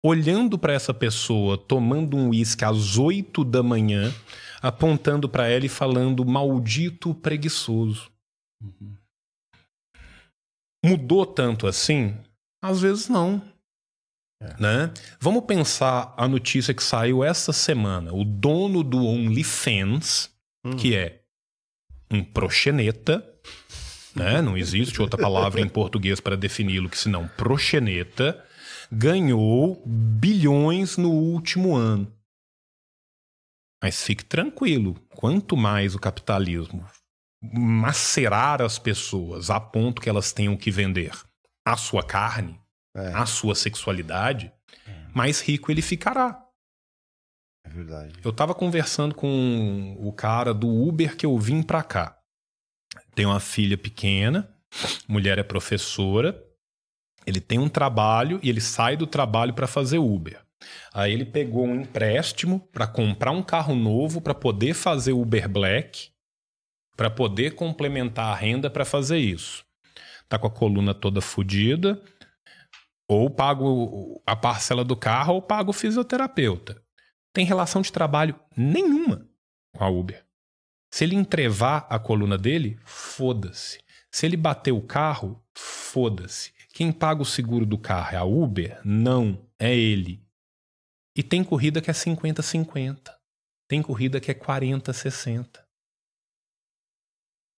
Speaker 3: olhando para essa pessoa tomando um uísque às oito da manhã, apontando para ela e falando maldito preguiçoso. Uhum. Mudou tanto assim? Às vezes não. É. Né? Vamos pensar a notícia que saiu essa semana. O dono do OnlyFans, hum. que é um proxeneta, né? não existe outra palavra em português para defini-lo que senão proxeneta, ganhou bilhões no último ano. Mas fique tranquilo, quanto mais o capitalismo macerar as pessoas a ponto que elas tenham que vender a sua carne, é. a sua sexualidade, é. mais rico ele ficará.
Speaker 1: É verdade.
Speaker 3: Eu estava conversando com o cara do Uber que eu vim para cá. Tem uma filha pequena, mulher é professora, ele tem um trabalho e ele sai do trabalho para fazer Uber. Aí ele pegou um empréstimo para comprar um carro novo para poder fazer Uber Black, para poder complementar a renda para fazer isso. Tá com a coluna toda fodida, ou pago a parcela do carro ou pago o fisioterapeuta. Tem relação de trabalho nenhuma com a Uber. Se ele entrevar a coluna dele, foda-se. Se ele bater o carro, foda-se. Quem paga o seguro do carro é a Uber? Não, é ele. E tem corrida que é 50-50. Tem corrida que é 40-60.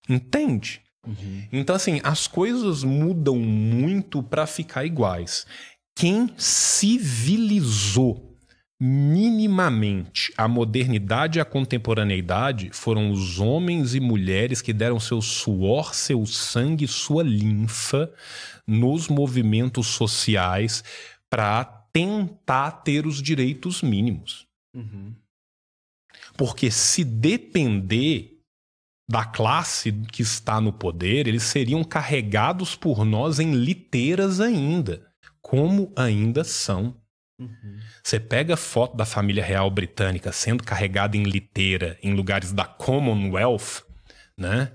Speaker 3: Entende? Uhum. Então, assim, as coisas mudam muito para ficar iguais. Quem civilizou minimamente a modernidade e a contemporaneidade foram os homens e mulheres que deram seu suor, seu sangue, sua linfa nos movimentos sociais para tentar ter os direitos mínimos. Uhum. Porque se depender da classe que está no poder, eles seriam carregados por nós em liteiras ainda, como ainda são. Uhum. Você pega foto da família real britânica sendo carregada em liteira em lugares da Commonwealth, né?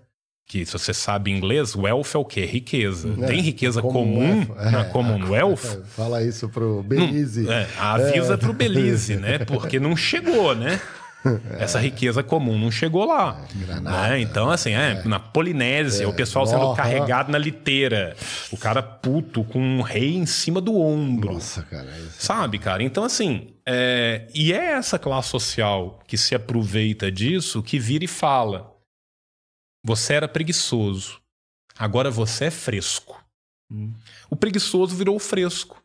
Speaker 3: Que se você sabe inglês, wealth é o quê? Riqueza. É, Tem riqueza comum é, na Commonwealth? É,
Speaker 1: fala isso pro Belize.
Speaker 3: Não, é, avisa é. pro Belize, né? Porque não chegou, né? Essa riqueza comum não chegou lá. Granada, né? Então, assim, é, é. na Polinésia, o pessoal sendo carregado na liteira. O cara puto com um rei em cima do ombro.
Speaker 1: Nossa, cara.
Speaker 3: Sabe, cara? Então, assim, é... e é essa classe social que se aproveita disso que vira e fala: você era preguiçoso, agora você é fresco. Hum. O preguiçoso virou fresco.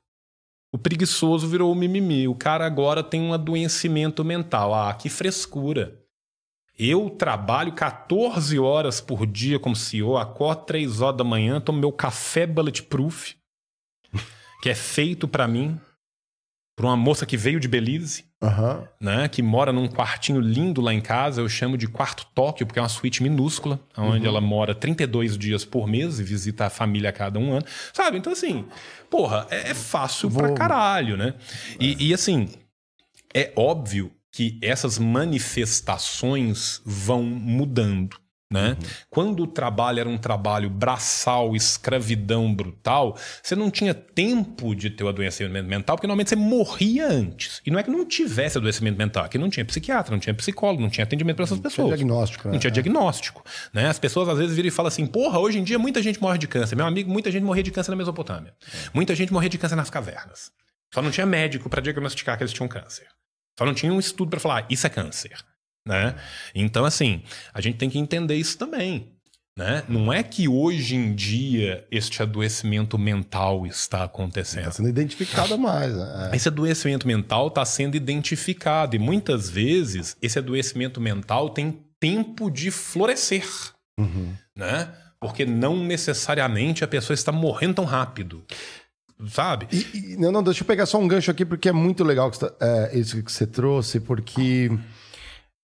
Speaker 3: O preguiçoso virou o mimimi. O cara agora tem um adoecimento mental. Ah, que frescura. Eu trabalho 14 horas por dia como CEO, acordo 3 horas da manhã, tomo meu café bulletproof, que é feito para mim, para uma moça que veio de Belize, uhum. né, que mora num quartinho lindo lá em casa. Eu chamo de quarto Tóquio, porque é uma suíte minúscula, onde uhum. ela mora 32 dias por mês e visita a família a cada um ano. Sabe? Então, assim, porra, é, é fácil Vou... pra caralho, né? E, e assim, é óbvio que essas manifestações vão mudando. Né? Uhum. Quando o trabalho era um trabalho braçal, escravidão brutal, você não tinha tempo de ter o adoecimento mental, porque normalmente você morria antes. E não é que não tivesse adoecimento mental, é que não tinha psiquiatra, não tinha psicólogo, não tinha atendimento para essas pessoas.
Speaker 1: Não tinha diagnóstico.
Speaker 3: Né? Não tinha é. diagnóstico. Né? As pessoas às vezes viram e falam assim: porra, hoje em dia muita gente morre de câncer. Meu amigo, muita gente morria de câncer na Mesopotâmia. É. Muita gente morria de câncer nas cavernas. Só não tinha médico para diagnosticar que eles tinham câncer. Só não tinha um estudo para falar: isso é câncer. Né? Então, assim, a gente tem que entender isso também. Né? Não é que hoje em dia este adoecimento mental está acontecendo. Está
Speaker 1: sendo identificado mais. Né?
Speaker 3: Esse adoecimento mental está sendo identificado. E muitas vezes esse adoecimento mental tem tempo de florescer. Uhum. Né? Porque não necessariamente a pessoa está morrendo tão rápido. Sabe?
Speaker 1: E, e, não, não, deixa eu pegar só um gancho aqui, porque é muito legal que, é, isso que você trouxe, porque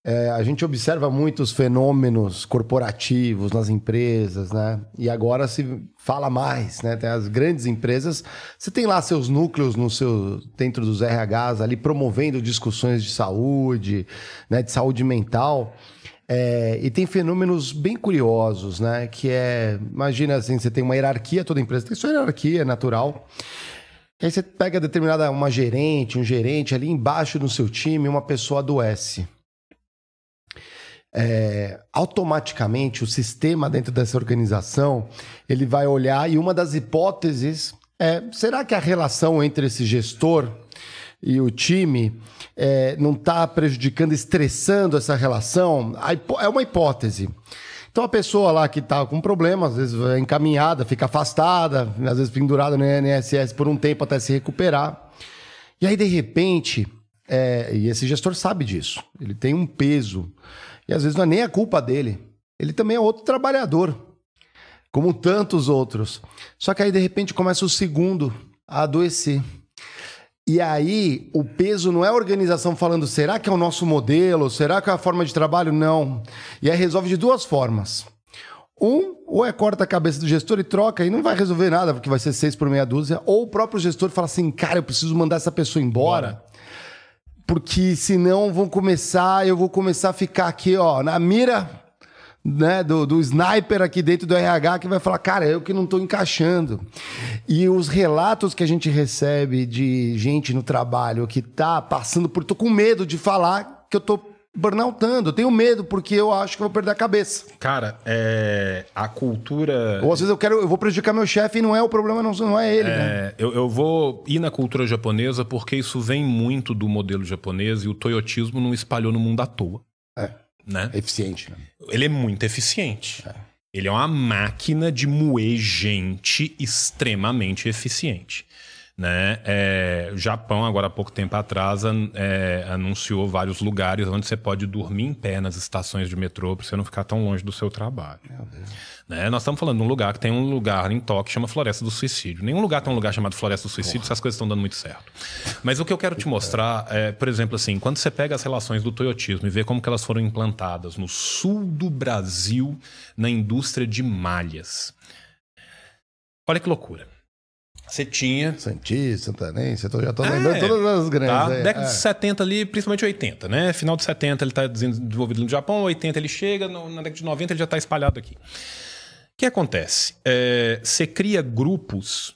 Speaker 1: é, a gente observa muitos fenômenos corporativos nas empresas, né? E agora se fala mais, né? Tem as grandes empresas, você tem lá seus núcleos no seu dentro dos RHs ali promovendo discussões de saúde, né? De saúde mental. É, e tem fenômenos bem curiosos, né? Que é, imagina assim, você tem uma hierarquia, toda empresa tem sua hierarquia natural. E aí você pega determinada uma gerente, um gerente ali embaixo no seu time, uma pessoa adoece. É, automaticamente o sistema dentro dessa organização ele vai olhar e uma das hipóteses é será que a relação entre esse gestor e o time é, não está prejudicando, estressando essa relação? É uma hipótese. Então a pessoa lá que está com problema, às vezes é encaminhada, fica afastada, às vezes pendurada no INSS por um tempo até se recuperar. E aí, de repente, é, e esse gestor sabe disso, ele tem um peso. E às vezes não é nem a culpa dele. Ele também é outro trabalhador, como tantos outros. Só que aí, de repente, começa o segundo a adoecer. E aí, o peso não é a organização falando, será que é o nosso modelo? Será que é a forma de trabalho? Não. E aí resolve de duas formas. Um, ou é corta a cabeça do gestor e troca e não vai resolver nada, porque vai ser seis por meia dúzia. Ou o próprio gestor fala assim, cara, eu preciso mandar essa pessoa embora. Bora. Porque senão vão começar, eu vou começar a ficar aqui, ó, na mira né, do, do sniper aqui dentro do RH que vai falar, cara, eu que não estou encaixando. E os relatos que a gente recebe de gente no trabalho que está passando por. tô com medo de falar que eu tô burnoutando. Eu tenho medo porque eu acho que eu vou perder a cabeça.
Speaker 3: Cara, é, a cultura.
Speaker 1: Ou às vezes eu quero, eu vou prejudicar meu chefe e não é o problema, não, não é ele. É,
Speaker 3: né? eu, eu vou ir na cultura japonesa porque isso vem muito do modelo japonês e o toyotismo não espalhou no mundo à toa.
Speaker 1: É. Né? É eficiente. Né?
Speaker 3: Ele é muito eficiente. É. Ele é uma máquina de moer gente extremamente eficiente. Né? É, o Japão, agora há pouco tempo atrás, é, anunciou vários lugares onde você pode dormir em pé nas estações de metrô para você não ficar tão longe do seu trabalho. Né? Nós estamos falando de um lugar que tem um lugar em Tóquio que chama Floresta do Suicídio. Nenhum lugar tem um lugar chamado Floresta do Suicídio Porra. se as coisas estão dando muito certo. Mas o que eu quero te mostrar é, por exemplo, assim, quando você pega as relações do toyotismo e vê como que elas foram implantadas no sul do Brasil na indústria de malhas. Olha que loucura. Você tinha.
Speaker 1: Santista, Santanense, eu já estou lembrando é, todas as grandes. Tá?
Speaker 3: É, Década é. de 70 ali, principalmente 80, né? Final de 70 ele está desenvolvido no Japão, 80 ele chega, na década de 90 ele já está espalhado aqui. O que acontece? É, você cria grupos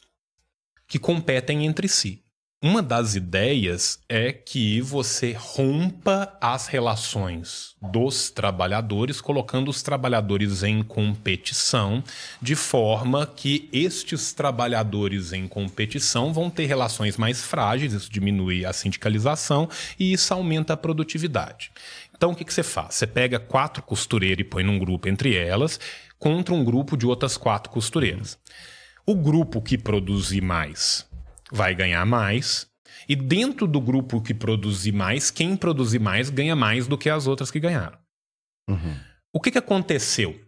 Speaker 3: que competem entre si. Uma das ideias é que você rompa as relações dos trabalhadores, colocando os trabalhadores em competição, de forma que estes trabalhadores em competição vão ter relações mais frágeis, isso diminui a sindicalização e isso aumenta a produtividade. Então, o que, que você faz? Você pega quatro costureiras e põe num grupo entre elas, contra um grupo de outras quatro costureiras. O grupo que produzir mais vai ganhar mais. E dentro do grupo que produzir mais, quem produzir mais ganha mais do que as outras que ganharam. Uhum. O que, que aconteceu?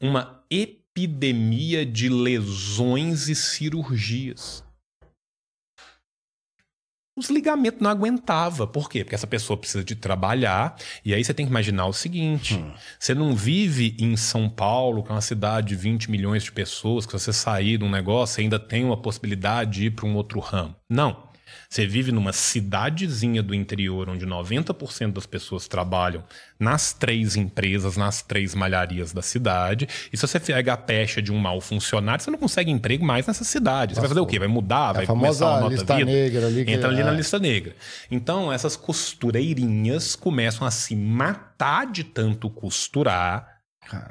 Speaker 3: Uma epidemia de lesões e cirurgias. Os ligamentos não aguentava. Por quê? Porque essa pessoa precisa de trabalhar. E aí você tem que imaginar o seguinte: hum. você não vive em São Paulo, que é uma cidade de 20 milhões de pessoas, que você sair de um negócio você ainda tem uma possibilidade de ir para um outro ramo. Não. Você vive numa cidadezinha do interior onde 90% das pessoas trabalham nas três empresas, nas três malharias da cidade. E se você pega a pecha de um mau funcionário, você não consegue emprego mais nessa cidade. Você Nossa, vai fazer o quê? Vai mudar? É vai começar uma nota lista vida? negra ali. Entra ali é. na lista negra. Então, essas costureirinhas começam a se matar de tanto costurar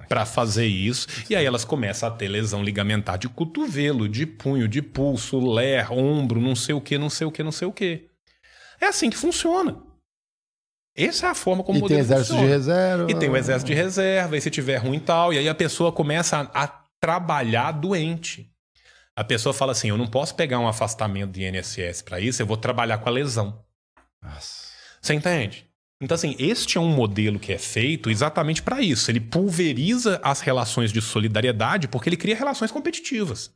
Speaker 3: para fazer isso. E aí elas começam a ter lesão ligamentar de cotovelo, de punho, de pulso, ler, ombro, não sei o que, não sei o que, não sei o que. É assim que funciona. Essa é a forma como
Speaker 1: e o modelo tem exército funciona. de reserva.
Speaker 3: E tem o exército de reserva, e se tiver ruim tal, e aí a pessoa começa a, a trabalhar doente. A pessoa fala assim: eu não posso pegar um afastamento de INSS para isso, eu vou trabalhar com a lesão. Nossa. Você entende? Então, assim, este é um modelo que é feito exatamente para isso. Ele pulveriza as relações de solidariedade porque ele cria relações competitivas.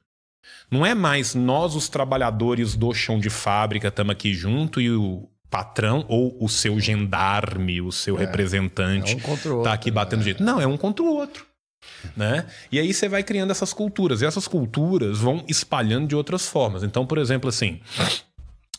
Speaker 3: Não é mais nós, os trabalhadores do chão de fábrica, estamos aqui junto e o patrão ou o seu gendarme, o seu
Speaker 1: É,
Speaker 3: representante,
Speaker 1: é um
Speaker 3: tá
Speaker 1: outro,
Speaker 3: aqui batendo
Speaker 1: né?
Speaker 3: jeito. Não, é um contra o outro. Né? E aí você vai criando essas culturas. E essas culturas vão espalhando de outras formas. Então, por exemplo, assim.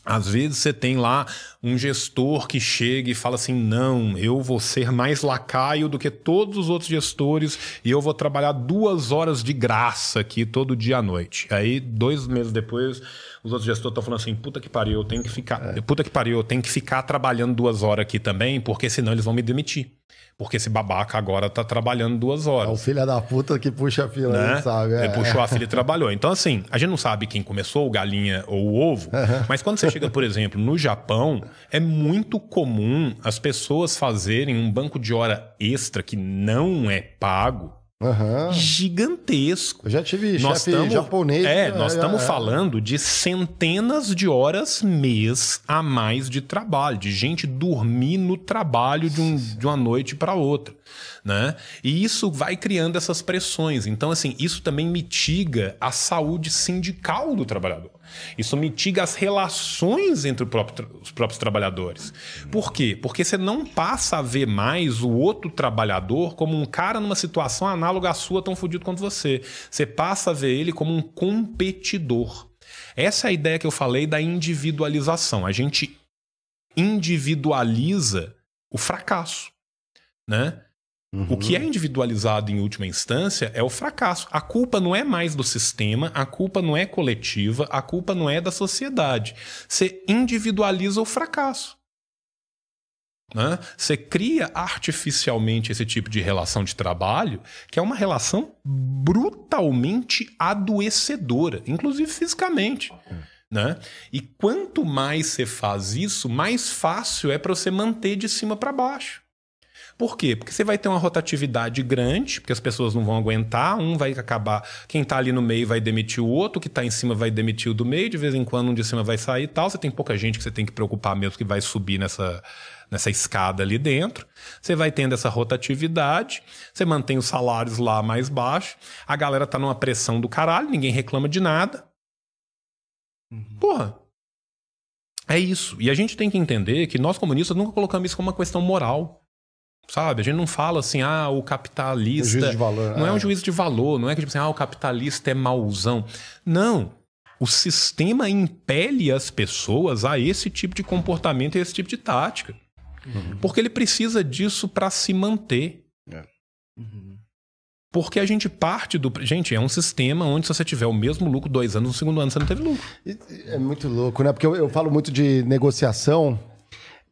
Speaker 3: Às vezes você tem lá um gestor que chega e fala assim: não, eu vou ser mais lacaio do que todos os outros gestores e eu vou trabalhar duas horas de graça aqui todo dia à noite. Aí, dois meses depois, os outros gestores estão falando assim: puta que pariu, eu tenho que ficar. Puta que pariu, eu tenho que ficar trabalhando duas horas aqui também, porque senão eles vão me demitir. Porque esse babaca agora tá trabalhando duas
Speaker 1: É
Speaker 3: horas
Speaker 1: o filho da puta que puxa a fila,
Speaker 3: né?
Speaker 1: sabe?
Speaker 3: Ele
Speaker 1: É.
Speaker 3: puxou a filha e trabalhou. Então, assim, a gente não sabe quem começou, o galinha ou o ovo, mas quando você chega, por exemplo, no Japão, é muito comum as pessoas fazerem um banco de hora extra que não é pago
Speaker 1: Aham.
Speaker 3: gigantesco.
Speaker 1: Eu já tive
Speaker 3: Nós
Speaker 1: chefe
Speaker 3: estamos
Speaker 1: japonês.
Speaker 3: É,
Speaker 1: né?
Speaker 3: nós estamos
Speaker 1: É.
Speaker 3: falando de centenas de horas mês a mais de trabalho, de gente dormir no trabalho de, um- de uma noite para outra, né? E isso vai criando essas pressões. Então, assim, isso também mitiga a saúde sindical do trabalhador. Isso mitiga as relações entre próprio os próprios trabalhadores. Por quê? Porque você não passa a ver mais o outro trabalhador como um cara numa situação análoga à sua, tão fodido quanto você. Você passa a ver ele como um competidor. Essa é a ideia que eu falei da individualização. A gente individualiza o fracasso, né? O que é individualizado em última instância é o fracasso. A culpa não é mais do sistema, a culpa não é coletiva, a culpa não é da sociedade. Você individualiza o fracasso. Né? Você cria artificialmente esse tipo de relação de trabalho, que é uma relação brutalmente adoecedora, inclusive fisicamente. Né? E quanto mais você faz isso, mais fácil é para você manter de cima para baixo. Por quê? Porque você vai ter uma rotatividade grande, porque as pessoas não vão aguentar, um vai acabar, quem está ali no meio vai demitir o outro, que está em cima vai demitir o do meio, de vez em quando um de cima vai sair e tal. Você tem pouca gente que você tem que preocupar mesmo que vai subir nessa, nessa escada ali dentro. Você vai tendo essa rotatividade, você mantém os salários lá mais baixos, a galera tá numa pressão do caralho, ninguém reclama de nada. Porra. É isso. E a gente tem que entender que nós comunistas nunca colocamos isso como uma questão moral. Sabe? A gente não fala assim, ah, o capitalista.
Speaker 1: Um juízo de valor,
Speaker 3: Não é
Speaker 1: é.
Speaker 3: um juízo de valor, não é que tipo assim, ah, o capitalista é mauzão. Não. O sistema impele as pessoas a esse tipo de comportamento e esse tipo de tática. Porque ele precisa disso para se manter.
Speaker 2: Uhum.
Speaker 3: Porque a gente parte do. Gente, é um sistema onde se você tiver o mesmo lucro dois anos, no segundo ano você não teve lucro.
Speaker 1: É muito louco, né? Porque eu, eu falo muito de negociação.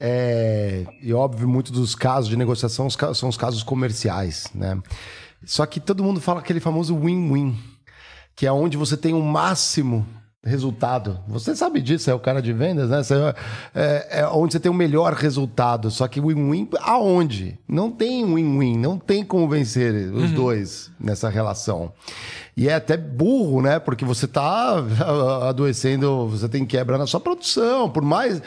Speaker 1: É, e óbvio, muitos dos casos de negociação são os casos comerciais, né? Só que todo mundo fala aquele famoso win-win, que é onde você tem o máximo resultado. Você sabe disso, é o cara de vendas, né? Você- é, é onde você tem o melhor resultado. Só que win-win, aonde? Não tem win-win, não tem como vencer os dois nessa relação. E é até burro, né? Porque você tá adoecendo, você tem quebra na sua produção, por mais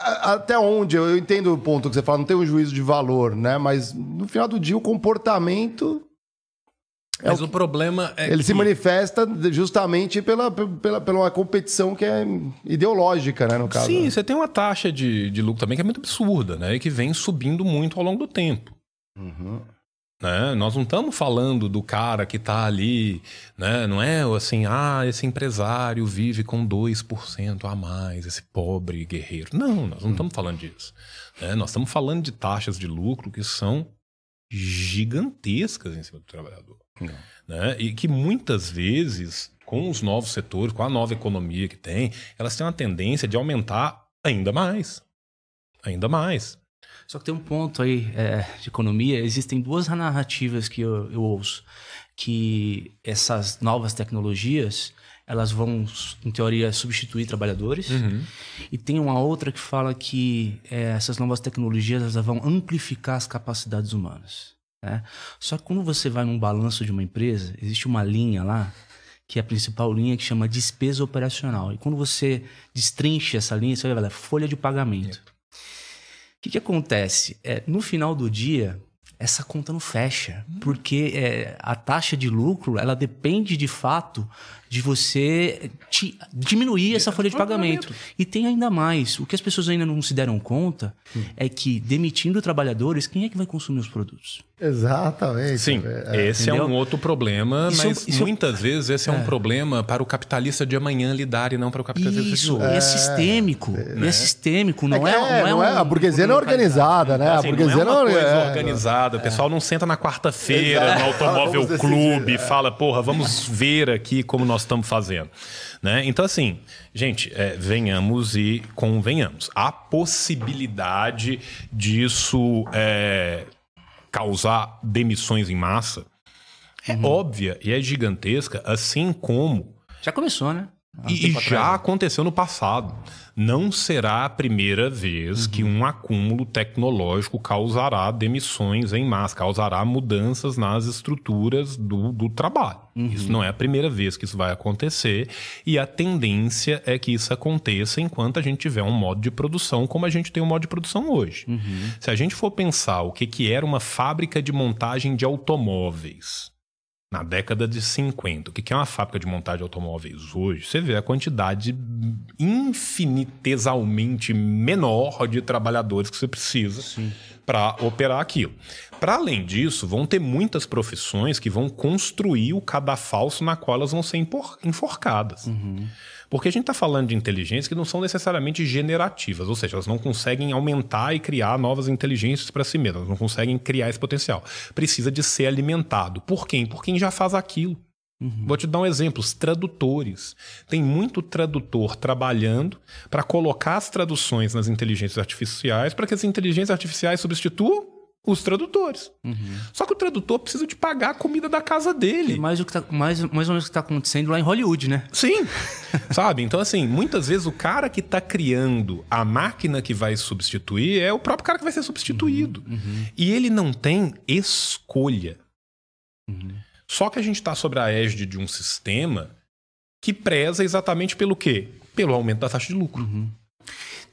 Speaker 1: até onde eu entendo o ponto que você fala, não tem um juízo de valor, né? Mas no final do dia o comportamento É
Speaker 3: Mas
Speaker 1: o
Speaker 3: problema é
Speaker 1: ele
Speaker 3: que...
Speaker 1: se manifesta justamente pela, pela, pela uma competição que é ideológica, né, no caso.
Speaker 3: Sim, você tem uma taxa de, de lucro também que é muito absurda, né? E que vem subindo muito ao longo do tempo.
Speaker 1: Uhum.
Speaker 3: Né? Nós não estamos falando do cara que está ali, né? Não é assim, ah, esse empresário vive com 2% a mais, esse pobre guerreiro. Não, nós não estamos falando disso. né? Nós estamos falando de taxas de lucro que são gigantescas em cima do trabalhador. Né? E que muitas vezes, com os novos setores, com a nova economia que tem, elas têm uma tendência de aumentar ainda mais. Ainda mais.
Speaker 2: Só que tem um ponto aí é, de economia. Existem duas narrativas que eu, eu ouço. Que essas novas tecnologias, elas vão, em teoria, substituir trabalhadores. E tem uma outra que fala que é, essas novas tecnologias elas vão amplificar as capacidades humanas. né? Só que quando você vai num balanço de uma empresa, existe uma linha lá, que é a principal linha, que chama despesa operacional. E quando você destrincha essa linha, você vai ver lá, folha de pagamento. O que, que acontece? É, no final do dia, essa conta não fecha, porque é, a taxa de lucro ela depende de fato de você te- diminuir essa folha de pagamento. E tem ainda mais. O que as pessoas ainda não se deram conta é que demitindo trabalhadores, quem é que vai consumir os produtos?
Speaker 1: Exatamente.
Speaker 3: Sim,
Speaker 1: É,
Speaker 3: esse é
Speaker 2: entendeu?
Speaker 3: um outro problema,
Speaker 2: Isso é
Speaker 3: mas
Speaker 2: isso é
Speaker 3: muitas vezes esse é, um problema para o capitalista de amanhã lidar e não para o capitalista de
Speaker 2: Isso,
Speaker 3: hoje.
Speaker 2: e é sistêmico. E é sistêmico, não é,
Speaker 1: É,
Speaker 2: não é,
Speaker 1: não é-
Speaker 2: um-
Speaker 1: a burguesia não é organizada, né?
Speaker 3: Assim,
Speaker 1: a
Speaker 3: não
Speaker 1: burguesia
Speaker 3: é uma coisa
Speaker 1: é-
Speaker 3: organizada. O pessoal não senta na quarta-feira no automóvel clube
Speaker 1: é.
Speaker 3: e fala, porra, vamos ver aqui como nós estamos fazendo. Né? Então, assim, gente, é, venhamos e convenhamos. Há possibilidade disso é, causar demissões em massa. É
Speaker 1: Uhum.
Speaker 3: óbvia e é gigantesca, assim como
Speaker 2: Já começou, né? Um
Speaker 3: e, já
Speaker 2: atrás.
Speaker 3: aconteceu no passado. Não será a primeira vez que
Speaker 2: Uhum.
Speaker 3: um acúmulo tecnológico causará demissões em massa, causará mudanças nas estruturas do, do trabalho.
Speaker 2: Uhum.
Speaker 3: Isso não é a primeira vez que isso vai acontecer. E a tendência é que isso aconteça enquanto a gente tiver um modo de produção como a gente tem um modo de produção hoje.
Speaker 2: Uhum.
Speaker 3: Se a gente for pensar o que, que era uma fábrica de montagem de automóveis na década de 50, o que é uma fábrica de montagem de automóveis hoje, você vê a quantidade infinitesalmente menor de trabalhadores que você precisa para operar aquilo. Para além disso, vão ter muitas profissões que vão construir o cadafalso na qual elas vão ser enforcadas. Porque a gente está falando de inteligências que não são necessariamente generativas, ou seja, elas não conseguem aumentar e criar novas inteligências para si mesmas, não conseguem criar esse potencial. Precisa de ser alimentado. Por quem? Por quem já faz aquilo. Vou te dar um exemplo: os tradutores. Tem muito tradutor trabalhando para colocar as traduções nas inteligências artificiais para que as inteligências artificiais substituam os tradutores. Só que o tradutor precisa de pagar a comida da casa dele.
Speaker 2: E mais, o que tá, mais, mais ou menos o que está acontecendo lá em Hollywood, né?
Speaker 3: Sim. Sabe? Então, assim, muitas vezes o cara que está criando a máquina que vai substituir é o próprio cara que vai ser substituído. E ele não tem escolha. Só que a gente está sobre a égide de um sistema que preza exatamente pelo quê? Pelo aumento da taxa de lucro.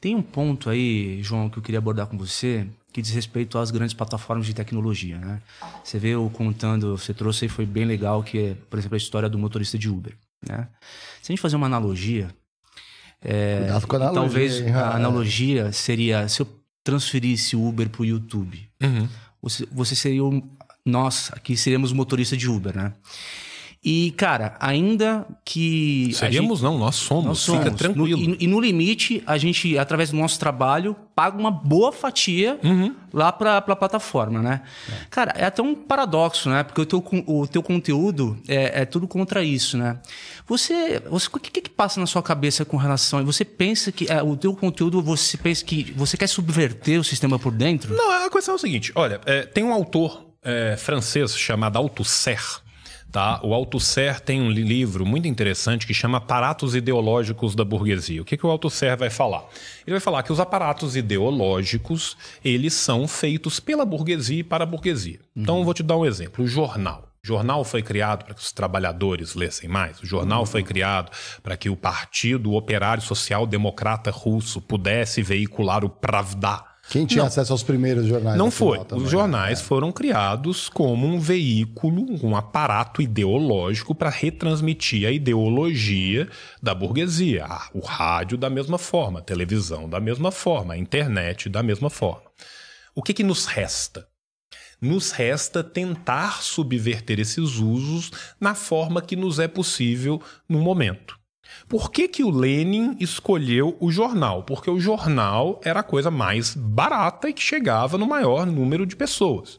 Speaker 2: Tem um ponto aí, João, que eu queria abordar com você, que diz respeito às grandes plataformas de tecnologia, né? Você vê eu contando, você trouxe aí, foi bem legal, que é, por exemplo, a história do motorista de Uber, né? Se a gente fazer uma analogia,
Speaker 1: Cuidado com a analogia.
Speaker 2: talvez
Speaker 1: hein?
Speaker 2: a analogia seria, se eu transferisse o Uber para o YouTube,
Speaker 3: Uhum.
Speaker 2: você, você seria o, nós aqui seríamos motorista de Uber, né? E, cara, ainda que... a gente-
Speaker 3: Seríamos, não, nós somos.
Speaker 2: nós somos.
Speaker 3: Fica tranquilo.
Speaker 2: No- e, e no limite, a gente, através do nosso trabalho, paga uma boa fatia
Speaker 3: Uhum.
Speaker 2: lá pra, pra plataforma, né? Cara, é até um paradoxo, né? Porque o teu, o teu conteúdo é, é tudo contra isso, né? Você, você o que, que que passa na sua cabeça com relação... Você pensa que é, o teu conteúdo, você pensa que você quer subverter o sistema por dentro?
Speaker 3: Não, a questão é o seguinte: olha, é, tem um autor é, francês chamado Althusser. Tá? O Althusser tem um li- livro muito interessante que chama Aparatos Ideológicos da Burguesia. O que, que o Althusser vai falar? Ele vai falar que os aparatos ideológicos eles são feitos pela burguesia e para a burguesia. Então, eu vou te dar um exemplo: o jornal. O jornal foi criado para que os trabalhadores lessem mais. O jornal foi criado para que o Partido Operário Social Democrata Russo pudesse veicular o Pravda.
Speaker 1: Quem tinha
Speaker 3: Não.
Speaker 1: acesso aos primeiros jornais?
Speaker 3: Não foi.
Speaker 1: também,
Speaker 3: Os
Speaker 1: né?
Speaker 3: jornais foram criados como um veículo, um aparato ideológico para retransmitir a ideologia da burguesia. Ah, o rádio da mesma forma, a televisão da mesma forma, a internet da mesma forma. O que, que nos resta? Nos resta tentar subverter esses usos na forma que nos é possível no momento. Por que, que o Lenin escolheu o jornal? Porque o jornal era a coisa mais barata e que chegava no maior número de pessoas.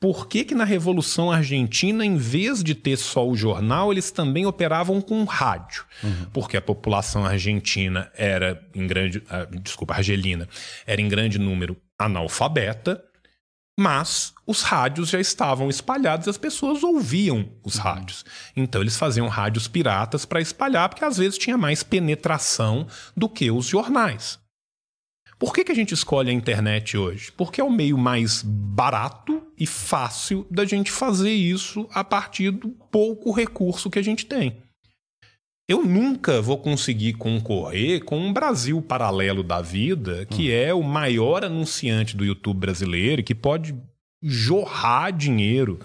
Speaker 3: Por que, que na Revolução Argentina, em vez de ter só o jornal, eles também operavam com rádio? Porque a população argentina era em grande. ah, desculpa, argelina, era em grande número analfabeta. Mas os rádios já estavam espalhados e as pessoas ouviam os rádios. Então eles faziam rádios piratas para espalhar, porque às vezes tinha mais penetração do que os jornais. Por que, que a gente escolhe a internet hoje? Porque é o meio mais barato e fácil da gente fazer isso a partir do pouco recurso que a gente tem. Eu nunca vou conseguir concorrer com um Brasil paralelo da vida, que
Speaker 1: Hum.
Speaker 3: é o maior anunciante do YouTube brasileiro e que pode jorrar dinheiro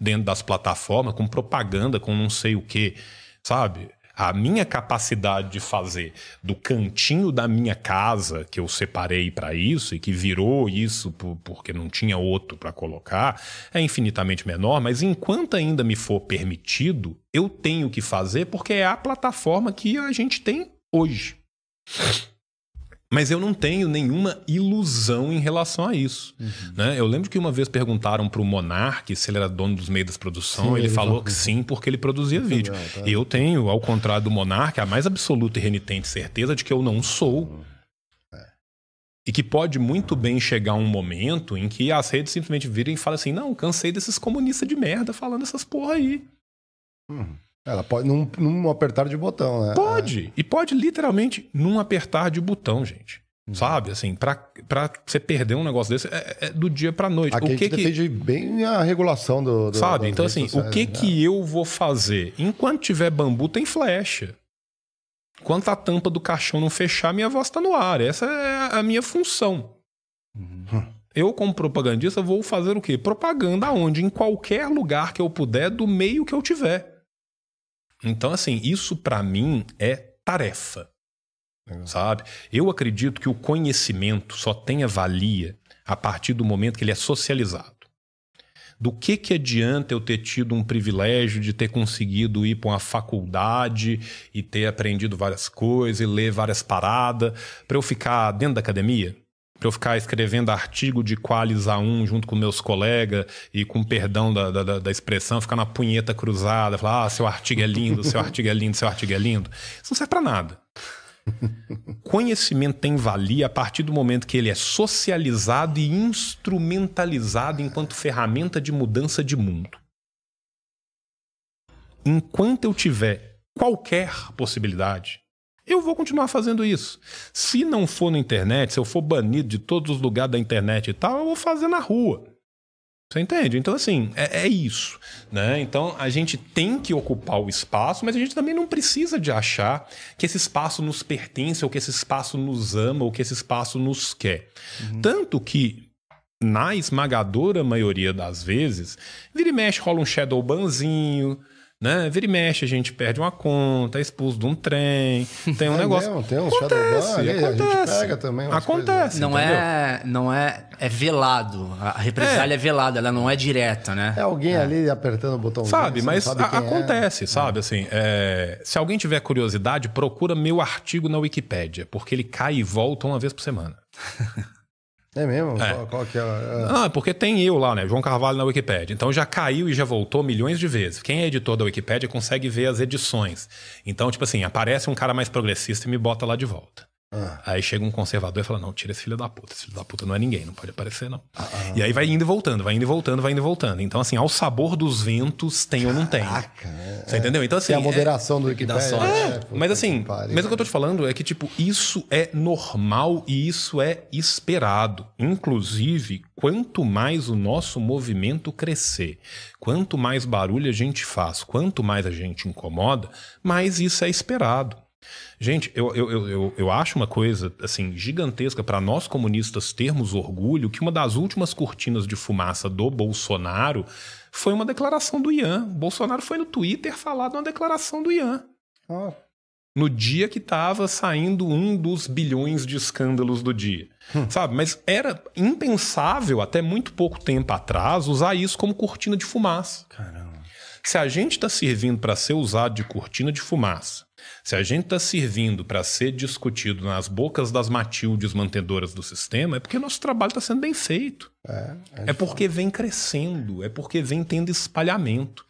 Speaker 3: dentro das plataformas com propaganda, com não sei o que, sabe? A minha capacidade de fazer do cantinho da minha casa, que eu separei para isso e que virou isso por- porque não tinha outro para colocar, é infinitamente menor, mas enquanto ainda me for permitido, eu tenho que fazer porque é a plataforma que a gente tem hoje. Mas eu não tenho nenhuma ilusão em relação a isso. né? Eu lembro que uma vez perguntaram para o Monark se ele era dono dos meios da produção.
Speaker 1: Sim,
Speaker 3: ele,
Speaker 1: ele
Speaker 3: falou que sim, porque ele produzia vídeo.
Speaker 1: tá.
Speaker 3: Eu tenho, ao contrário do Monark, a mais absoluta e renitente certeza de que eu não sou. E que pode muito bem chegar um momento em que as redes simplesmente viram e falam assim: não, cansei desses comunistas de merda falando essas porra aí.
Speaker 1: Ela pode, num, num apertar de botão, né?
Speaker 3: Pode. E pode literalmente num apertar de botão, gente.
Speaker 1: Uhum.
Speaker 3: Sabe? Assim, pra, pra você perder um negócio desse, é, é do dia pra noite.
Speaker 1: Aqui a
Speaker 3: o
Speaker 1: gente
Speaker 3: que que.
Speaker 1: defende bem a regulação do. do
Speaker 3: Sabe? Então, assim, o
Speaker 1: sociais,
Speaker 3: que
Speaker 1: né?
Speaker 3: que eu vou fazer? Enquanto tiver bambu, tem flecha. Enquanto a tampa do caixão não fechar, minha voz tá no ar. Essa é a minha função.
Speaker 1: Uhum.
Speaker 3: Eu, como propagandista, vou fazer o quê? Propaganda onde? Em qualquer lugar que eu puder, do meio que eu tiver. Então, assim, isso pra mim é tarefa. Sabe? Eu acredito que o conhecimento só tenha valia a partir do momento que ele é socializado. Do que que adianta eu ter tido um privilégio de ter conseguido ir para uma faculdade e ter aprendido várias coisas e ler várias paradas para eu ficar dentro da academia? Para eu ficar escrevendo artigo de Qualis A1 junto com meus colegas e com perdão da, da, da- da expressão, ficar na punheta cruzada, falar, ah, seu artigo é lindo, seu artigo é lindo, seu artigo é lindo. Isso não serve para nada. Conhecimento tem valia a partir do momento que ele é socializado e instrumentalizado enquanto ferramenta de mudança de mundo. Enquanto eu tiver qualquer possibilidade, eu vou continuar fazendo isso. Se não for na internet, se eu for banido de todos os lugares da internet e tal, eu vou fazer na rua. Você entende? Então, assim, é, é isso. Né? Então, a gente tem que ocupar o espaço, mas a gente também não precisa de achar que esse espaço nos pertence, ou que esse espaço nos ama, ou que esse espaço nos quer. Tanto que, na esmagadora maioria das vezes, vira e mexe, rola um shadow banzinho, né? Vira e mexe, a gente perde uma conta, é expulso de um trem, tem um
Speaker 1: É
Speaker 3: negócio.
Speaker 1: mesmo? Tem um
Speaker 3: acontece,
Speaker 1: ali, a gente
Speaker 3: acontece.
Speaker 1: pega também
Speaker 3: Acontece.
Speaker 2: Não
Speaker 3: entendeu?
Speaker 2: é, não é, é velado. A represália é. velada, ela não é direta, né?
Speaker 1: É alguém ali apertando o botão.
Speaker 3: Sabe, mas
Speaker 1: sabe
Speaker 3: a-
Speaker 1: quem é.
Speaker 3: acontece, sabe? Assim, é, se alguém tiver curiosidade, procura meu artigo na Wikipédia, porque ele cai e volta uma vez por semana.
Speaker 1: É mesmo?
Speaker 3: É.
Speaker 1: Qual, qual que é? é?
Speaker 3: Ah, porque tem eu lá, né? João Carvalho na Wikipédia. Então já caiu e já voltou milhões de vezes. Quem é editor da Wikipédia consegue ver as edições. Então, tipo assim, aparece um cara mais progressista e me bota lá de volta.
Speaker 1: Ah.
Speaker 3: Aí chega um conservador e fala: Não, tira esse filho da puta. Esse filho da puta não é ninguém, não pode aparecer, não. E aí vai indo e voltando, vai indo e voltando, vai indo e voltando. Então, assim, ao sabor dos ventos, tem ou não tem.
Speaker 1: Caraca, é.
Speaker 3: Você entendeu? Então, assim.
Speaker 1: Tem a
Speaker 3: é-
Speaker 1: moderação do
Speaker 2: liquidação.
Speaker 1: Wikipédia.
Speaker 2: É,
Speaker 1: né? Puta
Speaker 3: mas assim,
Speaker 1: que pariu.
Speaker 3: mas o que eu tô te falando é que, tipo, isso é normal e isso é esperado. Inclusive, quanto mais o nosso movimento crescer, quanto mais barulho a gente faz, quanto mais a gente incomoda, mais isso é esperado. Gente, eu, eu, eu, eu, acho uma coisa assim gigantesca para nós comunistas termos orgulho que uma das últimas cortinas de fumaça do Bolsonaro foi uma declaração do Ian. O Bolsonaro foi no Twitter falar de uma declaração do Ian
Speaker 1: Ah,
Speaker 3: no dia que estava saindo um dos bilhões de escândalos do dia. Sabe? Mas era impensável até muito pouco tempo atrás usar isso como cortina de fumaça.
Speaker 1: caramba.
Speaker 3: Se a gente está servindo para ser usado de cortina de fumaça, se a gente está servindo para ser discutido nas bocas das Matildes mantedoras do sistema, é porque nosso trabalho está sendo bem feito.
Speaker 1: É,
Speaker 3: É porque vem crescendo, é porque vem tendo espalhamento.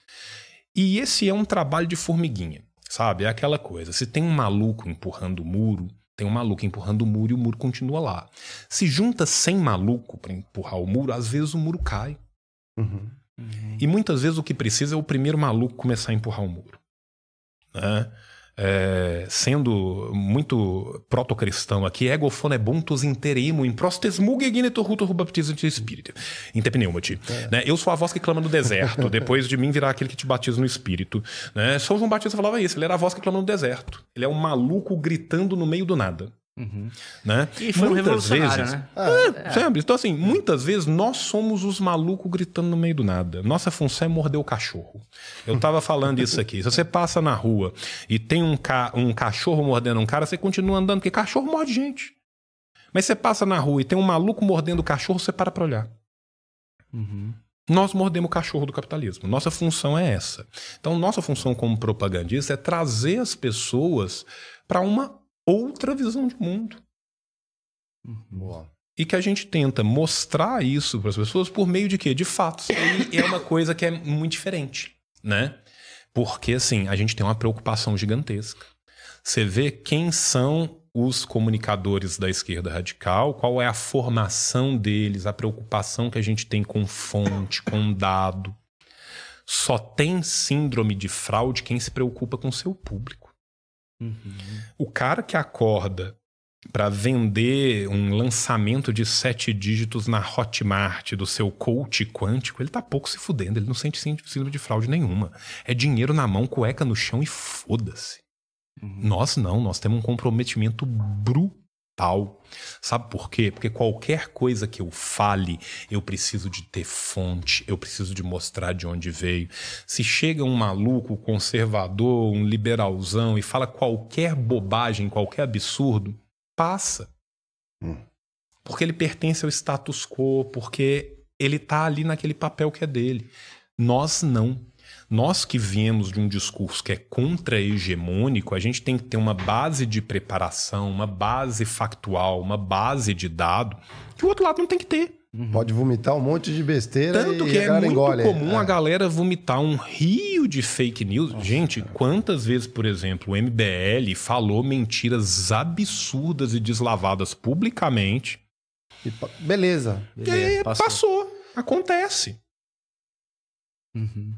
Speaker 3: E esse é um trabalho de formiguinha, sabe? É aquela coisa. Se tem um maluco empurrando o muro, tem um maluco empurrando o muro e o muro continua lá. Se junta 100 maluco para empurrar o muro, às vezes o muro cai.
Speaker 1: Uhum.
Speaker 3: E muitas vezes o que precisa é o primeiro maluco começar a empurrar o muro. Né? É, sendo muito protocristão aqui, ego fonebuntus interimo in prostes muge genitor rutor espírito. Interpneumati. É. Né? Eu sou a voz que clama no deserto, depois de mim virá aquele que te batiza no espírito. Né? São João Batista falava isso, ele era a voz que clama no deserto. Ele é um maluco gritando no meio do nada. Uhum. Né?
Speaker 2: E foi muitas um vezes, né?
Speaker 3: É, é. Sempre. Então, assim, muitas vezes nós somos os malucos gritando no meio do nada. Nossa função é morder o cachorro. Eu tava falando isso aqui. Se você passa na rua e tem um, ca um cachorro mordendo um cara, você continua andando, porque cachorro morde gente. Mas você passa na rua e tem um maluco mordendo o cachorro, você para pra olhar. Uhum. Nós mordemos o cachorro do capitalismo. Nossa função é essa. Então, nossa função como propagandista é trazer as pessoas para uma outra visão de mundo. Boa. E que a gente tenta mostrar isso para as pessoas por meio de quê? De fatos. E é uma coisa que é muito diferente, né? Porque, assim, a gente tem uma preocupação gigantesca. Você vê quem são os comunicadores da esquerda radical, qual é a formação deles, a preocupação que a gente tem com fonte, com dado. Só tem síndrome de fraude quem se preocupa com seu público. Uhum. O cara que acorda para vender um lançamento de sete dígitos na Hotmart do seu coach quântico, ele tá pouco se fudendo, ele não sente síndrome de fraude nenhuma. É dinheiro na mão, cueca no chão e foda-se. Uhum. Nós não, nós temos um comprometimento brutal. Sabe por quê? Porque qualquer coisa que eu fale, eu preciso de ter fonte, eu preciso de mostrar de onde veio. Se chega um maluco conservador, um liberalzão e fala qualquer bobagem, qualquer absurdo, passa. Hum. Porque ele pertence ao status quo, porque ele tá ali naquele papel que é dele. Nós não. Nós que viemos de um discurso que é contra-hegemônico, a gente tem que ter uma base de preparação, uma base factual, uma base de dado que o outro lado não tem que ter.
Speaker 1: Uhum. Pode vomitar um monte de besteira
Speaker 3: Tanto que é muito engole. comum é. a galera vomitar um rio de fake news. Nossa, Gente, cara. quantas vezes, por exemplo, o MBL falou mentiras absurdas e deslavadas publicamente.
Speaker 1: E, beleza.
Speaker 3: beleza. E aí, passou. passou. Acontece. Uhum.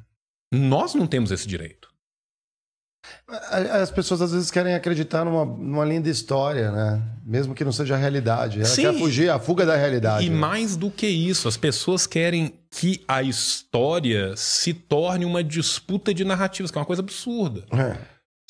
Speaker 3: Nós não temos esse direito.
Speaker 1: As pessoas às vezes querem acreditar numa, numa linda história, né? Mesmo que não seja a realidade. Ela Sim. quer fugir, a fuga da realidade.
Speaker 3: E né? mais do que isso, as pessoas querem que a história se torne uma disputa de narrativas, que é uma coisa absurda. É.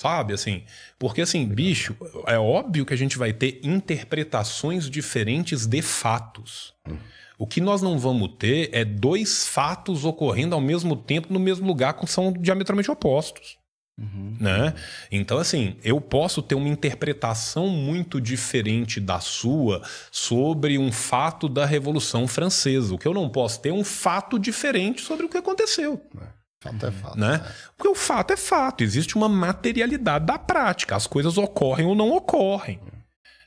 Speaker 3: Sabe, assim? Porque, assim, bicho, é óbvio que a gente vai ter interpretações diferentes de fatos. Hum. O que nós não vamos ter é dois fatos ocorrendo ao mesmo tempo no mesmo lugar que são diametralmente opostos. Uhum. Né? Então, assim, eu posso ter uma interpretação muito diferente da sua sobre um fato da Revolução Francesa. O que eu não posso ter é um fato diferente sobre o que aconteceu. É.
Speaker 1: Fato é fato.
Speaker 3: Né? É. Porque o fato é fato. Existe uma materialidade da prática. As coisas ocorrem ou não ocorrem.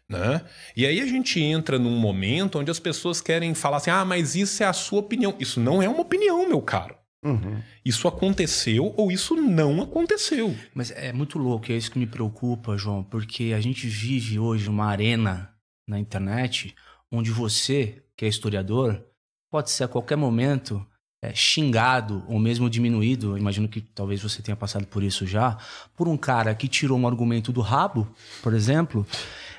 Speaker 3: Né? E aí a gente entra num momento onde as pessoas querem falar assim: ah, mas isso é a sua opinião. Isso não é uma opinião, meu caro. Uhum. Isso aconteceu ou isso não aconteceu.
Speaker 2: Mas é muito louco, é isso que me preocupa, João, porque a gente vive hoje uma arena na internet onde você, que é historiador, pode ser a qualquer momento é, xingado ou mesmo diminuído, imagino que talvez você tenha passado por isso já, por um cara que tirou um argumento do rabo, por exemplo,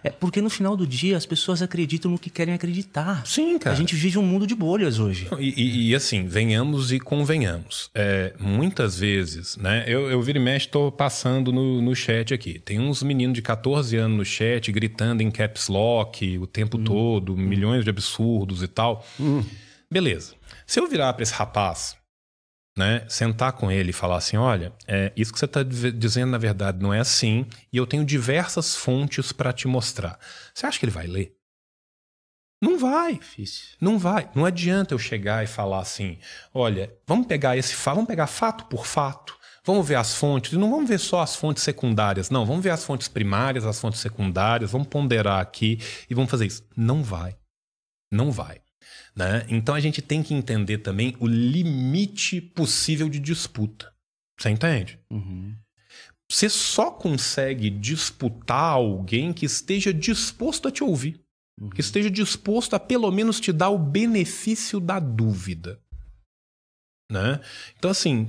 Speaker 2: é porque no final do dia as pessoas acreditam no que querem acreditar.
Speaker 3: Sim, cara.
Speaker 2: A gente vive um mundo de bolhas hoje.
Speaker 3: E, e, e assim, venhamos e convenhamos. É, muitas vezes, né? Eu, eu vira e mexe, tô passando no, no chat aqui. Tem uns meninos de 14 anos no chat gritando em caps lock o tempo hum. todo, milhões de absurdos e tal. Hum. Beleza. Se eu virar para esse rapaz né, sentar com ele e falar assim: olha, é, isso que você está dizendo na verdade não é assim, e eu tenho diversas fontes para te mostrar. Você acha que ele vai ler? Não vai.
Speaker 2: Difícil.
Speaker 3: Não vai. Não adianta eu chegar e falar assim: olha, vamos pegar esse fato, vamos pegar fato por fato. Vamos ver as fontes, e não vamos ver só as fontes secundárias, não. Vamos ver as fontes primárias, as fontes secundárias, vamos ponderar aqui e vamos fazer isso. Não vai. Não vai. Né? Então a gente tem que entender também o limite possível de disputa. Você entende? Uhum. Você só consegue disputar alguém que esteja disposto a te ouvir. Uhum. Que esteja disposto a pelo menos te dar o benefício da dúvida. Né? Então, assim,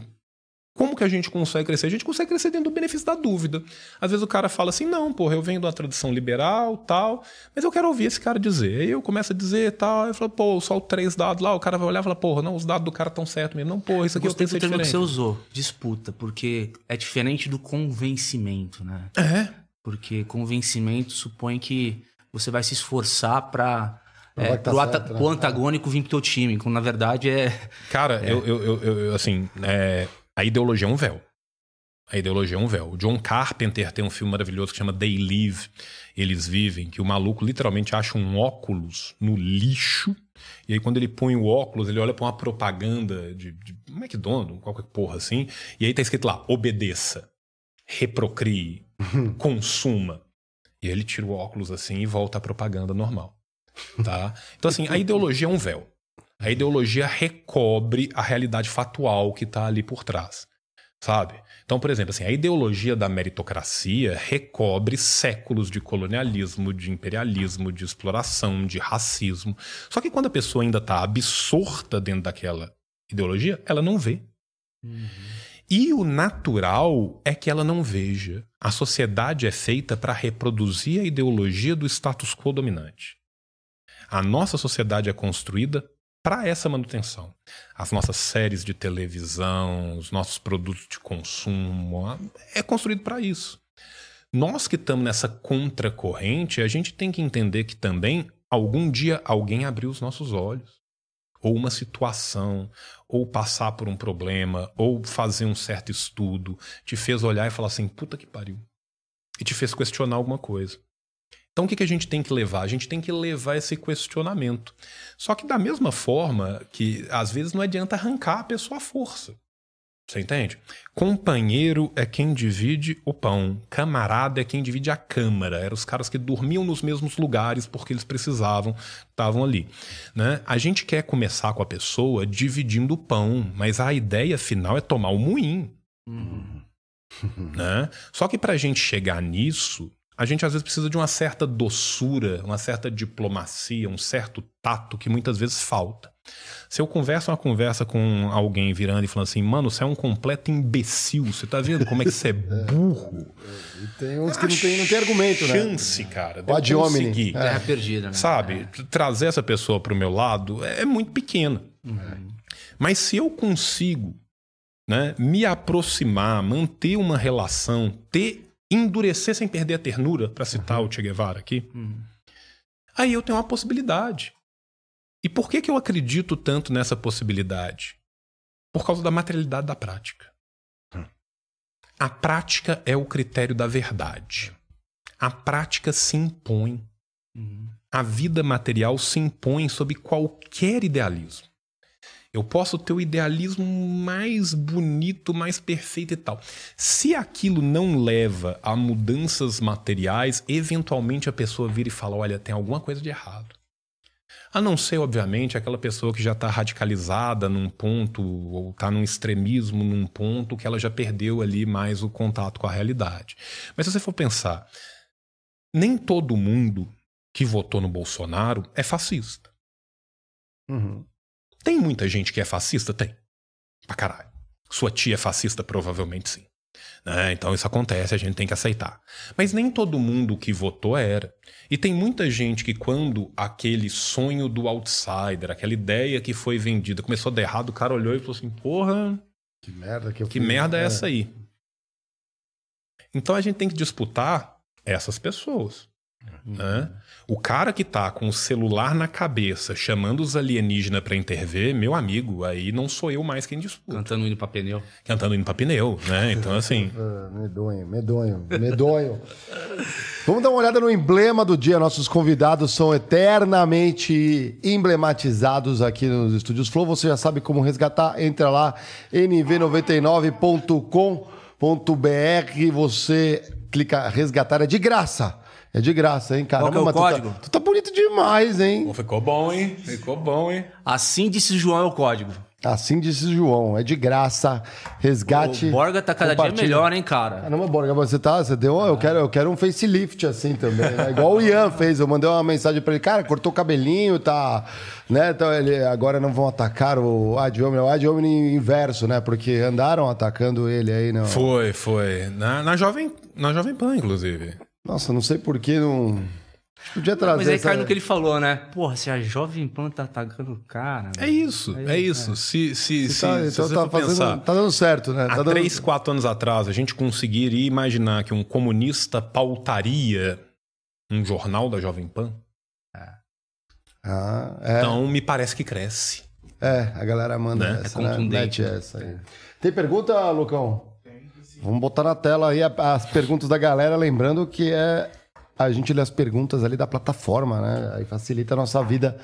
Speaker 3: Como que a gente consegue crescer? A gente consegue crescer dentro do benefício da dúvida. Às vezes o cara fala assim: não, porra, eu venho de uma tradição liberal, tal, mas eu quero ouvir esse cara dizer. Aí eu começo a dizer tal, eu falo, pô, só três dados lá, o cara vai olhar e falar, porra, não, os dados do cara estão certos mesmo. Não, porra, isso aqui eu,
Speaker 2: eu tenho que ser
Speaker 3: diferente.
Speaker 2: que você usou, disputa, porque é diferente do convencimento, né?
Speaker 3: É.
Speaker 2: Porque convencimento supõe que você vai se esforçar para é,
Speaker 1: tá
Speaker 2: pro,
Speaker 1: certo,
Speaker 2: ata-
Speaker 1: né?
Speaker 2: pro antagônico vir pro teu time, quando na verdade é.
Speaker 3: Cara, eu, eu, eu, eu- eu, assim, é, a ideologia é um véu. A ideologia é um véu. O John Carpenter tem um filme maravilhoso que chama They Live, Eles Vivem, que o maluco literalmente acha um óculos no lixo. E aí, quando ele põe o óculos, ele olha pra uma propaganda de, de McDonald's, qualquer porra assim. E aí tá escrito lá: obedeça, reprocrie, consuma. E aí ele tira o óculos assim e volta à propaganda normal. Tá? Então, assim, a ideologia é um véu. A ideologia recobre a realidade fatual que está ali por trás. Sabe? Então, por exemplo, assim, a ideologia da meritocracia recobre séculos de colonialismo, de imperialismo, de exploração, de racismo. Só que quando a pessoa ainda está absorta dentro daquela ideologia, ela não vê. E o natural é que ela não veja. A sociedade é feita para reproduzir a ideologia do status quo dominante. A nossa sociedade é construída para essa manutenção. As nossas séries de televisão, os nossos produtos de consumo, é construído para isso. Nós que estamos nessa contracorrente, a gente tem que entender que também algum dia alguém abriu os nossos olhos. Ou uma situação, ou passar por um problema, ou fazer um certo estudo, te fez olhar e falar assim: puta que pariu. E te fez questionar alguma coisa. Então o que, que a gente tem que levar? A gente tem que levar esse questionamento. Só que da mesma forma que às vezes não adianta arrancar a pessoa à força. Você entende? Companheiro é quem divide o pão, camarada é quem divide a câmara. Eram os caras que dormiam nos mesmos lugares porque eles precisavam, estavam ali. Né? A gente quer começar com a pessoa dividindo o pão, mas a ideia final é tomar o moinho. Né? Só que para a gente chegar nisso, a gente às vezes precisa de uma certa doçura, uma certa diplomacia, um certo tato que muitas vezes falta. Se eu converso uma conversa com alguém virando e falando assim, mano, você é um completo imbecil, você tá vendo como é que você é burro?
Speaker 1: E tem uns que não tem, não tem argumento, né?
Speaker 3: chance, cara, de
Speaker 1: ad hominem.
Speaker 3: conseguir,
Speaker 1: É.
Speaker 2: Terra perdida, né?
Speaker 3: sabe, trazer essa pessoa pro meu lado é muito pequena. Mas se eu consigo né, me aproximar, manter uma relação, ter endurecer sem perder a ternura, para citar o Che Guevara aqui,
Speaker 2: Hum.
Speaker 3: aí eu tenho uma possibilidade. E por que, que eu acredito tanto nessa possibilidade? Por causa da materialidade da prática. A prática é o critério da verdade. A prática se impõe.
Speaker 2: Uhum.
Speaker 3: A vida material se impõe sob qualquer idealismo. Eu posso ter o idealismo mais bonito, mais perfeito e tal. Se aquilo não leva a mudanças materiais, eventualmente a pessoa vira e fala: olha, tem alguma coisa de errado. A não ser, obviamente, aquela pessoa que já está radicalizada num ponto, ou está num extremismo num ponto que ela já perdeu ali mais o contato com a realidade. Mas se você for pensar, nem todo mundo que votou no Bolsonaro é fascista.
Speaker 1: Uhum.
Speaker 3: Tem muita gente que é fascista? Tem. Pra caralho. Sua tia é fascista? Provavelmente sim. Né? Então isso acontece, a gente tem que aceitar. Mas nem todo mundo que votou era. E tem muita gente que, quando aquele sonho do outsider, aquela ideia que foi vendida, começou a dar errado, o cara olhou e falou assim: porra,
Speaker 1: Que merda que eu
Speaker 3: que merda é essa aí? Então a gente tem que disputar essas pessoas. Né? O cara que tá com o celular na cabeça chamando os alienígenas pra intervir, meu amigo, aí não sou eu mais quem disputa.
Speaker 2: Cantando indo pra pneu.
Speaker 3: Cantando indo pra pneu, né? Então, assim.
Speaker 1: Ah, medonho, medonho, medonho. Vamos dar uma olhada no emblema do dia. Nossos convidados são eternamente emblematizados aqui nos estúdios Flow. Você já sabe como resgatar. Entra lá, nv99.com.br. Você clica resgatar, é de graça. É de graça, hein, cara?
Speaker 2: Qual é o código?
Speaker 1: Tu tá, tu tá bonito demais, hein?
Speaker 3: Pô, ficou bom, hein? Ficou bom, hein?
Speaker 2: Assim disse João é o código.
Speaker 1: Assim disse João, é de graça. Resgate.
Speaker 2: O Borga tá cada dia melhor, hein, cara?
Speaker 1: Caramba, Borga, você tá, você deu, eu quero, eu quero um facelift assim também, né? igual o Ian fez. Eu mandei uma mensagem pra ele, cara, cortou o cabelinho, tá, né? Então ele agora não vão atacar o Ad Hominem, o Ad inverso, né? Porque andaram atacando ele aí, não.
Speaker 3: Foi, foi. Na, na Jovem, na Jovem Pan, inclusive.
Speaker 1: Nossa, não sei por que não Podia trazer
Speaker 2: Mas aí
Speaker 1: essa-
Speaker 2: cai no que ele falou, né? Porra, se a Jovem Pan tá atacando o cara.
Speaker 3: É isso, é isso. Se, se, se,
Speaker 1: Tá,
Speaker 3: se
Speaker 1: então tá fazendo,
Speaker 3: pensar,
Speaker 1: tá dando certo, né? Tá
Speaker 3: há
Speaker 1: dando...
Speaker 3: três, quatro anos atrás, a gente conseguiria imaginar que um comunista pautaria um jornal da Jovem Pan?
Speaker 1: Ah, é,
Speaker 3: Então, me parece que cresce.
Speaker 1: é, a galera manda
Speaker 3: Né?
Speaker 1: essa,
Speaker 2: É
Speaker 1: né?
Speaker 2: contundente.
Speaker 1: Mete essa aí. Tem pergunta, Lucão? Vamos botar na tela aí as perguntas da galera, lembrando que é a gente lê as perguntas ali da plataforma, né? Aí facilita a nossa vida.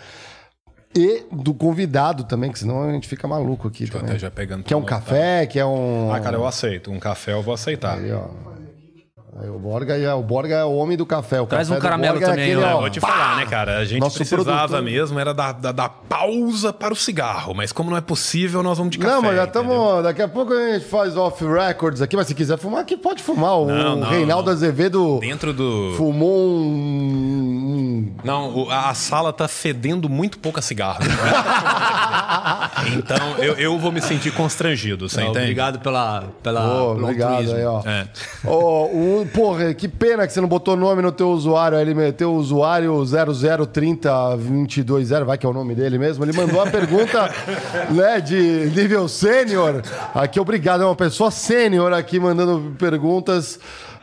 Speaker 1: E do convidado também, que senão a gente fica maluco aqui
Speaker 3: Tô
Speaker 1: também.
Speaker 3: até já pegando
Speaker 1: Quer um café? Quer um.
Speaker 3: Ah, cara, eu aceito. Um café eu vou aceitar.
Speaker 1: Aí, ó. Aí, o, Borga é, o Borga é o homem do café. O
Speaker 2: Traz
Speaker 1: café
Speaker 2: um caramelo
Speaker 1: Borga é
Speaker 2: também,
Speaker 1: aquele,
Speaker 2: ó.
Speaker 3: É, vou te
Speaker 1: pá!
Speaker 3: falar, né, cara? A gente
Speaker 1: Nosso
Speaker 3: precisava
Speaker 1: produtor.
Speaker 3: mesmo era da, da, da pausa para o cigarro, mas como não é possível, nós vamos de café.
Speaker 1: Não, mas já estamos. Daqui a pouco a gente faz off records aqui, mas se quiser fumar aqui, pode fumar. O
Speaker 3: Não, não,
Speaker 1: Reinaldo
Speaker 3: não.
Speaker 1: Azevedo
Speaker 3: Dentro do.
Speaker 1: fumou um.
Speaker 3: Não, a, sala tá fedendo muito pouco a cigarro. então eu, eu vou me sentir constrangido, você
Speaker 2: Não,
Speaker 3: entende?
Speaker 2: Obrigado pela, pela, pelo
Speaker 1: obrigado
Speaker 2: altruísmo.
Speaker 1: aí, ó.
Speaker 3: É.
Speaker 1: Ó, o- porra, que pena que você não botou nome no teu usuário. aí Ele meteu o usuário 0030220, vai que é o nome dele mesmo. Ele mandou a pergunta né, de nível sênior. Aqui, obrigado. É uma pessoa sênior aqui mandando perguntas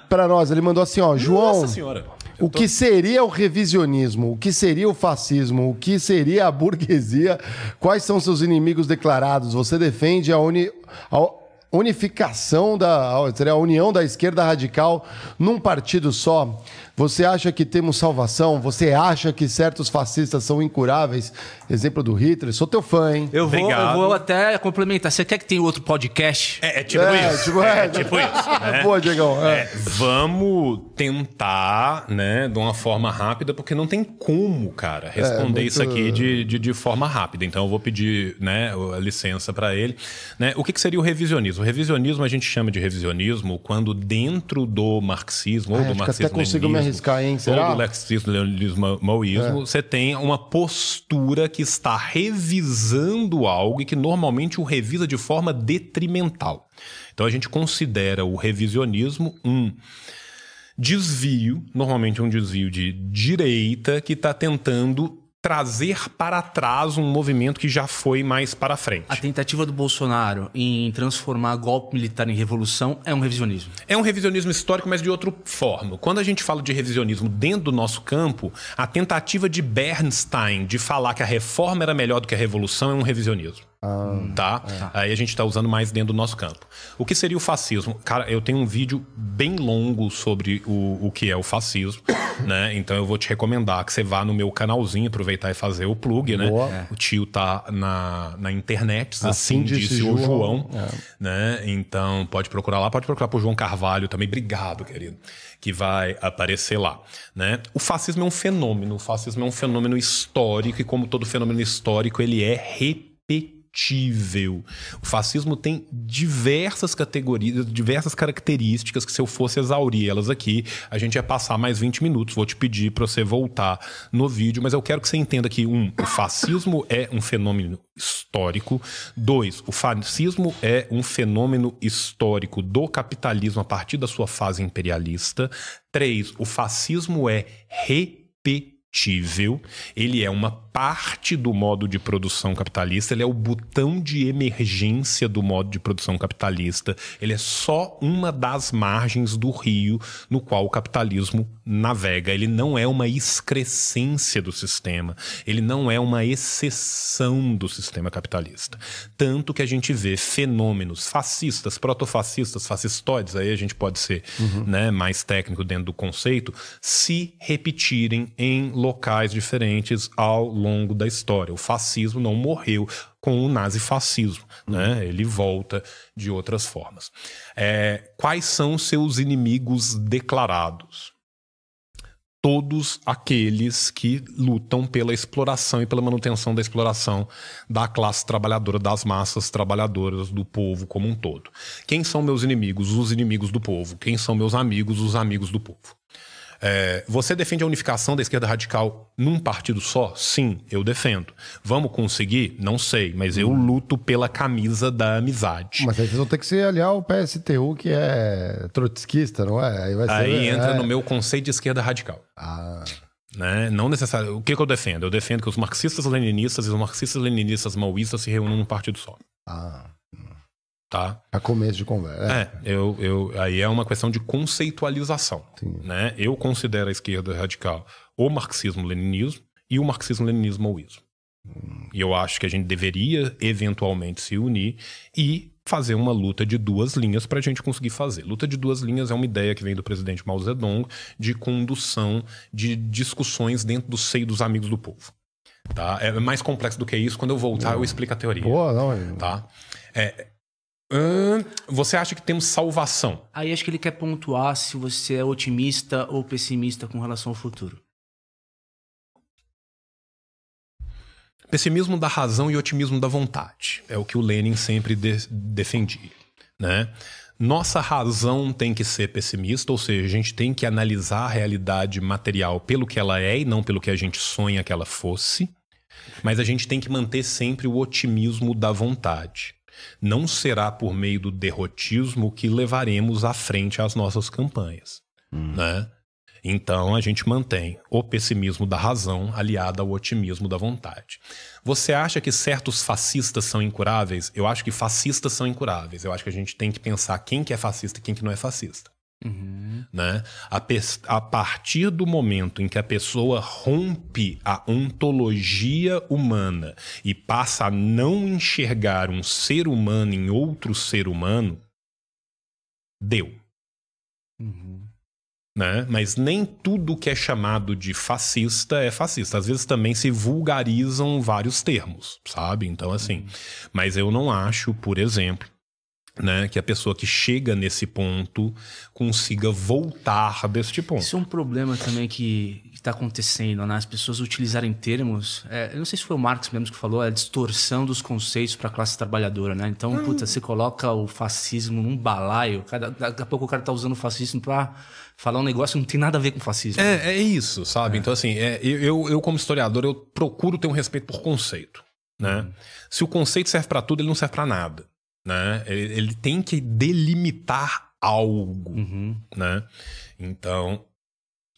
Speaker 1: pra nós. Ele mandou assim, ó, João.
Speaker 3: Nossa senhora.
Speaker 1: O que seria o revisionismo? O que seria o fascismo? O que seria a burguesia? Quais são seus inimigos declarados? Você defende a, uni- a unificação da. seria a união da esquerda radical num partido só? Você acha que temos salvação? Você acha que certos fascistas são incuráveis? Exemplo do Hitler. Sou teu fã, hein?
Speaker 2: Eu vou, eu vou até complementar. Você quer que tenha outro podcast?
Speaker 3: É, é tipo
Speaker 1: É,
Speaker 3: isso.
Speaker 1: tipo,
Speaker 3: é,
Speaker 1: é.
Speaker 3: tipo isso. né?
Speaker 1: Pô, Diegão. é.
Speaker 3: É, vamos tentar, né, de uma forma rápida, porque não tem como, cara, responder
Speaker 1: muito-
Speaker 3: isso aqui de, de, de forma rápida. Então eu vou pedir, né, a licença para ele. Né? O que, que seria o revisionismo? O revisionismo a gente chama de revisionismo quando dentro do marxismo ou do
Speaker 1: que até
Speaker 3: marxismo
Speaker 1: consigo me arriscar, hein? Será? É.
Speaker 3: ou do marxismo maoísmo, você tem uma postura que está revisando algo e que normalmente o revisa de forma detrimental. Então a gente considera o revisionismo um desvio, normalmente um desvio de direita, que está tentando trazer para trás um movimento que já foi mais para frente.
Speaker 2: A tentativa do Bolsonaro em transformar golpe militar em revolução é um revisionismo.
Speaker 3: É um revisionismo histórico, mas de outra forma. Quando a gente fala de revisionismo dentro do nosso campo, a tentativa de Bernstein de falar que a reforma era melhor do que a revolução é um revisionismo. Tá? Aí a gente está usando mais dentro do nosso campo. O que seria o fascismo? Cara, eu tenho um vídeo bem longo sobre o, o que é o fascismo, né? Então eu vou te recomendar que você vá no meu canalzinho, aproveitar e fazer o plug, né?
Speaker 1: Boa.
Speaker 3: O tio tá na, na internet, assim,
Speaker 1: Assim disse
Speaker 3: disse, o
Speaker 1: João.
Speaker 3: João né? Então pode procurar lá, pode procurar por João Carvalho também. Obrigado, querido, que vai aparecer lá, né? O fascismo é um fenômeno, o fascismo é um fenômeno histórico e como todo fenômeno histórico, ele é repetível. O fascismo tem diversas categorias, diversas características que se eu fosse exaurir elas aqui, a gente ia passar mais 20 minutos. Vou te pedir para você voltar no vídeo, mas eu quero que você entenda que um, o fascismo é um fenômeno histórico. Dois, o fascismo é um fenômeno histórico do capitalismo a partir da sua fase imperialista. Três, o fascismo é repetível. Ele é uma parte do modo de produção capitalista, ele é o botão de emergência do modo de produção capitalista. Ele é só uma das margens do rio no qual o capitalismo navega. Ele não é uma excrescência do sistema, ele não é uma exceção do sistema capitalista. Tanto que a gente vê fenômenos fascistas, protofascistas, fascistoides, aí a gente pode ser né, mais técnico dentro do conceito, se repetirem em locais diferentes ao longo da história. O fascismo não morreu com o nazifascismo, né? Ele volta de outras formas. É, quais são seus inimigos declarados? todos aqueles que lutam pela exploração e pela manutenção da exploração da classe trabalhadora, das massas trabalhadoras, do povo como um todo. Quem são meus inimigos? Os inimigos do povo. Quem são meus amigos? Os amigos do povo. É, você defende a unificação da esquerda radical num partido só? Sim, eu defendo. Vamos conseguir? Não sei, mas eu luto pela camisa da amizade.
Speaker 1: Mas aí vocês vão ter que se aliar ao PSTU, que é trotskista, não é?
Speaker 3: Aí, ser, aí entra é... no meu conceito de esquerda radical.
Speaker 1: Ah.
Speaker 3: Né? Não necessariamente. O que, que eu defendo? Eu defendo que os marxistas-leninistas e os marxistas-leninistas maoístas se reúnam num partido só.
Speaker 1: Ah.
Speaker 3: Tá?
Speaker 1: A começo de conversa.
Speaker 3: É, é eu, eu, aí é uma questão de conceitualização. Né? Eu considero a esquerda radical o marxismo-leninismo e o marxismo-leninismo-maoísmo. Hum. E eu acho que a gente deveria eventualmente se unir e fazer uma luta de duas linhas para a gente conseguir fazer. Luta de duas linhas é uma ideia que vem do presidente Mao Zedong de condução de discussões dentro do seio dos amigos do povo. Tá? É mais complexo do que isso. Quando eu voltar, eu explico a teoria.
Speaker 1: Boa, não.
Speaker 3: Tá? É, Hum, você acha que temos salvação?
Speaker 2: Aí acho que ele quer pontuar se você é otimista ou pessimista com relação ao futuro.
Speaker 3: Pessimismo da razão e otimismo da vontade. É o que o Lenin sempre de defendia. Né? Nossa razão tem que ser pessimista, ou seja, a gente tem que analisar a realidade material pelo que ela é e não pelo que a gente sonha que ela fosse. Mas a gente tem que manter sempre o otimismo da vontade. Não será por meio do derrotismo que levaremos à frente as nossas campanhas. Hum. Né? Então a gente mantém o pessimismo da razão aliado ao otimismo da vontade. Você acha que certos fascistas são incuráveis? Eu acho que fascistas são incuráveis. Eu acho que a gente tem que pensar quem que é fascista e quem que não é fascista.
Speaker 2: Uhum.
Speaker 3: Né? A, a, partir do momento em que a pessoa rompe a ontologia humana e passa a não enxergar um ser humano em outro ser humano, deu.
Speaker 2: Uhum.
Speaker 3: Né? Mas nem tudo que é chamado de fascista é fascista. Às vezes também se vulgarizam vários termos, sabe? Então, assim. Uhum. Mas eu não acho, por exemplo, né, que a pessoa que chega nesse ponto consiga voltar deste ponto.
Speaker 2: Isso é um problema também que está acontecendo, né? As pessoas utilizarem termos. É, eu não sei se foi o Marx mesmo que falou, é a distorção dos conceitos para a classe trabalhadora, né? Então, hum. puta, você coloca o fascismo num balaio, cada, daqui a pouco o cara está usando o fascismo para falar um negócio que não tem nada a ver com fascismo.
Speaker 3: É, é isso, sabe? É. Então, assim, é, eu, eu, como historiador, eu procuro ter um respeito por conceito. Né? Hum. Se o conceito serve para tudo, ele não serve para nada né? Ele, ele tem que delimitar algo,
Speaker 2: uhum.
Speaker 3: né? Então,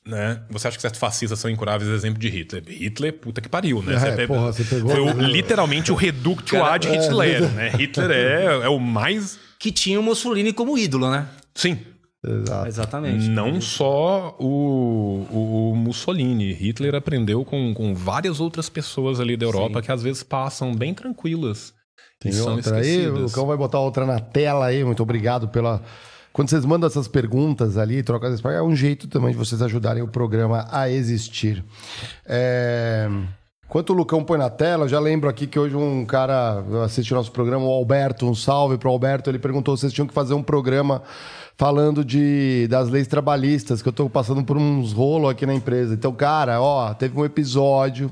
Speaker 3: né? Você acha que certos fascistas são incuráveis? Exemplo de Hitler. Hitler, puta que pariu, né?
Speaker 1: É, você, porra, você pegou
Speaker 3: foi o, literalmente o reducto ad é, Hitler, é, né? Hitler é, é o mais...
Speaker 2: Que tinha o Mussolini como ídolo, né?
Speaker 3: Sim.
Speaker 1: Exato.
Speaker 2: Exatamente.
Speaker 3: Não só o, o, o, Mussolini. Hitler aprendeu com, com várias outras pessoas ali da Europa Sim. que às vezes passam bem tranquilas
Speaker 1: tem outra aí, o Cão vai botar outra na tela aí. Muito obrigado pela. Quando vocês mandam essas perguntas ali, trocam as é um jeito também de vocês ajudarem o programa a existir. É... Enquanto o Lucão põe na tela, já lembro aqui que hoje um cara assiste o nosso programa, o Alberto, um salve para o Alberto, ele perguntou se vocês tinham que fazer um programa falando de, das leis trabalhistas, que eu estou passando por uns rolos aqui na empresa. Então, cara, ó, teve um episódio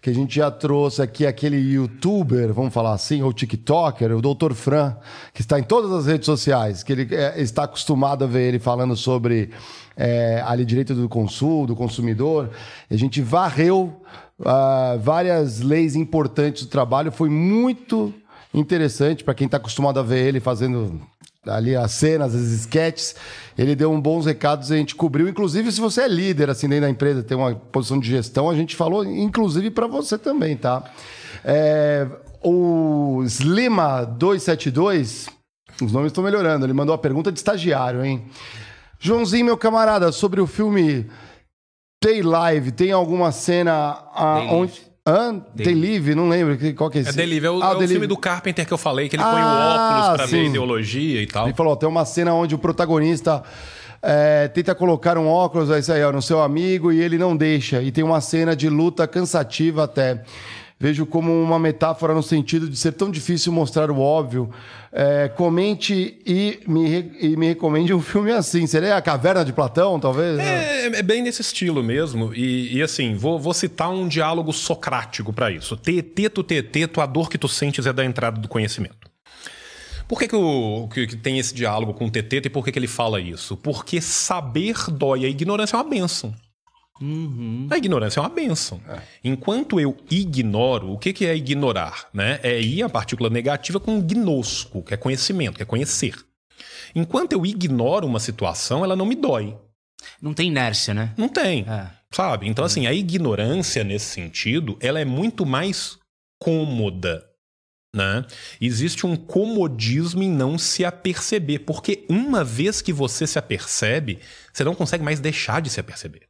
Speaker 1: que a gente já trouxe aqui aquele youtuber, vamos falar assim, ou tiktoker, o Dr. Fran, que está em todas as redes sociais, que ele é, está acostumado a ver ele falando sobre é, ali direito do consumo, do consumidor. A gente varreu uh, várias leis importantes do trabalho, foi muito interessante para quem está acostumado a ver ele fazendo ali as cenas, as sketches. Ele deu um bons recados, a gente cobriu. Inclusive, se você é líder assim dentro da empresa, tem uma posição de gestão, a gente falou, inclusive para você também, tá? É, o Slima 272, os nomes estão melhorando. Ele mandou a pergunta de estagiário, hein? Joãozinho, meu camarada, sobre o filme Day Live, tem alguma cena onde Hã? Day Live, não lembro qual que é esse.
Speaker 3: É Day Live, é o, ah, é o filme do Carpenter que eu falei, que ele ah, põe o ah, óculos pra sim. ver ideologia e tal.
Speaker 1: Ele falou, tem uma cena onde o protagonista é, tenta colocar um óculos aí, ó, no seu amigo e ele não deixa. E tem uma cena de luta cansativa até. Vejo como uma metáfora no sentido de ser tão difícil mostrar o óbvio. É, comente e me, e me recomende um filme assim. Seria A Caverna de Platão, talvez?
Speaker 3: É, é bem nesse estilo mesmo. E, e, assim, vou, vou citar um diálogo socrático para isso. Teteto, teteto, a dor que tu sentes é da entrada do conhecimento. Por que, que, o, que, que tem esse diálogo com o teteto e por que, que ele fala isso? Porque saber dói, a ignorância é uma benção.
Speaker 2: Uhum.
Speaker 3: A ignorância é uma benção. Enquanto eu ignoro, o que, que é ignorar? Né? É ir a partícula negativa com gnosco, que é conhecimento, que é conhecer. Enquanto eu ignoro uma situação, ela não me dói.
Speaker 2: Não tem inércia, né?
Speaker 3: Não tem.
Speaker 2: É.
Speaker 3: Sabe? Então, assim, a ignorância nesse sentido, ela é muito mais cômoda. Né? Existe um comodismo em não se aperceber, porque uma vez que você se apercebe, você não consegue mais deixar de se aperceber.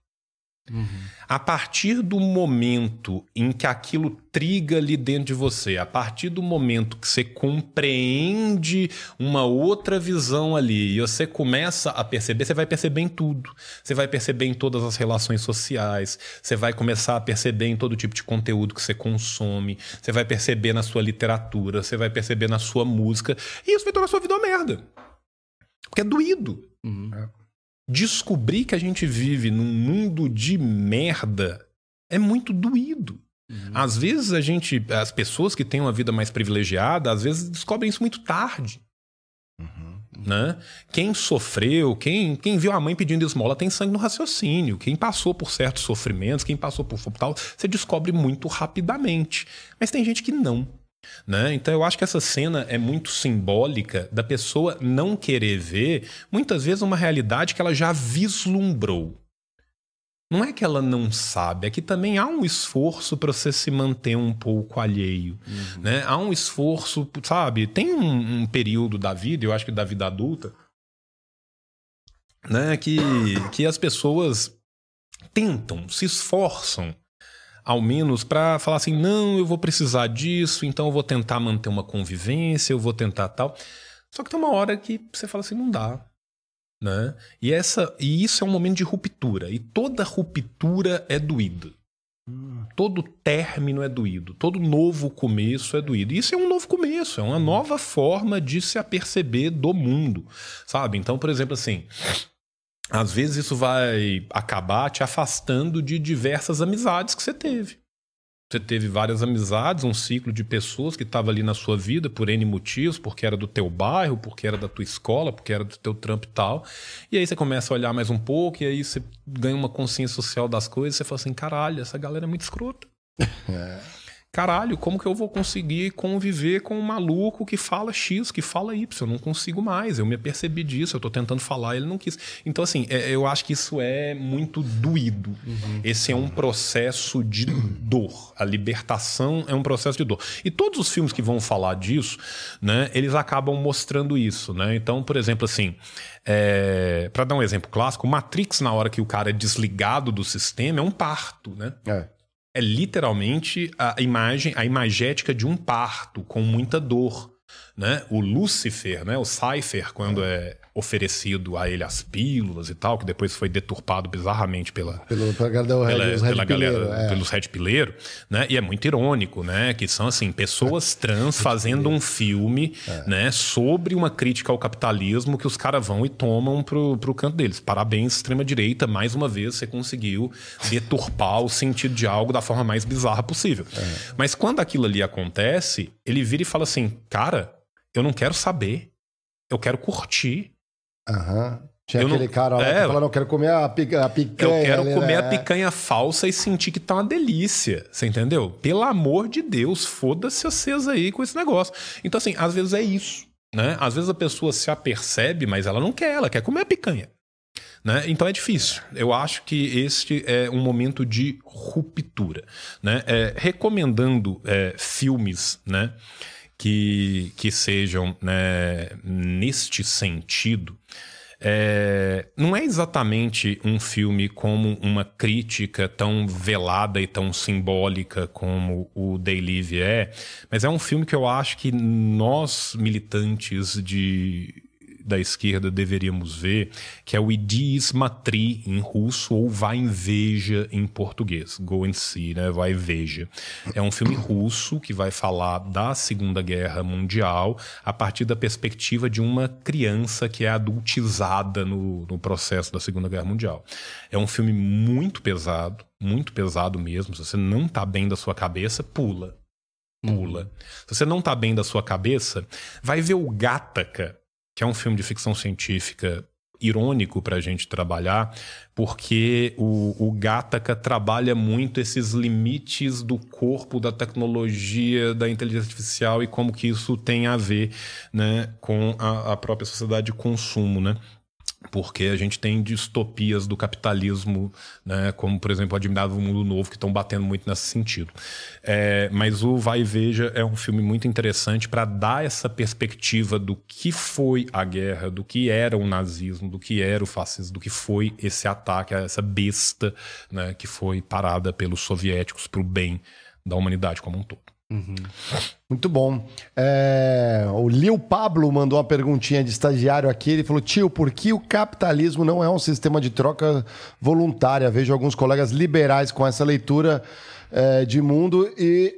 Speaker 3: A partir do momento em que aquilo triga ali dentro de você, a partir do momento que você compreende uma outra visão ali e você começa a perceber, você vai perceber em tudo. Você vai perceber em todas as relações sociais, você vai começar a perceber em todo tipo de conteúdo que você consome, você vai perceber na sua literatura, você vai perceber na sua música, e isso vai tornar a sua vida uma merda. Porque é doído
Speaker 2: Uhum.
Speaker 3: Descobrir que a gente vive num mundo de merda é muito doído. Às vezes a gente, as pessoas que têm uma vida mais privilegiada, às vezes descobrem isso muito tarde. Né? Quem sofreu, quem, quem viu a mãe pedindo esmola tem sangue no raciocínio. Quem passou por certos sofrimentos, quem passou por tal, você descobre muito rapidamente. Mas tem gente que não. Né? Então eu acho que essa cena é muito simbólica da pessoa não querer ver, muitas vezes, uma realidade que ela já vislumbrou. Não é que ela não sabe, é que também há um esforço para você se manter um pouco alheio. Né? Há um esforço, sabe? Tem um, um período da vida, eu acho que da vida adulta, né? que, que as pessoas tentam, se esforçam ao menos para falar assim, não, eu vou precisar disso, então eu vou tentar manter uma convivência, eu vou tentar tal. Só que tem uma hora que você fala assim, não dá, né? E essa e isso é um momento de ruptura, e toda ruptura é doída. Todo término é doído, todo novo começo é doído. E isso é um novo começo, é uma nova forma de se aperceber do mundo, sabe? Então, por exemplo, assim, às vezes isso vai acabar te afastando de diversas amizades que você teve. Você teve várias amizades, um ciclo de pessoas que estava ali na sua vida por N motivos, porque era do teu bairro, porque era da tua escola, porque era do teu trampo e tal. E aí você começa a olhar mais um pouco, e aí você ganha uma consciência social das coisas, e você fala assim, caralho, essa galera é muito escrota. Caralho, como que eu vou conseguir conviver com um maluco que fala X, que fala Y? Eu não consigo mais. Eu me apercebi disso, eu tô tentando falar, ele não quis. Então, assim, é- eu acho que isso é muito doído. Esse é um processo de dor. A libertação é um processo de dor. E todos os filmes que vão falar disso, né, eles acabam mostrando isso, né? Então, por exemplo, assim, é... para dar um exemplo clássico, Matrix, na hora que o cara é desligado do sistema, é um parto, né?
Speaker 1: É.
Speaker 3: é literalmente a imagem, a imagética de um parto com muita dor. Né? O Lúcifer, né? o Cypher, quando é oferecido a ele as pílulas e tal, que depois foi deturpado bizarramente pela,
Speaker 1: Pelo, pela
Speaker 3: pela,
Speaker 1: Red,
Speaker 3: pela galera,
Speaker 1: Pileiro, é.
Speaker 3: pelos Red Pileiro, né? E é muito irônico, né? Que são, assim, pessoas trans fazendo um filme,
Speaker 1: É.
Speaker 3: né? Sobre uma crítica ao capitalismo que os caras vão e tomam pro, pro canto deles. Parabéns, extrema-direita, mais uma vez você conseguiu deturpar o sentido de algo da forma mais bizarra possível.
Speaker 1: É.
Speaker 3: Mas quando aquilo ali acontece, ele vira e fala assim, cara, eu não quero saber, eu quero curtir.
Speaker 1: Aham. Tinha
Speaker 3: Eu não-
Speaker 1: aquele cara lá
Speaker 3: É,
Speaker 1: que falou, não, quero comer a, pica, a picanha.
Speaker 3: Eu quero
Speaker 1: ali,
Speaker 3: comer
Speaker 1: né?
Speaker 3: a picanha falsa e sentir que tá uma delícia. Você entendeu? Pelo amor de Deus, foda-se vocês aí com esse negócio. Então, assim, às vezes é isso. Né? Às vezes a pessoa se apercebe, mas ela não quer, ela quer comer a picanha. Né? Então é difícil. Eu acho que este é um momento de ruptura. Né? É, recomendando é, filmes né, que, que sejam né, neste sentido. É, não é exatamente um filme como uma crítica tão velada e tão simbólica como o Day Live é, mas é um filme que eu acho que nós, militantes de, da esquerda deveríamos ver, que é o Idi Matri em russo ou Vai em Veja em português. Go and See, né? Vai Veja. É um filme russo que vai falar da Segunda Guerra Mundial a partir da perspectiva de uma criança que é adultizada no, no processo da Segunda Guerra Mundial. É um filme muito pesado, muito pesado mesmo. Se você não tá bem da sua cabeça, pula. Pula. Se você não tá bem da sua cabeça, vai ver o Gataca, que é um filme de ficção científica irônico para a gente trabalhar, porque o, o Gataca trabalha muito esses limites do corpo, da tecnologia, da inteligência artificial e como que isso tem a ver né, com a, a própria sociedade de consumo, né? Porque a gente tem distopias do capitalismo, né, como por exemplo Admirável Mundo Novo, que estão batendo muito nesse sentido. É, mas o Vai e Veja é um filme muito interessante para dar essa perspectiva do que foi a guerra, do que era o nazismo, do que era o fascismo, do que foi esse ataque a essa besta né, que foi parada pelos soviéticos para o bem da humanidade como um todo.
Speaker 1: Uhum. Muito bom. É, o Lil Pablo mandou uma perguntinha de estagiário aqui. Ele falou: Tio, por que o capitalismo não é um sistema de troca voluntária? Vejo alguns colegas liberais com essa leitura é, de mundo e,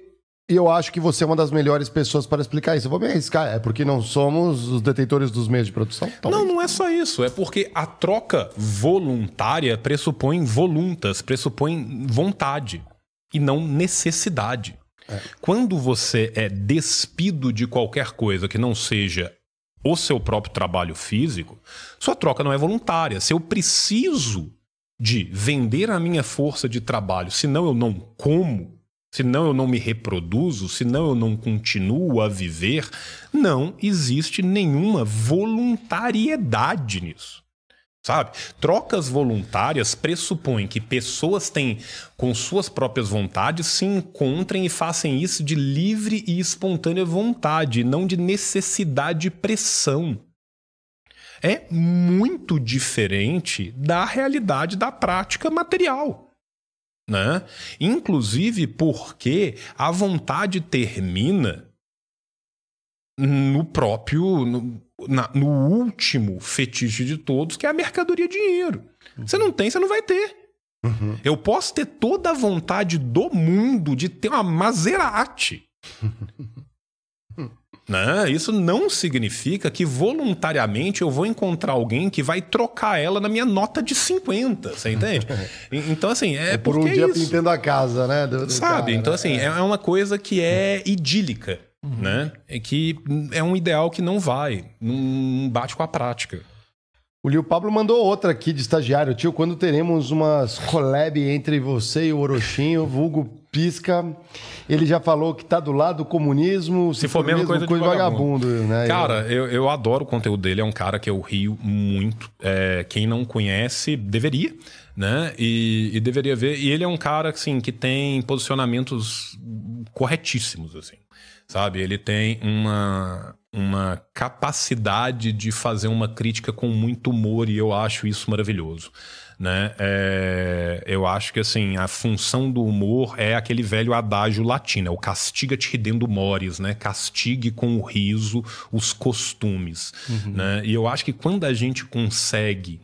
Speaker 1: e, eu acho que você é uma das melhores pessoas para explicar isso. Eu vou me arriscar. É porque não somos os detentores dos meios de produção?
Speaker 3: Talvez. Não, não é só isso. É porque a troca voluntária pressupõe voluntas, pressupõe vontade e não necessidade. Quando você é despido de qualquer coisa que não seja o seu próprio trabalho físico, sua troca não é voluntária. Se eu preciso de vender a minha força de trabalho, senão eu não como, senão eu não me reproduzo, senão eu não continuo a viver, não existe nenhuma voluntariedade nisso sabe? Trocas voluntárias pressupõem que pessoas têm, com suas próprias vontades, se encontrem e façam isso de livre e espontânea vontade, não de necessidade e pressão. É muito diferente da realidade da prática material. Né? Inclusive porque a vontade termina no próprio. No, na, no último fetiche de todos, que é a mercadoria dinheiro. Uhum. Você não tem, você não vai ter. Uhum. Eu posso ter toda a vontade do mundo de ter uma Maserati. né? Isso não significa que voluntariamente eu vou encontrar alguém que vai trocar ela na minha nota de 50, você entende? então, assim, é, é
Speaker 1: por um dia isso. pintando a casa, né?
Speaker 3: Do, do Sabe? Cara, então, assim, é. é uma coisa que é idílica. Uhum. Né? É que é um ideal que não vai, não bate com a prática.
Speaker 1: O Lio Pablo mandou outra aqui de estagiário. Tio, quando teremos umas collab entre você e o Orochinho, vulgo Pisca, ele já falou que tá do lado do comunismo,
Speaker 3: se, se for mesmo coisa, coisa de vagabundo. vagabundo né? Cara, eu, eu adoro o conteúdo dele, é um cara que eu rio muito. É, quem não conhece, deveria, né? E, e, deveria ver. E ele é um cara, assim, que tem posicionamentos corretíssimos, assim sabe? Ele tem uma, uma capacidade de fazer uma crítica com muito humor e eu acho isso maravilhoso. Né? É, eu acho que assim a função do humor é aquele velho adágio latino, é o castiga-te ridendo mores, né? Castigue com o riso os costumes, uhum. né? E eu acho que quando a gente consegue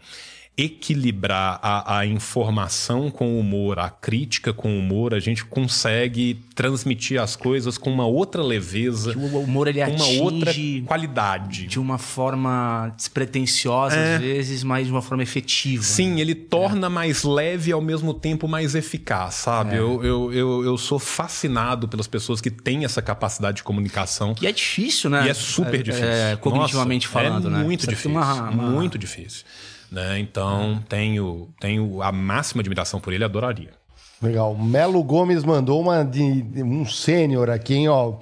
Speaker 3: equilibrar a, a, informação com humor, a crítica com humor, a gente consegue transmitir as coisas com uma outra leveza,
Speaker 2: que o humor ele
Speaker 3: uma outra qualidade,
Speaker 2: de uma forma despretensiosa é. às vezes, mas de uma forma efetiva.
Speaker 3: Sim, né? ele torna é. mais leve e ao mesmo tempo mais eficaz, sabe? É. Eu, eu, eu, eu, sou fascinado pelas pessoas que têm essa capacidade de comunicação.
Speaker 2: Que é difícil, né?
Speaker 3: E é super é, difícil.
Speaker 2: É, cognitivamente Nossa, falando,
Speaker 3: é
Speaker 2: né?
Speaker 3: Muito difícil. Uma, uma... Muito difícil. Né? Então, tenho, tenho a máxima admiração por ele, adoraria.
Speaker 1: Legal. Melo Gomes mandou uma de, de um sênior aqui, hein, ó.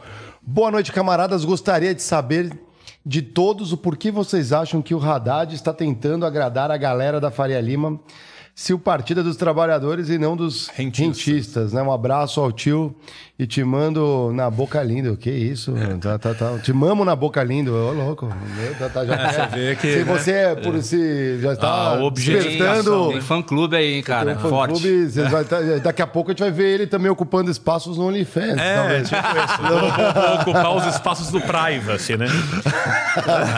Speaker 1: Boa noite, camaradas. Gostaria de saber de todos o porquê vocês acham que o Haddad está tentando agradar a galera da Faria Lima se o partido é dos trabalhadores e não dos
Speaker 3: Rentistas.
Speaker 1: rentistas, né? Um abraço ao tio e te mando na boca linda. Que isso? Tá, tá, tá. Te mamo na boca linda. Ô, louco. Meu, tá, tá, já
Speaker 3: É, você vê que,
Speaker 1: se
Speaker 3: né?
Speaker 1: você é por se já está
Speaker 3: Ah, o objetivo-
Speaker 1: despertando
Speaker 2: Tem fã clube aí, hein, cara.
Speaker 1: um fã
Speaker 2: Forte.
Speaker 1: clube, você vai tá- daqui a pouco a gente vai ver ele também ocupando espaços no OnlyFans.
Speaker 3: É,
Speaker 1: talvez.
Speaker 3: tipo isso. Vou, vou- vou ocupar os espaços do privacy, né?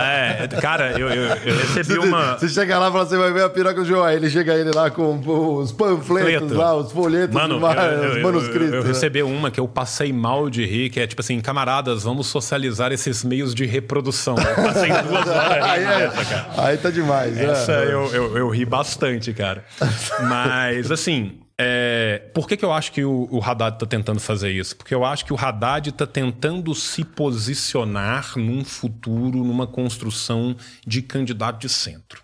Speaker 3: É, cara, eu, eu, eu recebi uma.
Speaker 1: Você chega lá e fala, você vai ver a piroca do João. Aí ele chega ele lá com os panfletos
Speaker 3: Folheto.
Speaker 1: lá, os folhetos,
Speaker 3: Mano,
Speaker 1: demais,
Speaker 3: eu, eu-
Speaker 1: os
Speaker 3: eu-
Speaker 1: manuscritos.
Speaker 3: eu
Speaker 1: né?
Speaker 3: recebi uma que eu passei mal de rir, que é tipo assim, camaradas, vamos socializar esses meios de reprodução. Eu passei duas horas
Speaker 1: Aí, é-
Speaker 3: cara.
Speaker 1: aí tá demais. né?
Speaker 3: Essa eu, eu, eu ri bastante, cara. Mas, assim, é, por que, que eu acho que o, o Haddad tá tentando fazer isso? Porque eu acho que o Haddad tá tentando se posicionar num futuro, numa construção de candidato de centro.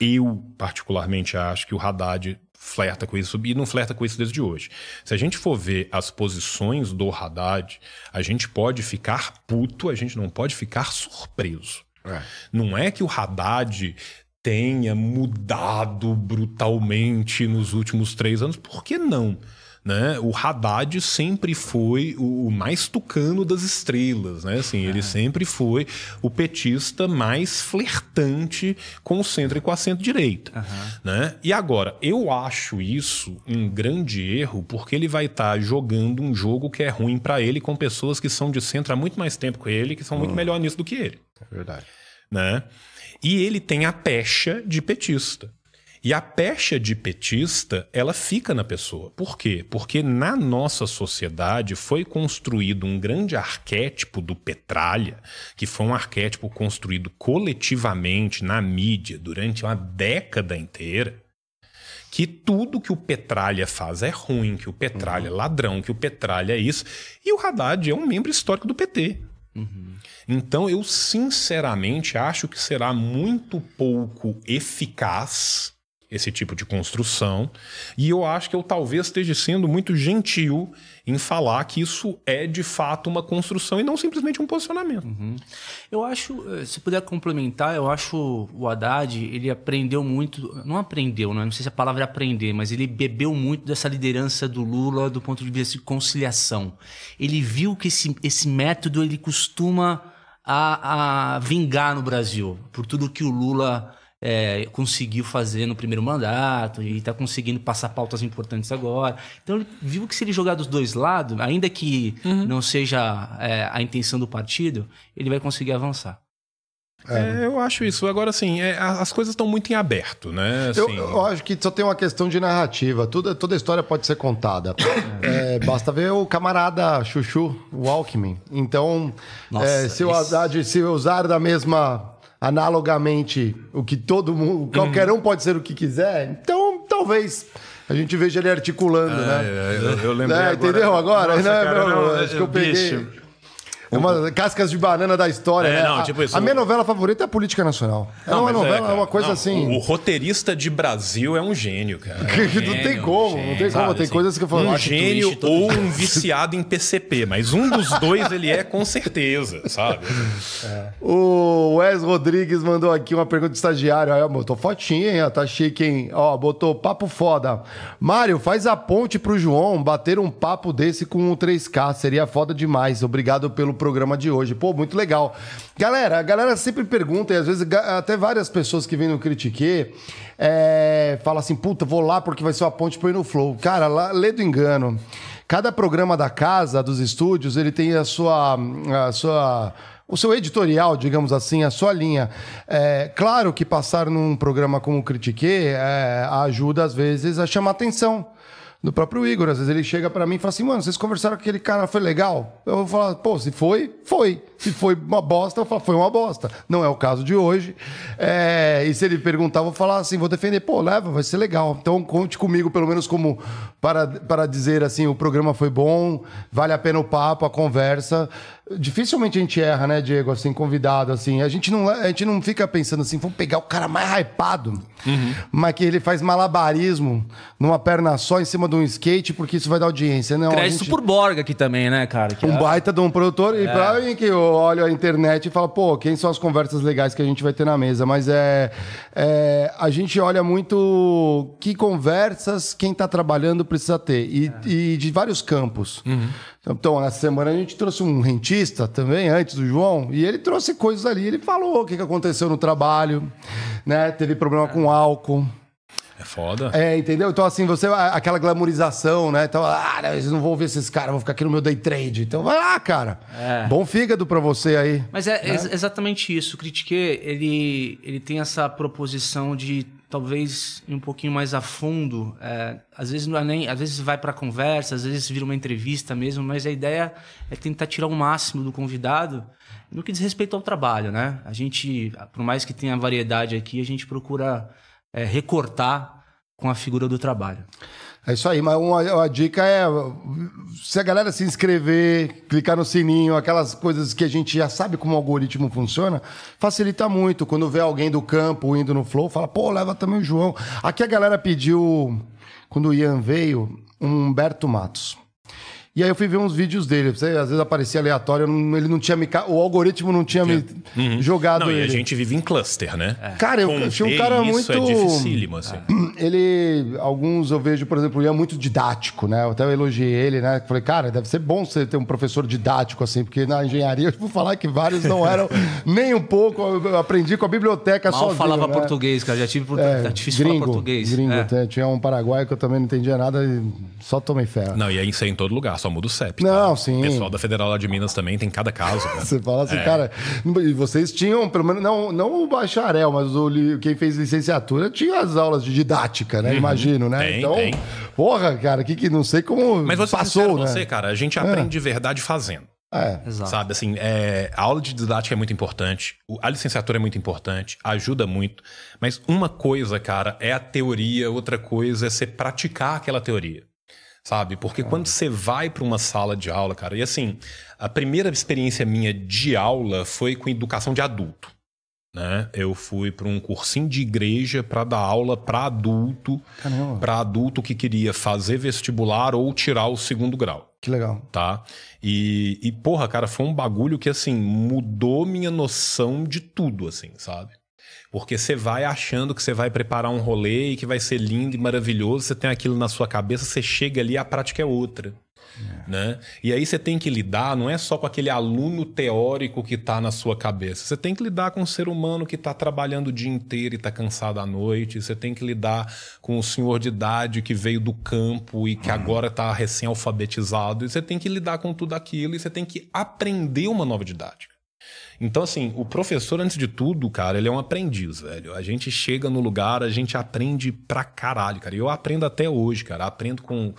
Speaker 3: Eu, particularmente, acho que o Haddad flerta com isso e não flerta com isso desde hoje. Se a gente for ver as posições do Haddad, a gente pode ficar puto, a gente não pode ficar surpreso. Não é que o Haddad tenha mudado brutalmente nos últimos três anos, por que não? Né? O Haddad sempre foi o mais tucano das estrelas, né? Assim, ele sempre foi o petista mais flertante com o centro e com a centro-direita. Né? E agora, eu acho isso um grande erro, porque ele vai estar jogando um jogo que é ruim para ele com pessoas que são de centro há muito mais tempo que ele, que são muito melhor nisso do que ele
Speaker 1: É verdade.
Speaker 3: né? E ele tem a pecha de petista. E a pecha de petista, ela fica na pessoa. Por quê? Porque na nossa sociedade foi construído um grande arquétipo do Petralha, que foi um arquétipo construído coletivamente na mídia durante uma década inteira, que tudo que o Petralha faz é ruim, que o Petralha é ladrão, que o Petralha é isso. E o Haddad é um membro histórico do PT. Então, eu sinceramente acho que será muito pouco eficaz esse tipo de construção. E eu acho que eu talvez esteja sendo muito gentil em falar que isso é de fato uma construção e não simplesmente um posicionamento.
Speaker 2: Eu acho, eh, se puder complementar, eu acho o Haddad, ele aprendeu muito, não aprendeu, né? não sei se a palavra é aprender, mas ele bebeu muito dessa liderança do Lula do ponto de vista de conciliação. Ele viu que esse, esse método ele costuma a, a vingar no Brasil, por tudo que o Lula eh, conseguiu fazer no primeiro mandato e está conseguindo passar pautas importantes agora. Então ele viu que se ele jogar dos dois lados, ainda que não seja eh, a intenção do partido, ele vai conseguir avançar.
Speaker 3: É, eu acho isso. Agora, assim, é, as coisas estão muito em aberto, né?
Speaker 1: Eu,
Speaker 3: Assim,
Speaker 1: eu acho que só tem uma questão de narrativa. Tudo, toda história pode ser contada. É, basta ver o camarada Chuchu, o Alckmin. Então,
Speaker 2: Nossa,
Speaker 1: é, se o Haddad se usar da mesma, analogamente, o que todo mundo, qualquer um pode ser o que quiser, então talvez a gente veja ele articulando, né?
Speaker 3: é, eu, eu lembrei
Speaker 1: É,
Speaker 3: agora-
Speaker 1: entendeu agora?
Speaker 3: Nossa,
Speaker 1: né,
Speaker 3: cara,
Speaker 1: meu?
Speaker 3: não,
Speaker 1: acho que eu peguei.
Speaker 3: bicho.
Speaker 1: Uma cascas de banana da história,
Speaker 3: É,
Speaker 1: né?
Speaker 3: não,
Speaker 1: A-
Speaker 3: tipo isso,
Speaker 1: a, minha novela favorita é a política nacional. é uma
Speaker 3: mas
Speaker 1: novela, é,
Speaker 3: cara,
Speaker 1: uma coisa
Speaker 3: não,
Speaker 1: assim.
Speaker 3: O, roteirista de Brasil é um gênio, cara.
Speaker 1: que não tem
Speaker 2: gênio,
Speaker 1: como, não
Speaker 2: gênio,
Speaker 1: tem como.
Speaker 3: sabe,
Speaker 1: Tem
Speaker 3: assim,
Speaker 1: coisas que eu falo.
Speaker 3: Um
Speaker 1: que
Speaker 3: gênio ou um viciado em PCP, mas um dos dois ele é com certeza, sabe?
Speaker 1: O Wes Rodrigues mandou aqui uma pergunta de estagiário. Aí, botou fotinha, hein? Tá chique, hein? Ó, botou papo foda. Mário, faz a ponte pro João bater um papo desse com o 3K. Seria foda demais. Obrigado pelo programa de hoje. Pô, muito legal. Galera, a galera sempre pergunta, e às vezes até várias pessoas que vêm no Critique é, fala assim: puta, vou lá porque vai ser uma ponte pro ir no Flow. Cara, lá, lê do engano. Cada programa da casa, dos estúdios, ele tem a sua. A sua o seu editorial, digamos assim, a sua linha. É, claro que passar num programa como o Critique é, ajuda, às vezes, a chamar atenção do próprio Igor. Às vezes ele chega pra mim e fala assim, mano, vocês conversaram com aquele cara, foi legal? Eu vou falar, pô, se foi, foi. Se foi uma bosta, eu falo, foi uma bosta. Não é o caso de hoje. É, e se ele perguntar, eu vou falar assim, vou defender, pô, leva, vai ser legal. Então conte comigo, pelo menos como para, para dizer assim, o programa foi bom, vale a pena o papo, a conversa. Dificilmente a gente erra, né, Diego, assim, convidado, assim. A gente não, a gente não fica pensando assim, vamos pegar o cara mais hypado, mas que ele faz malabarismo numa perna só em cima de um skate porque isso vai dar audiência. Não, a
Speaker 2: Crédito
Speaker 1: gente-
Speaker 2: por Borga aqui também, né, cara? Que
Speaker 1: Um
Speaker 2: é-
Speaker 1: baita de um produtor.
Speaker 2: É.
Speaker 1: E pra mim que eu olho a internet e falo, pô, quem são as conversas legais que a gente vai ter na mesa? Mas é, é, a gente olha muito que conversas quem tá trabalhando precisa ter. E,
Speaker 2: É.
Speaker 1: e de vários campos.
Speaker 2: Uhum.
Speaker 1: Então, essa semana a gente trouxe um rentista também, antes do João, e ele trouxe coisas ali. Ele falou o que, que aconteceu no trabalho, né? Teve problema com álcool.
Speaker 3: É foda.
Speaker 1: É, entendeu? Então, assim, você. Aquela glamorização, né? Então, ah, não, eles não vão ver esses caras, vão ficar aqui no meu day trade. Então, vai lá, cara.
Speaker 2: É.
Speaker 1: Bom fígado pra você aí.
Speaker 2: Mas é, ex- exatamente isso. O Critique, ele, ele tem essa proposição de talvez um pouquinho mais a fundo. É, às vezes não é nem, às vezes vai para conversa, às vezes vira uma entrevista mesmo, mas a ideia é tentar tirar o máximo do convidado no que diz respeito ao trabalho, né? A gente, por mais que tenha variedade aqui, a gente procura é, recortar com a figura do trabalho.
Speaker 1: É isso aí, mas uma, uma dica é: se a galera se inscrever, clicar no sininho, aquelas coisas que a gente já sabe como o algoritmo funciona, facilita muito. Quando vê alguém do campo indo no Flow, fala, pô, leva também o João. Aqui a galera pediu, quando o Ian veio, um Humberto Matos. E aí eu fui ver uns vídeos dele. Às vezes aparecia aleatório, ele não tinha me. O algoritmo não tinha me jogado
Speaker 3: Não, e
Speaker 1: ele.
Speaker 3: a gente vive em cluster, né?
Speaker 1: Cara, eu
Speaker 3: Conter
Speaker 1: achei um cara
Speaker 3: isso
Speaker 1: muito.
Speaker 3: é dificílimo, assim.
Speaker 1: Ele, alguns eu vejo, por exemplo, ele é muito didático, né? Eu até elogiei ele, né? Falei, cara, deve ser bom você ter um professor didático, assim, porque na engenharia eu vou falar que vários não eram nem um pouco. Eu aprendi com a biblioteca
Speaker 2: Mal
Speaker 1: sozinho.
Speaker 2: falava
Speaker 1: né?
Speaker 2: português, cara. Já tive português.
Speaker 1: É,
Speaker 2: tá difícil
Speaker 1: gringo,
Speaker 2: falar português.
Speaker 1: Gringo,
Speaker 2: É.
Speaker 1: tinha um paraguaio que eu também não entendia nada e só tomei ferro.
Speaker 3: Não, e aí isso é em todo lugar, só muda o CEP.
Speaker 1: Não,
Speaker 3: tá?
Speaker 1: sim.
Speaker 3: O pessoal da Federal lá de Minas também tem cada caso, cara.
Speaker 1: Você fala
Speaker 3: É.
Speaker 1: assim, cara. E vocês tinham, pelo menos, não, não o bacharel, mas o, quem fez licenciatura tinha as aulas de didática, né? Imagino, né?
Speaker 3: Uhum. Tem,
Speaker 1: então,
Speaker 3: tem.
Speaker 1: porra, cara, que, que não sei como
Speaker 3: Mas você
Speaker 1: passou, né?
Speaker 3: você, cara, a gente aprende de verdade fazendo.
Speaker 1: É.
Speaker 2: Exato.
Speaker 3: Sabe, assim, é, a aula de didática é muito importante, a licenciatura é muito importante, ajuda muito, mas uma coisa, cara, é a teoria, outra coisa é você praticar aquela teoria. Sabe? Porque quando você vai para uma sala de aula, cara, e assim, a primeira experiência minha de aula foi com educação de adulto. Né? Eu fui para um cursinho de igreja para dar aula para adulto, para adulto que queria fazer vestibular ou tirar o segundo grau
Speaker 1: que legal.
Speaker 3: tá? E, e, porra, cara, foi um bagulho que, assim, mudou minha noção de tudo, assim, sabe? Porque você vai achando que você vai preparar um rolê e que vai ser lindo e maravilhoso, você tem aquilo na sua cabeça, você chega ali, a prática é outra. Né? E aí você tem que lidar, não é só com aquele aluno teórico que está na sua cabeça. Você tem que lidar com um ser humano que está trabalhando o dia inteiro e está cansado à noite. Você tem que lidar com o senhor de idade que veio do campo e que agora está recém-alfabetizado. E você tem que lidar com tudo aquilo e você tem que aprender uma nova didática. Então, assim, o professor, antes de tudo, cara, ele é um aprendiz, velho. A gente chega no lugar, a gente aprende pra caralho, cara. E eu aprendo até hoje, cara. Aprendo com,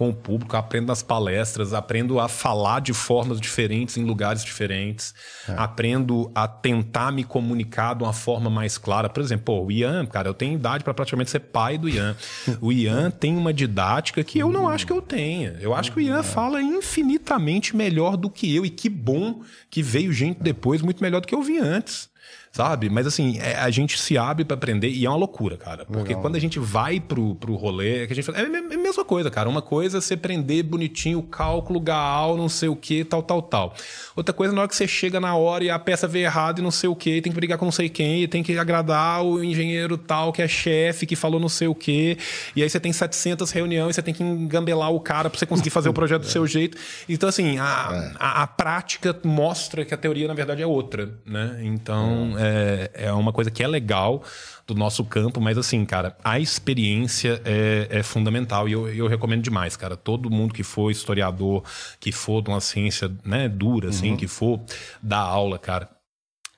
Speaker 3: com o público, aprendo nas palestras, aprendo a falar de formas diferentes em lugares diferentes. Aprendo a tentar me comunicar de uma forma mais clara. Por exemplo, pô, o Ian, cara, eu tenho idade pra praticamente ser pai do Ian. O Ian tem uma didática que eu não acho que eu tenha. Eu acho que o Ian fala infinitamente melhor do que eu. E que bom que veio gente depois muito melhor do que eu vi antes. Sabe? Mas assim, é- a gente se abre pra aprender e é uma loucura, cara. Porque quando a gente vai pro, pro rolê, é que a gente fala, é a me- é a mesma coisa, cara. Uma coisa é você aprender bonitinho o cálculo, Gaal, não sei o que, tal, tal, tal. Outra coisa, na hora que você chega na hora e a peça veio errada e não sei o que, tem que brigar com não sei quem, e tem que agradar o engenheiro tal, que é chefe, que falou não sei o que. E aí você tem 700 reuniões, você tem que engambelar o cara pra você conseguir fazer o projeto do seu jeito. Então, assim, a, a, a prática mostra que a teoria, na verdade, é outra, né? Então, é, é uma coisa que é legal do nosso campo, mas assim, cara, a experiência é, é fundamental e eu, eu recomendo demais, cara. Todo mundo que for historiador, que for de uma ciência né, dura, assim, que for dar aula, cara,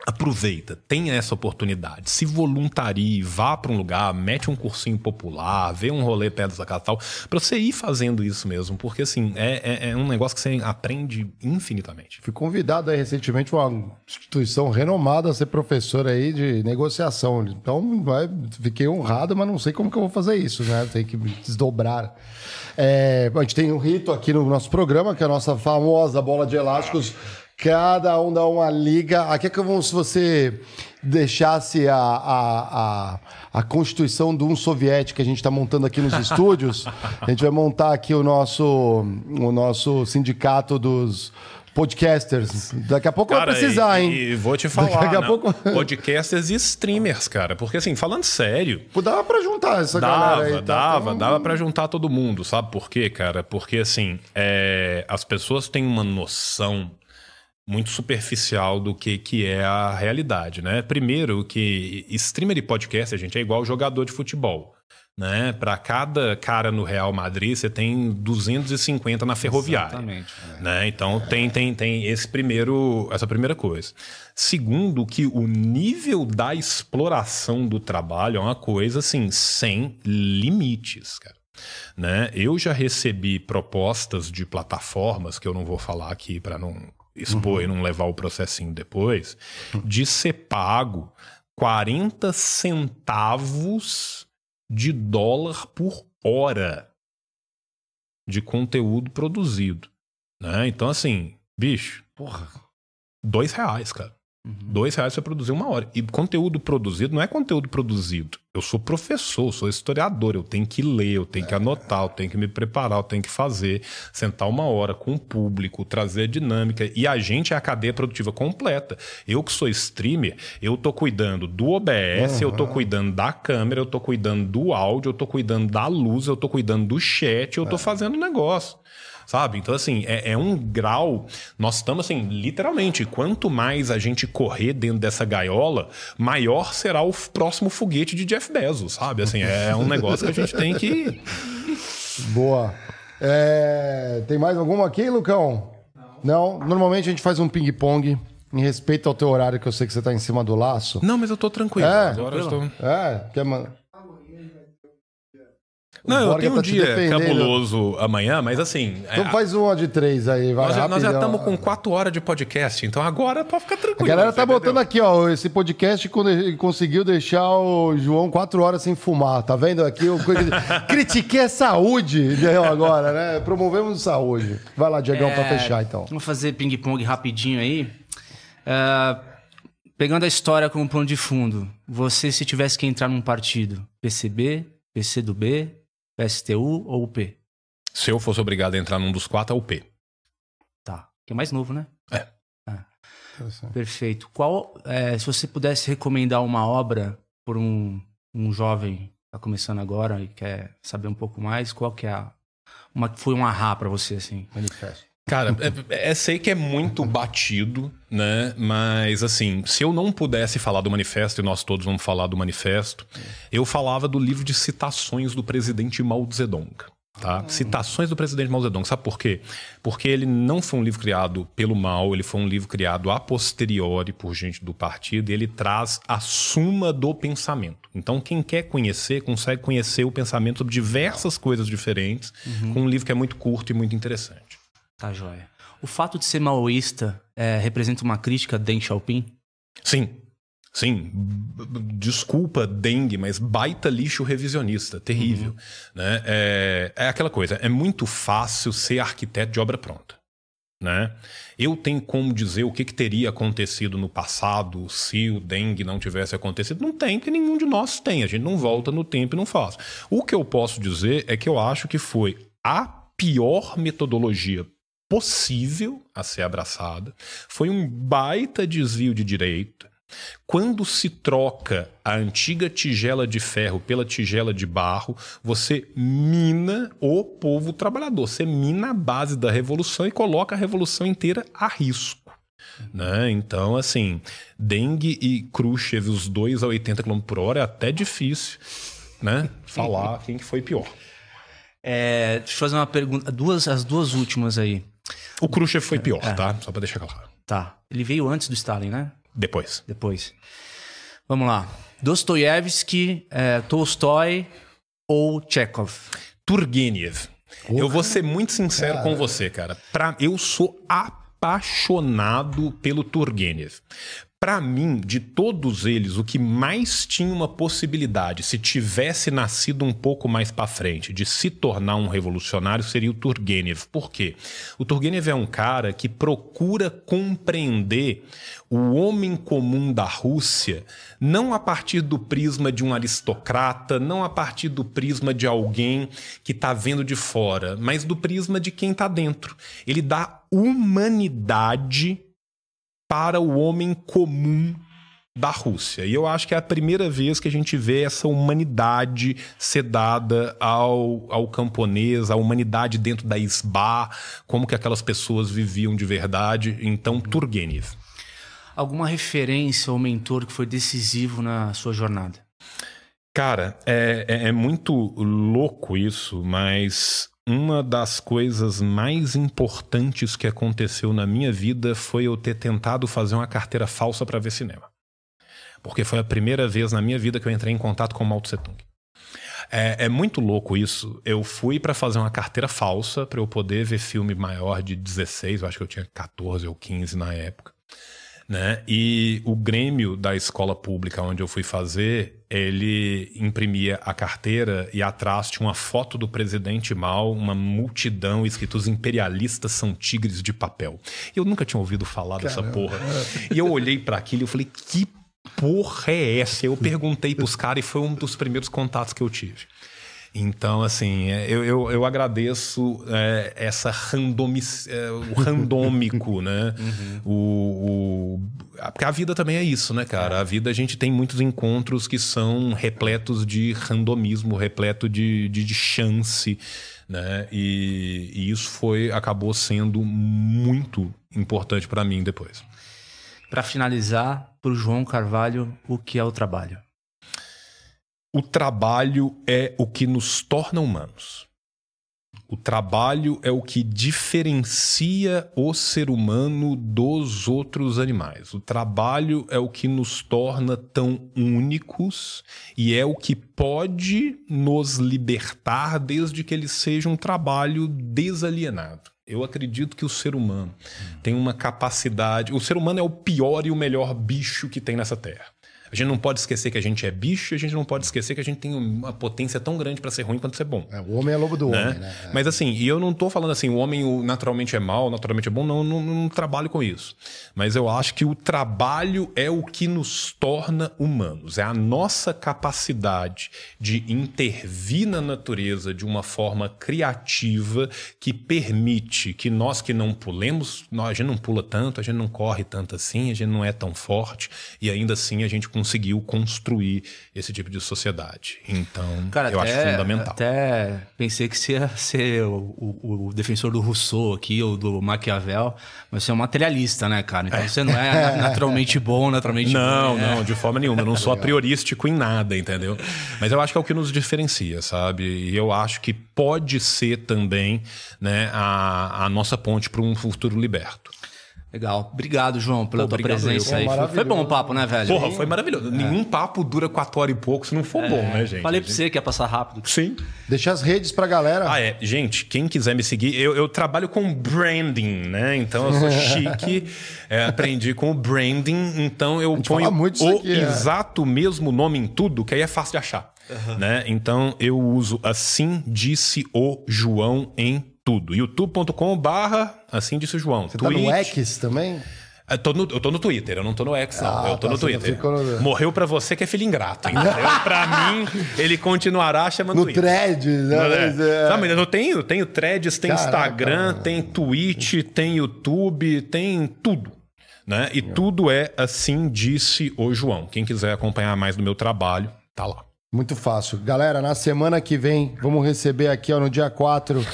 Speaker 3: aproveita, tenha essa oportunidade, se voluntarie, vá para um lugar, mete um cursinho popular, vê um rolê perto da casa tal, para você ir fazendo isso mesmo, porque assim, é, é, é um negócio que você aprende infinitamente.
Speaker 1: Fui convidado aí recentemente uma instituição renomada a ser professor aí de negociação. Então, vai, fiquei honrado, mas não sei como que eu vou fazer isso, né? Tem que desdobrar. É, a gente tem um rito aqui no nosso programa, que é a nossa famosa bola de elásticos. Cada um dá uma liga. Aqui é como se você deixasse a, a, a, a constituição de um soviético que a gente está montando aqui nos estúdios. A gente vai montar aqui o nosso, o nosso sindicato dos podcasters. Daqui a pouco
Speaker 3: Cara,
Speaker 1: vai precisar,
Speaker 3: e,
Speaker 1: hein?
Speaker 3: E vou te falar,
Speaker 1: Daqui a
Speaker 3: né?
Speaker 1: pouco-
Speaker 3: podcasters e streamers, cara. Porque assim, falando sério,
Speaker 1: Pô, Dava pra juntar essa galera
Speaker 3: Dava,
Speaker 1: aí. tá?
Speaker 3: dava,
Speaker 1: Então,
Speaker 3: dava pra juntar todo mundo, sabe por quê, cara? Porque assim, é, as pessoas têm uma noção muito superficial do que, que é a realidade, né? Primeiro que streamer e podcast, gente, é igual jogador de futebol. Né? Para cada cara no Real Madrid, você tem 250 na ferroviária.
Speaker 2: Exatamente.
Speaker 3: Né? Então tem, tem, tem esse primeiro, essa primeira coisa. Segundo, que o nível da exploração do trabalho é uma coisa assim, sem limites, cara. Né? Eu já recebi propostas de plataformas, que eu não vou falar aqui para não expor e não levar o processinho depois, de ser pago 40 centavos de dólar por hora de conteúdo produzido. Né? Então, assim, bicho,
Speaker 1: Porra.
Speaker 3: dois reais, cara.
Speaker 2: Uhum.
Speaker 3: Dois reais pra produzir uma hora. E conteúdo produzido não é conteúdo produzido. Eu sou professor, eu sou historiador, eu tenho que ler, eu tenho que anotar, eu tenho que me preparar, eu tenho que fazer, sentar uma hora com o público, trazer dinâmica. E a gente é a cadeia produtiva completa. Eu que sou streamer, eu tô cuidando do OBS, eu tô cuidando da câmera, eu tô cuidando do áudio, eu tô cuidando da luz, eu tô cuidando do chat, eu tô fazendo negócio. Sabe? Então, assim, é, é um grau. Nós estamos, assim, literalmente, quanto mais a gente correr dentro dessa gaiola, maior será o próximo foguete de Jeff Bezos, sabe? Assim, é um negócio que a gente tem que.
Speaker 1: Boa. É, Tem mais alguma aqui, Lucão? Não. Normalmente a gente faz um ping-pong em respeito ao teu horário, que eu sei que você tá em cima do laço.
Speaker 3: Não, mas eu tô tranquilo.
Speaker 1: É,
Speaker 3: Agora eu estou.
Speaker 1: É, quer man...
Speaker 3: Não, eu
Speaker 1: Borga
Speaker 3: tenho um
Speaker 1: tá
Speaker 3: dia cabuloso amanhã, mas assim.
Speaker 1: Então
Speaker 3: é,
Speaker 1: faz uma de três aí, vai
Speaker 3: nós, já, nós já estamos com quatro horas de podcast, então agora pode ficar tranquilo.
Speaker 1: A galera tá
Speaker 3: entendeu?
Speaker 1: botando aqui, ó, esse podcast conseguiu deixar o João quatro horas sem fumar, tá vendo aqui? Eu critiquei a saúde entendeu? agora, né? Promovemos saúde. Vai lá, Diegão, pra
Speaker 2: É,
Speaker 1: fechar então.
Speaker 2: Vamos fazer ping-pong rapidinho aí. É, pegando a história como plano de fundo, você se tivesse que entrar num partido, PCB, PCdoB, PSTU ou UP?
Speaker 3: Se eu fosse obrigado a entrar num dos quatro, é o P.
Speaker 2: Tá. Que é mais novo, né?
Speaker 3: É.
Speaker 2: Ah, perfeito. Qual, é, se você pudesse recomendar uma obra por um, um jovem que tá começando agora e quer saber um pouco mais, qual que é a uma que foi um ahá pra você assim?
Speaker 1: Manifesto.
Speaker 3: Cara, é, é- sei que é muito batido, né? Mas assim, se eu não pudesse falar do manifesto, e nós todos vamos falar do manifesto, eu falava do livro de citações do presidente Mao Zedong. Tá? Citações do presidente Mao Zedong. Sabe por quê? Porque ele não foi um livro criado pelo Mao, ele foi um livro criado a posteriori por gente do partido e ele traz a suma do pensamento. Então, quem quer conhecer, consegue conhecer o pensamento sobre diversas coisas diferentes com um livro que é muito curto e muito interessante.
Speaker 2: Tá joia. O fato de ser maoísta é, representa uma crítica a Deng Xiaoping?
Speaker 3: Sim. Sim, desculpa, dengue, mas baita lixo revisionista, terrível. Né? É, é aquela coisa, é muito fácil ser arquiteto de obra pronta. Né? Eu tenho como dizer o que, que teria acontecido no passado se o dengue não tivesse acontecido? Não tem, porque nenhum de nós tem. A gente não volta no tempo e não faz. O que eu posso dizer é que eu acho que foi a pior metodologia possível a ser abraçada. Foi um baita desvio de direito. Quando se troca a antiga tigela de ferro pela tigela de barro, você mina o povo trabalhador. Você mina a base da revolução e coloca a revolução inteira a risco. Né? Então, assim, dengue e Khrushchev, os dois a 80 km por hora, é até difícil né? falar quem que foi pior.
Speaker 2: É, deixa eu fazer uma pergunta. Duas, as duas últimas aí.
Speaker 3: O Khrushchev foi pior, tá? Só pra deixar claro.
Speaker 2: Tá. Ele veio antes do Stalin, né?
Speaker 3: Depois.
Speaker 2: Depois. Vamos lá. Dostoiévski, é, Tolstói ou Chekhov?
Speaker 3: Turgenev. Eu vou ser muito sincero com você, cara. Pra, eu sou apaixonado pelo Turgenev. Para mim, de todos eles, o que mais tinha uma possibilidade, se tivesse nascido um pouco mais para frente, de se tornar um revolucionário, seria o Turgenev. Por quê? O Turgenev é um cara que procura compreender o homem comum da Rússia não a partir do prisma de um aristocrata, não a partir do prisma de alguém que está vendo de fora, mas do prisma de quem está dentro. Ele dá humanidade para o homem comum da Rússia. E eu acho que é a primeira vez que a gente vê essa humanidade ser dada ao, ao camponês, a humanidade dentro da SBA, como que aquelas pessoas viviam de verdade. Então, Turgenev.
Speaker 2: Alguma referência ou mentor que foi decisivo na sua jornada?
Speaker 3: Cara, é, é, é muito louco isso, mas uma das coisas mais importantes que aconteceu na minha vida foi eu ter tentado fazer uma carteira falsa para ver cinema. Porque foi a primeira vez na minha vida que eu entrei em contato com o Mao Tse Tung. É, é muito louco isso. Eu fui para fazer uma carteira falsa para eu poder ver filme maior de 16, eu acho que eu tinha 14 ou 15 na época. Né? E o Grêmio da escola pública onde eu fui fazer, ele imprimia a carteira e atrás tinha uma foto do presidente Mao, uma multidão escrito os imperialistas são tigres de papel. Eu nunca tinha ouvido falar Caramba. dessa porra. E eu olhei para aquilo e falei, que porra é essa? Eu perguntei pros caras e foi um dos primeiros contatos que eu tive. Então, assim, é, eu, eu, eu agradeço é, essa randomic, é, o randômico, né? Uhum. O, o, porque a vida também é isso, né, cara? A vida a gente tem muitos encontros que são repletos de randomismo, repleto de, de, de chance, né? E, e isso foi acabou sendo muito importante para mim depois.
Speaker 2: Para finalizar, para o João Carvalho, o que é o trabalho?
Speaker 3: O trabalho é o que nos torna humanos. O trabalho é o que diferencia o ser humano dos outros animais. O trabalho é o que nos torna tão únicos e é o que pode nos libertar desde que ele seja um trabalho desalienado. Eu acredito que o ser humano tem uma capacidade. O ser humano é o pior e o melhor bicho que tem nessa terra. A gente não pode esquecer que a gente é bicho, a gente não pode esquecer que a gente tem uma potência tão grande para ser ruim quanto ser bom.
Speaker 1: É, o homem é lobo do né? homem, né?
Speaker 3: É. Mas assim, e eu não tô falando assim, o homem naturalmente é mal, naturalmente é bom, não, não, não trabalho com isso. Mas eu acho que o trabalho é o que nos torna humanos, é a nossa capacidade de intervir na natureza de uma forma criativa que permite que nós que não pulemos, nós, a gente não pula tanto, a gente não corre tanto assim, a gente não é tão forte, e ainda assim a gente conseguiu construir esse tipo de sociedade. Então,
Speaker 2: Cara,
Speaker 3: eu
Speaker 2: até,
Speaker 3: acho fundamental.
Speaker 2: Até pensei que você ia ser o, o, o, defensor do Rousseau aqui, ou do Maquiavel, mas você é um materialista, né, cara? Então é. você não é naturalmente bom, naturalmente
Speaker 3: Não,
Speaker 2: bom,
Speaker 3: não, é. de forma nenhuma. Eu não sou a priorístico em nada, entendeu? Mas eu acho que é o que nos diferencia, sabe? E eu acho que pode ser também né, a, a nossa ponte para um futuro liberto.
Speaker 2: Legal. Obrigado, João, pela Pô, tua presença aí. Foi, foi, bom o papo, né, velho?
Speaker 3: Porra, foi maravilhoso. É. Nenhum papo dura quatro horas e pouco se não for é. bom, né, gente?
Speaker 2: Falei pra você que ia passar rápido.
Speaker 3: Sim.
Speaker 1: Deixa as redes pra galera.
Speaker 3: Ah, é. Gente, quem quiser me seguir, eu, eu trabalho com branding, né? Então eu sou chique, é, aprendi com o branding, então eu ponho o aqui, é. exato mesmo nome em tudo, que aí é fácil de achar. Uhum. Né? Então eu uso assim disse o João em tudo. youtube.com barra assim disse o João.
Speaker 1: Você Twitch, tá no X também?
Speaker 3: Eu tô, no, eu tô no Twitter, eu não tô no X, não. Ah, eu tô tá, no Twitter. No... Morreu pra você que é filho ingrato, entendeu? pra mim, ele continuará chamando
Speaker 1: no Twitter. Threads, né?
Speaker 3: Mas, é... Não, mas eu tenho, tenho threads, tem Caraca, Instagram, tem Twitch, tem YouTube, tem tudo. Né? E é. tudo é assim disse o João. Quem quiser acompanhar mais do meu trabalho, tá lá.
Speaker 1: Muito fácil. Galera, na semana que vem, vamos receber aqui ó, no dia 4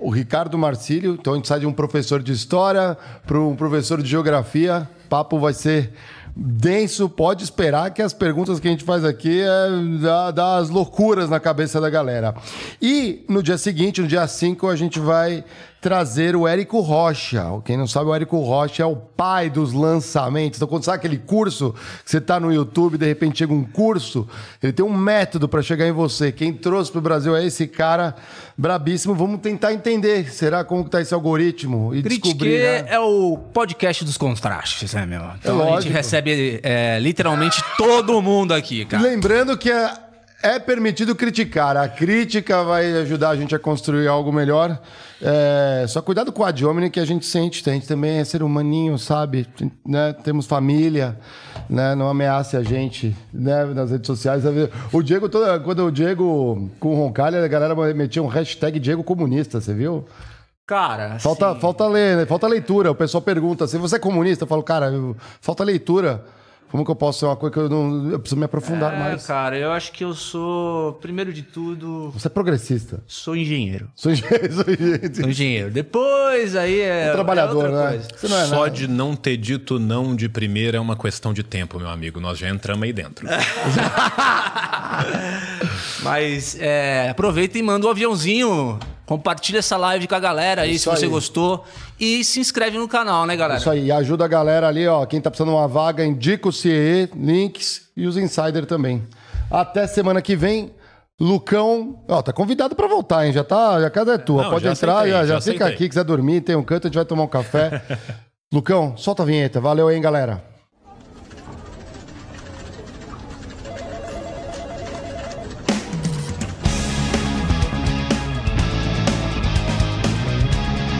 Speaker 1: o Ricardo Marcílio. Então a gente sai de um professor de história para um professor de geografia. O papo vai ser denso. Pode esperar que as perguntas que a gente faz aqui é das loucuras na cabeça da galera. E no dia seguinte, no dia 5, a gente vai trazer o Érico Rocha. Quem não sabe, o Érico Rocha é o pai dos lançamentos. Então, quando sabe aquele curso que você está no YouTube, de repente chega um curso, ele tem um método para chegar em você. Quem trouxe para o Brasil é esse cara brabíssimo. Vamos tentar entender. Será como que tá esse algoritmo e
Speaker 2: Critique
Speaker 1: descobrir. Né?
Speaker 2: é o podcast dos contrastes, né, meu? Então
Speaker 1: É
Speaker 2: a gente
Speaker 1: lógico.
Speaker 2: recebe é, literalmente todo mundo aqui, cara.
Speaker 1: Lembrando que é, é permitido criticar. A crítica vai ajudar a gente a construir algo melhor. É, só cuidado com o ad hominem que a gente sente. A gente também é ser humaninho, sabe? Né? Temos família, né? Não ameace a gente né? nas redes sociais. O Diego, toda, quando o Diego com o Roncalha, a galera metia um hashtag Diego comunista, você viu?
Speaker 2: Cara,
Speaker 1: Falta,
Speaker 2: assim,
Speaker 1: falta, ler, falta leitura. O pessoal pergunta se você é comunista. Eu falo, cara, eu- falta leitura. Como que eu posso ser uma coisa que eu não. Eu preciso me aprofundar
Speaker 2: é,
Speaker 1: mais.
Speaker 2: cara, eu acho que eu sou, primeiro de tudo,
Speaker 1: Você é progressista.
Speaker 2: sou engenheiro.
Speaker 1: Sou engenheiro. Sou engenheiro.
Speaker 2: Sou engenheiro. Depois aí é.
Speaker 1: Um trabalhador,
Speaker 2: é outra
Speaker 1: né? não é
Speaker 3: Só
Speaker 1: nada.
Speaker 3: de não ter dito não de primeira é uma questão de tempo, meu amigo. Nós já entramos aí dentro.
Speaker 2: Mas é, aproveita e manda um aviãozinho. Compartilha essa live com a galera aí,
Speaker 1: Isso
Speaker 2: se você
Speaker 1: aí.
Speaker 2: gostou. E se inscreve no canal, né, galera?
Speaker 1: Isso aí, e ajuda a galera ali, ó. Quem tá precisando de uma vaga, indica o CE, links e os insider também. Até semana que vem. Lucão, ó, tá convidado pra voltar, hein? Já tá, a casa é tua.
Speaker 3: Não,
Speaker 1: Pode
Speaker 3: já
Speaker 1: entrar,
Speaker 3: aceitei,
Speaker 1: já, já
Speaker 3: já
Speaker 1: fica aqui, quiser dormir, tem um canto, a gente vai tomar um café. Lucão, solta a vinheta. Valeu hein, galera.